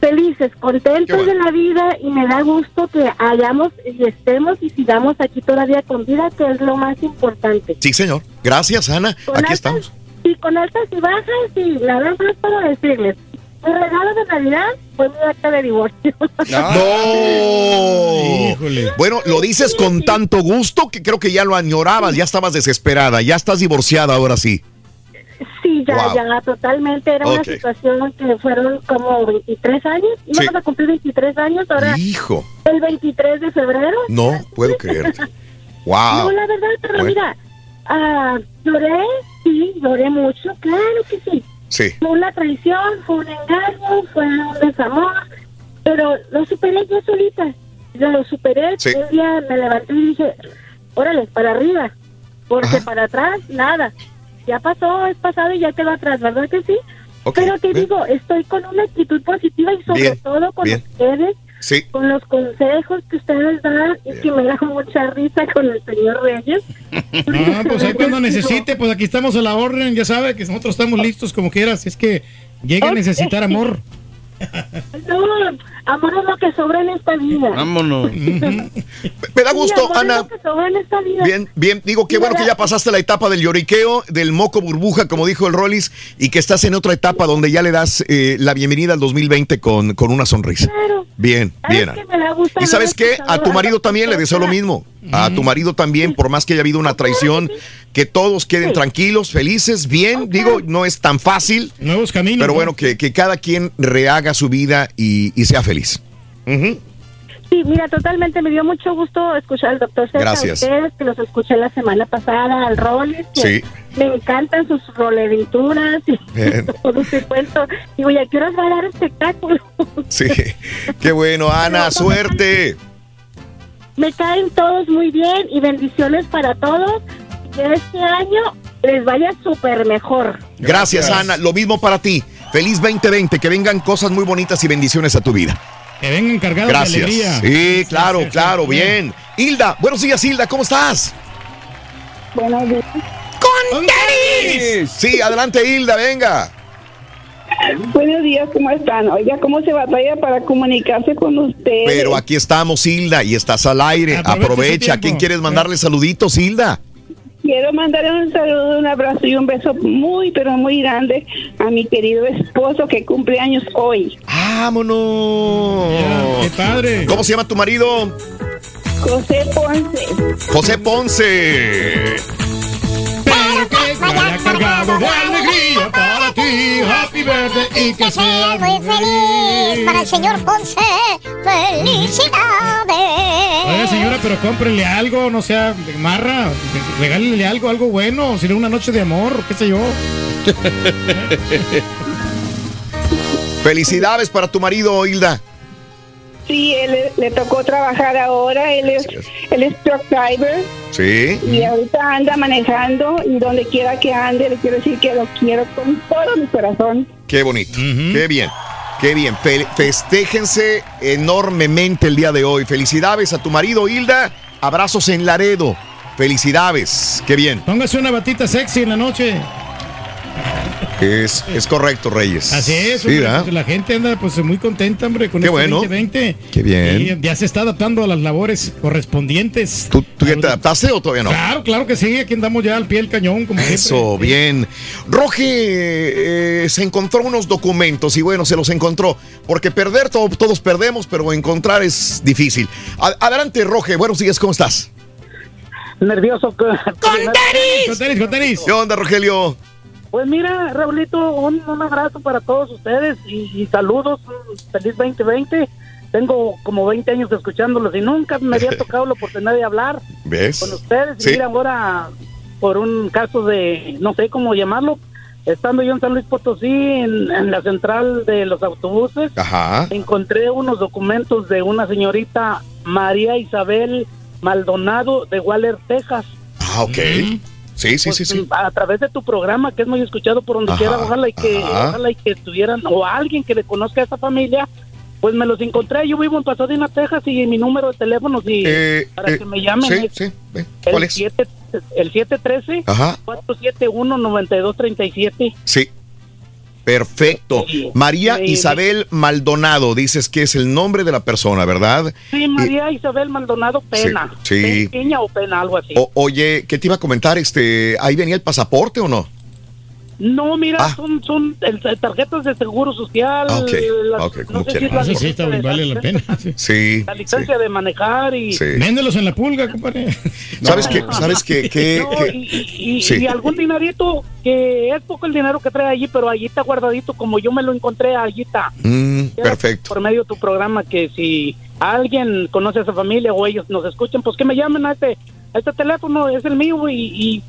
felices, contentos de la vida y me da gusto que hayamos y estemos y sigamos aquí todavía con vida, que es lo más importante. Sí, señor. Gracias, Ana. Con Aquí altas- estamos. Y con altas y bajas y nada más para decirles, mi regalo de Navidad fue mi acta de divorcio. No. Bueno, lo dices con tanto gusto que creo que ya lo añorabas, ya estabas desesperada, ya estás divorciada ahora sí. Sí, ya, Wow. ya, totalmente. Era Ok. una situación que fueron como 23 años. Íbamos Sí. a cumplir 23 años ahora. Hijo, El 23 de febrero. no puedo creerte. Wow. No, la verdad, pero Bueno. mira, ah, lloré, sí, lloré mucho, claro que sí. Sí. Fue una traición, fue un engaño, fue un desamor, pero lo superé yo solita. Yo lo superé, Sí. un día me levanté y dije, órale, para arriba, porque para atrás, nada. Ya pasó, es pasado y ya quedó atrás, ¿verdad que sí? Pero te bien. digo, estoy con una actitud positiva y sobre Bien, todo con bien. ustedes, Sí. con los consejos que ustedes dan y que me da mucha risa con el señor Reyes. Ah, pues ahí cuando necesite, pues aquí estamos a la orden, ya sabe que nosotros estamos listos como quieras. Si es que llegue a necesitar amor. No, Amor es lo que sobra en esta vida. Vámonos. Me da gusto, Sí, amor, Ana. Es lo que sobra en esta vida. Bien, bien, digo, qué bueno que ya pasaste la etapa del lloriqueo, del moco burbuja, como dijo el Rollis, y que estás en otra etapa donde ya le das eh, la bienvenida al 2020 con, con una sonrisa. Bien, bien. ¿Sabes qué me da gusto Y sabes qué, a tu marido también le deseo lo mismo. A tu marido también, por más que haya habido una traición, que todos queden tranquilos, felices, bien. Digo, no es tan fácil. Nuevos caminos. Pero ¿no? bueno, que, que cada quien rehaga su vida y, y sea feliz. Ujú. Sí, mira, totalmente me dio mucho gusto escuchar al doctor César, Gracias. a ustedes, que los escuché la semana pasada, al Rollis, que Sí. me encantan sus roledituras y Bien. todo ese cuento. Digo, ¿y a qué horas va a dar espectáculo? Sí, qué bueno, Ana, suerte. Me caen todos muy bien y bendiciones para todos. Que este año les vaya súper mejor. Gracias, Ana. Lo mismo para ti. Feliz 2020, que vengan cosas muy bonitas y bendiciones a tu vida. Que vengan cargados de Gracias. alegría. Sí, claro, claro, bien. bien. Hilda, buenos días, Hilda, ¿cómo estás? Buenos días. ¡Con tenis! Sí, adelante, Hilda, venga. Buenos días, ¿cómo están? Oiga, ¿cómo se batalla para comunicarse con ustedes? Pero aquí estamos, Hilda, y estás al aire. Aprovecha ese Aprovecha. ¿A quién quieres mandarle saluditos, Hilda? Quiero mandarle un saludo, un abrazo y un beso muy, pero muy grande a mi querido esposo que cumple años hoy. ¡Vámonos! ¡Qué padre! ¿Cómo se llama tu marido? José Ponce. José Ponce. Que vaya cargado de alegría para ti. Happy birthday y que sea muy feliz para el señor Ponce. ¡Felicidades! Oiga, señora, pero cómprenle algo, no sea marra. Regálele algo, algo bueno. Si no, una noche de amor, qué sé yo. Felicidades para tu marido, Hilda. Sí, él le tocó trabajar ahora, él es, él es truck driver Sí. y ahorita anda manejando y donde quiera que ande le quiero decir que lo quiero con todo mi corazón. Qué bonito. Qué bien. Qué bien. Fe- festéjense enormemente el día de hoy. Felicidades a tu marido, Hilda. Abrazos en Laredo. Felicidades. Qué bien. Póngase una batita sexy en la noche. Es, es correcto, Reyes. Así es, pues la gente anda pues muy contenta, hombre, con Qué este bueno. 2020. Qué bien. Y ya se está adaptando a las labores correspondientes. ¿Tú, tú ya te adaptaste o todavía no? Claro, claro que sí, aquí andamos ya al pie del cañón, como Eso, siempre. bien. Roge eh, se encontró unos documentos y bueno, se los encontró. Porque perder, to- todos perdemos, pero encontrar es difícil. Adelante, Roge. Buenos días, ¿cómo estás? Nervioso. ¡Con tenis! Con tenis, con tenis. ¿Qué onda, Rogelio? Pues mira, Raulito, un, un abrazo para todos ustedes y, y saludos. Feliz 2020. Tengo como 20 años escuchándolos y nunca me había tocado la oportunidad de hablar ¿Ves? con ustedes. Y Sí. mira, ahora por un caso de, no sé cómo llamarlo, estando yo en San Luis Potosí, en, en la central de los autobuses, Ajá. encontré unos documentos de una señorita María Isabel Maldonado de Waller, Texas. Ah, ok. Sí, sí, sí, sí. a través de tu programa que es muy escuchado por donde Ajá, quiera ojalá y que ajá. ojalá y que estuvieran o alguien que le conozca a esa familia pues me los encontré yo vivo en Pasadena Texas y mi número de teléfono si Eh, para eh, que me llamen sí, es sí. ¿Cuál el es? 7 el 713 Ajá. 471 9237 Sí. Perfecto. María Sí. Isabel Maldonado, dices que es el nombre de la persona, ¿verdad? Sí, María Isabel Maldonado Pena. sí. Peña o Pena, algo así. O- oye, ¿qué te iba a comentar? Este, ¿Ahí venía el pasaporte o no? No, mira, Ah. son, son el- tarjetas de seguro social. Ah, ok, las- ok, como no sé si quiera. es la Eso sí, está- de- vale la pena. Sí. La licencia de manejar y... Sí. Véndelos en la pulga, compadre. ¿Sabes qué? ¿Sabes qué? qué- No, qué? y, y- Sí. y algún dinerito que es poco el dinero que trae allí, pero allí está guardadito como yo me lo encontré, allí está. Mm, perfecto. Por medio de tu programa que si alguien conoce a esa familia o ellos nos escuchan, pues que me llamen a este, a este teléfono, es el mío y, y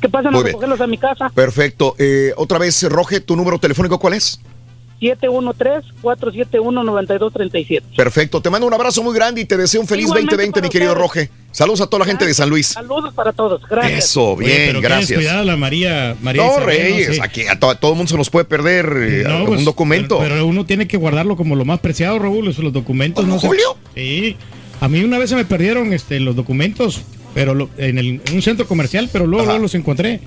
que pasen Muy a bien. recogerlos a mi casa. Perfecto. Eh, otra vez, Roge, ¿tu número telefónico cuál es? 713-471-9237. Perfecto. Te mando un abrazo muy grande y te deseo un feliz Igualmente 2020, mi querido ustedes. Roge. Saludos a toda la gente de San Luis. Saludos para todos, gracias. Eso, Oye, bien, pero qué gracias. descuidada la María, María No, Isabel, Reyes, sé. aquí a, to- a todo el mundo se nos puede perder eh, No, un pues, documento. Pero, pero uno tiene que guardarlo como lo más preciado, Raúl, los, los documentos. no sé- Julio? Sí. A mí una vez se me perdieron este, los documentos, pero lo- en, el- en un centro comercial, pero luego, luego los encontré.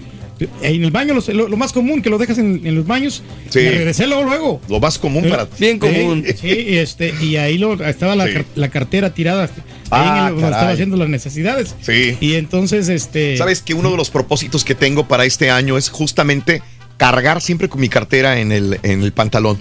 En el baño, los- lo, lo más común que lo dejas en, en los baños. Sí. Regresé luego, luego. Lo más común para ti. Bien común. Sí, sí, y, este, y ahí lo, estaba la, Sí. car- la cartera tirada. Ahí Ah, en el- donde caray. estaba haciendo las necesidades. Sí. Y entonces, este. Sabes que uno de los propósitos que tengo para este año es justamente cargar siempre con mi cartera en el, en el pantalón.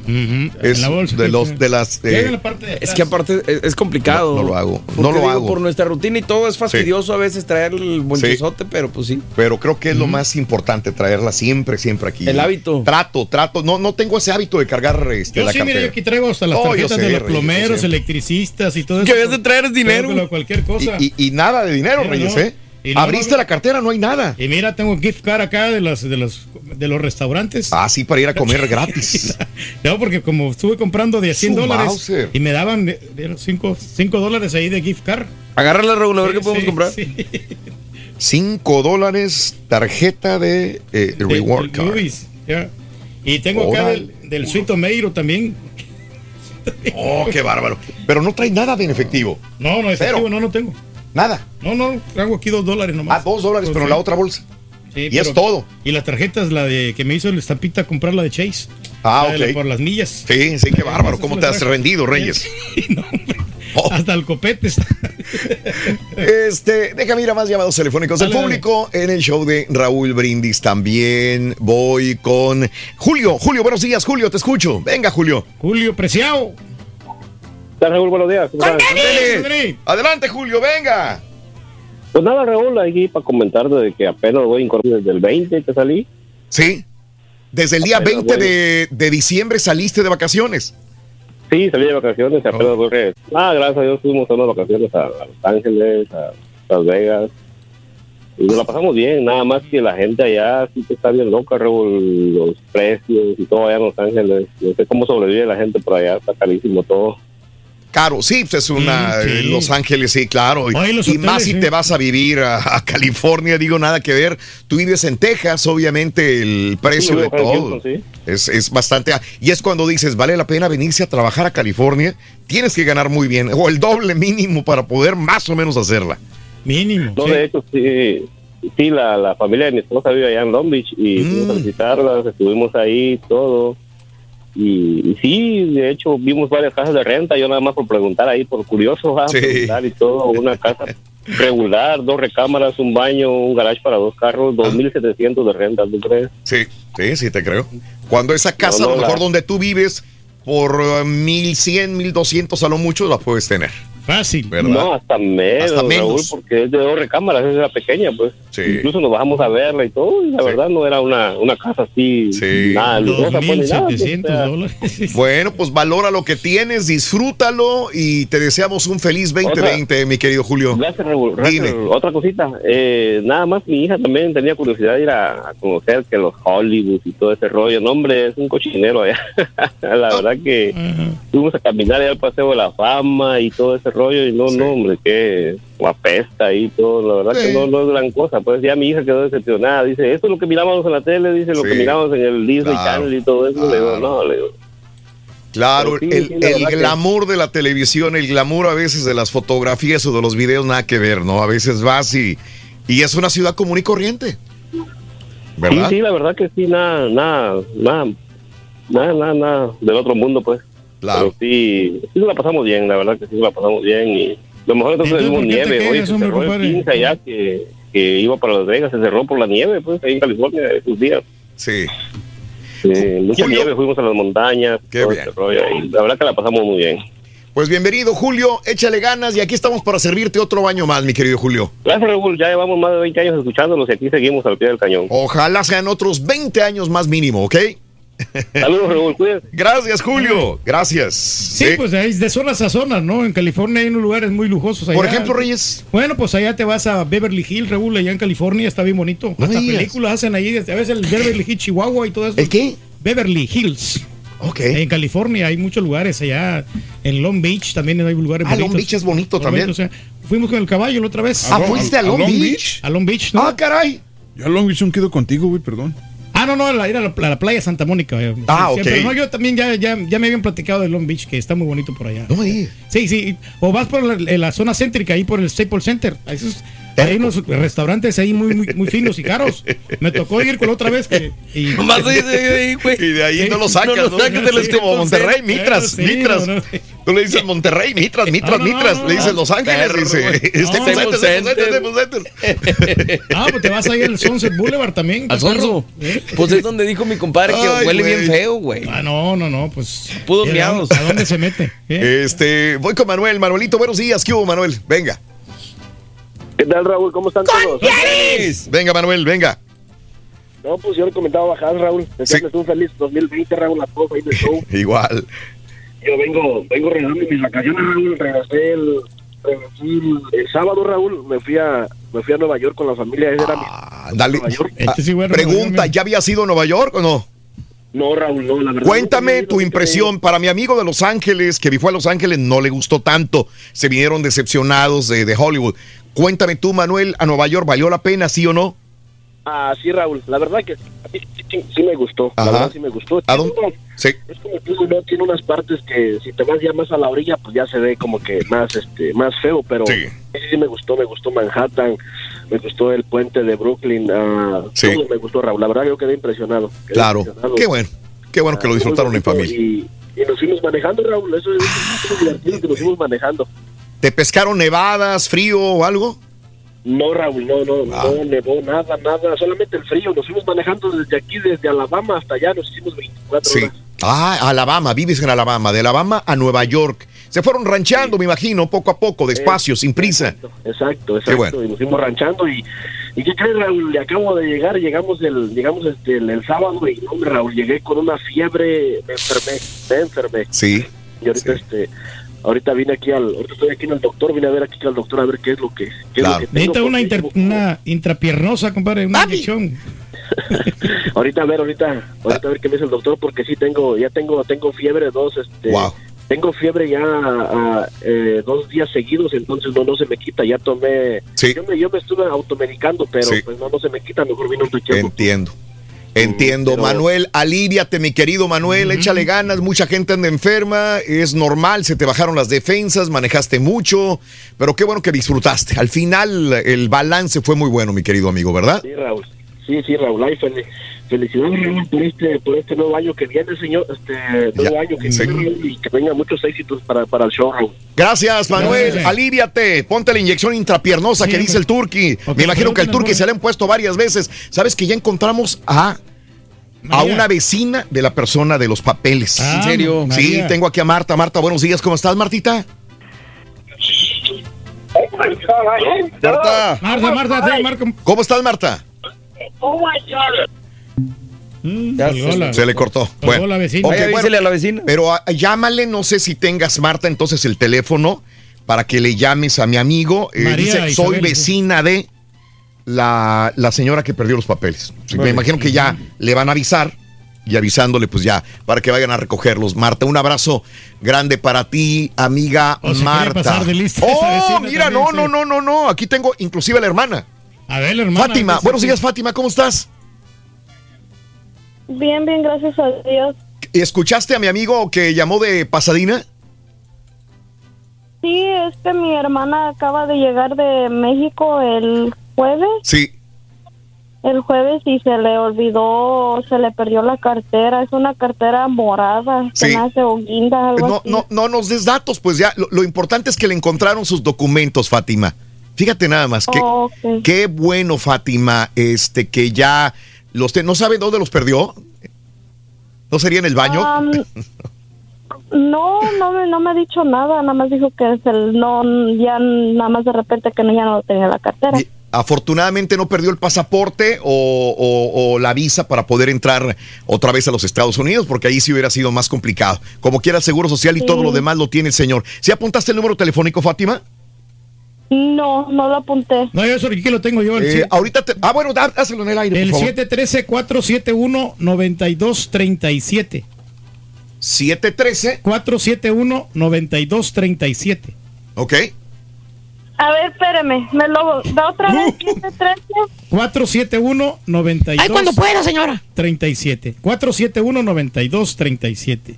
Es En la bolsa, de sí, los sí. de las eh, la parte de Es que aparte es, es complicado. No, no lo hago. No lo digo, hago. Por nuestra rutina y todo es fastidioso a veces traer el bonchezote, pero pues sí. pero creo que es lo más importante traerla siempre siempre aquí. El hábito. Trato, trato, no no tengo ese hábito de cargar este Yo la sí, mira, cartera. yo aquí traigo hasta las Oh, tarjetas sé, de los plomeros, electricistas y todo eso. Que debes de traer es dinero. Cualquier cosa. Y, y- y nada de dinero, Reyes, no. ¿eh? Y Abriste no, la cartera, no hay nada. Y mira, tengo gift card acá de los, de los, de los restaurantes. Ah, sí, para ir a comer gratis. No, porque como estuve comprando de a 100 Su dólares Mauser. y me daban 5 dólares ahí de gift card. Agárrala, Raúl, a ver Sí, qué podemos sí, comprar. sí. Cinco dólares tarjeta de eh, De- reward card. Y tengo acá del, del Suito Meiro también. Oh, qué bárbaro. Pero no trae nada de en efectivo. No, no, efectivo, Cero. no, no tengo. Nada. No, no, traigo aquí dos dólares nomás. Ah, dos dólares, Pues pero en sí. la otra bolsa. Sí, y es todo. Y las tarjetas, la de que me hizo el estampita comprar la de Chase. Ah, La de la- ok. por las millas. Sí, sí, qué bárbaro. ¿Cómo te has rendido, Reyes? Sí, no, hombre. Oh. Hasta el copete está. Este, déjame ir a más llamados telefónicos del dale. público en el show de Raúl Brindis. También voy con Julio. Julio, buenos días, Julio, te escucho. Venga, Julio. Julio Preciado. Raúl, buenos días. ¿Cómo? Ándale. Adelante, Julio, venga. Pues nada, Raúl, aquí para comentar de que apenas voy incorporado desde el 20 que salí. Sí. Desde el día Apenas 20 voy. de, de diciembre saliste de vacaciones. Sí, salí de vacaciones, apenas voy. re- Ah, gracias a Dios fuimos a unas vacaciones a, a Los Ángeles, a Las Vegas. Y nos la pasamos bien, nada más que la gente allá sí que está bien loca, Raúl, los precios y todo allá en Los Ángeles. No sé cómo sobrevive la gente por allá, está carísimo todo. Caro, sí, pues es una Sí, eh, Los Ángeles, sí, claro. Y- Oye, los y hoteles, más si sí. te vas a vivir a, a California, digo, nada que ver. Tú vives en Texas, obviamente el precio Sí, de todo es, es bastante. Y es cuando dices, vale la pena venirse a trabajar a California, tienes que ganar muy bien, o el doble mínimo para poder más o menos hacerla. Mínimo. No, de hecho, sí, sí la, la familia de mi esposa vive allá en Long Beach y fuimos a visitarlas, estuvimos ahí, todo. Y, y sí, de hecho, vimos varias casas de renta, yo nada más por preguntar ahí, por curioso, ah, preguntar y todo, una casa regular, dos recámaras, un baño, un garage para dos carros, 2.700 de renta, ¿tú crees? Sí, sí, sí, te creo. Cuando esa casa, No, no, a lo mejor la- donde tú vives, por eh, 1100, 1200 a lo mucho, la puedes tener. Fácil. ¿Verdad? No, hasta menos, Hasta Raúl, menos. porque es de dos recámaras, es de la pequeña, pues. Sí. Incluso nos bajamos a verla y todo, y la verdad no era una, una casa así, nada lujosa, pues, ni nada, pues, dólares. Bueno, pues valora lo que tienes, disfrútalo y te deseamos un feliz 2020, mi querido Julio. Gracias, Raúl. Gracias, Dime. Raúl. Otra cosita, eh, nada más mi hija también tenía curiosidad de ir a, a conocer que los Hollywood y todo ese rollo. No, hombre, es un cochinero allá. la verdad que fuimos a caminar allá al Paseo de la Fama y todo ese rollo y no, no, hombre, que apesta y todo. La verdad Sí. que no, no es gran cosa. Pues ya mi hija quedó decepcionada. Dice, esto es lo que mirábamos en la tele, dice, lo Sí. que mirábamos en el Disney Claro. Channel y todo eso. Le digo, no, le digo. Claro, sí, el, sí, que- glamour de la televisión, el glamour a veces de las fotografías o de los videos, nada que ver, ¿no? A veces vas y, y es una ciudad común y corriente. ¿Verdad? Sí, sí, la verdad que sí, nada, nada, nada, nada, nada, nada del otro mundo, pues. Claro. Pero sí, sí nos la pasamos bien, la verdad que sí nos la pasamos bien y lo mejor entonces Entonces, vimos ¿por qué te nieve, oye, se hombre, cerró el compadre? 15 allá que, que iba para Las Vegas, se cerró por la nieve, pues, ahí en California, esos días. Sí. Mucha Julio. nieve, fuimos a las montañas, Qué bien. rollo, y la verdad que la pasamos muy bien. Pues bienvenido, Julio, échale ganas y aquí estamos para servirte otro año más, mi querido Julio. Gracias, Raúl, ya llevamos más de 20 años escuchándolos y aquí seguimos al pie del cañón. Ojalá sean otros 20 años más mínimo, ¿ok? Saludos, Raúl, cuídense. Gracias, Julio. Gracias. Sí, pues hay de zonas a zonas, ¿no? En California hay unos lugares muy lujosos. Allá. Por ejemplo, Reyes. Bueno, pues allá te vas a Beverly Hills, Raúl, allá en California, está bien bonito. No Hasta películas hacen ahí, a veces el Beverly Hills, Chihuahua y todo eso. ¿El qué? Beverly Hills. Ok. En California hay muchos lugares allá. En Long Beach también hay lugares Ah, Long bonitos. Beach es bonito también. o sea, fuimos con el caballo la otra vez. Ah, ¿fuiste a Long Beach? A Long Beach, ¿no? Ah, caray. Yo a Long Beach no quedo contigo, güey, perdón. Ah, no, no, la- ir a la, playa Santa Mónica. eh. Ah, Sí, ok. Pero no, yo también ya, ya, ya me habían platicado de Long Beach, que está muy bonito por allá. No me digas. Sí, sí. O vas por la, en la zona céntrica, ahí por el Staples Center. Eso es- Hay unos restaurantes ahí muy, muy, muy finos y caros. Me tocó ir con la otra vez que. Y, Nomás de ahí no lo sacas, No lo sacas como Monterrey, Mitras, Sí, Mitras. no, no. Tú le dices Monterrey, Mitras, Mitras, No, no, no, Mitras. no, le dices. Los Ángeles, Perro, dice. Staples Center. Ah, pues te vas ahí al Sunset Boulevard también. Alfonso, ¿Eh? pues es donde dijo mi compadre que Ay, huele bien feo, güey. Ah, no, no, no, pues. Pudos ¿y a miados. dónde- ¿A dónde se mete? ¿Eh? Este, voy con Manuel. Manuelito, buenos días. ¿Qué hubo, Manuel? Venga. ¿Qué tal, Raúl? ¿Cómo están todos? Venga, Manuel, venga. No, pues yo le comentaba bajar, Raúl. Desearles un feliz 2020, Raúl, a todos ahí del show. Igual. Yo vengo, vengo regresando mis vacaciones, Raúl. Regresé el, regresé el, el sábado, Raúl. Me fui a, me fui a Nueva York con la familia. Ese era mi- Ah, Dale. Nueva York. Este sí, bueno, Pregunta, ¿ya habías ido a Nueva York o no? No, Raúl, no, la verdad. Cuéntame tu impresión. Para mi amigo de Los Ángeles, que fue a Los Ángeles, no le gustó tanto. Se vinieron decepcionados de, de Hollywood. Cuéntame tú, Manuel, a Nueva York, ¿valió la pena, sí o no? Ah, sí, Raúl. La verdad que sí, sí, sí, me gustó. Ajá. La verdad sí me gustó. ¿A dónde? Sí. Es como tú, ¿no? Tiene unas partes que si te vas ya más a la orilla, pues ya se ve como que más, este, más feo, pero Sí. sí, sí me gustó. Me gustó Manhattan, me gustó el puente de Brooklyn. ah, Sí. Todo me gustó, Raúl. La verdad yo quedé impresionado. Quedé Claro. impresionado. Qué bueno. Qué bueno que lo Ah, disfrutaron en familia. Y, y nos fuimos manejando, Raúl. Eso es, es divertido que nos fuimos manejando. ¿Te pescaron nevadas, frío o algo? No, Raúl, no, no, Ah. no nevó nada, nada, solamente el frío. Nos fuimos manejando desde aquí, desde Alabama hasta allá, nos hicimos 24 Sí. horas. Ah, Alabama, vives en Alabama. De Alabama a Nueva York. Se fueron rancheando, me imagino, poco a poco, despacio, sin prisa. Exacto, exacto. Qué bueno. Y nos fuimos ranchando y, y ¿qué crees, Raúl? Le acabo de llegar, llegamos el, llegamos este, el, el sábado y, no, hombre, Raúl, llegué con una fiebre, me enfermé, me enfermé. Sí. Y ahorita, este, ahorita vine aquí al, ahorita estoy aquí en el doctor, vine a ver aquí al doctor a ver qué es lo que, qué es lo que tengo, Necesita una, inter- una intrapiernosa, compadre, una inyección. ahorita a ver, ahorita, ahorita a ver qué me dice el doctor, porque sí tengo, ya tengo, tengo fiebre dos, este, Wow. Tengo fiebre ya ah, eh, dos días seguidos, entonces no, no se me quita, ya tomé, Sí. yo, me, yo me estuve automedicando, pero Sí. pues no, no se me quita, mejor vino un chequeo. Entiendo. Entiendo, pero- Manuel, aliviate, mi querido Manuel, échale ganas, mucha gente anda enferma, es normal, se te bajaron las defensas, manejaste mucho, pero qué bueno que disfrutaste. Al final el balance fue muy bueno, mi querido amigo, ¿verdad? Sí, Raúl, sí, sí, Raúl, fel- felicidades, Raúl, por este, por este nuevo año que viene, señor, este nuevo Ya, año que sí. viene, y que venga muchos éxitos para, para el show, Raúl. Gracias, Manuel. Gracias. Aliviate. Ponte la inyección intrapiernosa Sí, que dice el turqui. Me imagino que el turqui se le han puesto varias veces. ¿Sabes que ya encontramos a, a una vecina de la persona de los papeles? Ah, ¿En serio? Sí, tengo aquí a Marta. Marta, buenos días. ¿Cómo estás, Martita? Marta. Marta, Marta, Marco. ¿Cómo estás, Marta? Mm, Ya se- la- Se le cortó. Bueno, la vecina. ok, Vaya, bueno, avísele a la vecina. Pero ah, llámale, no sé si tengas, Marta, entonces el teléfono para que le llames a mi amigo. Eh, María dice, Isabel, soy vecina de la, la señora que perdió los papeles. Sí, me imagino que ya le van a avisar y avisándole pues ya para que vayan a recogerlos. Marta, un abrazo grande para ti, amiga O Marta. pasar de lista esa oh, vecina mira, también, no, sí. no, no, no, no. Aquí tengo inclusive a la hermana. A ver, hermana. Fátima, buenos días, Fátima, ¿cómo estás? Bien, bien, gracias a Dios. ¿Escuchaste a mi amigo que llamó de Pasadena? Sí, es que mi hermana acaba de llegar de México el jueves, Sí. el jueves y se le olvidó, se le perdió la cartera, es una cartera morada, Sí. hace o guinda, algo No, así. no, no nos des datos, pues ya. Lo, lo importante es que le encontraron sus documentos, Fátima. Fíjate nada más. Qué, Oh, ok. qué bueno, Fátima, este, que ya los te- ¿No sabe dónde los perdió? ¿No sería en el baño? No, no me, no me ha dicho nada, nada más dijo que es el, no, ya nada más de repente que no, ya no tenía la cartera. Y afortunadamente no perdió el pasaporte o, o- o la visa para poder entrar otra vez a los Estados Unidos, porque ahí sí hubiera sido más complicado. Como quiera el Seguro Social y Sí. todo lo demás lo tiene el señor. ¿Sí apuntaste el número telefónico, Fátima? No, no lo apunté. No, yo eso aquí lo tengo yo. El, Eh, siete- ahorita te- Ah, bueno, dá- hazlo en el aire, el por favor. 713-471-9237. 713, 471-9237. ¿ok? A ver, espéreme, me lo da otra vez, 713. 471-9237. Ay, cuando pueda, señora. 471-9237.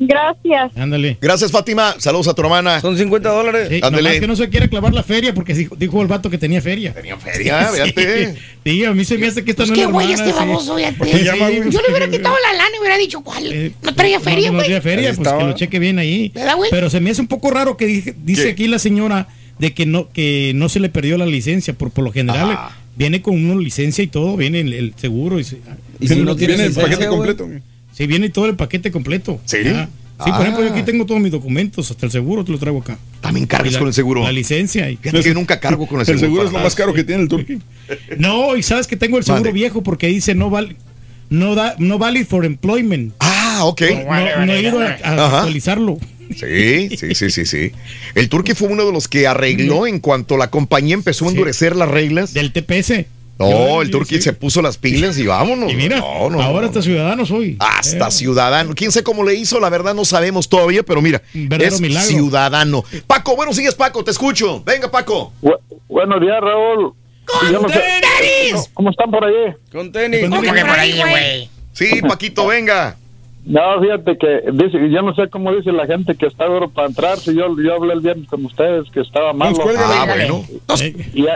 Gracias. Ándale. Gracias, Fátima. Saludos a tu hermana. Son 50 dólares. Sí, nomás que no se quiere clavar la feria porque dijo, dijo el vato que tenía feria. Tenía feria, véate. Sí, a mí se me hace que esta Pues no qué es la güey este sí. baboso, fíjate. Sí, sí, Yo le hubiera quitado la lana y hubiera dicho, ¿cuál? No traía feria, No, no güey. traía feria, pues que lo cheque bien ahí. ¿Verdad, güey? Pero se me hace un poco raro que dice ¿Qué? aquí la señora de que no que no se le perdió la licencia. Por, por lo general Ah. viene con una licencia y todo, viene el, el seguro. Y, se- ¿Y si no Viene el paquete güey? completo. Sí, viene todo el paquete completo. ¿Sí? Ah. Sí, por Ah. ejemplo, yo aquí tengo todos mis documentos, hasta el seguro te lo traigo acá. También cargas la- con el seguro. La licencia. y- Fíjate que yo nunca cargo con el El seguro. seguro es lo más caro que tiene el turkey. No, y sabes que tengo el seguro Mande. viejo porque dice no val, no da, no valid for employment. Ah, ok. No, no he ido a, actualizarlo. Sí, sí, sí, sí, sí. El Turqui fue uno de los que arregló en cuanto la compañía empezó a endurecer las reglas. Del TPS. No, Yo- el Turqui sí. se puso las pilas y vámonos. Y mira, No, no, ahora no. hasta ciudadano soy. Hasta Eh, ciudadano. Quién sabe cómo le hizo, la verdad no sabemos todavía, pero mira, es milagro. ciudadano. Paco, buenos días, Paco, te escucho. Venga, Paco. Bu- buenos días, Raúl. Yo sé- tenis! ¿Cómo están por ahí? Con tenis. Con ¿Cómo que por ahí, güey? Sí, Paquito, venga. No, fíjate que dice, yo no sé cómo dice la gente que está duro para entrar. Si yo, yo hablé el viernes con ustedes que estaba malo. cuélgale. Ah, bueno. eh, Y, Y-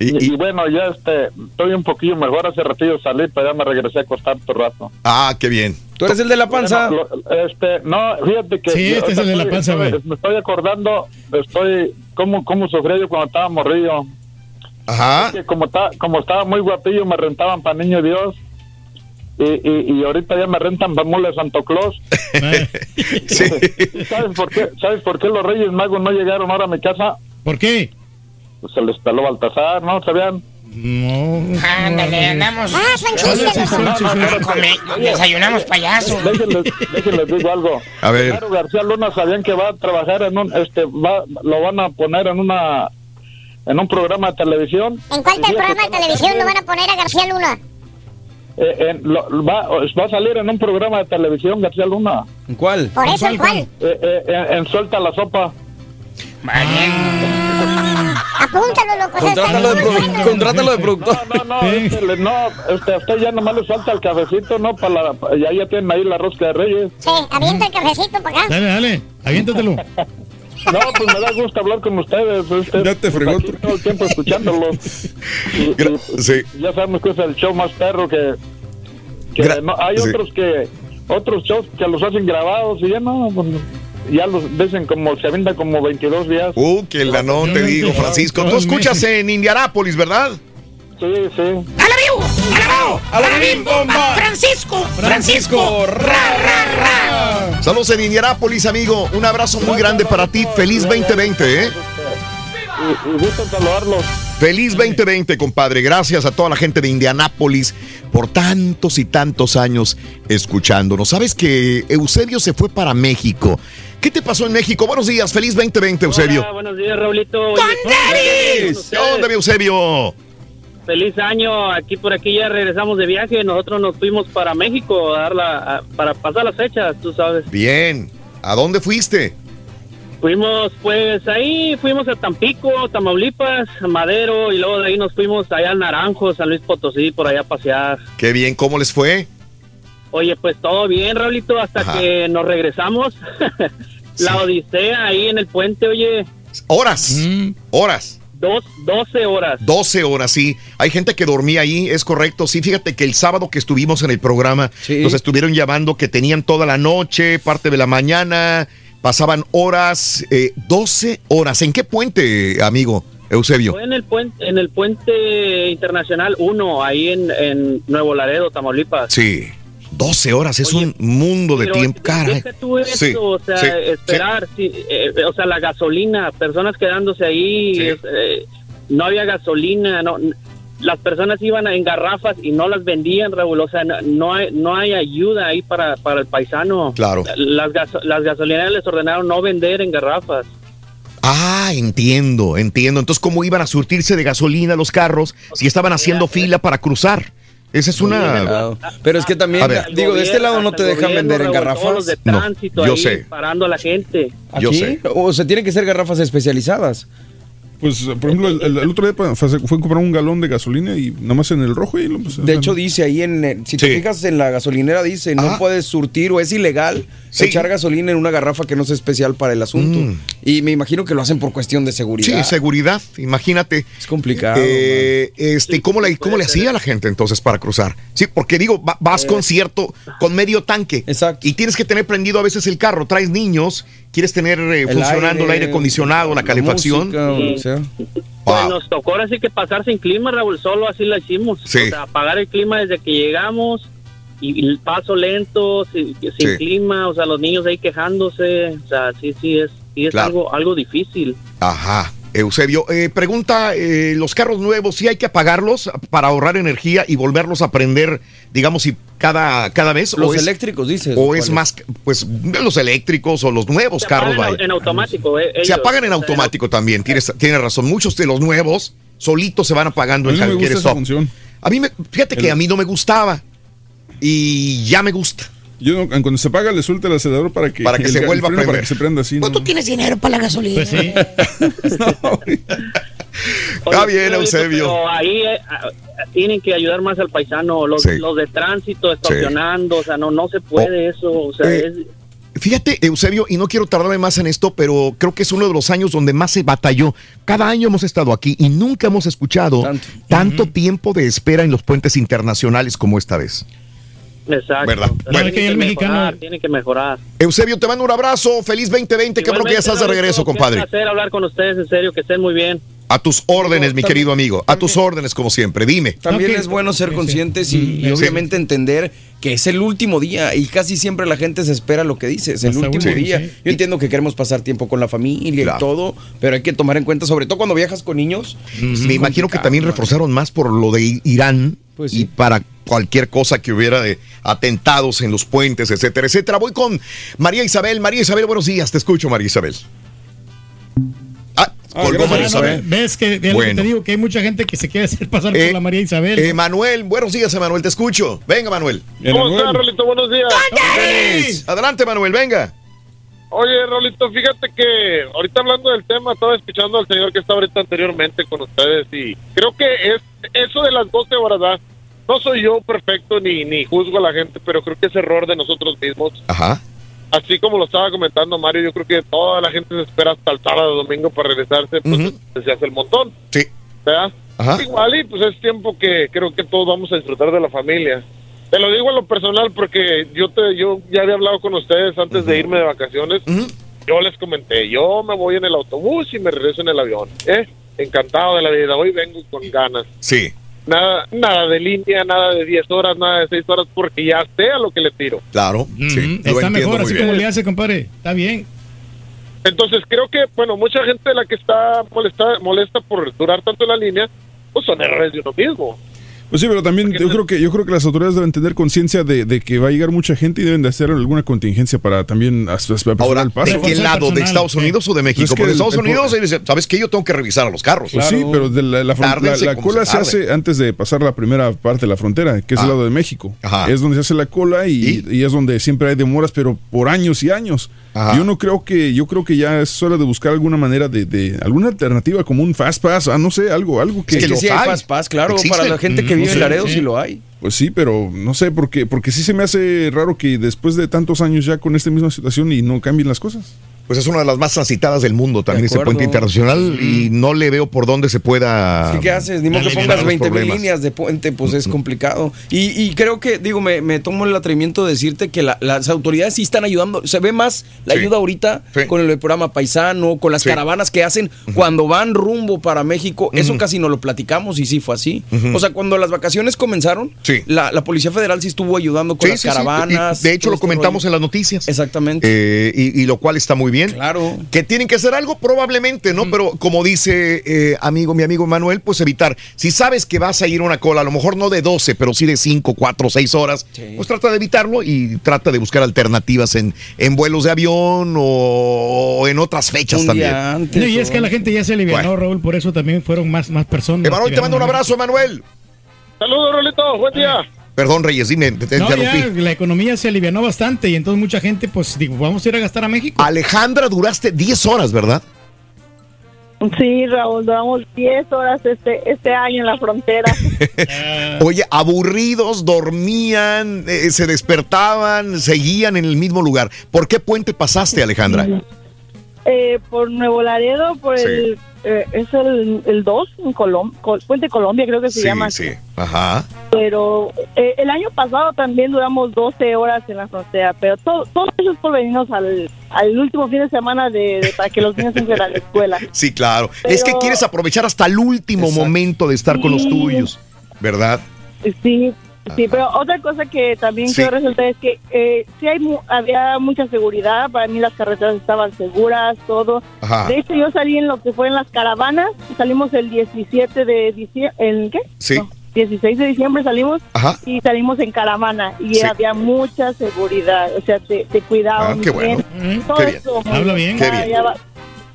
y- y- y bueno, ya este, estoy un poquillo mejor. Hace ratito salí, pero ya me regresé a acostar todo el rato. Ah, qué bien. ¿Tú eres el de la panza? Bueno, lo- este, no, fíjate que. Sí, yo este es el de la panza, güey. Me estoy acordando, estoy, cómo, cómo sufrí yo cuando estaba morrillo. Ajá. que como, ta- como estaba muy guapillo me rentaban para Niño Dios y, y, y ahorita ya me rentan para Mule Santo Claus. Sí. ¿Sabes por qué? ¿Sabes por qué los Reyes Magos no llegaron ahora a mi casa? ¿Por qué? Pues se les peló Baltasar, ¿no? ¿Sabían? No. Ándale, andamos. Ah, son chistes. sí, sí. Come- desayunamos payaso. Déjenles, déjenles digo algo. A ver. Genaro García Luna sabían que va a trabajar en un, este, va, lo van a poner en una, en un programa de televisión. ¿En cuál programa de televisión no van a poner a García Luna? eh, en- lo- va, va a salir en un programa de televisión García Luna. ¿En cuál? Por eso, ¿en cuál? Eh, eh, en, en Suelta la Sopa. Apúntalo, loco. Contrátalo de, bueno. contrátalo de productor. No, no, Sí. este, no, este, a usted ya nomás le falta el cafecito, ¿no? Para la, ya, ya tienen ahí la rosca de reyes. Sí, avienta el cafecito para acá. Dale, dale, aviéntatelo. No, pues me da gusto hablar con ustedes. Este, Ya te fregó, todo el tiempo escuchándolos. Y, y, Gra- sí. ya sabemos que es el show más perro que... que no, hay sí. otros que... Otros shows que los hacen grabados y ya no... pues, ya los dicen como... Se avientan como 22 días. Uh, que la no te digo, Francisco. Tú escuchas en Indianápolis, ¿verdad? Sí, sí. ¡A la vivo! ¡A la vivo! ¡A la bim bomba! ¡Francisco! ¡Francisco! ¡Ra, ra, ra! Saludos en Indianápolis, amigo. Un abrazo muy grande para ti. Feliz 2020, ¿eh? Y, y gusto saludarlos. Feliz 2020, compadre. Gracias a toda la gente de Indianápolis por tantos y tantos años escuchándonos. Sabes que Eusebio se fue para México. ¿Qué te pasó en México? Buenos días, feliz 2020, Eusebio. Hola, buenos días, Raulito. Oye, ¡Con Davis! ¿Qué onda, mi Eusebio? Feliz año. Aquí por aquí ya regresamos de viaje. Nosotros nos fuimos para México a dar la- a- para pasar las fechas, tú sabes. Bien. ¿A dónde fuiste? Fuimos, pues ahí fuimos a Tampico, Tamaulipas, a Madero y luego de ahí nos fuimos allá al Naranjo, San Luis Potosí, por allá a pasear. Qué bien, ¿cómo les fue? Oye, pues todo bien, Raulito, hasta Ajá. que nos regresamos. la odisea ahí en el puente, oye, Horas. Mm. Horas. dos, 12 horas. 12 horas, sí. Hay gente que dormía ahí, es correcto. Sí, fíjate que el sábado que estuvimos en el programa, Sí. nos estuvieron llamando que tenían toda la noche, parte de la mañana, pasaban horas, eh, 12 horas. ¿En qué puente, amigo Eusebio? Fue en el puente, en el puente internacional 1, ahí en, en Nuevo Laredo, Tamaulipas. Sí, 12 horas, es Oye, un mundo de tiempo, caray. deja tú eso, Sí, o sea, sí, esperar, sí, eh, o sea, la gasolina, personas quedándose ahí, eh, no había gasolina, no, las personas iban en garrafas y no las vendían, Raúl, o sea, no, no hay, no hay ayuda ahí para, para el paisano. Claro. Las, gaso- las gasolineras les ordenaron no vender en garrafas. Ah, entiendo, entiendo. Entonces, ¿cómo iban a surtirse de gasolina los carros si estaban haciendo fila para cruzar? Esa es una... Ah, Pero es que también, ver. digo, de este lado no te dejan vender en garrafas. de No, tránsito yo ahí sé. parando a la gente. Yo ¿Aquí? sé. O sea, tienen que ser garrafas especializadas. Pues, por ejemplo, el, el- el otro día pa- fue, fue a comprar un galón de gasolina y nomás en el rojo y lo pues, De hecho, dice ahí, en el- si te fijas en la gasolinera, dice, no puedes surtir o es ilegal echar gasolina en una garrafa que no sea especial para el asunto. Y me imagino que lo hacen por cuestión de seguridad. Mm. Sí, seguridad, imagínate. Es complicado. Eh, este, ¿Cómo le, cómo le hacía la gente entonces para cruzar? Sí, porque digo, va- vas con cierto, con medio tanque. Exacto. Y tienes que tener prendido a veces el carro. Traes niños, quieres tener eh, funcionando el aire acondicionado, la calefacción. música, o lo que sea. Pues nos tocó ahora sí que pasar sin clima, Raúl, solo así la hicimos. Sí. O sea, apagar el clima desde que llegamos y el paso lento, sin, sin Sí. clima, o sea, los niños ahí quejándose, o sea, sí, sí es, sí es Claro. algo, algo difícil. Ajá. Eusebio, eh, pregunta, eh, los carros nuevos, ¿sí hay que apagarlos para ahorrar energía y volverlos a prender, digamos, si cada, cada vez? Los o es- eléctricos, dices. O es más, pues, los eléctricos o los nuevos Se carros, apagan vaya. en automático. eh, Se apagan en automático también, tienes, tienes razón. Muchos de los nuevos solitos se van apagando A en mí cualquier stop. A mí, me, fíjate que El- a mí no me gustaba y ya me gusta. Yo no- cuando se apaga le suelta el acelerador para que, Para que el- se el vuelva a para que se prenda así. Pues ¿no? tú tienes dinero para la gasolina. Pues sí. Está bien, Eusebio. Pero ahí eh, ah, tienen que ayudar más al paisano, los, Sí. los de tránsito estacionando, o sea, no, no se puede eso, o sea, Eh, es, Fíjate, Eusebio, y no quiero tardarme más en esto, pero creo que es uno de los años donde más se batalló. Cada año hemos estado aquí y nunca hemos escuchado tanto, tiempo de espera en los puentes internacionales como esta vez. Exacto. ¿Verdad? Bueno. tienen que el mejorar, mexicano- tienen que mejorar. Eusebio, te mando un abrazo. Feliz 2020. Qué bueno que ya estás de regreso, compadre. Qué placer hablar con ustedes, en serio, que estén muy bien. A tus órdenes, mi querido amigo. A tus órdenes, como siempre. Dime. También es bueno ser conscientes y, y obviamente entender que es el último día y casi siempre la gente se espera lo que dices, el Hasta último día. sí. Yo entiendo que queremos pasar tiempo con la familia Claro. y todo, pero hay que tomar en cuenta, sobre todo cuando viajas con niños. Me imagino que también reforzaron más por lo de Irán Pues y para cualquier cosa que hubiera de atentados en los puentes, etcétera, etcétera. Voy con María Isabel. María Isabel, buenos días. Te escucho, María Isabel. Ah, colgó María Ah, no, Isabel. Ves que, Bueno. te digo que hay mucha gente que se quiere hacer pasar Eh, por la María Isabel. Eh, Manuel, buenos días, Manuel. Te escucho. Venga, Manuel. ¿Cómo estás, Rolito? Buenos días. Adelante, Manuel, venga. Oye, Rolito, fíjate que ahorita hablando del tema, estaba escuchando al señor que está ahorita anteriormente con ustedes y creo que es eso de las 12 horas, ¿verdad? No soy yo perfecto ni, ni juzgo a la gente, pero creo que es error de nosotros mismos. Ajá. Así como lo estaba comentando Mario, yo creo que toda la gente se espera hasta el sábado domingo para regresarse, pues se hace el montón. Sí. ¿verdad? Ajá. Igual y pues es tiempo que creo que todos vamos a disfrutar de la familia. Te lo digo a lo personal porque yo te yo ya había hablado con ustedes antes de irme de vacaciones. Yo les comenté, yo me voy en el autobús y me regreso en el avión. ¿eh? Encantado de la vida, hoy vengo con ganas. Sí, Nada, nada de línea, nada de 10 horas, nada de 6 horas, porque ya sé a lo que le tiro. claro. Sí, Está mejor, así bien. como le hace, compadre. Está bien. Entonces creo que, bueno, mucha gente de la que está molesta, molesta por durar tanto en la línea, pues son errores de uno mismo. Pues sí, pero también yo creo que yo creo que las autoridades deben tener conciencia de, de que va a llegar mucha gente y deben de hacer alguna contingencia para también apresurar el paso. ¿De qué lado? ¿De Estados Unidos o de México? Pues es que Porque de el- Estados el- Unidos, ¿sabes qué? Yo tengo que revisar a los carros. Pues sí, pero de la, la cola se hace antes de pasar la primera parte de la frontera, que es Ah. el lado de México. Ajá. Es donde se hace la cola y, y es donde siempre hay demoras, pero por años y años. Ajá. Yo no creo que, yo creo que ya es hora de buscar alguna manera de, de- alguna alternativa como un fast pass, ah, no sé, algo, algo que. Es que sí hay. Fast Pass, claro, para la gente que Mm, vive no en Laredo sí. sí lo hay. Pues sí, pero no sé, porque, porque sí se me hace raro que después de tantos años ya con esta misma situación y no cambien las cosas. Pues es una de las más transitadas del mundo también De ese puente internacional y no le veo por dónde se pueda. Que, ¿Qué haces? Ni modo que pongas los 20 mil líneas de puente, pues es complicado. Y, y creo que, digo, me, me tomo el atrevimiento de decirte que la- las autoridades sí están ayudando. Se ve más la Sí. ayuda ahorita Sí. con el programa Paisano, con las Sí. caravanas que hacen cuando van rumbo para México. Eso casi no lo platicamos y sí fue así. O sea, cuando las vacaciones comenzaron, Sí. la, la Policía Federal sí estuvo ayudando con Sí, las sí, sí. caravanas. De hecho, lo este comentamos rollo. en las noticias. Exactamente. Eh, y, y lo cual está muy bien. Claro. Que tienen que hacer algo, probablemente, ¿no? Pero como dice eh, amigo, mi amigo Manuel, pues evitar. Si sabes que vas a ir a una cola, a lo mejor no de 12, pero sí de 5, 4, 6 horas, pues trata de evitarlo y trata de buscar alternativas en, en vuelos de avión o, en otras fechas Un también. día antes. No, y es que la gente ya se alivianó, Bueno. Raúl, por eso también fueron más, más personas. Emanuel, te mando un abrazo, Emanuel. Saludos, Rolito, buen día. Perdón, Reyes, dime, te, te No, ya la economía se alivianó bastante y entonces mucha gente, pues, digo, vamos a ir a gastar a México. Alejandra, duraste 10 horas, ¿verdad? Sí, Raúl, duramos 10 horas este, este año en la frontera. Oye, aburridos, dormían, eh, se despertaban, seguían en el mismo lugar. ¿Por qué puente pasaste, Alejandra? Eh, por Nuevo Laredo, por Sí. el... eh, es el, el 2, en Colom Col- Puente Colombia creo que se Sí, llama. sí. Ajá. Pero eh, el año pasado también duramos 12 horas en la frontera, pero todo, todo eso es por venirnos al, al último fin de semana de, de- para que los niños entren a la escuela. Sí, claro. Es que quieres aprovechar hasta el último momento de estar con los Sí. tuyos, ¿verdad? Sí, sí, pero otra cosa que también Sí. quiero resaltar es que eh, sí hay mu- había mucha seguridad, para mí las carreteras estaban seguras, todo. Ajá. De hecho, yo salí en lo que fue en las caravanas, salimos el 17 de diciembre, ¿en qué? Sí. No, 16 de diciembre salimos Ajá. y salimos en caravana y Sí. había mucha seguridad, o sea, te, te cuidaban Ah, qué bien. bueno. Todo Qué bien. Habla bien. Qué bien.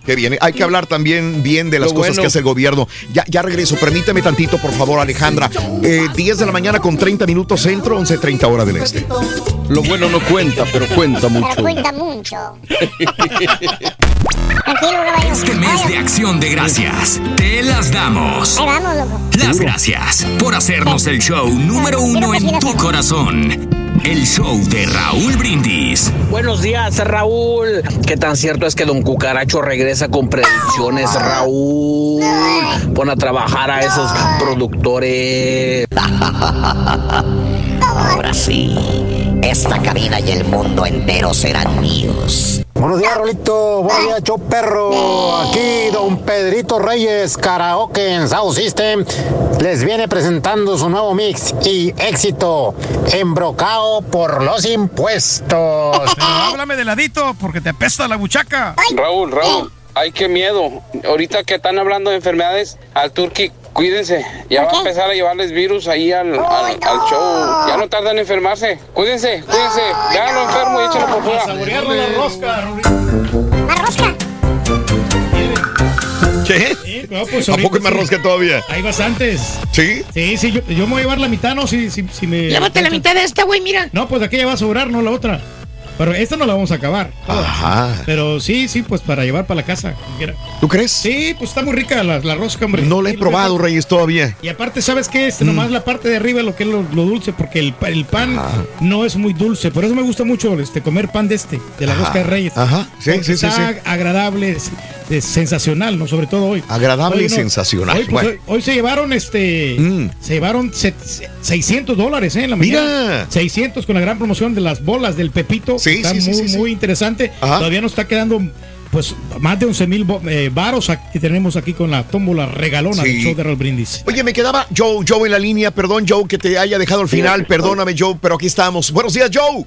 Qué bien. Hay que hablar también bien de las Lo cosas bueno. que hace el gobierno. Ya, ya regreso. Permíteme tantito, por favor, Alejandra. Eh, 10 de la mañana con 30 minutos centro, 11.30 hora del este. Lo bueno no cuenta, pero cuenta Pero mucho. cuenta mucho. Este mes de acción de gracias, te las damos. Las gracias por hacernos el show número uno en tu corazón. El show de Raúl Brindis. Buenos días, Raúl. ¿Qué tan cierto es que Don Cucaracho regresa con predicciones, Raúl? Pon a trabajar a esos productores. Ahora sí, esta cabina y el mundo entero serán míos. Buenos días, Rolito. Buenos días, show perro. Aquí don Pedrito Reyes, karaoke en South System, les viene presentando su nuevo mix y éxito, embrocado por los impuestos. Pero háblame de ladito porque te apesta la buchaca. Raúl, Raúl, ay, qué miedo. Ahorita que están hablando de enfermedades, al Turqui, cuídense. Ya va a empezar a llevarles virus ahí al, al, al show. Ya no tardan en enfermarse. Cuídense, cuídense. Véanlo enfermo y échenlo por fuera. Saborearlo la rosca. ¿Más rosca? ¿Qué? Sí, no, pues ¿A poco hay más sí. rosca todavía? Hay bastantes. ¿Sí? Sí, sí, yo, yo me voy a llevar la mitad, ¿no? Si, si, si me... Llévate la mitad de esta, güey, mira. No, pues aquella va a sobrar, no la otra. Pero esta no la vamos a acabar. Ajá. Pero sí, sí, pues para llevar para la casa. ¿Tú crees? Sí, pues está muy rica la, la rosca, hombre. No la he Sí, probado, Reyes, todavía. Y aparte, ¿sabes qué? Este, Nomás la parte de arriba lo que es lo, lo dulce, porque el, el pan no es muy dulce. Por eso me gusta mucho este, comer pan de este, de la Ajá. rosca de Reyes. Ajá. Sí, sí, sí, Está sí. agradable, es- sensacional, ¿no? Sobre todo hoy. Agradable Hoy y sensacional. Hoy, pues, Bueno. hoy- hoy se llevaron este. Mm. Se llevaron set- 600 dólares, ¿eh? En la Mira. mañana. 600 con la gran promoción de las bolas del Pepito. Sí, está sí, sí, muy, sí, sí. muy interesante. Ajá. Todavía nos está quedando. Pues más de 11 mil eh, varos que tenemos aquí con la tómbola regalona Sí. del show de Raúl Brindis. Oye, me quedaba Joe, Joe en la línea. Perdón, Joe, que te haya dejado al final. Perdóname, Joe, pero aquí estamos. Buenos días, Joe.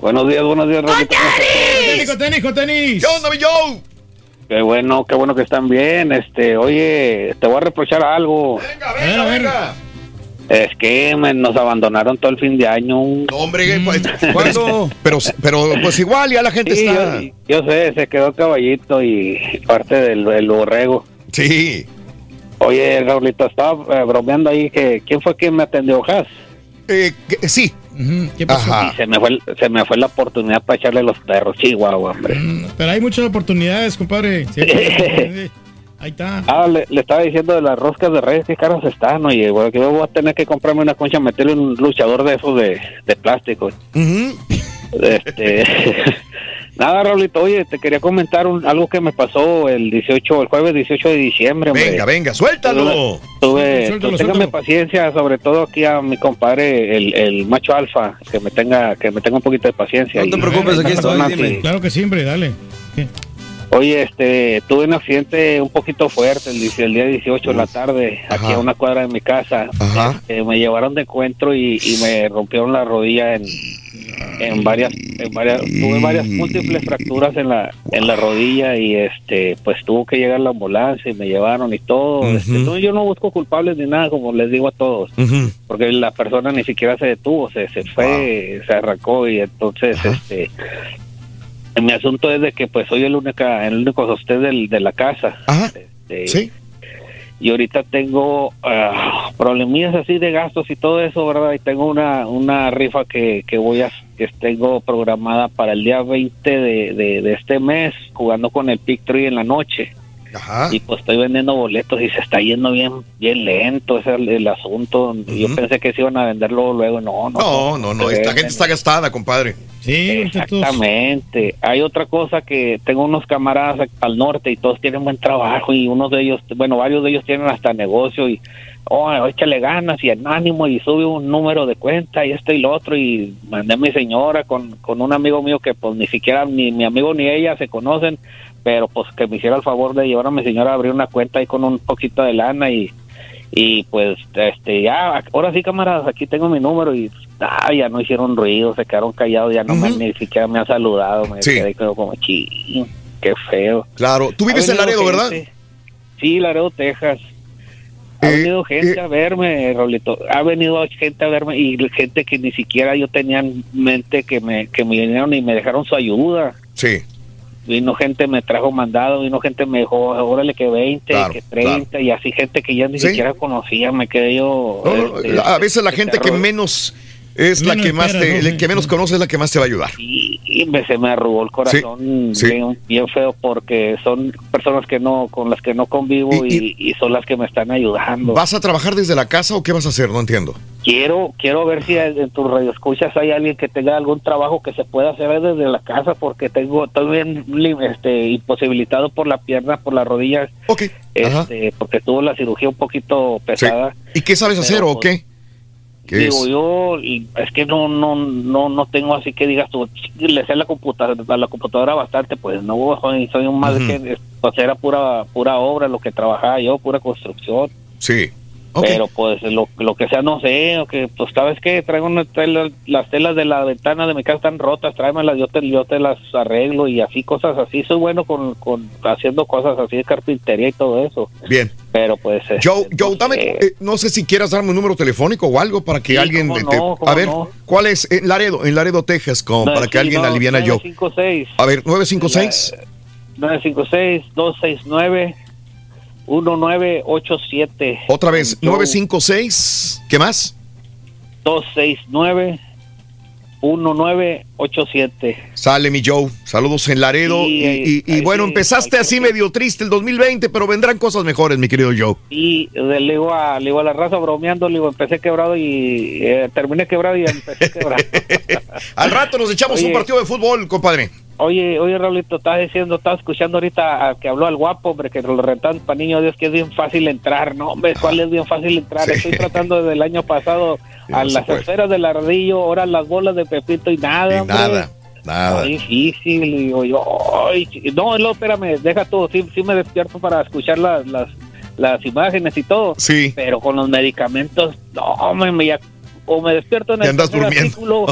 Buenos días, buenos días, Raúl. Tenis, tenis, con tenis. ¿Qué onda, mi Joe? Qué bueno, qué bueno que están bien. Este, oye, te voy a reprochar algo. Venga, venga. Es que me- nos abandonaron todo el fin de año. No, hombre, pues, ¿Cuándo? pero, pero pues igual ya la gente Sí, está. yo, yo sé, se quedó caballito y parte del, del borrego. Sí. Oye, Raulito, estaba eh, bromeando ahí que quién fue quien me atendió, Jas. Eh, que- sí. Ujú, ¿Qué pasó? Ajá. Y se me fue se me fue la oportunidad para echarle los perros, Chihuahua, hombre. Mm, Pero hay muchas oportunidades, compadre. Sí, sí, Ahí está. Ah, le, le estaba diciendo de las roscas de reyes, qué caras están, oye, bueno, que yo voy a tener que comprarme una concha, meterle un luchador de esos de, de plástico. Este, nada, Raulito, oye, te quería comentar un- algo que me pasó el 18, el jueves 18 de diciembre, hombre. Venga, venga, suéltalo. Tuve, Suéltalo, téngame suéltalo. paciencia, sobre todo aquí a mi compadre, el, el macho alfa, que me tenga, que me tenga un poquito de paciencia. No te preocupes, aquí estoy, dime. Claro que sí, hombre, dale. Oye, este, tuve un accidente un poquito fuerte el, el día 18 de la tarde, aquí a una cuadra de mi casa. Eh, me llevaron de encuentro y, y me rompieron la rodilla en, en varias, en varias, tuve varias múltiples fracturas en la, en la rodilla y este, pues tuvo que llegar la ambulancia y me llevaron y todo. Ujú. Este, no, yo no busco culpables ni nada, como les digo a todos, porque la persona ni siquiera se detuvo, se, se fue, se arrancó y entonces, Ajá. este, mi asunto es de que pues soy el única, el único sostén del, de la casa. Ajá. Este, Sí. y ahorita tengo ah, problemillas así de gastos y todo eso, ¿verdad? Y tengo una, una rifa que, que voy a, que tengo programada para el día 20 de, de, de este mes, jugando con el Pick Tree en la noche. Y pues estoy vendiendo boletos y se está yendo bien bien lento ese es el, el asunto. Yo pensé que se iban a venderlo luego, no, no. No, no, no, esta gente está gastada, compadre. Sí, Exactamente. Hay otra cosa que tengo unos camaradas al norte y todos tienen buen trabajo y unos de ellos, bueno, varios de ellos tienen hasta negocio y, oh, échale ganas y el ánimo y sube un número de cuenta y esto y lo otro y mandé a mi señora con, con un amigo mío que pues ni siquiera ni mi amigo ni ella se conocen, pero pues que me hiciera el favor de llevar a mi señora a abrir una cuenta ahí con un poquito de lana y y pues este ya ahora sí camaradas aquí tengo mi número y ah, ya no hicieron ruido se quedaron callados ya no me, ni siquiera me han saludado me Sí. quedé como ching qué feo Claro, tú vives en Laredo, ¿verdad? gente. sí Laredo Texas ha Eh, venido gente a verme Rolito ha venido gente a verme y gente que ni siquiera yo tenía en mente que me que me vinieron y me dejaron su ayuda Sí. Vino gente me trajo mandado, vino gente me dijo, órale que 20, Claro, que 30 y así gente que ya ni Sí. siquiera conocía, me quedé yo... No, este, a veces la gente que menos es la que más espera, te, ¿no? la que menos conoce es la que más te va a ayudar. y, y me, se me arrugó el corazón Sí, sí. Bien, bien feo porque son personas que no con las que no convivo y, y son las que me están ayudando. ¿Vas a trabajar desde la casa o qué vas a hacer? No entiendo. Quiero quiero ver si en tu radio escuchas hay alguien que tenga algún trabajo que se pueda hacer desde la casa porque tengo estoy bien este imposibilitado por la pierna, por las rodillas. Este, porque tuvo la cirugía un poquito pesada. ¿Y qué sabes hacer Pero, o qué? ¿Qué Digo, es? yo es que no no no no tengo así que digas tú le sé a la computadora a la computadora bastante, pues no soy, soy un más Ujú. que pues era pura pura obra lo que trabajaba yo, pura construcción. Sí. Pero pues lo, lo que sea no sé, o que pues sabes que traigo una tela- las telas de la ventana de mi casa están rotas, tráemelas, yo te yo te las arreglo y así cosas así, soy bueno con, con haciendo cosas así de carpintería y todo eso. Bien. Pero pues eh, Joe, Joe, dame, eh, no sé si quieras darme un número telefónico o algo para que Sí, alguien cómo te- no, cómo a ver, no. ¿cuál es? En Laredo, en Laredo, Texas, como No, para que sí, alguien no, aliviana a Joe. 956. A ver, 956 956-269-1987. Otra vez, Joe, 956 ¿Qué más? 269-1987. Sale mi Joe. Saludos en Laredo. Sí, y y- y bueno, sí, empezaste así medio triste el 2020, pero vendrán cosas mejores, mi querido Joe. Y le digo, a, le digo a la raza bromeando, le digo, empecé quebrado y eh, terminé quebrado y empecé quebrado. Al rato nos echamos Oye. un partido de fútbol, compadre. Oye, oye, Raulito, estás diciendo, estás escuchando ahorita a que habló al guapo, hombre, que lo rentan para niños Dios, que es bien fácil entrar. No, hombre, ¿cuál es bien fácil entrar? Estoy tratando desde el año pasado a no las esferas del ardillo, ahora las bolas de Pepito y nada, Y hombre. nada, nada. Muy difícil, y digo yo, ay, no, no, espérame, deja todo, sí, sí me despierto para escuchar las, las, las imágenes y todo. Sí. Pero con los medicamentos, no, me ya- o me despierto en el primer artículo,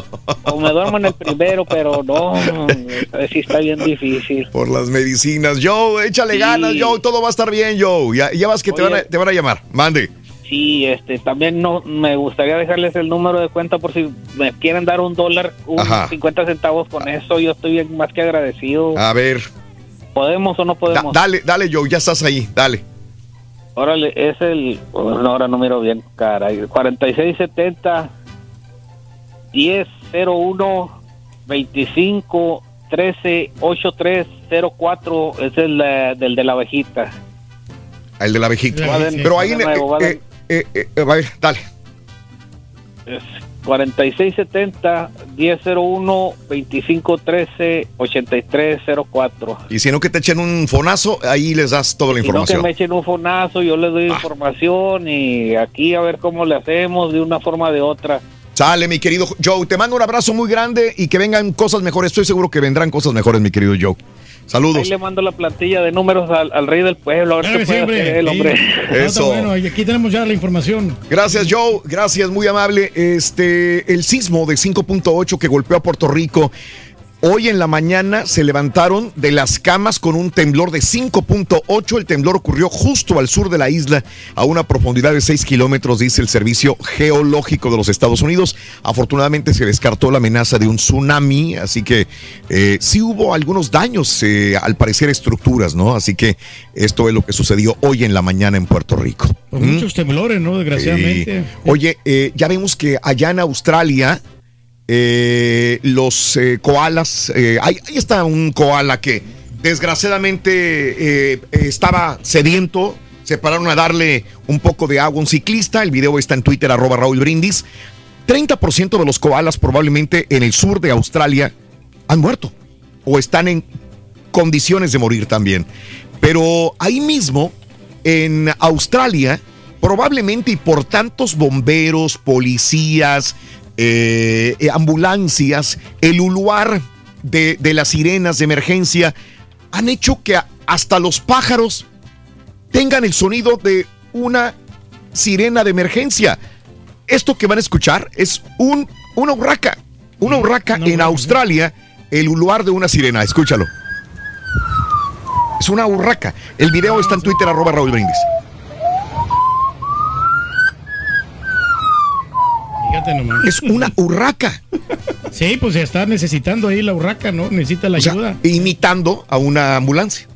o me duermo en el primero, pero no, sí está bien difícil. Por las medicinas. Joe, échale Sí. ganas, Joe. Todo va a estar bien, Joe. Ya, ya vas que te van, a, te van a llamar. Mande. Sí, este, también no, me gustaría dejarles el número de cuenta por si me quieren dar un dólar, un Ajá. 50 centavos con eso, yo estoy bien más que agradecido. A ver. ¿Podemos o no Da- podemos? dale, dale, Joe. Ya estás ahí. Dale. Órale, es el. bueno, ahora no miro bien, caray. 4670 1001 25 13 8304 es el eh, del de la abejita. El de la abejita. Va de- Pero ahí. de- eh, eh, eh, eh, dale. Es 4670 1001 25 13 8304. Y si no, que te echen un fonazo, ahí les das toda la Si no que información. me echen un fonazo, yo les doy información y aquí a ver cómo le hacemos de una forma o de otra. Sale, mi querido Joe. Te mando un abrazo muy grande y que vengan cosas mejores. Estoy seguro que vendrán cosas mejores, mi querido Joe. Ahí Saludos. le mando la plantilla de números al, al rey del pueblo, a ver Claro qué hombre. hacer el hombre. Está Eso. bueno, y aquí tenemos ya la información. Gracias, Joe. Gracias, muy amable. Este, el sismo de 5.8 que golpeó a Puerto Rico. Hoy en la mañana se levantaron de las camas con un temblor de 5.8. El temblor ocurrió justo al sur de la isla, a una profundidad de 6 kilómetros, dice el Servicio Geológico de los Estados Unidos. Afortunadamente se descartó la amenaza de un tsunami, así que eh, sí hubo algunos daños, eh, al parecer estructuras, ¿no? Así que esto es lo que sucedió hoy en la mañana en Puerto Rico. Pues ¿Mm? muchos temblores, ¿no? Desgraciadamente. Oye, eh, ya vemos que allá en Australia eh, los eh, koalas, eh, ahí, está un koala que desgraciadamente estaba sediento. Se pararon a darle un poco de agua a un ciclista. El video está en Twitter, arroba Raúl Brindis. 30% de los koalas probablemente en el sur de Australia han muerto o están en condiciones de morir también. Pero ahí mismo, en Australia, probablemente y por tantos bomberos, policías, eh, eh, ambulancias, el uluar de, de las sirenas de emergencia, han hecho que hasta los pájaros tengan el sonido de una sirena de emergencia. Esto que van a escuchar es un, una urraca, una urraca en Australia, el uluar de una sirena. Escúchalo. Es una urraca. El video está en Twitter, arroba Raúl Brindis. Fíjate nomás. Es una urraca. Sí, pues ya está necesitando ahí la urraca, ¿no? Necesita la O sea, ayuda. imitando a una ambulancia.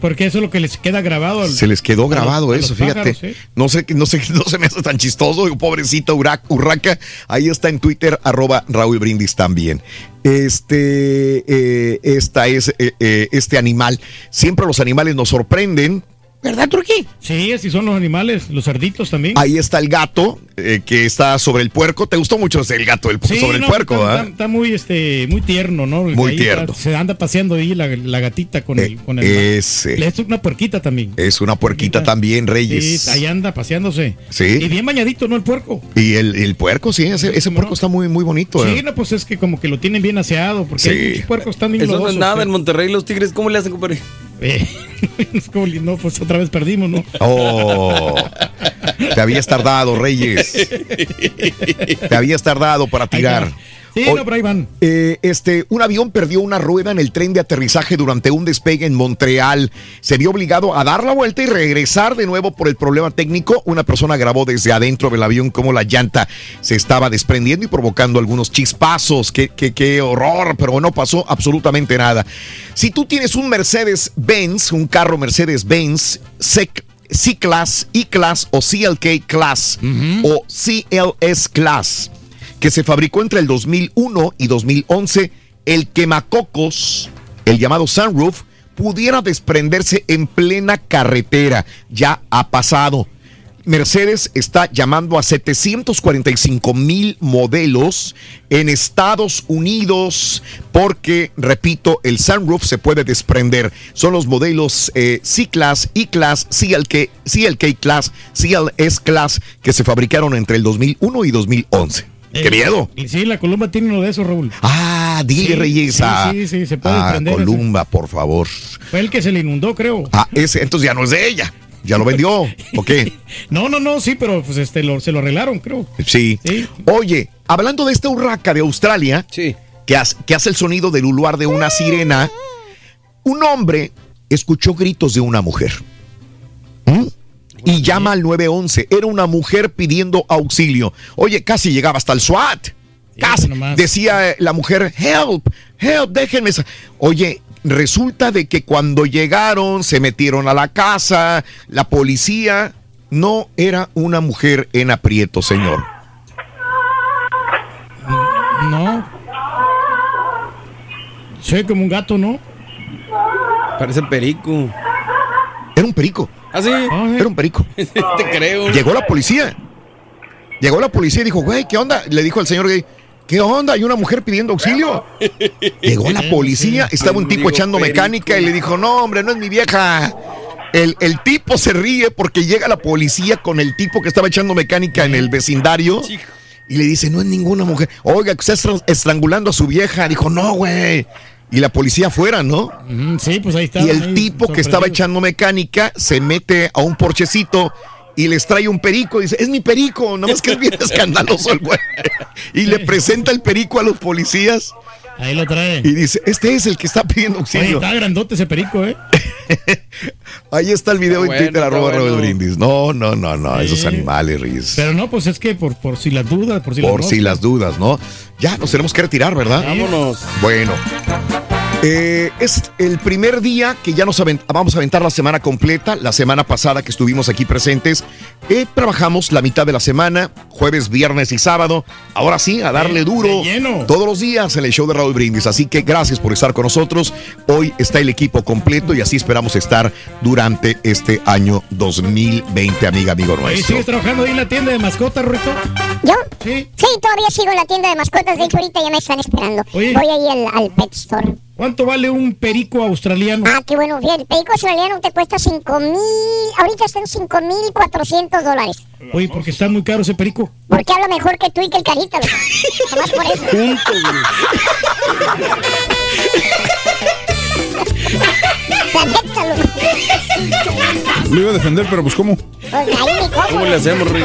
Porque eso es lo que les queda grabado. al- Se les quedó grabado los eso, fíjate. pájaros, ¿eh? No sé, no sé, no se me hace tan chistoso, pobrecita Ura- urraca. Ahí está en Twitter, arroba Raúl Brindis también. Este, eh, esta es eh, eh, este animal. Siempre los animales nos sorprenden. ¿Verdad, Turquí? Sí, así son los animales, los cerditos también. Ahí está el gato eh, que está sobre el puerco. ¿Te gustó mucho ese, el gato Sí, sobre el puerco? está, ¿verdad? está- está muy, este, muy tierno, ¿no? Muy Ahí tierno. está- se anda paseando ahí la, la gatita con el, con el ese. Es una puerquita también. Es una puerquita también, Reyes. Sí, ahí anda paseándose. Sí. Y bien bañadito, ¿no? El puerco. Y el, el puerco, sí, ese, ese puerco está muy, muy bonito. Sí, ¿eh? no, pues es que como que lo tienen bien aseado, porque Sí. hay muchos puercos están bien Eso no es nada ¿eh? en Monterrey, los tigres, ¿cómo le hacen, compadre? Eh, es como li- no, pues otra vez perdimos, ¿no? Oh, te habías tardado, Reyes. Te habías tardado para tirar. Sí, Hoy- no, pero ahí van. Eh, este, un avión perdió una rueda en el tren de aterrizaje durante un despegue en Montreal. Se vio obligado a dar la vuelta y regresar de nuevo por el problema técnico. Una persona grabó desde adentro del avión cómo la llanta se estaba desprendiendo y provocando algunos chispazos. Qué, qué- qué horror, pero no pasó absolutamente nada. Si tú tienes un Mercedes-Benz, un carro Mercedes-Benz, SEC C-Class, E-Class o CLK Class o CLS Class que se fabricó entre el 2001 y 2011, el quemacocos, el llamado sunroof, pudiera desprenderse en plena carretera. Ya ha pasado. Mercedes está llamando a 745 mil modelos en Estados Unidos porque, repito, el sunroof se puede desprender. Son los modelos eh, C-Class, E-Class, CLK, CLK Class, CLS Class que se fabricaron entre el 2001 y 2011. ¡Qué Eh, miedo! Sí, la Columba tiene uno de esos, Raúl. Ah, dile, Sí, Reyes. sí, a- sí, sí, se puede a desprender ese. Columba, por favor. Fue el que se le inundó, creo. Ah, ese, entonces ya no es de ella. Ya lo vendió. ¿O qué? No, no, no, sí, pero pues este lo- se lo arreglaron, creo. Sí. Oye, hablando de esta urraca de Australia, que, hace, que hace el sonido del uluar de una sirena, un hombre escuchó gritos de una mujer. Y llama al 911. Era una mujer pidiendo auxilio. Oye, casi llegaba hasta el SWAT. Casi. Decía eh, la mujer, help, help, déjenme. sa-". Oye, resulta de que cuando llegaron, se metieron a la casa, la policía no era una mujer en aprieto, señor. No. Se ve como un gato, ¿no? Parece perico. Era un perico. ¿Ah, sí? Era un perico. Te creo. Llegó la policía. Llegó la policía y dijo, güey, ¿qué onda? Le dijo al señor gay, ¿qué onda? Hay una mujer pidiendo auxilio. Llegó la policía, estaba un tipo echando mecánica y le dijo, no, hombre, no es mi vieja. El, el tipo se ríe porque llega la policía con el tipo que estaba echando mecánica en el vecindario y le dice, no es ninguna mujer. Oiga, que está estra- estrangulando a su vieja. Dijo, no, güey. Y la policía afuera, ¿no? Sí, pues ahí está. Y el ahí, tipo que estaba echando mecánica se mete a un porchecito y les trae un perico. Dice, es mi perico, nada más que es bien escandaloso el güey. Y le presenta el perico a los policías. Ahí lo trae. Y dice, este es el que está pidiendo Oye, auxilio. está grandote ese perico, ¿eh? Ahí está el video Está en Twitter, bueno, arroba bueno. Brindis. No, no, no, no, esos animales, Riz. Pero no, pues es que por, por si las dudas, por si Por las si moscas. las dudas, ¿no? Ya, nos tenemos que retirar, ¿verdad? Vámonos. Bueno. Eh, es el primer día que ya nos avent- vamos a aventar la semana completa. La semana pasada que estuvimos aquí presentes, eh, trabajamos la mitad de la semana, jueves, viernes y sábado. Ahora sí, a darle duro todos los días en el show de Raúl Brindis. Así que gracias por estar con nosotros. Hoy está el equipo completo y así esperamos estar durante este año 2020, amiga, amigo nuestro. ¿Sigues trabajando ahí en la tienda de mascotas, Rito? ¿Yo? Sí. Sí, todavía sigo en la tienda de mascotas. De hecho, ahorita ya me están esperando. Oye. Voy ahí al, al Pet Store. ¿Cuánto vale un perico australiano? Ah, qué bueno. Fíjate, el perico australiano te cuesta 5 mil. Ahorita está en 5 mil 400 dólares. Oye, porque está muy caro ese perico. Porque habla mejor que tú y que el carita. Nomás por eso. Acéptalo. Lo iba a defender, pero pues ¿cómo? Pues ahí ni cómo. ¿Cómo le hacemos, Rey?